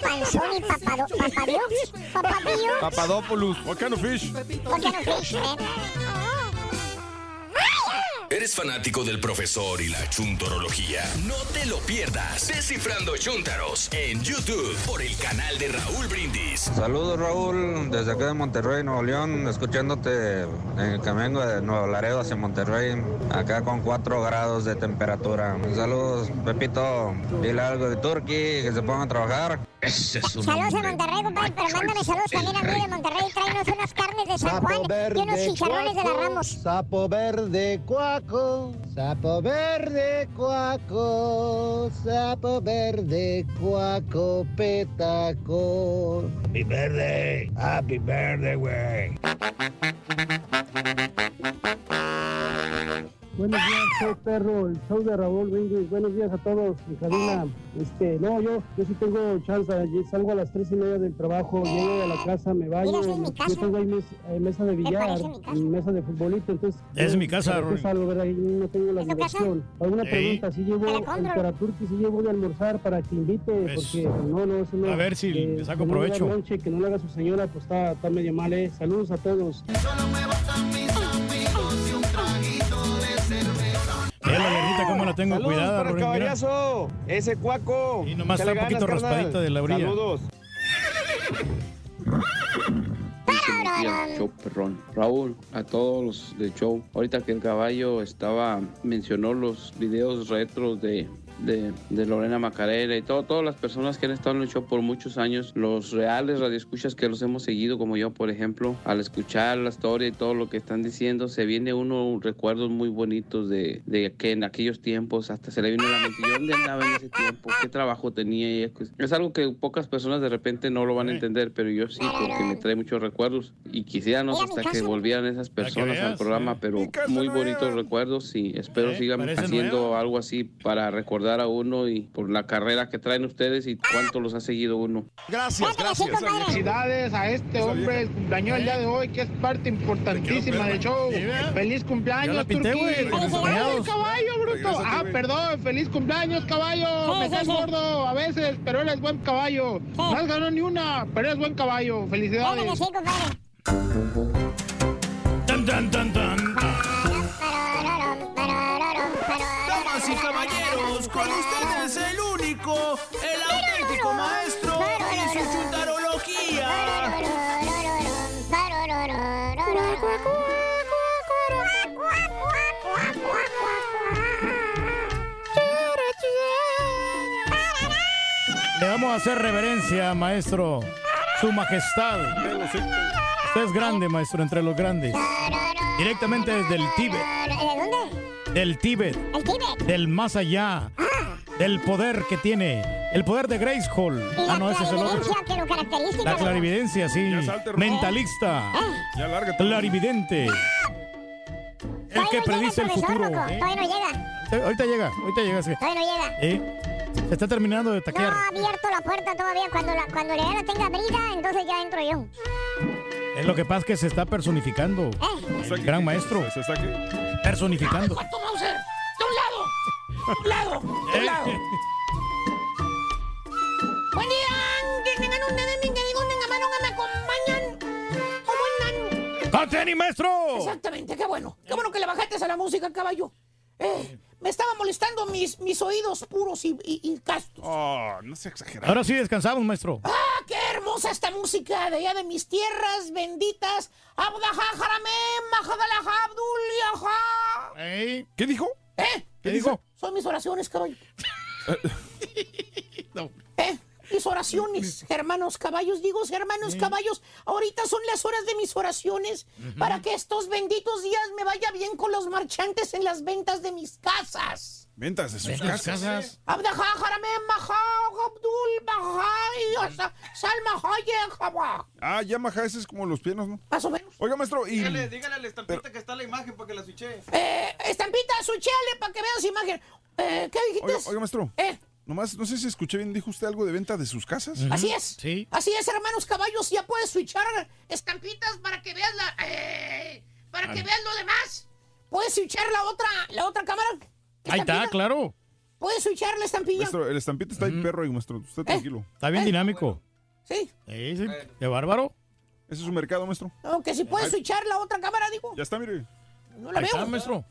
Panzón y papado, papadios. Papadillo. Papadopoulos. What kind of fish? ¿Por qué no fish, eh? ¿Eres fanático del profesor y la chuntorología? No te lo pierdas. Descifrando Chuntaros en YouTube por el canal de Raúl Brindis. Saludos Raúl, desde acá de Monterrey, Nuevo León, escuchándote en el camino de Nuevo Laredo hacia Monterrey, acá con 4 grados de temperatura. Saludos Pepito, dile algo de Turkey, que se pongan a trabajar. Ese es un Saludos a. Monterrey, compadre, pero mándame saludos también a mí de Monterrey. Tráenos unas carnes de San Juan y unos chicharrones de la Ramos. Sapo verde cuaco, sapo verde cuaco, sapo verde cuaco, petaco. Happy verde, happy verde, güey. Buenos días, soy Perro, el show de Raúl Brindis. Buenos días a todos en cabina. Este, no, yo, yo sí tengo chance. Yo salgo a las tres y media del trabajo, llego a la casa, me baño. Mira, es mi yo tengo ahí mes- eh, mesa de billar, mi mesa de futbolito, entonces... Es yo, mi casa, ¿para qué Rory. salgo, verdad? Ahí no tengo la diversión. Alguna Ey. pregunta, si llevo Te la el compro. Caraturki, si llevo de almorzar para que invite, Pues, porque no, no, eso no... a ver si le saco no le haga provecho. que no le haga su señora, pues está, está medio mal, eh. Saludos a todos. Eh, la tengo cuidada, Rorín, mira. ese cuaco. Y nomás está un poquito raspadita de la orilla. Días, show perrón. Raúl, a todos los del show. Ahorita que el caballo estaba, mencionó los videos retros de, de, de Lorena Macarena y todo, todas las personas que han estado en el show por muchos años, los reales radioescuchas que los hemos seguido, como yo, por ejemplo, al escuchar la historia y todo lo que están diciendo, se viene uno recuerdos muy bonitos de, de que en aquellos tiempos hasta se le vino a la mente, ¿yo dónde andaba en ese tiempo? ¿Qué trabajo tenía? Y es- es algo que pocas personas de repente no lo van a entender, pero yo sí, porque me trae muchos recuerdos y quisiéramos hasta que volvieran esas personas al programa, pero muy bonitos recuerdos y espero sigan haciendo nueva. algo así para recordar a uno y por la carrera que traen ustedes y cuánto los ha seguido uno. Gracias, gracias. Felicidades a este hombre, el cumpleaños el día de hoy, que es parte importantísima del show. Feliz cumpleaños, pinté, Turquí. güey, con ¡Felicidades, acompañados. caballo, bruto! Ah, perdón, feliz cumpleaños, caballo. Me sí. gordo a veces, pero eres buen caballo. No has ganado ni una, pero eres buen caballo. Felicidades. Tan, tan, tan, con ustedes el único, el auténtico maestro y su chuntarología. Le vamos a hacer reverencia, maestro. Su majestad. Usted es grande, maestro, entre los grandes. Directamente desde el Tíbet. ¿De dónde? Del Tíbet. El Tíbet. Del más allá. Del poder que tiene. El poder de Grace Hall. Y la Ah, no, ese es el otro. clarividencia que lo caracteriza. La clarividencia, sí. Ya salte. Mentalista. Ya lárgate. Clarividente. El que predice el futuro. ¿eh? Todavía no llega. Eh, Ahorita llega, ahorita llega. sí. Todavía no llega. Eh, Se está terminando de No taquear. ha abierto la puerta todavía. Cuando la, cuando la gana tenga abrida, entonces ya entro yo. Es lo que pasa que se está personificando. Eh. El gran maestro. ¿Se está? Personificando. ¡Cuánto Mauser! ¡De un lado! ¡De un lado! ¡De un lado! Buen día, que tengan ustedes mi querido Nengamano que me acompañan. ¿Cómo andan? ¡Conteni, maestro! Exactamente, qué bueno. Qué bueno que le bajaste a la música, caballo. Eh, me estaba molestando mis, mis oídos puros y, y, y castos. Oh, no se exagera. Ahora sí descansamos, maestro. ¡Ah, qué hermosa esta música de allá de mis tierras benditas! ¡Abdaja jaramem, majadalaja abdul yaja! Ey, ¿Qué dijo? ¿Eh? ¿Qué dijo? Son mis oraciones, caballo. ¿Eh? Mis oraciones, hermanos caballos, digo hermanos caballos, ahorita son las horas de mis oraciones para que estos benditos días me vaya bien con los marchantes en las ventas de mis casas. Ventas de sus Las casas. Ah, Yamaha, ese es como los pianos, ¿no? Más o menos. Oiga, maestro, y... Dígale, dígale a la estampita que está la imagen para que la switche. Eh, estampita, sucheale para que veas imagen. Eh, ¿Qué dijiste? Oiga, oiga, maestro. Eh, Nomás, no sé si escuché bien, dijo usted algo de venta de sus casas. Así es. Así es, hermanos caballos. Ya puedes switchar estampitas para que veas la. eh, para que veas lo demás. Puedes switchar la otra, la otra cámara. Ahí está, Estampita. claro. Puedes switchar la estampilla. Maestro, el estampito está ahí, perro, ahí, maestro. Usted tranquilo. Está bien dinámico. Sí. Sí, sí. Qué bárbaro. Ese es su mercado, maestro. No, que si puedes switchar la otra cámara, digo. Ya está, mire. No la Ahí veo. está, maestro.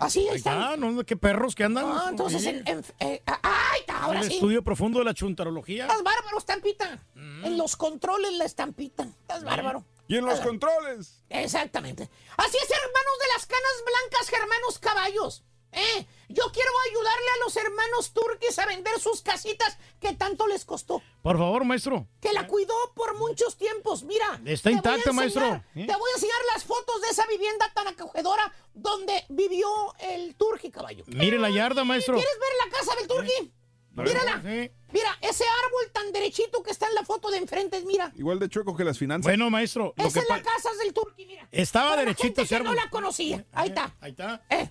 Así Ahí está, ¿no? Qué perros que andan. Ah, entonces, en, en- eh, ah, ahí está, ahora El sí. estudio profundo de la chuntarología. Estás bárbaro, estampita. En los controles la estampita. Estás bárbaro. Y en los Ah. controles. Exactamente. Así es, hermanos de las canas blancas, hermanos caballos. ¿Eh? Yo quiero ayudarle a los hermanos turquis a vender sus casitas que tanto les costó. Por favor, maestro. Que la cuidó por muchos tiempos. Mira. Está intacta, enseñar- maestro. ¿Eh? Te voy a enseñar las fotos de esa vivienda tan acogedora donde vivió el turqui, caballo. Mire la yarda, maestro. ¿Quieres ver la casa del turqui? Mírala. Sí. Mira, ese árbol tan derechito que está en la foto de enfrente, mira. Igual de chueco que las finanzas. Bueno, maestro. Esa es la casa del turqui, mira. Estaba Para la derechito gente ese que no árbol. la conocía. Ahí está. Ahí está. Eh.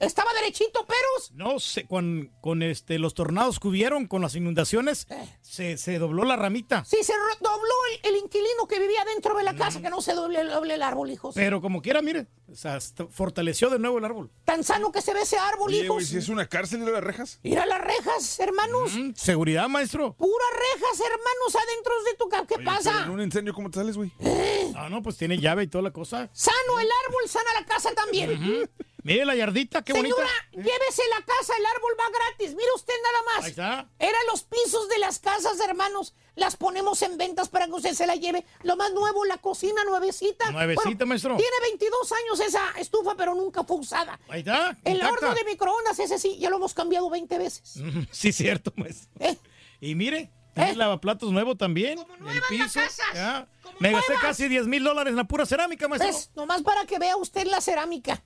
Estaba derechito, peros. No sé, con, con este, los tornados que hubieron, con las inundaciones, se, se dobló la ramita. Sí, se dobló el, el inquilino que vivía dentro de la casa, que no se doble, doble el árbol, hijos. Pero como quiera, mire, o sea, fortaleció de nuevo el árbol. Tan sano que se ve ese árbol, Oye, hijos. güey, si es una cárcel de las rejas. Mira las rejas, hermanos. Seguridad, maestro. Puras rejas, hermanos, adentro de tu casa. ¿Qué Oye, pero pasa? En un incendio, ¿cómo te sales, güey? Ah, no, pues tiene llave y toda la cosa. Sano el árbol, sana la casa también. Mire la yardita, qué bonita. Señora, llévese la casa, el árbol va gratis. Mire usted nada más. Ahí está. Eran los pisos de las casas, hermanos. Las ponemos en ventas para que usted se la lleve. Lo más nuevo, la cocina nuevecita. Nuevecita, maestro. Tiene 22 años esa estufa, pero nunca fue usada. Ahí está. El intacta. horno de microondas, ese sí, ya lo hemos cambiado 20 veces. Sí, cierto, maestro. Y mire, tiene lavaplatos nuevo también. el piso. ya. Me gasté casi 10 mil dólares en la pura cerámica, maestro. ¿Ves? Nomás para que vea usted la cerámica.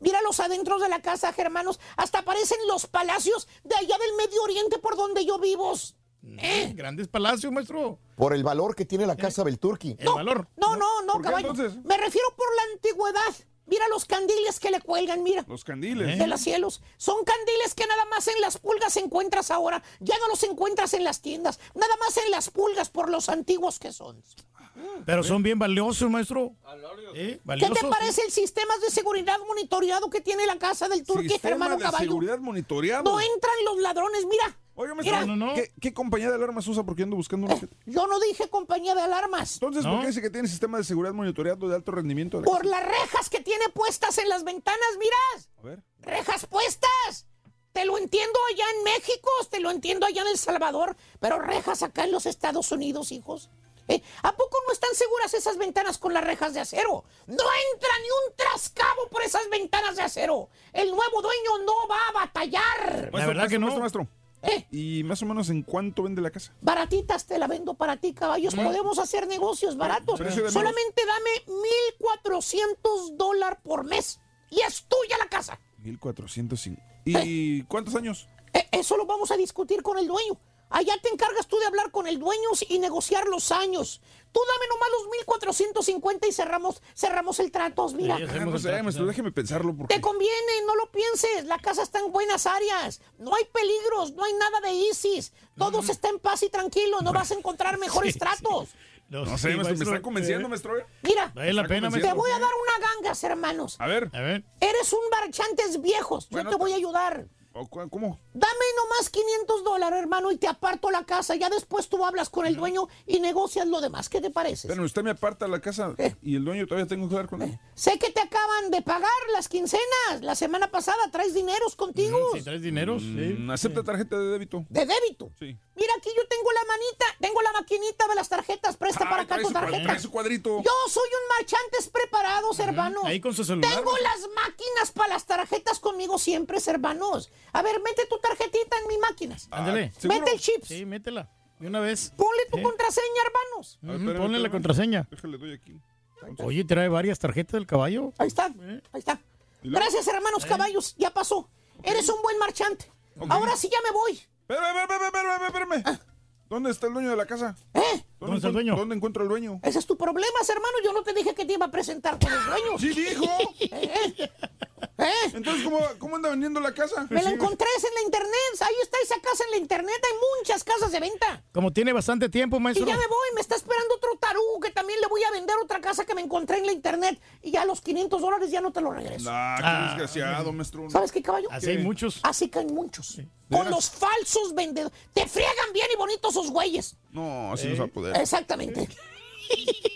Mira los adentros de la casa, hermanos. Hasta parecen los palacios de allá del Medio Oriente por donde yo vivo. ¿Eh? Grandes palacios, maestro. Por el valor que tiene la casa Belturki. El valor. No, no, no, ¿Por qué, caballo. entonces? Me refiero por la antigüedad. Mira los candiles que le cuelgan, mira. Los candiles. De los cielos. Son candiles que nada más en las pulgas encuentras ahora. Ya no los encuentras en las tiendas. Nada más en las pulgas por los antiguos que son. Pero son bien valiosos, maestro. ¿Eh? ¿Qué te parece el sistema de seguridad monitoreado que tiene la casa del turque, hermano de caballo? seguridad monitoreado. No entran los ladrones, mira. Mira. maestro, ¿qué, qué compañía de alarmas usa? Porque ando buscando una. Yo no dije compañía de alarmas. Entonces, ¿por qué dice que tiene sistema de seguridad monitoreado de alto rendimiento? de la Por casa? las rejas que tiene puestas en las ventanas, miras. A ver. Rejas puestas. Te lo entiendo allá en México, te lo entiendo allá en El Salvador, pero rejas acá en los Estados Unidos, hijos. ¿Eh? ¿A poco no están seguras esas ventanas con las rejas de acero? No entra ni un trascabo por esas ventanas de acero. El nuevo dueño no va a batallar. Maestro, verdad que no. Maestro, ¿Eh? ¿Y más o menos en cuánto vende la casa? Baratitas te la vendo para ti, caballos. Podemos hacer negocios baratos. Solamente dame 1.400 dólares por mes. Y es tuya la casa. 1405. ¿Y cuántos años? Eh, eso lo vamos a discutir con el dueño. Allá te encargas tú de hablar con el dueño y negociar los años. Tú dame nomás los 1450 y cerramos, cerramos el trato, mira. Ah, sé, maestro, déjeme pensarlo porque... Te conviene, no lo pienses. La casa está en buenas áreas. No hay peligros, no hay nada de ISIS. Todo está en paz y tranquilo. No vas a encontrar mejores tratos. No sé, maestro, me está convenciendo, maestro. ¿eh? Mira, Vale la Está pena, te voy a dar una gangas, hermanos. A ver, A ver. Eres un marchantes viejos. Yo te voy a ayudar. ¿O cu- ¿cómo? Dame nomás 500 dólares, hermano, y te aparto la casa. Ya después tú hablas con el dueño y negocias lo demás. ¿Qué te parece? Pero usted me aparta la casa y el dueño todavía tengo que hablar con él. Sé que te acaban de pagar las quincenas. La semana pasada traes dineros contigo. Si traes dinero, sí. Mm, ¿Acepta tarjeta de débito? De débito. Sí. Mira, aquí yo tengo la manita, tengo la maquinita de las tarjetas. Presta para Ah, acá trae tu tarjeta. trae su cuadrito. Yo soy un marchantes preparados, hermanos. Ahí con su celular. Tengo las máquinas para las tarjetas conmigo siempre, hermanos. A ver, mete tu tarjetita en mis máquinas. Ándale. ¿seguro? Mete el chips. Sí, métela. De una vez. Ponle tu Sí. contraseña, hermanos. Ver, espérame, Ponle la contraseña. Déjale, doy aquí. Oye, trae varias tarjetas del caballo. Ahí está, ahí está. Gracias, hermanos caballos. Ya pasó. Eres un buen marchante. Ahora sí ya me voy. Espérame, espérame, espérame, espérame, espérame. ¿Dónde está el dueño de la casa? ¿Eh? ¿Dónde está el dueño? ¿Dónde encuentro al dueño? Ese es tu problema, hermano. Yo no te dije que te iba a presentar con el dueño. Sí dijo. ¿Eh? ¿Eh? Entonces, ¿cómo, cómo anda vendiendo la casa? Me la encontré en la internet. Ahí está esa casa en la internet. Hay muchas casas de venta. Como tiene bastante tiempo, Y maestro. ya me voy, me está esperando otro tarugo que también le voy a vender otra casa que me encontré en la internet. Y ya los 500 dólares ya no te lo regreso. Ah, qué desgraciado, maestro. ¿Sabes qué, caballo? Así hay muchos. Así que hay muchos. Con los falsos vendedores. Te friegan bien y bonitos esos güeyes. No, así no se va a poder. Exactamente.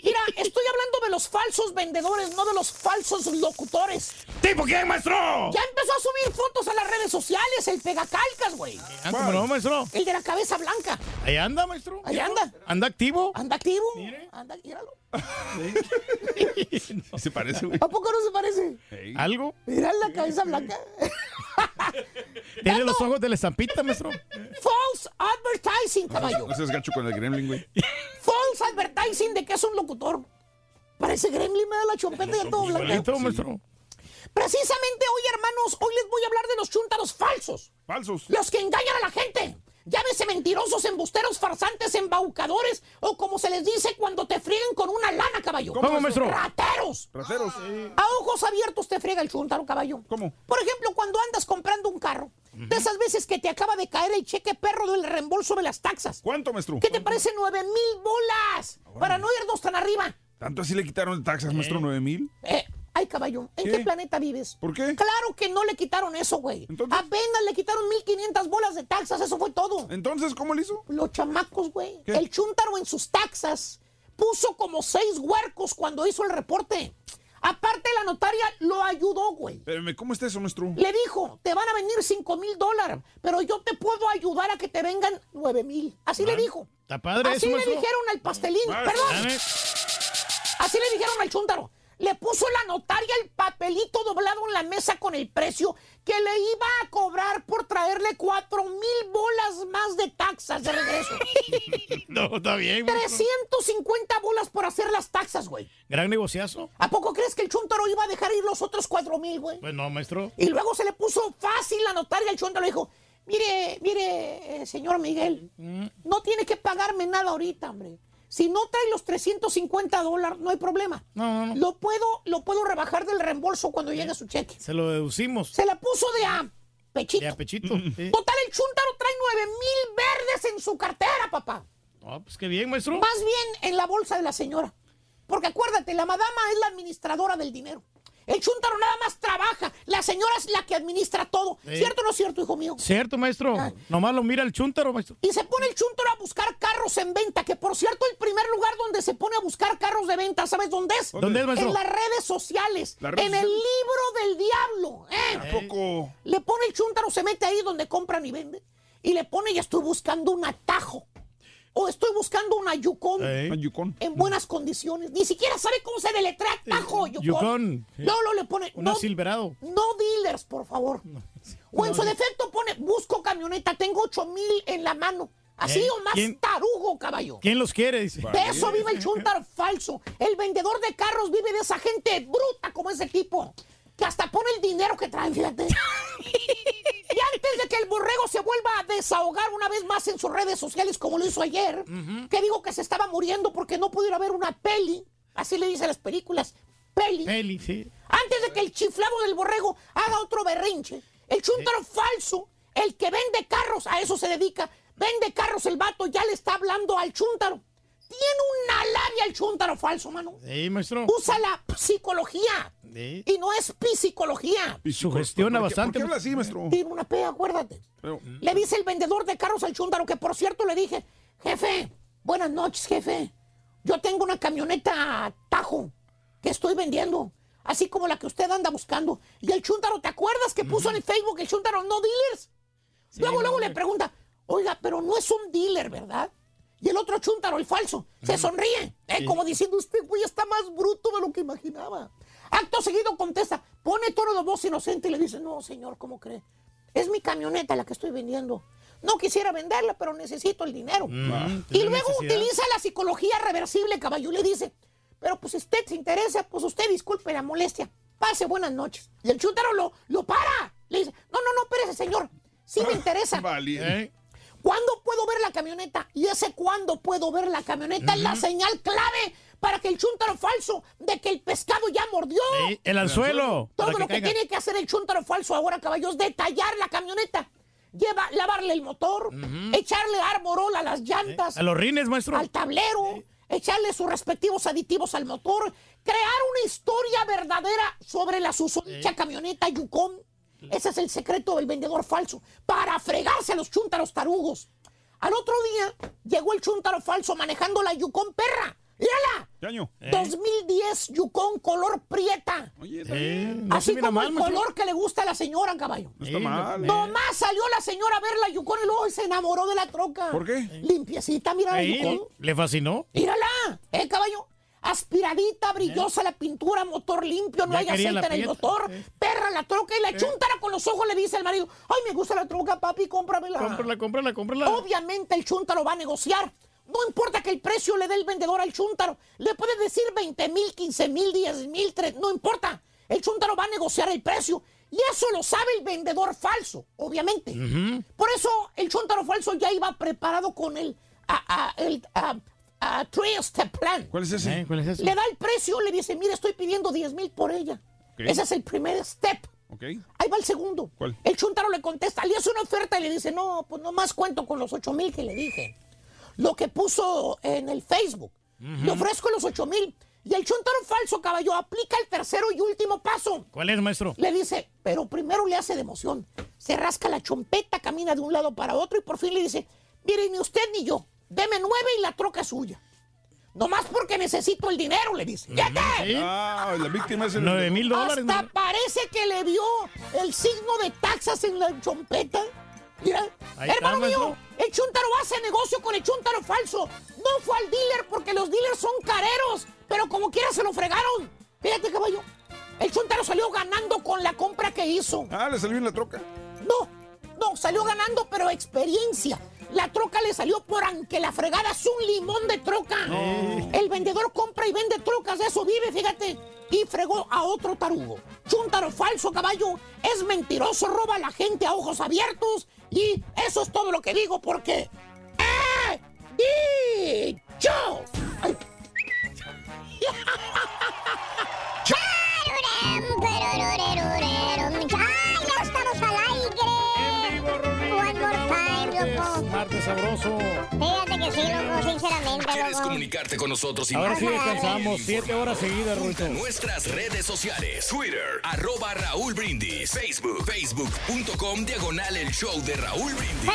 Mira, estoy hablando de los falsos vendedores, no de los falsos locutores. ¿Tipo quién, maestro? Ya empezó a subir fotos a las redes sociales, el pegacalcas, güey. Ah, ¿cómo no, maestro? El de la cabeza blanca. Ahí anda, maestro. Ahí anda. ¿Anda activo? Anda activo. Anda, míralo. Se parece, güey. ¿A poco no se parece? ¿Algo? Mira la cabeza blanca. ¿Tiene los ojos de la estampita, maestro? False advertising, caballo. No seas gacho con el gremlin, güey. False advertising de que es un locutor. Parece gremlin, me da la chompeta y todo blanco. maestro. Precisamente hoy, hermanos, hoy les voy a hablar de los chúntaros falsos. Falsos. Los que engañan a la gente. Llámese mentirosos, embusteros, farsantes, embaucadores o como se les dice cuando te friegan con una lana, caballo. ¿Cómo, maestro? ¡Rateros! Rateros. A ojos abiertos te friega el chúntaro, caballo. ¿Cómo? Por ejemplo, cuando andas comprando un carro. De esas veces que te acaba de caer el cheque perro del reembolso de las taxas. ¿Cuánto, maestro? ¿Qué te parece? ¡Nueve mil bolas! Para no irnos tan arriba. ¿Tanto así le quitaron taxas, maestro? ¿Nueve mil? Eh, ay, caballo, ¿en ¿Qué? qué, planeta vives? ¿Por qué? Claro que no le quitaron eso, güey. Apenas le quitaron 1500 bolas de taxas, eso fue todo. Entonces, ¿cómo le hizo? Los chamacos, güey. ¿Qué? El chúntaro en sus taxas puso como seis huercos cuando hizo el reporte. Aparte, la notaria lo ayudó, güey. Espérame, ¿cómo está eso, maestro? Le dijo, te van a venir 5 mil dólares, pero yo te puedo ayudar a que te vengan 9 mil. Así le dijo. Está padre Así eso, le maestro. dijeron al pastelín. Vale. Perdón. Así le dijeron al chúntaro. Le puso la notaria el papelito doblado en la mesa con el precio que le iba a cobrar por traerle cuatro mil bolas más de taxas de regreso. No, está bien, maestro. 350 bolas por hacer las taxas, güey. Gran negociazo. ¿A poco crees que el chúntaro iba a dejar ir los otros cuatro mil, güey? Pues no, maestro. Y luego se le puso fácil la notaria al chúntaro. Le dijo, mire, mire, eh, señor Miguel, no tiene que pagarme nada ahorita, hombre. Si no trae los 350 dólares, no hay problema. No, no, no. Lo puedo, lo puedo rebajar del reembolso cuando llegue su cheque. Se lo deducimos. Se la puso de a pechito. De a pechito. sí. Total, el chúntaro trae 9 mil verdes en su cartera, papá. Ah, pues qué bien, maestro. Más bien en la bolsa de la señora. Porque acuérdate, la madama es la administradora del dinero. El chúntaro nada más trabaja. La señora es la que administra todo. Sí. ¿Cierto o no es cierto, hijo mío? Cierto, maestro. Nomás lo mira el chúntaro, maestro. Y se pone el chúntaro a buscar carros en venta, que por cierto, el primer lugar donde se pone a buscar carros de venta, ¿sabes dónde es? ¿Dónde es, maestro? En las redes sociales. ¿Las redes en el libro del diablo. ¿eh? ¿A poco? Le pone el chúntaro, se mete ahí donde compran y venden. Y le pone, ya estoy buscando un atajo. O estoy buscando una Yukon. Eh. En buenas condiciones. Ni siquiera sabe cómo se deletrea atajo, Yukon. Yukon. No, no le pone. Una no, Silverado. no dealers, por favor. O en su defecto pone, busco camioneta, tengo 8 mil en la mano. Así ¿Eh? o más ¿Quién? tarugo, caballo. ¿Quién los quiere? Dice. De eso vive el chúntaro falso. El vendedor de carros vive de esa gente bruta como ese tipo. Que hasta pone el dinero que traen, fíjate. y antes de que el borrego se vuelva a desahogar una vez más en sus redes sociales como lo hizo ayer, que digo que se estaba muriendo porque no pudo ir a ver una peli, así le dicen las películas, peli. Peli, sí. Antes de que el chiflado del borrego haga otro berrinche, el chúntaro falso, el que vende carros, a eso se dedica, vende carros el vato, ya le está hablando al chúntaro. Tiene una labia el chúntaro falso, mano. Sí, maestro. Usa la psicología Sí. y no es psicología. Sugestiona ¿Por qué- bastante. ¿Por qué habla así, maestro? Tiene una P, acuérdate. Pero- Le dice el vendedor de carros al chúntaro que, por cierto, le dije, jefe, buenas noches, jefe. Yo tengo una camioneta Tajo que estoy vendiendo, así como la que usted anda buscando. Y el chúntaro, ¿te acuerdas que puso en el Facebook el chúntaro no dealers? luego, luego le pregunta, oiga, pero no es un dealer, ¿verdad? Y el otro chúntaro, el falso, se sonríe, ¿eh? Sí. como diciendo, este güey está más bruto de lo que imaginaba. Acto seguido contesta, pone tono de voz inocente y le dice, no, señor, ¿cómo cree? Es mi camioneta la que estoy vendiendo. No quisiera venderla, pero necesito el dinero. Mm, y tiene luego necesidad. utiliza la psicología reversible, caballo. y Le dice, pero pues si usted se interesa, pues usted disculpe la molestia. Pase buenas noches. Y el chúntaro lo, lo para. Le dice, no, no, no, espérese, señor. Sí me interesa. Vale. ¿Eh? ¿Cuándo puedo ver la camioneta? Y ese cuándo puedo ver la camioneta es la señal clave para que el chúntaro falso de que el pescado ya mordió. Sí, el anzuelo, Todo que lo que caiga. tiene que hacer el chúntaro falso ahora, caballos, es detallar la camioneta. Lleva, lavarle el motor, echarle arborol a las llantas, A los rines, maestro. al tablero, echarle sus respectivos aditivos al motor, crear una historia verdadera sobre la susodicha camioneta Yukon. Ese es el secreto del vendedor falso, para fregarse a los chúntaros tarugos. Al otro día llegó el chúntaro falso manejando la Yukon perra. ¡Mírala! ¿Qué año? 2010 Yukon color prieta. Eh, no se Así como mal, el color que le gusta a la señora, caballo. No está mal. Nomás salió la señora a ver la Yukon y luego se enamoró de la troca. ¿Por qué? Limpiecita, mira la Yukon. ¿Le fascinó? Mírala, ¿eh, caballo? Aspiradita, brillosa la pintura, motor limpio, no Ya hay aceite en el motor. Perra la troca y la chuntara con los ojos le dice al marido, ay, me gusta la troca, papi, cómpramela. Cómprala, cómprala, cómprala. Obviamente el chúntaro va a negociar. No importa que el precio le dé el vendedor al chúntaro. Le puede decir 20 mil, 15 mil, 10 mil, no importa. El chúntaro va a negociar el precio. Y eso lo sabe el vendedor falso, obviamente. Por eso el chúntaro falso ya iba preparado con el, a- a- el a- a three-step plan. ¿Cuál es ese? Eh, ¿Cuál es eso? Le da el precio, le dice, mire, estoy pidiendo 10 mil por ella. Ok. Ese es el primer step. Ok. Ahí va el segundo. ¿Cuál? El chuntaro le contesta, le hace una oferta y le dice, no, pues nomás cuento con los 8 mil que le dije. Lo que puso en el Facebook. Le ofrezco los 8 mil. Y el chuntaro falso, caballo, aplica el tercero y último paso. ¿Cuál es, maestro? Le dice, pero primero le hace de emoción. Se rasca la chompeta, camina de un lado para otro y por fin le dice, mire, ni usted ni yo, deme nueve y la troca es suya. Nomás porque necesito el dinero, le dice. ¡Fíjate! Sí. Ah, la víctima es el. Nueve mil dólares. Hasta parece que le vio el signo de taxas en la chompeta. Mira, Ahí está, hermano mío, el chuntaro hace negocio con el chuntaro falso. No fue al dealer porque los dealers son careros, pero como quiera se lo fregaron. Fíjate, caballo. El chuntaro salió ganando con la compra que hizo. Ah, le salió en la troca. No, no, salió ganando, pero experiencia. La troca le salió por aunque la fregada es un limón de troca. El vendedor compra y vende trocas, de eso vive, fíjate. Y fregó a otro tarugo. Chuntaro falso, caballo. Es mentiroso, roba a la gente a ojos abiertos. Y eso es todo lo que digo porque... ¡He dicho! Ay. sabroso. Que sí, loco, sinceramente, ¿Quieres loco. comunicarte con nosotros? y Ahora sí descansamos siete horas seguidas, Rulito. nuestras redes sociales. Twitter, arroba Raúl Brindis. Facebook, facebook.com, diagonal el show de Raúl Brindis.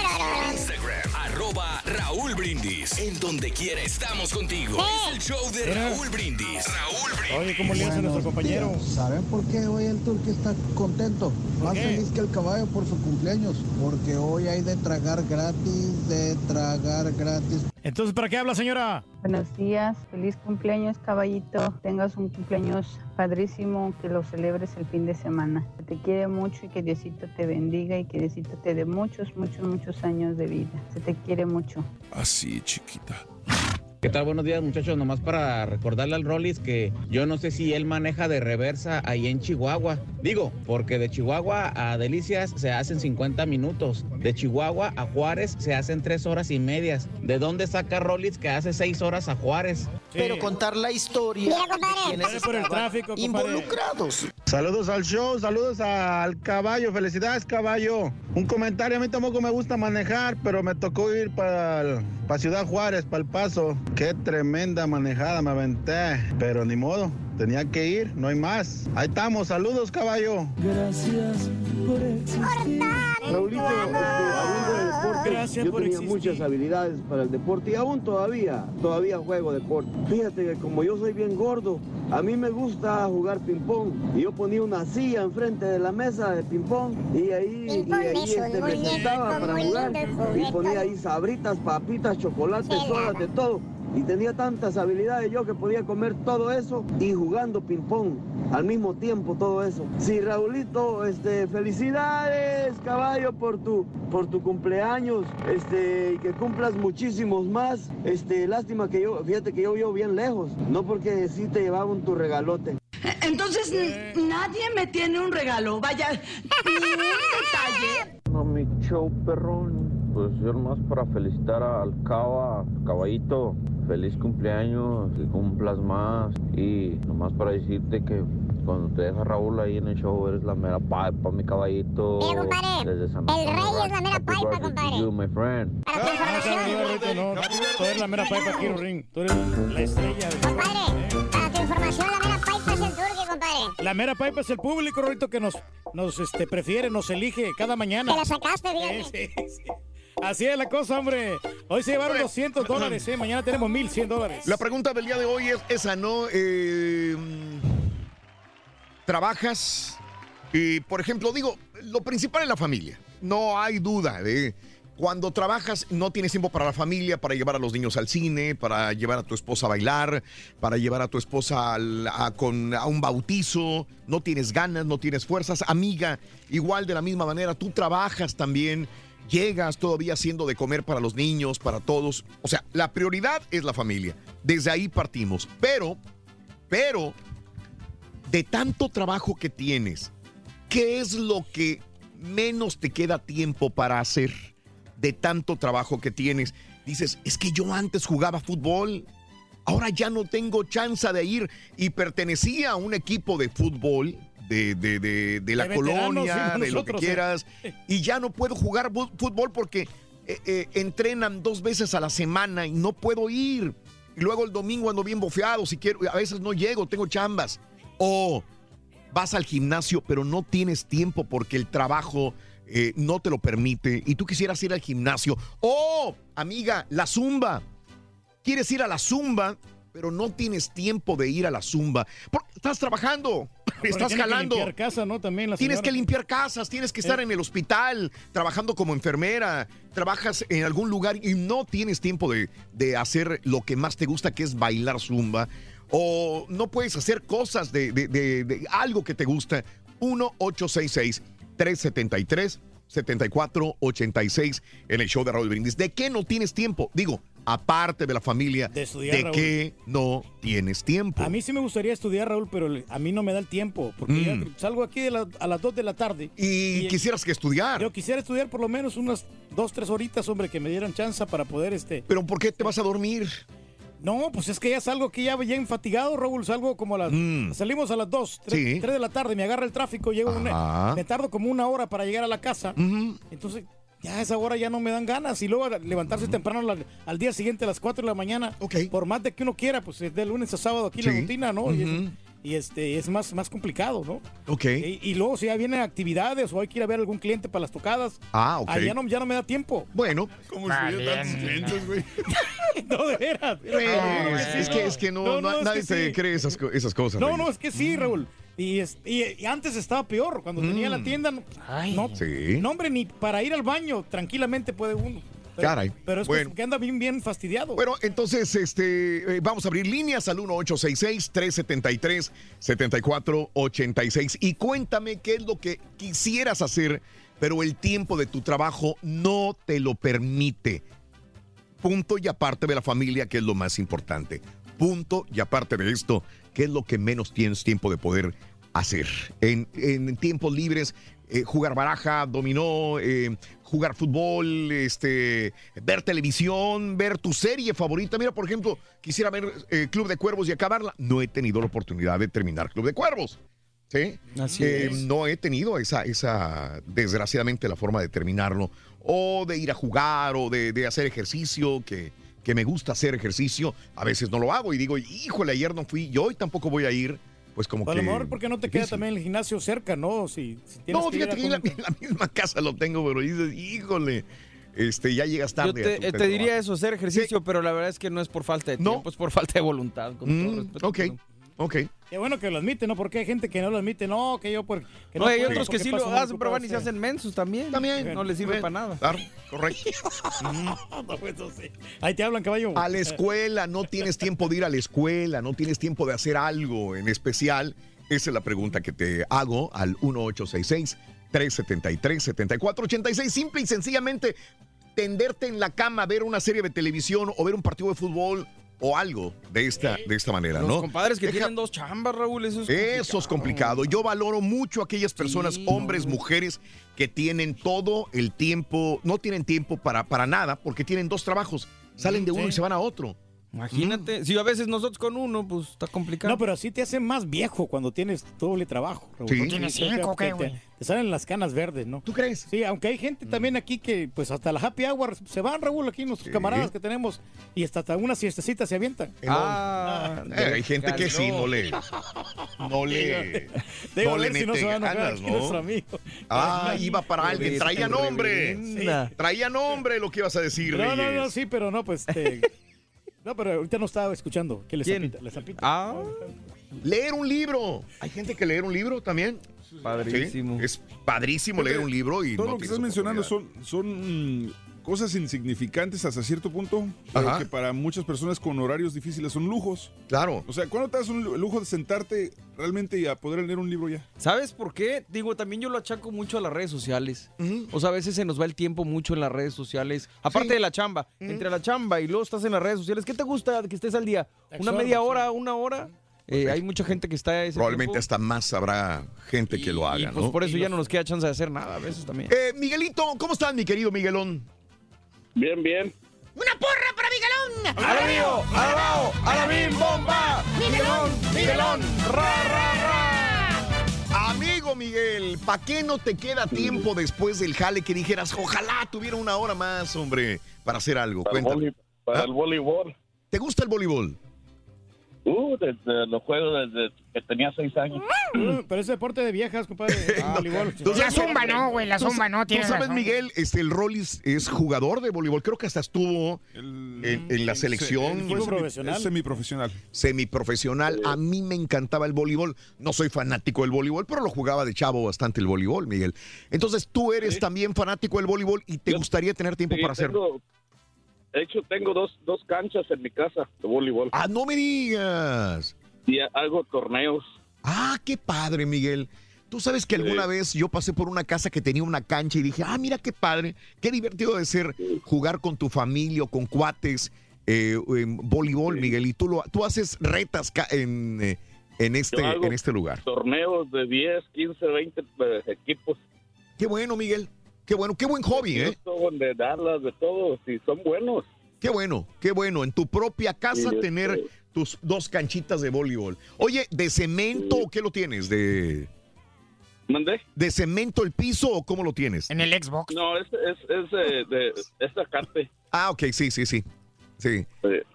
Instagram, arroba Raúl Brindis. En donde quiera estamos contigo. Es el show de. Raúl Brindis. Raúl Brindis. Oye, ¿cómo le hace a nuestro compañero? ¿Saben por qué hoy el turque está contento? Más qué? feliz que el caballo por su cumpleaños. Porque hoy hay de tragar gratis, de tragar gratis. Entonces, ¿para qué habla, señora? Buenos días, feliz cumpleaños caballito, tengas un cumpleaños padrísimo, que lo celebres el fin de semana. Te quiere mucho y que Diosito te bendiga y que Diosito te dé muchos, muchos, muchos años de vida. Se te quiere mucho. Así, chiquita. ¿Qué tal? Buenos días, muchachos. Nomás para recordarle al Rollis que yo no sé si él maneja de reversa ahí en Chihuahua. Digo, porque de Chihuahua a Delicias se hacen 50 minutos. De Chihuahua a Juárez se hacen 3 horas y medias. ¿De dónde saca Rollis que hace 6 horas a Juárez? Pero contar la historia Mira, por el tráfico, involucrados. Saludos al show, saludos al caballo, felicidades caballo. Un comentario, a mí tampoco me gusta manejar, pero me tocó ir para Ciudad Juárez, para El Paso. Qué tremenda manejada me aventé, pero ni modo, tenía que ir, no hay más. Ahí estamos, saludos caballo. Raulito, hablando del deporte, Gracias yo por tenía existir. muchas habilidades para el deporte y aún todavía, todavía juego deporte. Fíjate que como yo soy bien gordo, a mí me gusta jugar ping-pong y yo ponía una silla enfrente de la mesa de ping-pong y ahí, y ahí este, me sentaba para jugar y ponía ahí sabritas, papitas, chocolates, sodas, de todo. Y tenía tantas habilidades yo que podía comer todo eso y jugando ping-pong al mismo tiempo todo eso. Sí, Raulito, este, felicidades, caballo, por tu, por tu cumpleaños, este, y que cumplas muchísimos más. Este, lástima que yo, fíjate que yo vivo bien lejos, no porque sí te llevaban tu regalote. Entonces nadie me tiene un regalo, vaya, ni un detalle. No, mi show perrón. Pues yo nomás para felicitar al Cava, caballito. Feliz cumpleaños, que cumplas más. Y nomás para decirte que cuando te deja Raúl ahí en el show, eres la mera paipa, mi caballito. Mira, compadre, Desde San el rey es la mera paipa, compadre. you, my friend. Para tu información, no, no, tú eres la mera paipa aquí, Ring. Tú eres la estrella. compadre, para tu información, la mera paipa es el turque, compadre. La mera paipa es el público, Rorito, que nos, nos este, prefiere, nos elige cada mañana. Te la sacaste, fíjate. Sí, sí, sí. Así es la cosa, hombre. Hoy se llevaron 200 dólares, ¿eh? Mañana tenemos 1100 dólares. La pregunta del día de hoy es esa, ¿no? Eh, trabajas y, por ejemplo, digo, lo principal es la familia. No hay duda de cuando trabajas no tienes tiempo para la familia, para llevar a los niños al cine, para llevar a tu esposa a bailar, para llevar a tu esposa al- a, con, a un bautizo, no tienes ganas, no tienes fuerzas. Amiga, igual de la misma manera, tú trabajas también, llegas todavía haciendo de comer para los niños, para todos. O sea, la prioridad es la familia. Desde ahí partimos. Pero, pero, de tanto trabajo que tienes, ¿qué es lo que menos te queda tiempo para hacer? De tanto trabajo que tienes. Dices, es que yo antes jugaba fútbol, ahora ya no tengo chance de ir y pertenecía a un equipo de fútbol. De, de- de- de la colonia, de lo que eh. quieras, y ya no puedo jugar fútbol porque eh, eh, entrenan dos veces a la semana y no puedo ir. Y luego el domingo ando bien bofeado, si quiero, a veces no llego, tengo chambas. O vas al gimnasio, pero no tienes tiempo porque el trabajo eh, no te lo permite y tú quisieras ir al gimnasio. O, amiga, la zumba. Quieres ir a la zumba, pero no tienes tiempo de ir a la zumba. Estás trabajando, estás que jalando. limpiar casa, ¿no? También la Tienes que limpiar casas, tienes que estar Eh. en el hospital, trabajando como enfermera, trabajas en algún lugar y no tienes tiempo de, de hacer lo que más te gusta, que es bailar zumba. O no puedes hacer cosas de, de- de- de algo que te gusta. 1-866-373-7486 en el show de Raúl Brindis. ¿De qué no tienes tiempo? Digo, aparte de la familia, ¿de, estudiar, Raúl. qué no tienes tiempo? A mí sí me gustaría estudiar, Raúl, pero a mí no me da el tiempo. Porque ya Mm. salgo aquí de la- a las 2 de la tarde. Y, quisieras que estudiar. Yo quisiera estudiar por lo menos unas 2, 3 horitas, hombre, que me dieran chance para poder este. ¿Pero por qué te vas a dormir? No, pues es que ya salgo aquí ya bien fatigado, Raúl. Salgo como a las. Salimos a las 2, 3, Mm. Sí. de la tarde, me agarra el tráfico, llego una- me tardo como una hora para llegar a la casa. Entonces, ya a esa hora ya no me dan ganas. Y luego levantarse temprano la- al día siguiente a las 4 de la mañana. Por más de que uno quiera, pues es de lunes a sábado aquí la Sí. rutina, ¿no? Y, este es más, más complicado, ¿no? Ok. Y, y luego si ya vienen actividades o hay que ir a ver algún cliente para las tocadas. Ah, ok. ahí ya no, ya no me da tiempo. Bueno. Como si hubiera tantos clientes, güey. no, de veras. Pues, es, que, es que no, no- es nadie que te sí. cree esas, esas cosas. No, Reyes. no, es que sí, Raúl. Y, es- y- y antes estaba peor. Cuando tenía la tienda, no, no, Mm. Sí. no, hombre, ni para ir al baño tranquilamente puede uno. Pero, Caray. Pero es que- Bueno. que, anda bien, bien fastidiado. Bueno, entonces este, eh, vamos a abrir líneas al 1866-373-7486 y cuéntame qué es lo que quisieras hacer, pero el tiempo de tu trabajo no te lo permite. Punto y aparte de la familia, que es lo más importante. Punto y aparte de esto, ¿qué es lo que menos tienes tiempo de poder hacer? En, en tiempos libres, eh, jugar baraja, dominó, eh, jugar fútbol, este, ver televisión, ver tu serie favorita. Mira, por ejemplo, quisiera ver eh, Club de Cuervos y acabarla. No he tenido la oportunidad de terminar Club de Cuervos. ¿Sí? Así es. No he tenido esa, esa, desgraciadamente, la forma de terminarlo. O de ir a jugar o de, de hacer ejercicio, que, que me gusta hacer ejercicio. A veces no lo hago y digo, híjole, ayer no fui, yo hoy tampoco voy a ir. Pues como a que... lo mejor porque no te queda también el gimnasio cerca, ¿no? Si, si tienes No, que ir fíjate a que en la, con- en la misma casa lo tengo, pero dices, híjole, este, ya llegas Yo tarde. te, a eh, te diría eso, hacer ejercicio, pero la verdad es que no es por falta de No. tiempo, es por falta de voluntad. Con todo Mm, respeto, ok, pero- ok. Qué bueno que lo admite, ¿no? Porque hay gente que no lo admite. No, que yo por, que No, hay puedo otros que sí lo hacen, pero van y se sí. hacen mensos también. También. No les sirve para nada. Claro, correcto. No, pues, no sé. Ahí te hablan, caballo. A la escuela, no tienes tiempo de ir a la escuela, no tienes tiempo de hacer algo en especial. Esa es la pregunta que te hago al 1866-373-7486. Simple y sencillamente tenderte en la cama, ver una serie de televisión o ver un partido de fútbol o algo de esta, de esta manera, Los ¿no? compadres que Deja- tienen dos chambas, Raúl, eso es Eso es complicado. Yo valoro mucho a aquellas personas, Sí, hombres, no. mujeres, que tienen todo el tiempo, no tienen tiempo para, para nada, porque tienen dos trabajos. Salen de uno sí. y se van a otro. Imagínate, si a veces nosotros con uno, pues está complicado. No, pero así te hace más viejo cuando tienes doble trabajo. Raúl. Sí. ¿Tienes te- cinco te- qué, te- güey? Te salen las canas verdes, ¿no? ¿Tú crees? Sí, aunque hay gente también aquí que, pues hasta la happy hour se van, Raúl, aquí nuestros camaradas que tenemos y hasta, hasta una siestecita se avientan. Ah, Eh, hay gente que sí, no le. No le. Digo, no le ver si no se va a ganas, aquí ¿no? nuestro amigo. Ah, iba para alguien. Traía nombre. Sí. Traía nombre lo que ibas a decir, No, no, no, sí, pero no, pues. este, no, pero ahorita no estaba escuchando. ¿Qué le zapita? ¿Le zapita? Ah. Leer un libro. Hay gente que leer un libro también. Padrísimo. Sí, Es padrísimo leer un libro y Todo no lo que estás mencionando son, son cosas insignificantes hasta cierto punto, pero que para muchas personas con horarios difíciles son lujos. Claro. O sea, ¿cuándo te das un lu- lujo de sentarte realmente y a poder leer un libro ya? ¿Sabes por qué? Digo, también yo lo achaco mucho a las redes sociales. O sea, a veces se nos va el tiempo mucho en las redes sociales. Aparte de la chamba. Entre la chamba y luego estás en las redes sociales. ¿Qué te gusta que estés al día? ¿Una media sí. hora, una hora? Eh, hay mucha gente que está ese Probablemente tiempo. hasta más habrá gente que lo haga, Y pues ¿no? por eso ya no nos queda chance de hacer nada a veces también. Eh, Miguelito, ¿cómo estás, mi querido Miguelón? Bien, bien. ¡Una porra para Miguelón! ¡A la mío! ¡A la bao! ¡A la bim bomba! ¡Miguelón! ¡Miguelón! ¡Ra, ra, ra! Amigo Miguel, ¿para qué no te queda tiempo después del jale que dijeras, ojalá tuviera una hora más, hombre, para hacer algo? Para Cuéntame. para el voleibol. ¿Te gusta el voleibol? Uh, desde los juegos desde que tenía seis años. Mm, Pero es deporte de viejas, compadre. Ah, voleibol. ¿Tú sabes- La zumba no, güey, la ¿Tú zumba no, ¿Tú tienes sabes, razón. Miguel? Este, el Rollis es jugador de voleibol. Creo que hasta estuvo en, en la selección. Semi- es semiprofesional. Semiprofesional. A mí me encantaba el voleibol. No soy fanático del voleibol, pero lo jugaba de chavo bastante el voleibol, Miguel. Entonces, tú eres también fanático del voleibol y te gustaría tener tiempo Sí, para hacerlo. De hecho, tengo dos, dos canchas en mi casa de voleibol. Ah, no me digas. Y hago torneos. Ah, qué padre, Miguel. Tú sabes que alguna vez yo pasé por una casa que tenía una cancha y dije, ah, mira qué padre, qué divertido de ser jugar con tu familia o con cuates eh, en voleibol, Miguel. Y tú, lo, tú haces retas en, eh, en, este, en este lugar. Torneos de 10, 15, 20 eh, equipos. Qué bueno, Miguel. Qué bueno, qué buen hobby, ¿eh? Houston, De Dallas, de todos. Y son buenos. Qué bueno, qué bueno. En tu propia casa Sí, tener tus dos canchitas de voleibol. Oye, ¿de cemento o qué lo tienes? ¿De, ¿Mandé? ¿De cemento el piso o cómo lo tienes? En el Xbox. No, es, es, es de, de esta carta. Ah, ok, sí, sí, sí. Sí.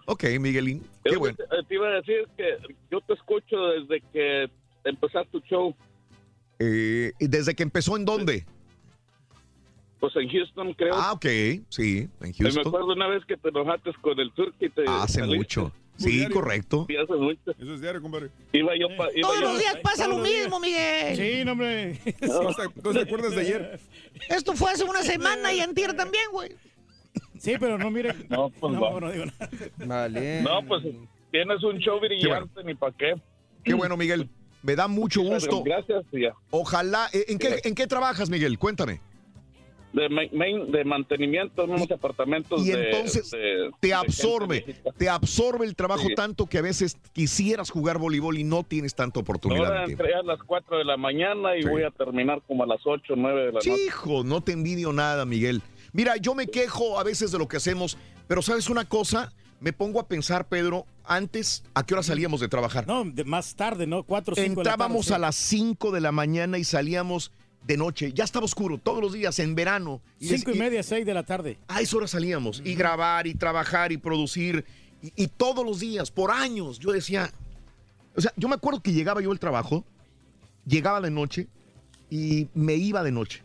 Ok, Miguelín. Qué Es bueno. te, te iba a decir que yo te escucho desde que empezaste tu show. Eh, ¿y ¿Desde que empezó en dónde? Pues en Houston, creo. Ah, ok, sí, en Y Me Houston. acuerdo una vez que te enojaste con el turco y te... Hace saliste. mucho. Sí, correcto. Sí, hace mucho. Eso es diario, compadre. Iba yo pa- iba Todos yo- los días pasa lo mismo, Miguel. Sí, no, hombre. ¿No te acuerdas de ayer? Esto fue hace una semana y antier también, güey. Sí, pero no, mire. No, pues no, va. no digo nada. Vale. No, pues tienes un show brillante, ni pa' qué. Qué bueno, Miguel. Me da mucho gusto. Gracias, tía. Ojalá. eh, ¿En qué, ¿En qué trabajas, Miguel? Cuéntame. De, ma- main- de mantenimiento en unos apartamentos Y de- entonces de- te absorbe, te absorbe el trabajo Sí. tanto que a veces quisieras jugar voleibol y no tienes tanta oportunidad. Ahora entré a las 4 de la mañana y Sí. voy a terminar como a las 8 o 9 de la noche. Hijo, no te envidio nada, Miguel. Mira, yo me quejo a veces de lo que hacemos, pero ¿sabes una cosa? Me pongo a pensar, Pedro, antes, ¿a qué hora salíamos de trabajar? No, de más tarde, ¿no? Cuatro o cinco de la tarde, Entrábamos sí. a las 5 de la mañana y salíamos de noche. Ya estaba oscuro todos los días, en verano. Cinco y media, seis de la tarde. A esa hora salíamos. Y grabar, y trabajar, y producir. Y, y todos los días, por años, yo decía... O sea, yo me acuerdo que llegaba yo al trabajo, llegaba de noche y me iba de noche.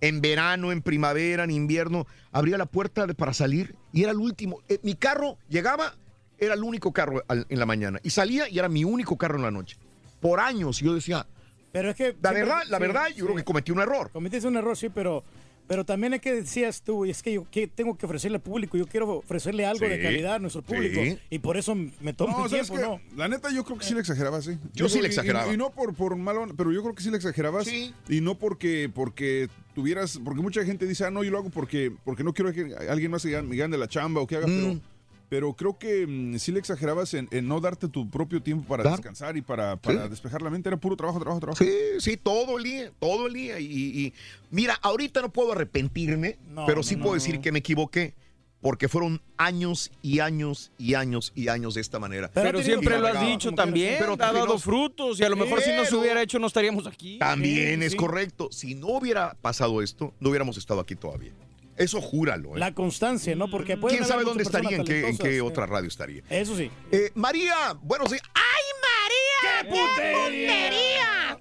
En verano, en primavera, en invierno, abría la puerta de- para salir y era el último. Eh, mi carro llegaba, era el único carro al- en la mañana. Y salía y era mi único carro en la noche. Por años yo decía, Pero es que. la siempre- verdad, la sí, verdad, yo creo que cometí un error. Cometiste un error, sí, pero, pero también es que decías tú, y es que yo que tengo que ofrecerle al público, yo quiero ofrecerle algo Sí, de calidad a nuestro público. sí. Y por eso me tomo No, el ¿sabes tiempo. La neta, yo creo que sí le exagerabas, sí. Yo sí le y- exageraba. Y, no por, por malo, pero yo creo que sí le exagerabas. Y no porque, porque tuvieras, porque mucha gente dice, ah, no, yo lo hago porque, porque no quiero que alguien más se gane, me gane la chamba o que haga, Mm. pero, pero creo que mm, sí le exagerabas en, en no darte tu propio tiempo para Claro. descansar y para, para Sí. despejar la mente. Era puro trabajo, trabajo, trabajo. Sí, sí, todo el día, todo el día. Y, y- mira, ahorita no puedo arrepentirme, No, pero sí no, puedo no. decir que me equivoqué. porque fueron años y años y años y años de esta manera. Pero, siempre lo has dicho también. Pero ha dado pero- frutos y a lo mejor si no se hubiera hecho no estaríamos aquí. También Sí, es sí. correcto. Si no hubiera pasado esto, no hubiéramos estado aquí todavía. Eso júralo. ¿eh? La constancia, ¿no? Porque pueden ¿Quién sabe dónde estaría? ¿En qué, en qué talentosas, otra radio estaría? Eso sí. Eh, María, buenos días. ¡Ay, María! ¡Qué puntería!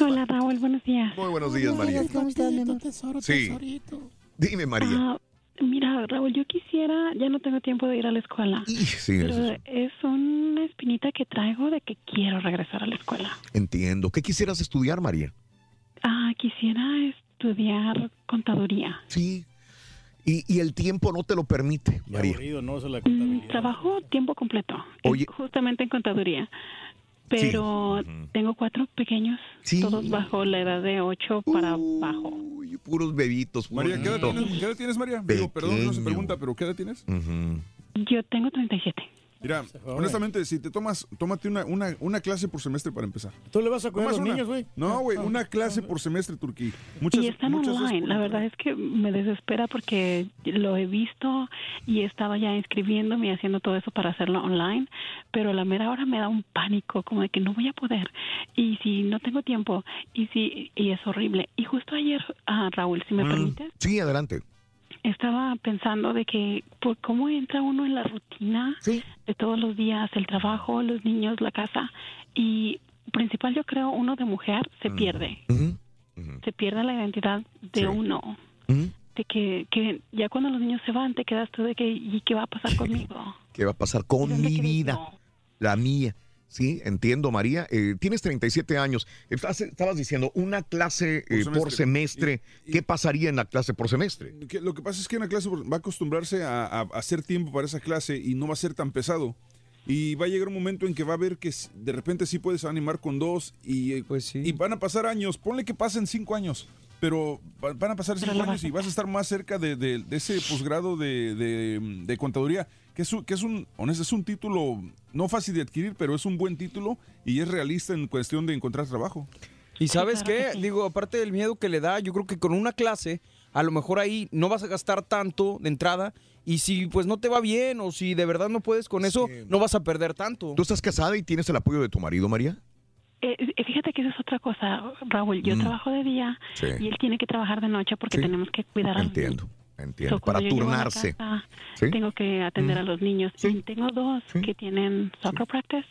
Hola Raúl, buenos días. Muy buenos días, María. ¿Cómo estás, mi amor? Sí. Dime, María. Ah, mira, Raúl, yo quisiera, ya no tengo tiempo de ir a la escuela. Sí, pero eso es una espinita que traigo de que quiero regresar a la escuela. entiendo. ¿Qué quisieras estudiar, María? Ah, quisiera estudiar contaduría. Sí. Y, y el tiempo no te lo permite, María. Aburrido, ¿no? Eso es la Mm, trabajo tiempo completo, Oye. justamente en contaduría. Pero tengo cuatro pequeños, Sí. todos bajo la edad de ocho para abajo. Uy, puros bebitos. puros María, ¿qué edad tienes, ¿qué edad tienes, María? Digo, perdón, no se pregunta, pero ¿qué edad tienes? Ujú. Yo tengo 37. Mira, honestamente, si te tomas, tómate una, una, una clase por semestre para empezar. ¿Tú le vas a cuidar a los niños, güey? No, güey, Ah. una clase por semestre, Turquía. Muchas, y están muchas online. por La verdad es que me desespera porque lo he visto y estaba ya inscribiéndome y haciendo todo eso para hacerlo online, pero a la mera hora me da un pánico como de que no voy a poder. Y si no tengo tiempo, y si y es horrible. Y justo ayer, ah, Raúl, si me Mm. permites, Sí, adelante. Estaba pensando de que por cómo entra uno en la rutina de todos los días, el trabajo, los niños, la casa y principal yo creo uno de mujer se pierde. Se pierde la identidad de uno. De que, que ya cuando los niños se van te quedas tú de que ¿y qué va a pasar conmigo? ¿Qué va a pasar con mi vida? La mía. Sí, entiendo, María. Eh, tienes 37 años. Estás- estabas diciendo una clase eh, por semestre. ¿Qué pasaría en la clase por semestre? Que lo que pasa es que en la clase va a acostumbrarse a, a- a hacer tiempo para esa clase y no va a ser tan pesado. Y va a llegar un momento en que va a ver que de repente sí puedes animar con dos y, eh, y van a pasar años. Ponle que pasen cinco años, pero va- van a pasar cinco años vas a y vas a estar más cerca de, de- de ese posgrado de, de- de contaduría, que es, un, que es un, honesto, es un título no fácil de adquirir, pero es un buen título y es realista en cuestión de encontrar trabajo. Y sabes qué, digo, aparte del miedo que le da, yo creo que con una clase, a lo mejor ahí no vas a gastar tanto de entrada y si pues no te va bien o si de verdad no puedes con eso, no vas a perder tanto. ¿Tú estás casada y tienes el apoyo de tu marido, María? Eh, eh, fíjate que esa es otra cosa, Raúl. Yo Mm. trabajo de día Sí. y él tiene que trabajar de noche porque Sí. tenemos que cuidar a los niños. Entiendo, entiendo. So, Para turnarse. casa, ¿Sí? Tengo que atender Mm. a los niños. Y tengo dos que tienen soccer practice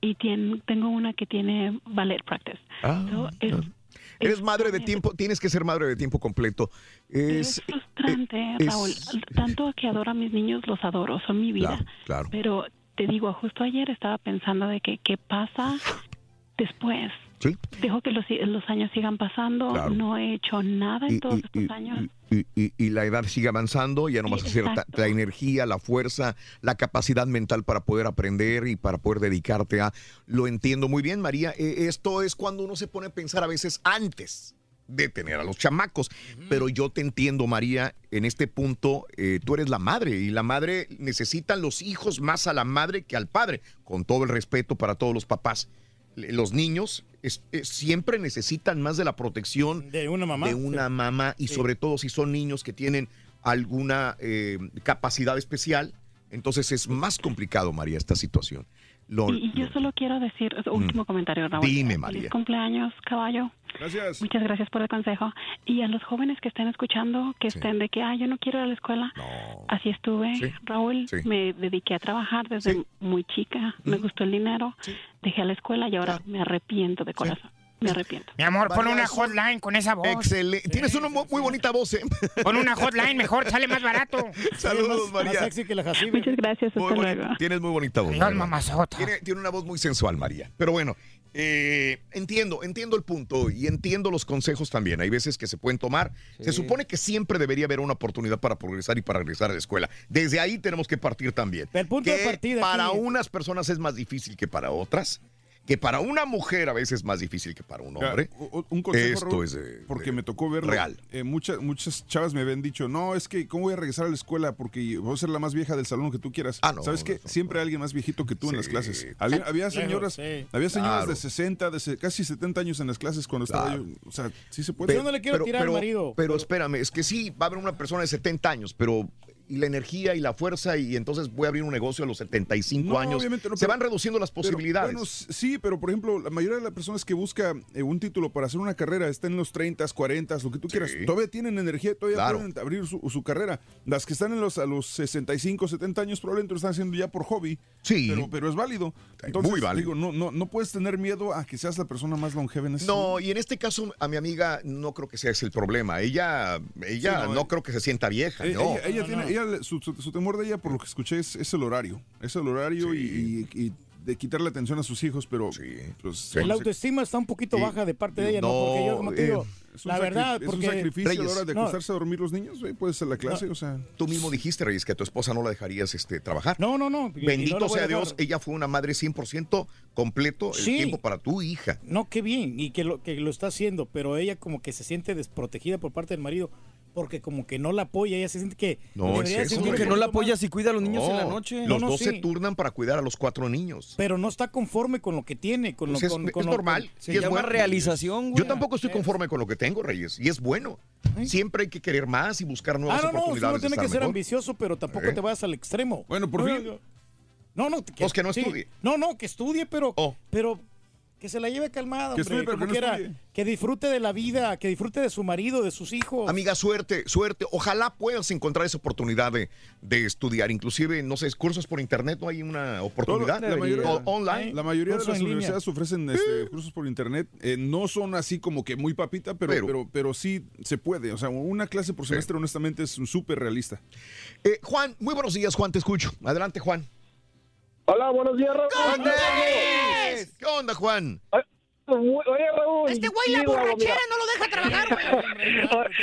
y tengo una que tiene ballet practice. Ah, So, es, Eres madre de tiempo, tienes que ser madre de tiempo completo. Es, es frustrante, es- Raúl. Tanto que adoro a mis niños, los adoro, son mi vida. Claro, claro. Pero te digo, justo ayer estaba pensando de que qué pasa después. Sí. Dejo que los, los años sigan pasando, Claro. no he hecho nada en Y- todos y- estos y- años. y, y- y la edad sigue avanzando, ya no vas a hacer la energía, la fuerza, la capacidad mental para poder aprender y para poder dedicarte a... Lo entiendo muy bien, María. Eh, esto es cuando uno se pone a pensar a veces antes de tener a los chamacos. Pero yo te entiendo, María, en este punto eh, tú eres la madre y la madre necesitan los hijos más a la madre que al padre, con todo el respeto para todos los papás. Los niños es- es- siempre necesitan más de la protección De una mamá. de una sí. mamá y Sí. sobre todo si son niños que tienen alguna eh, capacidad especial, entonces es más complicado, María, esta situación. Lo- Y, y yo solo quiero decir, último comentario, Raúl. Dime, Feliz María. cumpleaños, caballo. Gracias. Muchas gracias por el consejo. Y a los jóvenes que estén escuchando, que estén de que, ah, yo no quiero ir a la escuela. Así estuve, Sí. Raúl. Sí. Me dediqué a trabajar desde muy chica. Me gustó el dinero. Dejé a la escuela y ahora me arrepiento de corazón. Me arrepiento. Mi amor, pon una hotline con esa voz. Excelente. Tienes una mu- muy bonita voz, ¿eh? Pon una hotline, mejor, sale más barato. Saludos, María. Muchas gracias, Muy hasta bonita- luego. Tienes muy bonita voz. María. mamazota. Tiene, tiene una voz muy sensual, María. Pero bueno, eh, entiendo, entiendo el punto y entiendo los consejos también. Hay veces que se pueden tomar. Se supone que siempre debería haber una oportunidad para progresar y para regresar a la escuela. Desde ahí tenemos que partir también. El punto que de partida para aquí- unas personas es más difícil que para otras. Que para una mujer a veces es más difícil que para un hombre. Ya, un consejo, Esto Raúl, es de- porque me tocó verlo. real. Eh, muchas, muchas chavas me habían dicho, no, es que, ¿cómo voy a regresar a la escuela? Porque voy a ser la más vieja del salón que tú quieras. Ah, no, ¿Sabes qué? Siempre hay alguien más viejito que tú en las clases. Había, señoras, sí. había señoras Claro. de 60, de casi 70 años en las clases cuando estaba Claro. yo. O sea, sí se puede. Yo no le quiero tirar al pero, marido. Pero espérame, es que sí, va a haber una persona de 70 años, pero y la energía y la fuerza y entonces voy a abrir un negocio a los 75 No, años. obviamente no, Se pero- van reduciendo las Pero, posibilidades. bueno, sí, pero por ejemplo, la mayoría de las personas que busca eh, un título para hacer una carrera está en los 30, 40, lo que tú quieras. Todavía tienen energía, todavía Claro. pueden abrir su, su carrera. Las que están en los, a los 65, 70 años probablemente lo están haciendo ya por hobby. Sí. Pero, pero es válido. Entonces, muy válido. digo, no, no, no puedes tener miedo a que seas la persona más longeva en ese No, y en este caso a mi amiga no creo que sea ese el problema. Ella, ella Sí, no, no, eh. creo que se sienta vieja, Eh, no. Ella, ella tiene, ella su, su- su temor de ella, por lo que escuché, es, es el horario. Es el horario y, y- y de quitarle atención a sus hijos, pero pues, La autoestima está un poquito Sí. baja de parte de ella, ¿no? No, Porque yo, como te eh, digo, es un la verdad, es porque... un sacrificio a la hora de No, acostarse a dormir los niños, güey, puede ser la clase, No. o sea. Tú mismo dijiste, Reyes, que a tu esposa no la dejarías este, trabajar. No, no, no. Bendito no sea. Dios, ella fue una madre 100% completo el Sí. tiempo para tu hija. No, qué bien, y que lo, que lo está haciendo, pero ella como que se siente desprotegida por parte del marido, porque como que no la apoya, ella se siente que... No, es eso, sentir hombre. un poquito más. y cuida a los niños en la No, noche. Los No, no, dos se turnan para cuidar a los cuatro niños. Pero no está conforme con lo que tiene, con Pues lo es, con, es con lo- normal. con- es bueno. realización, Yo tampoco estoy conforme con lo que tengo, Reyes, y es bueno. Siempre hay que querer más y buscar nuevas Ah, no, no, uno oportunidades. tiene que ser ambicioso, pero tampoco ¿Eh? te vayas al extremo. Bueno, por No, fin. no, No, no, que, Pues que no sí. estudie. No, no, que estudie, pero, Oh. pero que se la lleve calmada, Que hombre, estudie, pero como que no quiera. que disfrute de la vida, que disfrute de su marido, de sus hijos. Amiga, suerte, suerte. Ojalá puedas encontrar esa oportunidad de, de estudiar. Inclusive, no sé, cursos por internet, ¿no hay una oportunidad? la mayoría, O- online. la mayoría de las línea. universidades ofrecen este, cursos por internet. Eh, no son así como que muy papita, pero, Pero- pero, pero, sí se puede. O sea, una clase por semestre, honestamente, es súper realista. Eh, Juan, muy buenos días, Juan, te escucho. Adelante, Juan. Hola, buenos días, Raúl. ¿Qué onda, Juan? Oye, Raúl. Este güey, la borrachera mira. no lo deja trabajar, güey.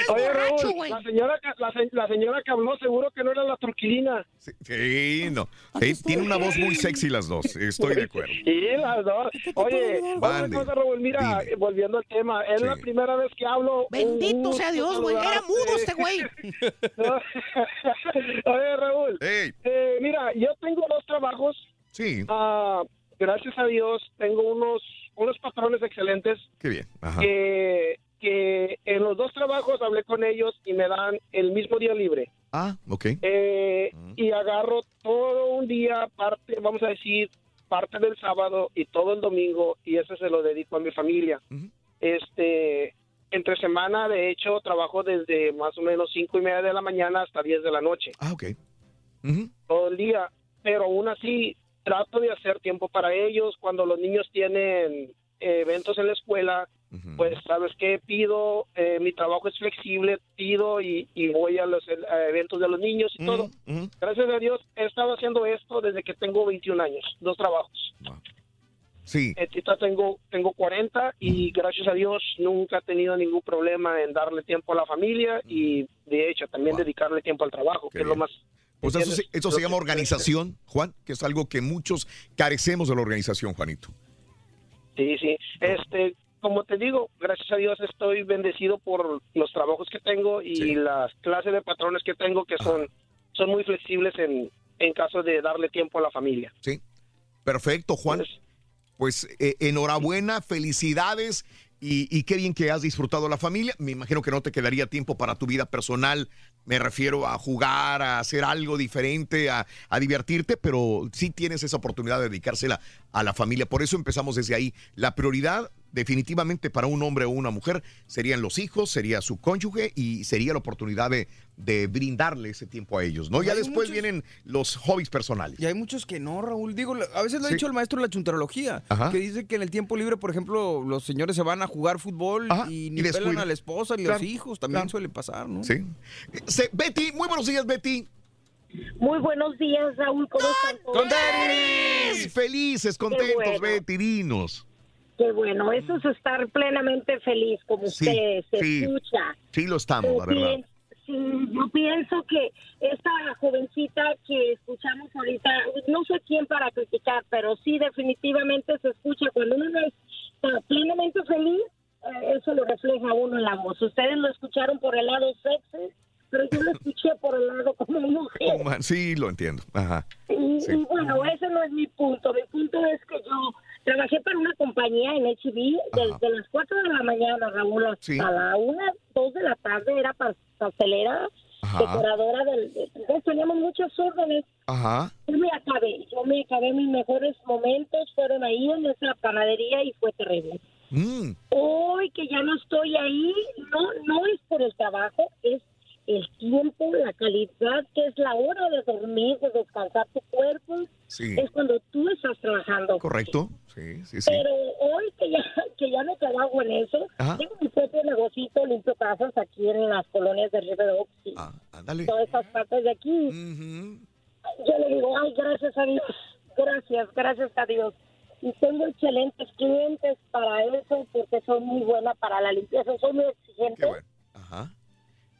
Oye, borracho, Raúl, güey. la señora, que- la, se- la señora que habló seguro que no era la turquilina. Sí, no. Sí, tiene una voz muy sexy las dos. Estoy de acuerdo. Sí, las dos. Oye, otra cosa, Raúl, mira, volviendo al tema, es la primera vez que hablo. Bendito sea Dios, güey. Era mudo este güey. Oye, Raúl. eh, mira, yo tengo dos trabajos. Sí. Ah, gracias a Dios, tengo unos, unos patrones excelentes. Qué bien. Ajá. que, que en los dos trabajos hablé con ellos y me dan el mismo día libre. Ah, ok. Eh, Y agarro todo un día, parte, vamos a decir, parte del sábado y todo el domingo, y eso se lo dedico a mi familia. Este, entre semana, de hecho, trabajo desde más o menos cinco y media de la mañana hasta 10 de la noche. Ah, ok. Todo el día, pero aún así trato de hacer tiempo para ellos cuando los niños tienen eh, eventos en la escuela. Pues, ¿sabes qué? Pido, eh, mi trabajo es flexible, pido y, y voy a los eh, eventos de los niños y todo. Gracias a Dios he estado haciendo esto desde que tengo 21 años, dos trabajos. Sí. Ahorita tengo, tengo 40 y gracias a Dios nunca he tenido ningún problema en darle tiempo a la familia y de hecho también dedicarle tiempo al trabajo, que es lo más... Pues eso, eso se llama organización, Juan, que es algo que muchos carecemos de la organización, Juanito. Sí, sí. Este, como te digo, gracias a Dios estoy bendecido por los trabajos que tengo y las clases de patrones que tengo que son, son muy flexibles en, en caso de darle tiempo a la familia. Sí. Perfecto, Juan. Pues eh, enhorabuena, felicidades y, y qué bien que has disfrutado la familia. Me imagino que no te quedaría tiempo para tu vida personal. Me refiero a jugar, a hacer algo diferente, a, a divertirte, pero sí tienes esa oportunidad de dedicársela a la familia. Por eso empezamos desde ahí. La prioridad definitivamente para un hombre o una mujer serían los hijos, sería su cónyuge y sería la oportunidad de, de brindarle ese tiempo a ellos. ¿no? Ya después muchos- vienen los hobbies personales. Y hay muchos que no, Raúl. Digo, a veces lo ha Sí. dicho el maestro de la chuntarología, Ajá. que dice que en el tiempo libre, por ejemplo, los señores se van a jugar fútbol y ni y pelan a la esposa ni a Claro, los hijos. También claro. suele pasar, ¿no? Sí. Se- Betty, muy buenos días, Betty. Muy buenos días, Raúl. ¿Cómo están todos? ¡Felices! Felices, contentos, bueno. Betty, dinos. Qué bueno, eso es estar plenamente feliz, como Sí, usted se sí. escucha. Sí lo estamos, la verdad. sí, yo pienso que esta jovencita que escuchamos ahorita, no sé quién para criticar, pero sí definitivamente se escucha cuando uno está plenamente feliz, eh, eso lo refleja uno en la voz. Ustedes lo escucharon por el lado sexy, pero yo lo escuché por el lado como mujer. Sí, lo entiendo. Ajá. Y, Sí. y bueno, ese no es mi punto. Mi punto es que yo trabajé para una compañía en HB desde las 4 de la mañana, Raúl, hasta Sí. la 1, 2 de la tarde, era pa- pastelera. Ajá. decoradora del... de- entonces teníamos muchas órdenes. Ajá. Yo me acabé, yo me acabé mis mejores momentos, fueron ahí en esa panadería y fue terrible. Mm. Hoy que ya no estoy ahí, no, no es por el trabajo, es el tiempo, la calidad, que es la hora de dormir, de descansar tu cuerpo, Sí. es cuando tú estás trabajando. Correcto. Sí, sí, sí. Pero hoy que ya, que ya no trabajo en eso, Ajá. tengo mi propio negocito, limpio casas aquí en las colonias de River Oaks y Ah, todas esas partes de aquí. Yo le digo, ay, gracias a Dios, gracias, gracias a Dios. Y tengo excelentes clientes para eso, porque soy muy buena para la limpieza, soy muy exigente. Ajá.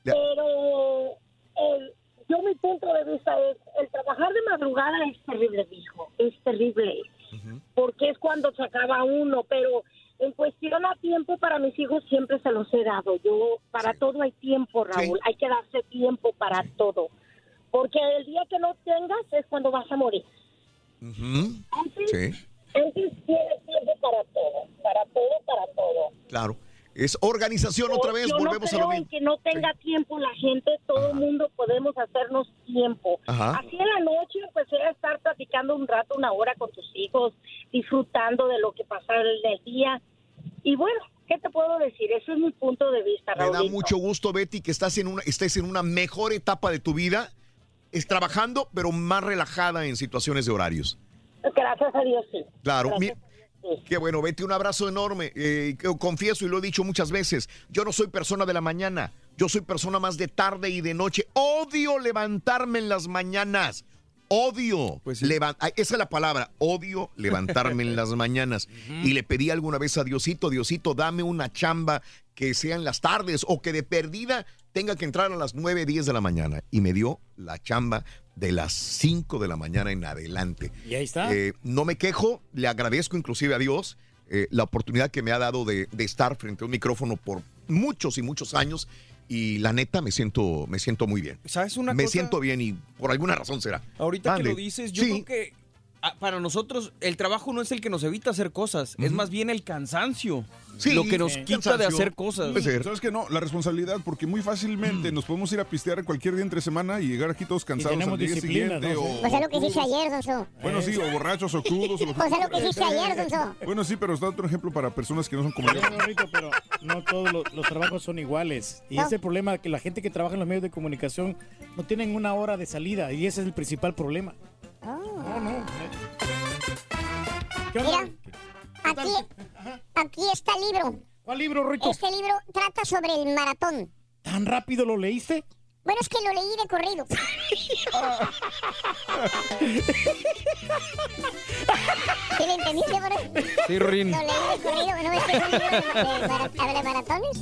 Pero el- yo mi punto de vista es, el trabajar de madrugada es terrible, hijo, es terrible. Porque es cuando se acaba uno, pero en cuestión a tiempo para mis hijos siempre se los he dado. Yo, para todo hay tiempo, Raúl, hay que darse tiempo para todo. Porque el día que no tengas es cuando vas a morir. Ujú. Sí, Entonces tienes tiempo para todo, para todo, para todo. claro. Es organización otra vez, Yo volvemos no a lo creo en mismo. que no tenga tiempo la gente, todo el mundo podemos hacernos tiempo. Ajá. Así en la noche, pues era estar platicando un rato, una hora con tus hijos, disfrutando de lo que pasaron en el día. Y bueno, ¿qué te puedo decir? Ese es mi punto de vista, Me da mucho gusto, Betty, que estás en una, estés en una mejor etapa de tu vida. Es trabajando, pero más relajada en situaciones de horarios. Gracias a Dios, sí. Claro, mi- qué bueno, Betty, un abrazo enorme. Eh, confieso y lo he dicho muchas veces, yo no soy persona de la mañana, yo soy persona más de tarde y de noche. Odio levantarme en las mañanas. Odio. Ay, esa es la palabra. Odio levantarme en las mañanas. Y le pedí alguna vez a Diosito, Diosito, dame una chamba que sea en las tardes o que de perdida tenga que entrar a las 9, 10 de la mañana. Y me dio la chamba de las 5 de la mañana en adelante. Y ahí está. Eh, no me quejo, le agradezco inclusive a Dios eh, la oportunidad que me ha dado de, de estar frente a un micrófono por muchos y muchos años y la neta me siento, me siento muy bien. ¿Sabes una me cosa? siento bien y por alguna razón será. Ahorita que lo dices, yo Sí. creo que para nosotros el trabajo no es el que nos evita hacer cosas, es más bien el cansancio. lo que nos quita de hacer cosas. ¿Sabes que no? La responsabilidad, porque muy fácilmente nos podemos ir a pistear cualquier día entre semana y llegar aquí todos cansados al día siguiente. ¿no? O, O sea, lo que hiciste ayer, Donzo. Bueno, sí, o borrachos o crudos. O, lo O sea, lo que hiciste ayer, Donzo. Bueno, sí, pero está otro ejemplo para personas que no son como yo. No, pero no todos los, los trabajos son iguales. Y ese es el problema que la gente que trabaja en los medios de comunicación no tienen una hora de salida y ese es el principal problema. No, no. ¿Qué onda? Mira, aquí, aquí está el libro. ¿Cuál libro, Rito? Este libro trata sobre el maratón. ¿Tan rápido lo leíste? Bueno, es que lo leí de corrido. ¿Sí le entendiste, bro? Sí, Rorín. Lo leí de corrido. ¿No ves que es un libro de, de mara- de maratones?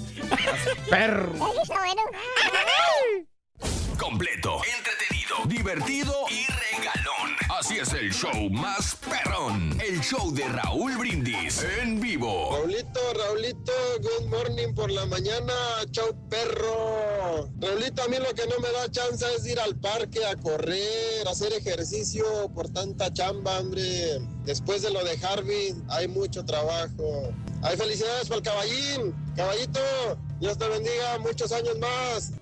Perro. ¿Sabes que está bueno? Completo, entretenido, divertido y regalón. Así es el show más perrón. El show de Raúl Brindis en vivo. Raulito, Raulito, good morning por la mañana, chau perro. Raulito, a mí lo que no me da chance es ir al parque a correr, a hacer ejercicio por tanta chamba, hombre. Después de lo de Harvey, hay mucho trabajo. Hay felicidades para el caballín. Caballito, Dios te bendiga, muchos años más.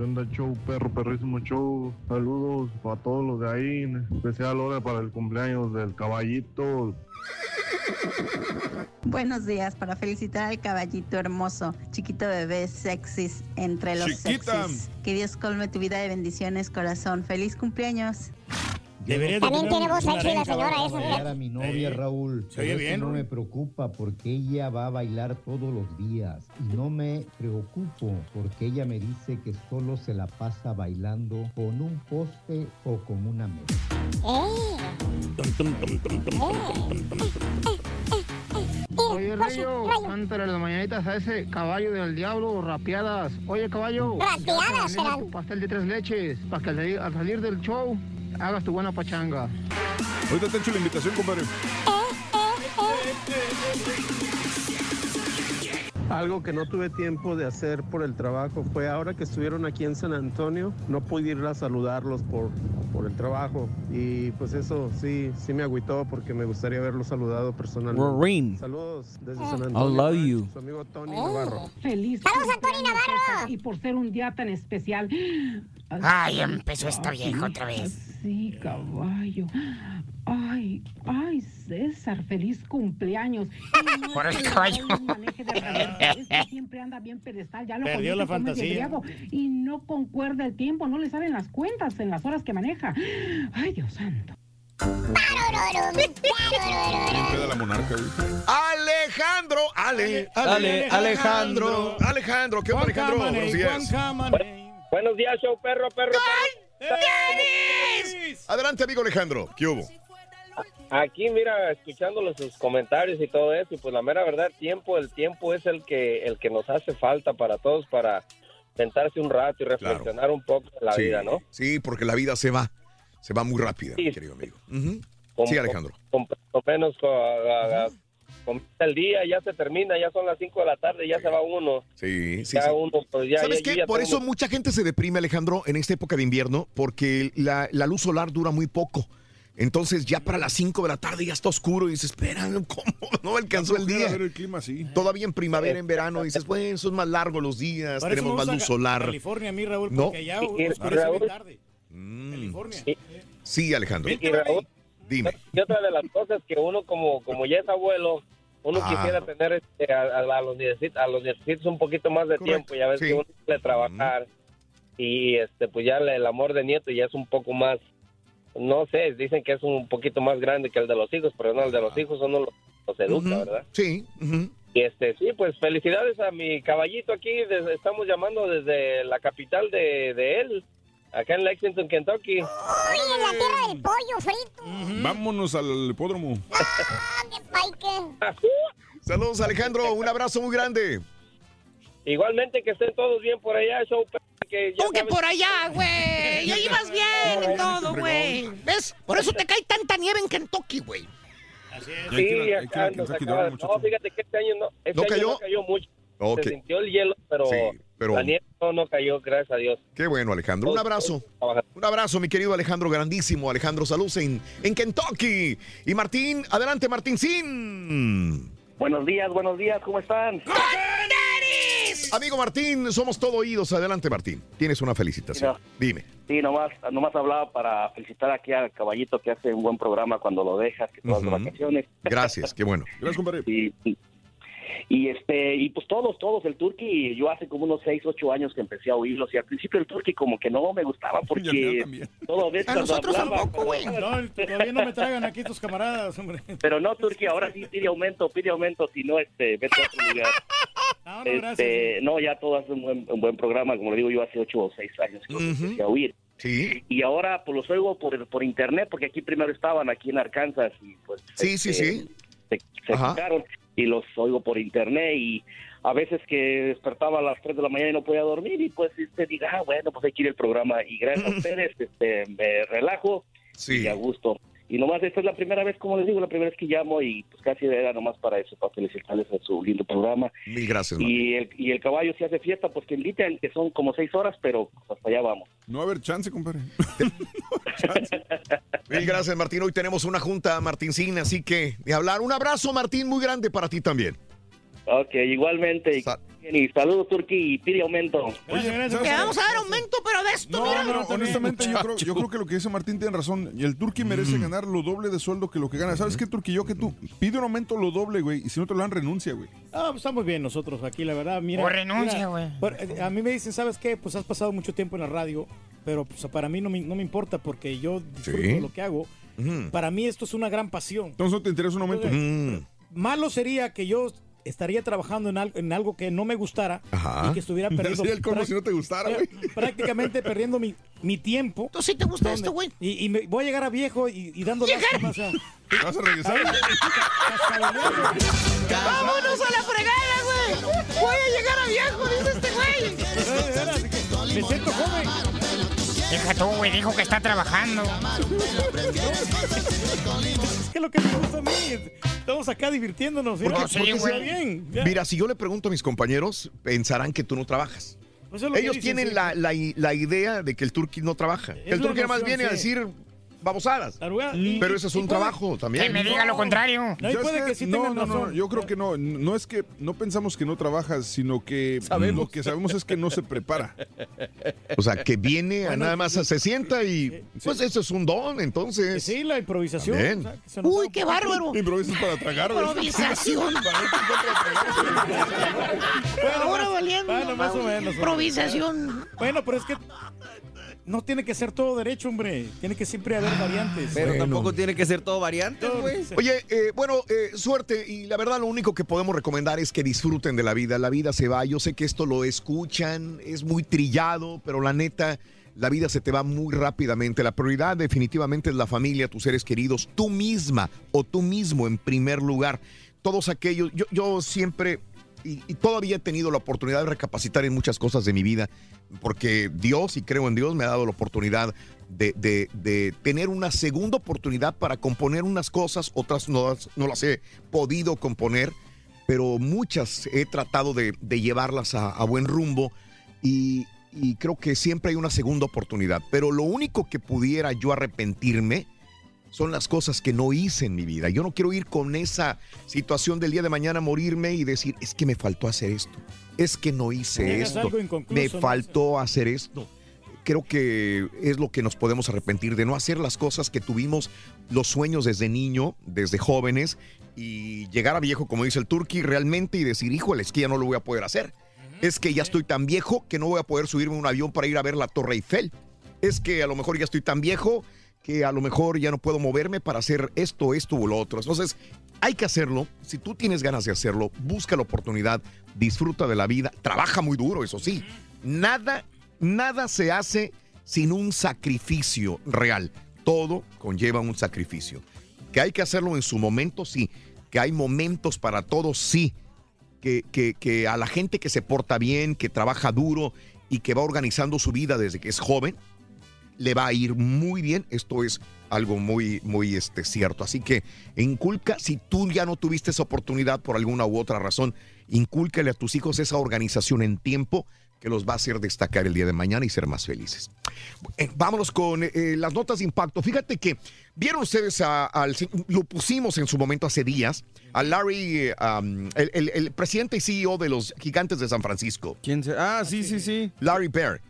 ¿Qué onda, show, perro, perrísimo show? Saludos a todos los de ahí, en especial ahora para el cumpleaños del caballito. Buenos días para felicitar al caballito hermoso, chiquito bebé sexys entre los Chiquita. sexys. Que Dios colme tu vida de bendiciones, corazón. Feliz cumpleaños. Debería También tiene voz sexy la señora esa. bailar a mi novia Eh, Raúl. se oye bien, no me preocupa porque ella va a bailar todos los días. Y no me preocupo porque ella me dice que solo se la pasa bailando con un poste o con una mesa. Oye, Rayo, cántale las mañanitas a ese caballo del diablo, rapeadas. Oye, caballo. Rapeadas serán. pastel de tres leches, para que al salir del show hagas tu buena pachanga. Ahorita te echo la invitación, compadre. Algo que no tuve tiempo de hacer por el trabajo fue ahora que estuvieron aquí en San Antonio, no pude ir a saludarlos por, por el trabajo. Y pues eso sí, sí me agüitó porque me gustaría haberlos saludado personalmente. Maureen. Saludos desde San I Antonio. love you. Su amigo Tony Navarro. Feliz. ¡Saludos a Tony Navarro! Y por ser un día tan especial. Ay, empezó esta vieja otra vez. Sí, caballo. Ay, ay, César, feliz cumpleaños. Y Por el caballo. este siempre anda bien pedestal, ya lo Perdió la fantasía. Y no concuerda el tiempo, no le salen las cuentas en las horas que maneja. Ay, Dios santo. Peda la monarca. Alejandro, Ale, Ale, Ale, Alejandro. Alejandro, ¿qué onda, Alejandro? Buenos días. Buenos días, show perro, perro, perro. Adelante, amigo Alejandro. ¿Qué hubo? Aquí, mira, escuchándole sus comentarios y todo eso, y pues la mera verdad, tiempo, el tiempo es el que, el que nos hace falta para todos, para sentarse un rato y reflexionar un poco de la sí, vida, ¿no? Sí, porque la vida se va. Se va muy rápida, mi Sí. querido amigo. Con- Sí, Alejandro. Con, con menos, con el día ya se termina, ya son las 5 de la tarde, ya se va uno. Sí, sí, ya sí. uno, pues ya, ¿Sabes ya- qué? ya Por tengo eso mucha gente se deprime, Alejandro, en esta época de invierno, porque la, la luz solar dura muy poco. Entonces ya para las 5 de la tarde ya está oscuro y dices, espera, ¿cómo no alcanzó el día? ver el clima así. Todavía en primavera, en verano, dices, bueno, son más largos los días, Para tenemos más luz solar. California a mí, Raúl, No. porque allá Y- y- oscurece bien tarde. Mm. California. Sí, Alejandro. Y Raúl, Dime. Y otra de las cosas que uno como como ya es abuelo, uno Ah. quisiera tener este, a, a- a los a los nietecitos un poquito más de tiempo, ya ves sí. que uno quiere trabajar y este pues ya el amor de nieto ya es un poco más no sé, dicen que es un poquito más grande que el de los hijos, pero no, el de los hijos uno los, los educa. ¿verdad? Sí. Y este, sí, pues felicidades a mi caballito aquí, desde- estamos llamando desde la capital de, de él, acá en Lexington, Kentucky. Uy, en la tierra del pollo frito. Vámonos al hipódromo. Paique. Saludos, Alejandro. Un abrazo muy grande. Igualmente que estén todos bien por allá, show. Que ya Tú que por allá, güey. Ya ibas bien en todo, güey. ¿Ves? Por eso te cae tanta nieve en Kentucky, güey. Sí, acá nos acaba- No, fíjate que este año no, este ¿No año cayó? no cayó mucho. Se sintió el hielo, pero, Sí, pero- la nieve no, no cayó, gracias a Dios. Qué bueno, Alejandro. Un abrazo. Un abrazo, mi querido Alejandro, grandísimo. Alejandro Salud en, en Kentucky. Y Martín, adelante, Martín Sin. Buenos días, buenos días, ¿cómo están? Amigo Martín, somos todo oídos. Adelante, Martín. Tienes una felicitación. Dime. Sí, nomás, nomás hablaba para felicitar aquí al caballito que hace un buen programa cuando lo dejas, que todas las vacaciones. Gracias, qué bueno. Gracias, compadre. Y- y, este, y pues todos, todos, el Turqui, yo hace como unos 6, 8 años que empecé a oírlos y al principio el Turqui como que no me gustaba porque todo A nosotros hablaba, tampoco, güey. No, todavía no me tragan aquí tus camaradas, hombre. Pero no, Turqui, ahora sí pide aumento, pide aumento, si no, este, vete a otro lugar. No, Este, gracias. no, ya todo hace un buen, un buen programa, como le digo yo, hace 8 o 6 años que los empecé a oír. Sí. Y ahora pues los oigo por, por internet, porque aquí primero estaban, aquí en Arkansas, y pues... Sí, sí, este, sí. Se, se quitaron y los oigo por internet y a veces que despertaba a las 3 de la mañana y no podía dormir y pues este, diga, ah, bueno, pues hay que ir el programa y gracias a ustedes este, me relajo y a gusto. Y nomás esta es la primera vez, como les digo, la primera vez que llamo y pues casi era nomás para eso, para felicitarles a su lindo programa. Mil gracias. Y el, y el caballo si hace fiesta, pues que inviten, que son como seis horas, pero hasta allá vamos. No va a haber chance, compadre. Mil gracias, Martín. Hoy tenemos una junta, Martín Sin, así que de hablar. Un abrazo, Martín, muy grande para ti también. Ok, igualmente. Y saludos, Turki, y pide aumento. Te vamos a dar aumento, pero de esto, No, mira. no, honestamente yo creo, yo creo que lo que dice Martín tiene razón. Y el Turqui merece Mm. ganar lo doble de sueldo que lo que gana. ¿Sabes qué, Turqui? Yo que tú. Pide un aumento lo doble, güey. Y si no te lo dan, renuncia, güey. Ah, pues estamos bien nosotros aquí, la verdad. Mira, O renuncia, güey. eh, A mí me dicen, ¿sabes qué? Pues has pasado mucho tiempo en la radio, pero pues, para mí no me, no me importa porque yo disfruto Sí. lo que hago. Para mí esto es una gran pasión. Entonces no te interesa un aumento. Mm. Malo sería que yo estaría trabajando en algo, en algo que no me gustara Ajá. y que estuviera perdiendo. sería el colmo si no te gustara, güey. Prácticamente perdiendo mi, mi tiempo. ¿Tú sí te gusta esto, güey? Y, y me voy a llegar a viejo y, y dando o sea, ¿Vas a regresar? ¡Vámonos a la fregada, güey! ¡Voy a llegar a viejo, dice este güey! Me siento joven. Deja tú, güey, dijo que está trabajando. Es que lo que me gusta a mí es Estamos acá divirtiéndonos. Porque- Mira, porque porque sea sea bien. Ya. Mira, si yo le pregunto a mis compañeros, pensarán que tú no trabajas. Pues Ellos dicen, tienen sí. la, la- la idea de que el turqui no trabaja. Es el turqui nada más noción, viene a decir babosadas. Pero ese es un trabajo también. Que me diga lo contrario. No, y Ya puede sé, que sí no, no, yo creo que no. No es que no pensamos que no trabajas, sino que Sabemos. lo que sabemos es que no se prepara. O sea, que viene a nada más se sienta y pues eso es un don, entonces. Sí, la improvisación. O sea, que Uy, qué bárbaro. Improvisas para tragar. Improvisación. Bueno, Ahora valiendo. Bueno, más o menos. Improvisación. Bueno, pero es que no tiene que ser todo derecho, hombre. Tiene que siempre haber variantes. Pero Bueno. tampoco tiene que ser todo variante, güey. Oye, eh, bueno, eh, suerte y la verdad lo único que podemos recomendar es que disfruten de la vida. La vida se va. Yo sé que esto lo escuchan, es muy trillado, pero la neta, la vida se te va muy rápidamente. La prioridad definitivamente es la familia, tus seres queridos, tú misma o tú mismo en primer lugar. Todos aquellos, yo, yo siempre y, todavía he tenido la oportunidad de recapacitar en muchas cosas de mi vida, porque Dios, y creo en Dios, me ha dado la oportunidad de, de- tener una segunda oportunidad para componer unas cosas, otras no, no las he podido componer, pero muchas he tratado de, llevarlas a, buen rumbo y creo que siempre hay una segunda oportunidad. Pero lo único que pudiera yo arrepentirme son las cosas que no hice en mi vida. Yo no quiero ir con esa situación del día de mañana morirme y decir, es que me faltó hacer esto, es que no hice esto, me faltó hacer esto. Creo que es lo que nos podemos arrepentir de no hacer las cosas que tuvimos los sueños desde niño, desde jóvenes y llegar a viejo, como dice el turqui, realmente y decir, híjole, es que ya no lo voy a poder hacer. Es que ya estoy tan viejo que no voy a poder subirme a un avión para ir a ver la Torre Eiffel. Es que a lo mejor ya estoy tan viejo que a lo mejor ya no puedo moverme para hacer esto, esto o lo otro. Entonces, hay que hacerlo. Si tú tienes ganas de hacerlo, busca la oportunidad, disfruta de la vida, trabaja muy duro, eso sí. Nada, nada se hace sin un sacrificio real. Todo conlleva un sacrificio. Que hay que hacerlo en su momento, sí. Que hay momentos para todo, sí. Que, que- que a la gente que se porta bien, que trabaja duro y que va organizando su vida desde que es joven, le va a ir muy bien. Esto es algo muy, muy este, cierto. Así que inculca, si tú ya no tuviste esa oportunidad por alguna u otra razón, incúlcale a tus hijos esa organización en tiempo que los va a hacer destacar el día de mañana y ser más felices. Eh, vámonos con eh, las notas de impacto. Fíjate que vieron ustedes a- lo pusimos en su momento hace días, a Larry, eh, um, el, el- el presidente y CEO de los gigantes de San Francisco. ¿Quién se- Ah, sí, sí, sí. Larry Bear.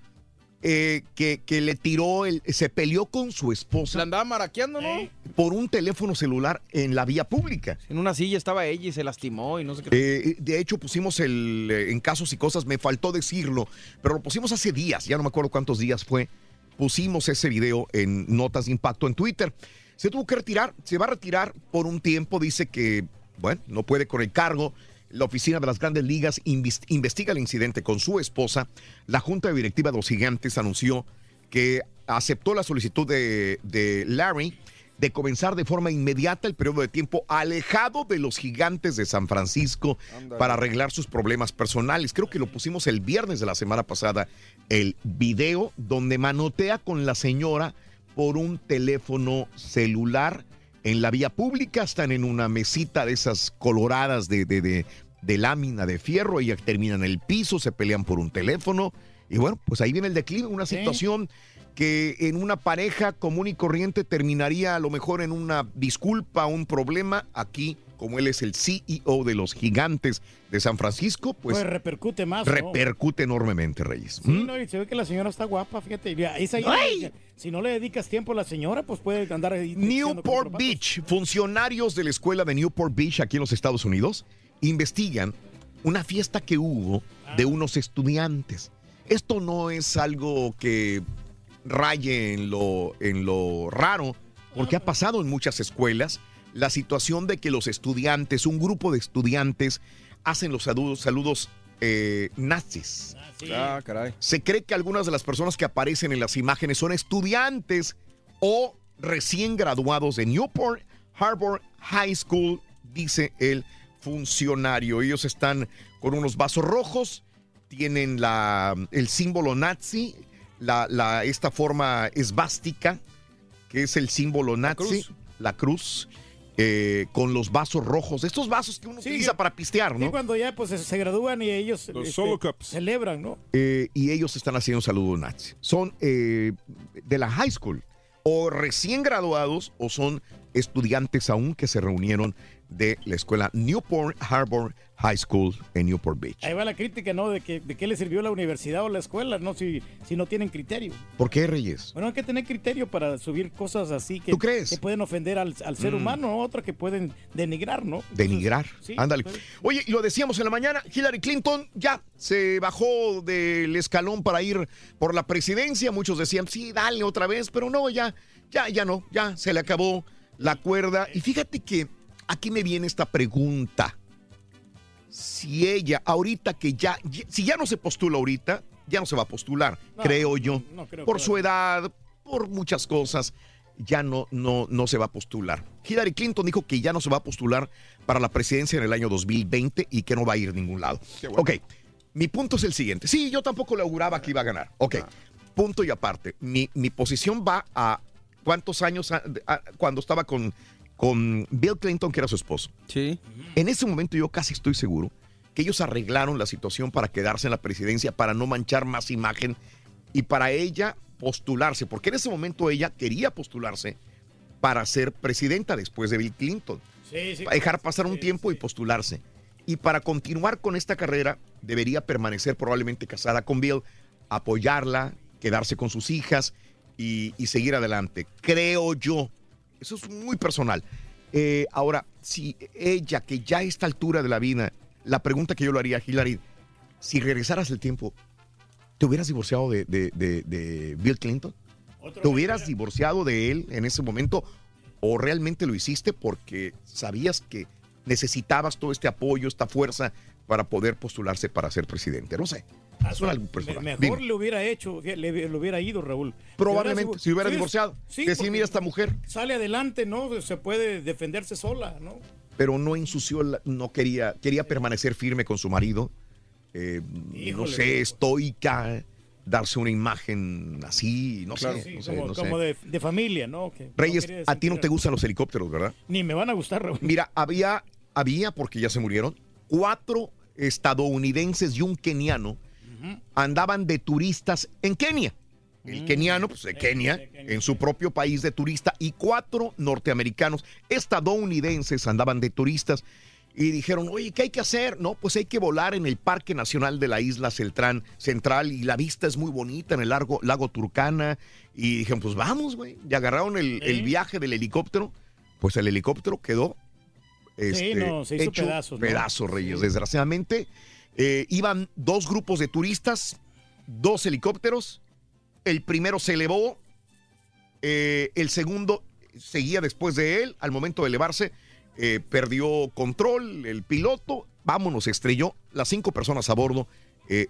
Eh, que, que le tiró, el, se peleó con su esposa. La andaba maraqueando, ¿no? Por un teléfono celular en la vía pública. En una silla estaba ella y se lastimó y no sé qué. Eh, de hecho, pusimos el eh, en casos y cosas, me faltó decirlo, pero lo pusimos hace días, ya no me acuerdo cuántos días fue. Pusimos ese video en Notas de Impacto en Twitter. Se tuvo que retirar, se va a retirar por un tiempo, dice que, bueno, no puede con el cargo. La oficina de las grandes ligas investiga el incidente con su esposa. La junta directiva de los gigantes anunció que aceptó la solicitud de, de Larry de comenzar de forma inmediata el periodo de tiempo alejado de los gigantes de San Francisco para arreglar sus problemas personales. Creo que lo pusimos el viernes de la semana pasada, el video donde manotea con la señora por un teléfono celular en la vía pública, están en una mesita de esas coloradas de, de, de- de lámina de fierro, ellas terminan en el piso, se pelean por un teléfono y bueno, pues ahí viene el declive, una situación que en una pareja común y corriente terminaría a lo mejor en una disculpa, un problema. Aquí, como él es el CEO de los gigantes de San Francisco, pues, Pues repercute más. ¿no? repercute enormemente, Reyes. Sí, ¿Mm? no, y se ve que la señora está guapa, fíjate. Esa ¡Ay! si no le dedicas tiempo a la señora, pues puede andar ahí. Newport Beach, funcionarios de la escuela de Newport Beach aquí en los Estados Unidos investigan una fiesta que hubo de unos estudiantes. Esto no es algo que raye en lo, en lo raro, porque ha pasado en muchas escuelas la situación de que los estudiantes, un grupo de estudiantes, hacen los saludos, saludos eh, nazis. Ah, caray. Se cree que algunas de las personas que aparecen en las imágenes son estudiantes o recién graduados de Newport Harbor High School, dice el funcionario. Ellos están con unos vasos rojos, tienen la, el símbolo nazi, la, la- esta forma esvástica, que es el símbolo nazi, la cruz. Eh, con los vasos rojos, estos vasos que uno utiliza para pistear, Y ¿no? cuando ya pues se- gradúan y ellos Los este, solo cups. celebran, ¿no? Eh, y ellos están haciendo saludos nazi. Son eh, de la high school, o recién graduados, o son estudiantes aún que se reunieron de la escuela Newport Harbor High School en Newport Beach. Ahí va la crítica, ¿no? De que de qué le sirvió la universidad o la escuela, ¿no? Si, si no tienen criterio. ¿Por qué, Reyes? Bueno, hay que tener criterio para subir cosas así que, ¿Tú crees? que pueden ofender al, al ser Mm. humano, ¿no? Otras que pueden denigrar, ¿no? Denigrar. Sí, Ándale. pues. Oye, y lo decíamos en la mañana, Hillary Clinton ya se bajó del escalón para ir por la presidencia. Muchos decían, sí, dale otra vez, pero no, ya, ya, ya no, ya se le acabó la cuerda. Y fíjate que aquí me viene esta pregunta. Si ella, ahorita que ya, ya- si ya no se postula ahorita, ya no se va a postular, No, creo yo. no creo por su edad, por muchas cosas, ya no, no, no se va a postular. Hillary Clinton dijo que ya no se va a postular para la presidencia en el año 2020 y que no va a ir a ningún lado. Ok, mi punto es el siguiente. Sí, yo tampoco le auguraba que iba a ganar. Ok, punto y aparte. Mi, mi posición va a cuántos años a- a- cuando estaba con, con Bill Clinton, que era su esposo. Sí. En ese momento yo casi estoy seguro que ellos arreglaron la situación para quedarse en la presidencia, para no manchar más imagen y para ella postularse, porque en ese momento ella quería postularse para ser presidenta después de Bill Clinton. Sí, sí. Para dejar pasar un tiempo y postularse. Y para continuar con esta carrera, debería permanecer probablemente casada con Bill, apoyarla, quedarse con sus hijas y, y seguir adelante. Creo yo. Eso es muy personal. Eh, ahora, si ella, que ya a esta altura de la vida, la pregunta que yo le haría a Hillary, si regresaras el tiempo, ¿te hubieras divorciado de, de- de- de Bill Clinton? ¿Te hubieras divorciado de él en ese momento? ¿O realmente lo hiciste porque sabías que necesitabas todo este apoyo, esta fuerza para poder postularse para ser presidente? No sé. Mejor Dime. le hubiera hecho, le, le hubiera ido, Raúl. Probablemente, si hubiera divorciado. sí, Decir, mira esta mujer. Sale adelante, ¿no? Se puede defenderse sola, ¿no? pero no ensució, la- no quería, quería permanecer firme con su marido. Eh, no sé, estoica, darse una imagen así, no Claro, sé. sí, no sé, como, sé. de, de familia, ¿no? Que Reyes, a ti no te gustan los helicópteros, ¿verdad? Ni me van a gustar, Raúl. Mira, había, había, porque ya se murieron, cuatro estadounidenses y un keniano andaban de turistas en Kenia. El keniano, pues de Kenia, en su propio país de turista, y cuatro norteamericanos estadounidenses andaban de turistas y dijeron, oye, ¿qué hay que hacer? No, pues hay que volar en el Parque Nacional de la Isla Celtrán- Central y la vista es muy bonita en el lago, lago Turcana. Y dijeron, pues vamos, güey. Y agarraron el, el viaje del helicóptero. Pues el helicóptero quedó este, no, se hizo hecho pedazos, ¿no? pedazos, Reyes. Desgraciadamente, eh, iban dos grupos de turistas, dos helicópteros. El primero se elevó, eh, el segundo seguía después de él. Al momento de elevarse, eh, perdió control el piloto. Vámonos, estrelló. Las cinco personas a bordo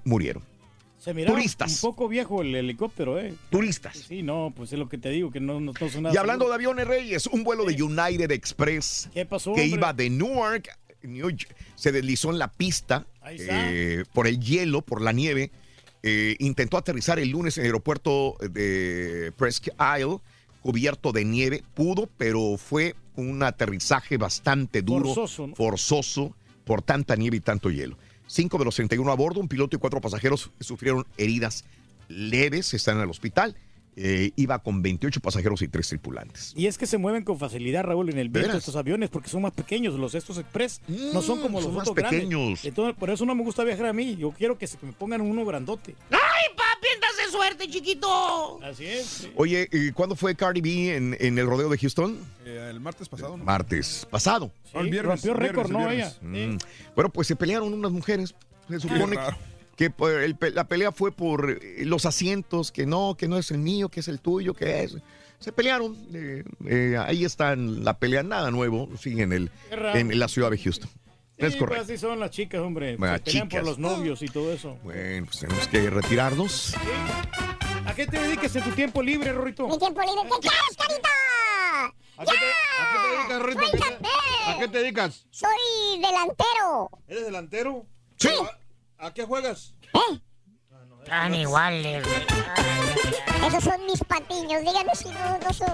murieron. Se miraba Turistas. un poco viejo el helicóptero, ¿eh? Turistas. Sí, no, pues es lo que te digo, que no, no, no son nada Y hablando de aviones Reyes, un vuelo de United Express ¿Qué pasó, que hombre? iba de Newark, New York, se deslizó en la pista eh, por el hielo, por la nieve. Eh, intentó aterrizar el lunes en el aeropuerto de Presque Isle, cubierto de nieve. Pudo, pero fue un aterrizaje bastante duro, Forzoso, ¿no? forzoso por tanta nieve y tanto hielo. Cinco de los 31 a bordo, un piloto y cuatro pasajeros sufrieron heridas leves, están en el hospital. Eh, iba con 28 pasajeros y tres tripulantes. Y es que se mueven con facilidad, Raúl, en el viento estos aviones, porque son más pequeños. Los estos express no son como Mm, son los más otros grandes. pequeños. Entonces, por eso no me gusta viajar a mí. Yo quiero que se que me pongan uno grandote. ¡Ay, papi, andas de suerte, chiquito! Así es. Oye, ¿y ¿cuándo fue Cardi B en, en el rodeo de Houston? Eh, el martes pasado, ¿no? Martes pasado. No, el viernes, rompió el viernes, récord, el ¿no? viernes. Ella. Mm. Bueno, pues se pelearon unas mujeres. Se supone raro. Que el la pelea fue por eh, los asientos, que no, que no es el mío, que es el tuyo, que es. Se pelearon. eh, eh, ahí está en la pelea, nada nuevo, sí, en, el, en la ciudad de Houston. Sí, es pues correcto. así son las chicas, hombre. Bueno, se pelean chicas. por los novios y todo eso. Bueno, pues tenemos que retirarnos. ¿A qué te dedicas en tu tiempo libre, Rorito? Mi tiempo libre. ¿Qué quieres, carita? ¿A qué te, a qué te dedicas, Rito? ¿A qué te- ¡Suéltate! ¿A qué te dedicas? Soy delantero. ¿Eres delantero? Sí. ¿A, qué juegas? Tan iguales. Esos son mis patiños. Díganme si no, no son.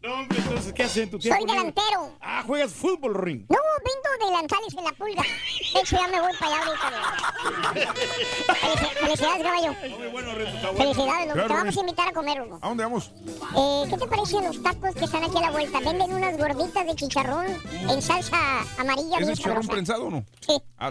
Entonces, ¿qué haces en tu tiempo? Soy libre? delantero. Ah, juegas fútbol, Ring. No, vendo delanzales en la pulga. De hecho, ya me voy para allá ahorita. Felici- Felicidades, caballo. Felicidades, loco. te vamos a invitar a comer uno. ¿A dónde vamos? Eh, ¿Qué te parecen los tacos que están aquí a la vuelta? Venden unas gorditas de chicharrón en salsa amarilla. ¿Es bien chicharrón sabrosa. prensado o no? Sí. Ah,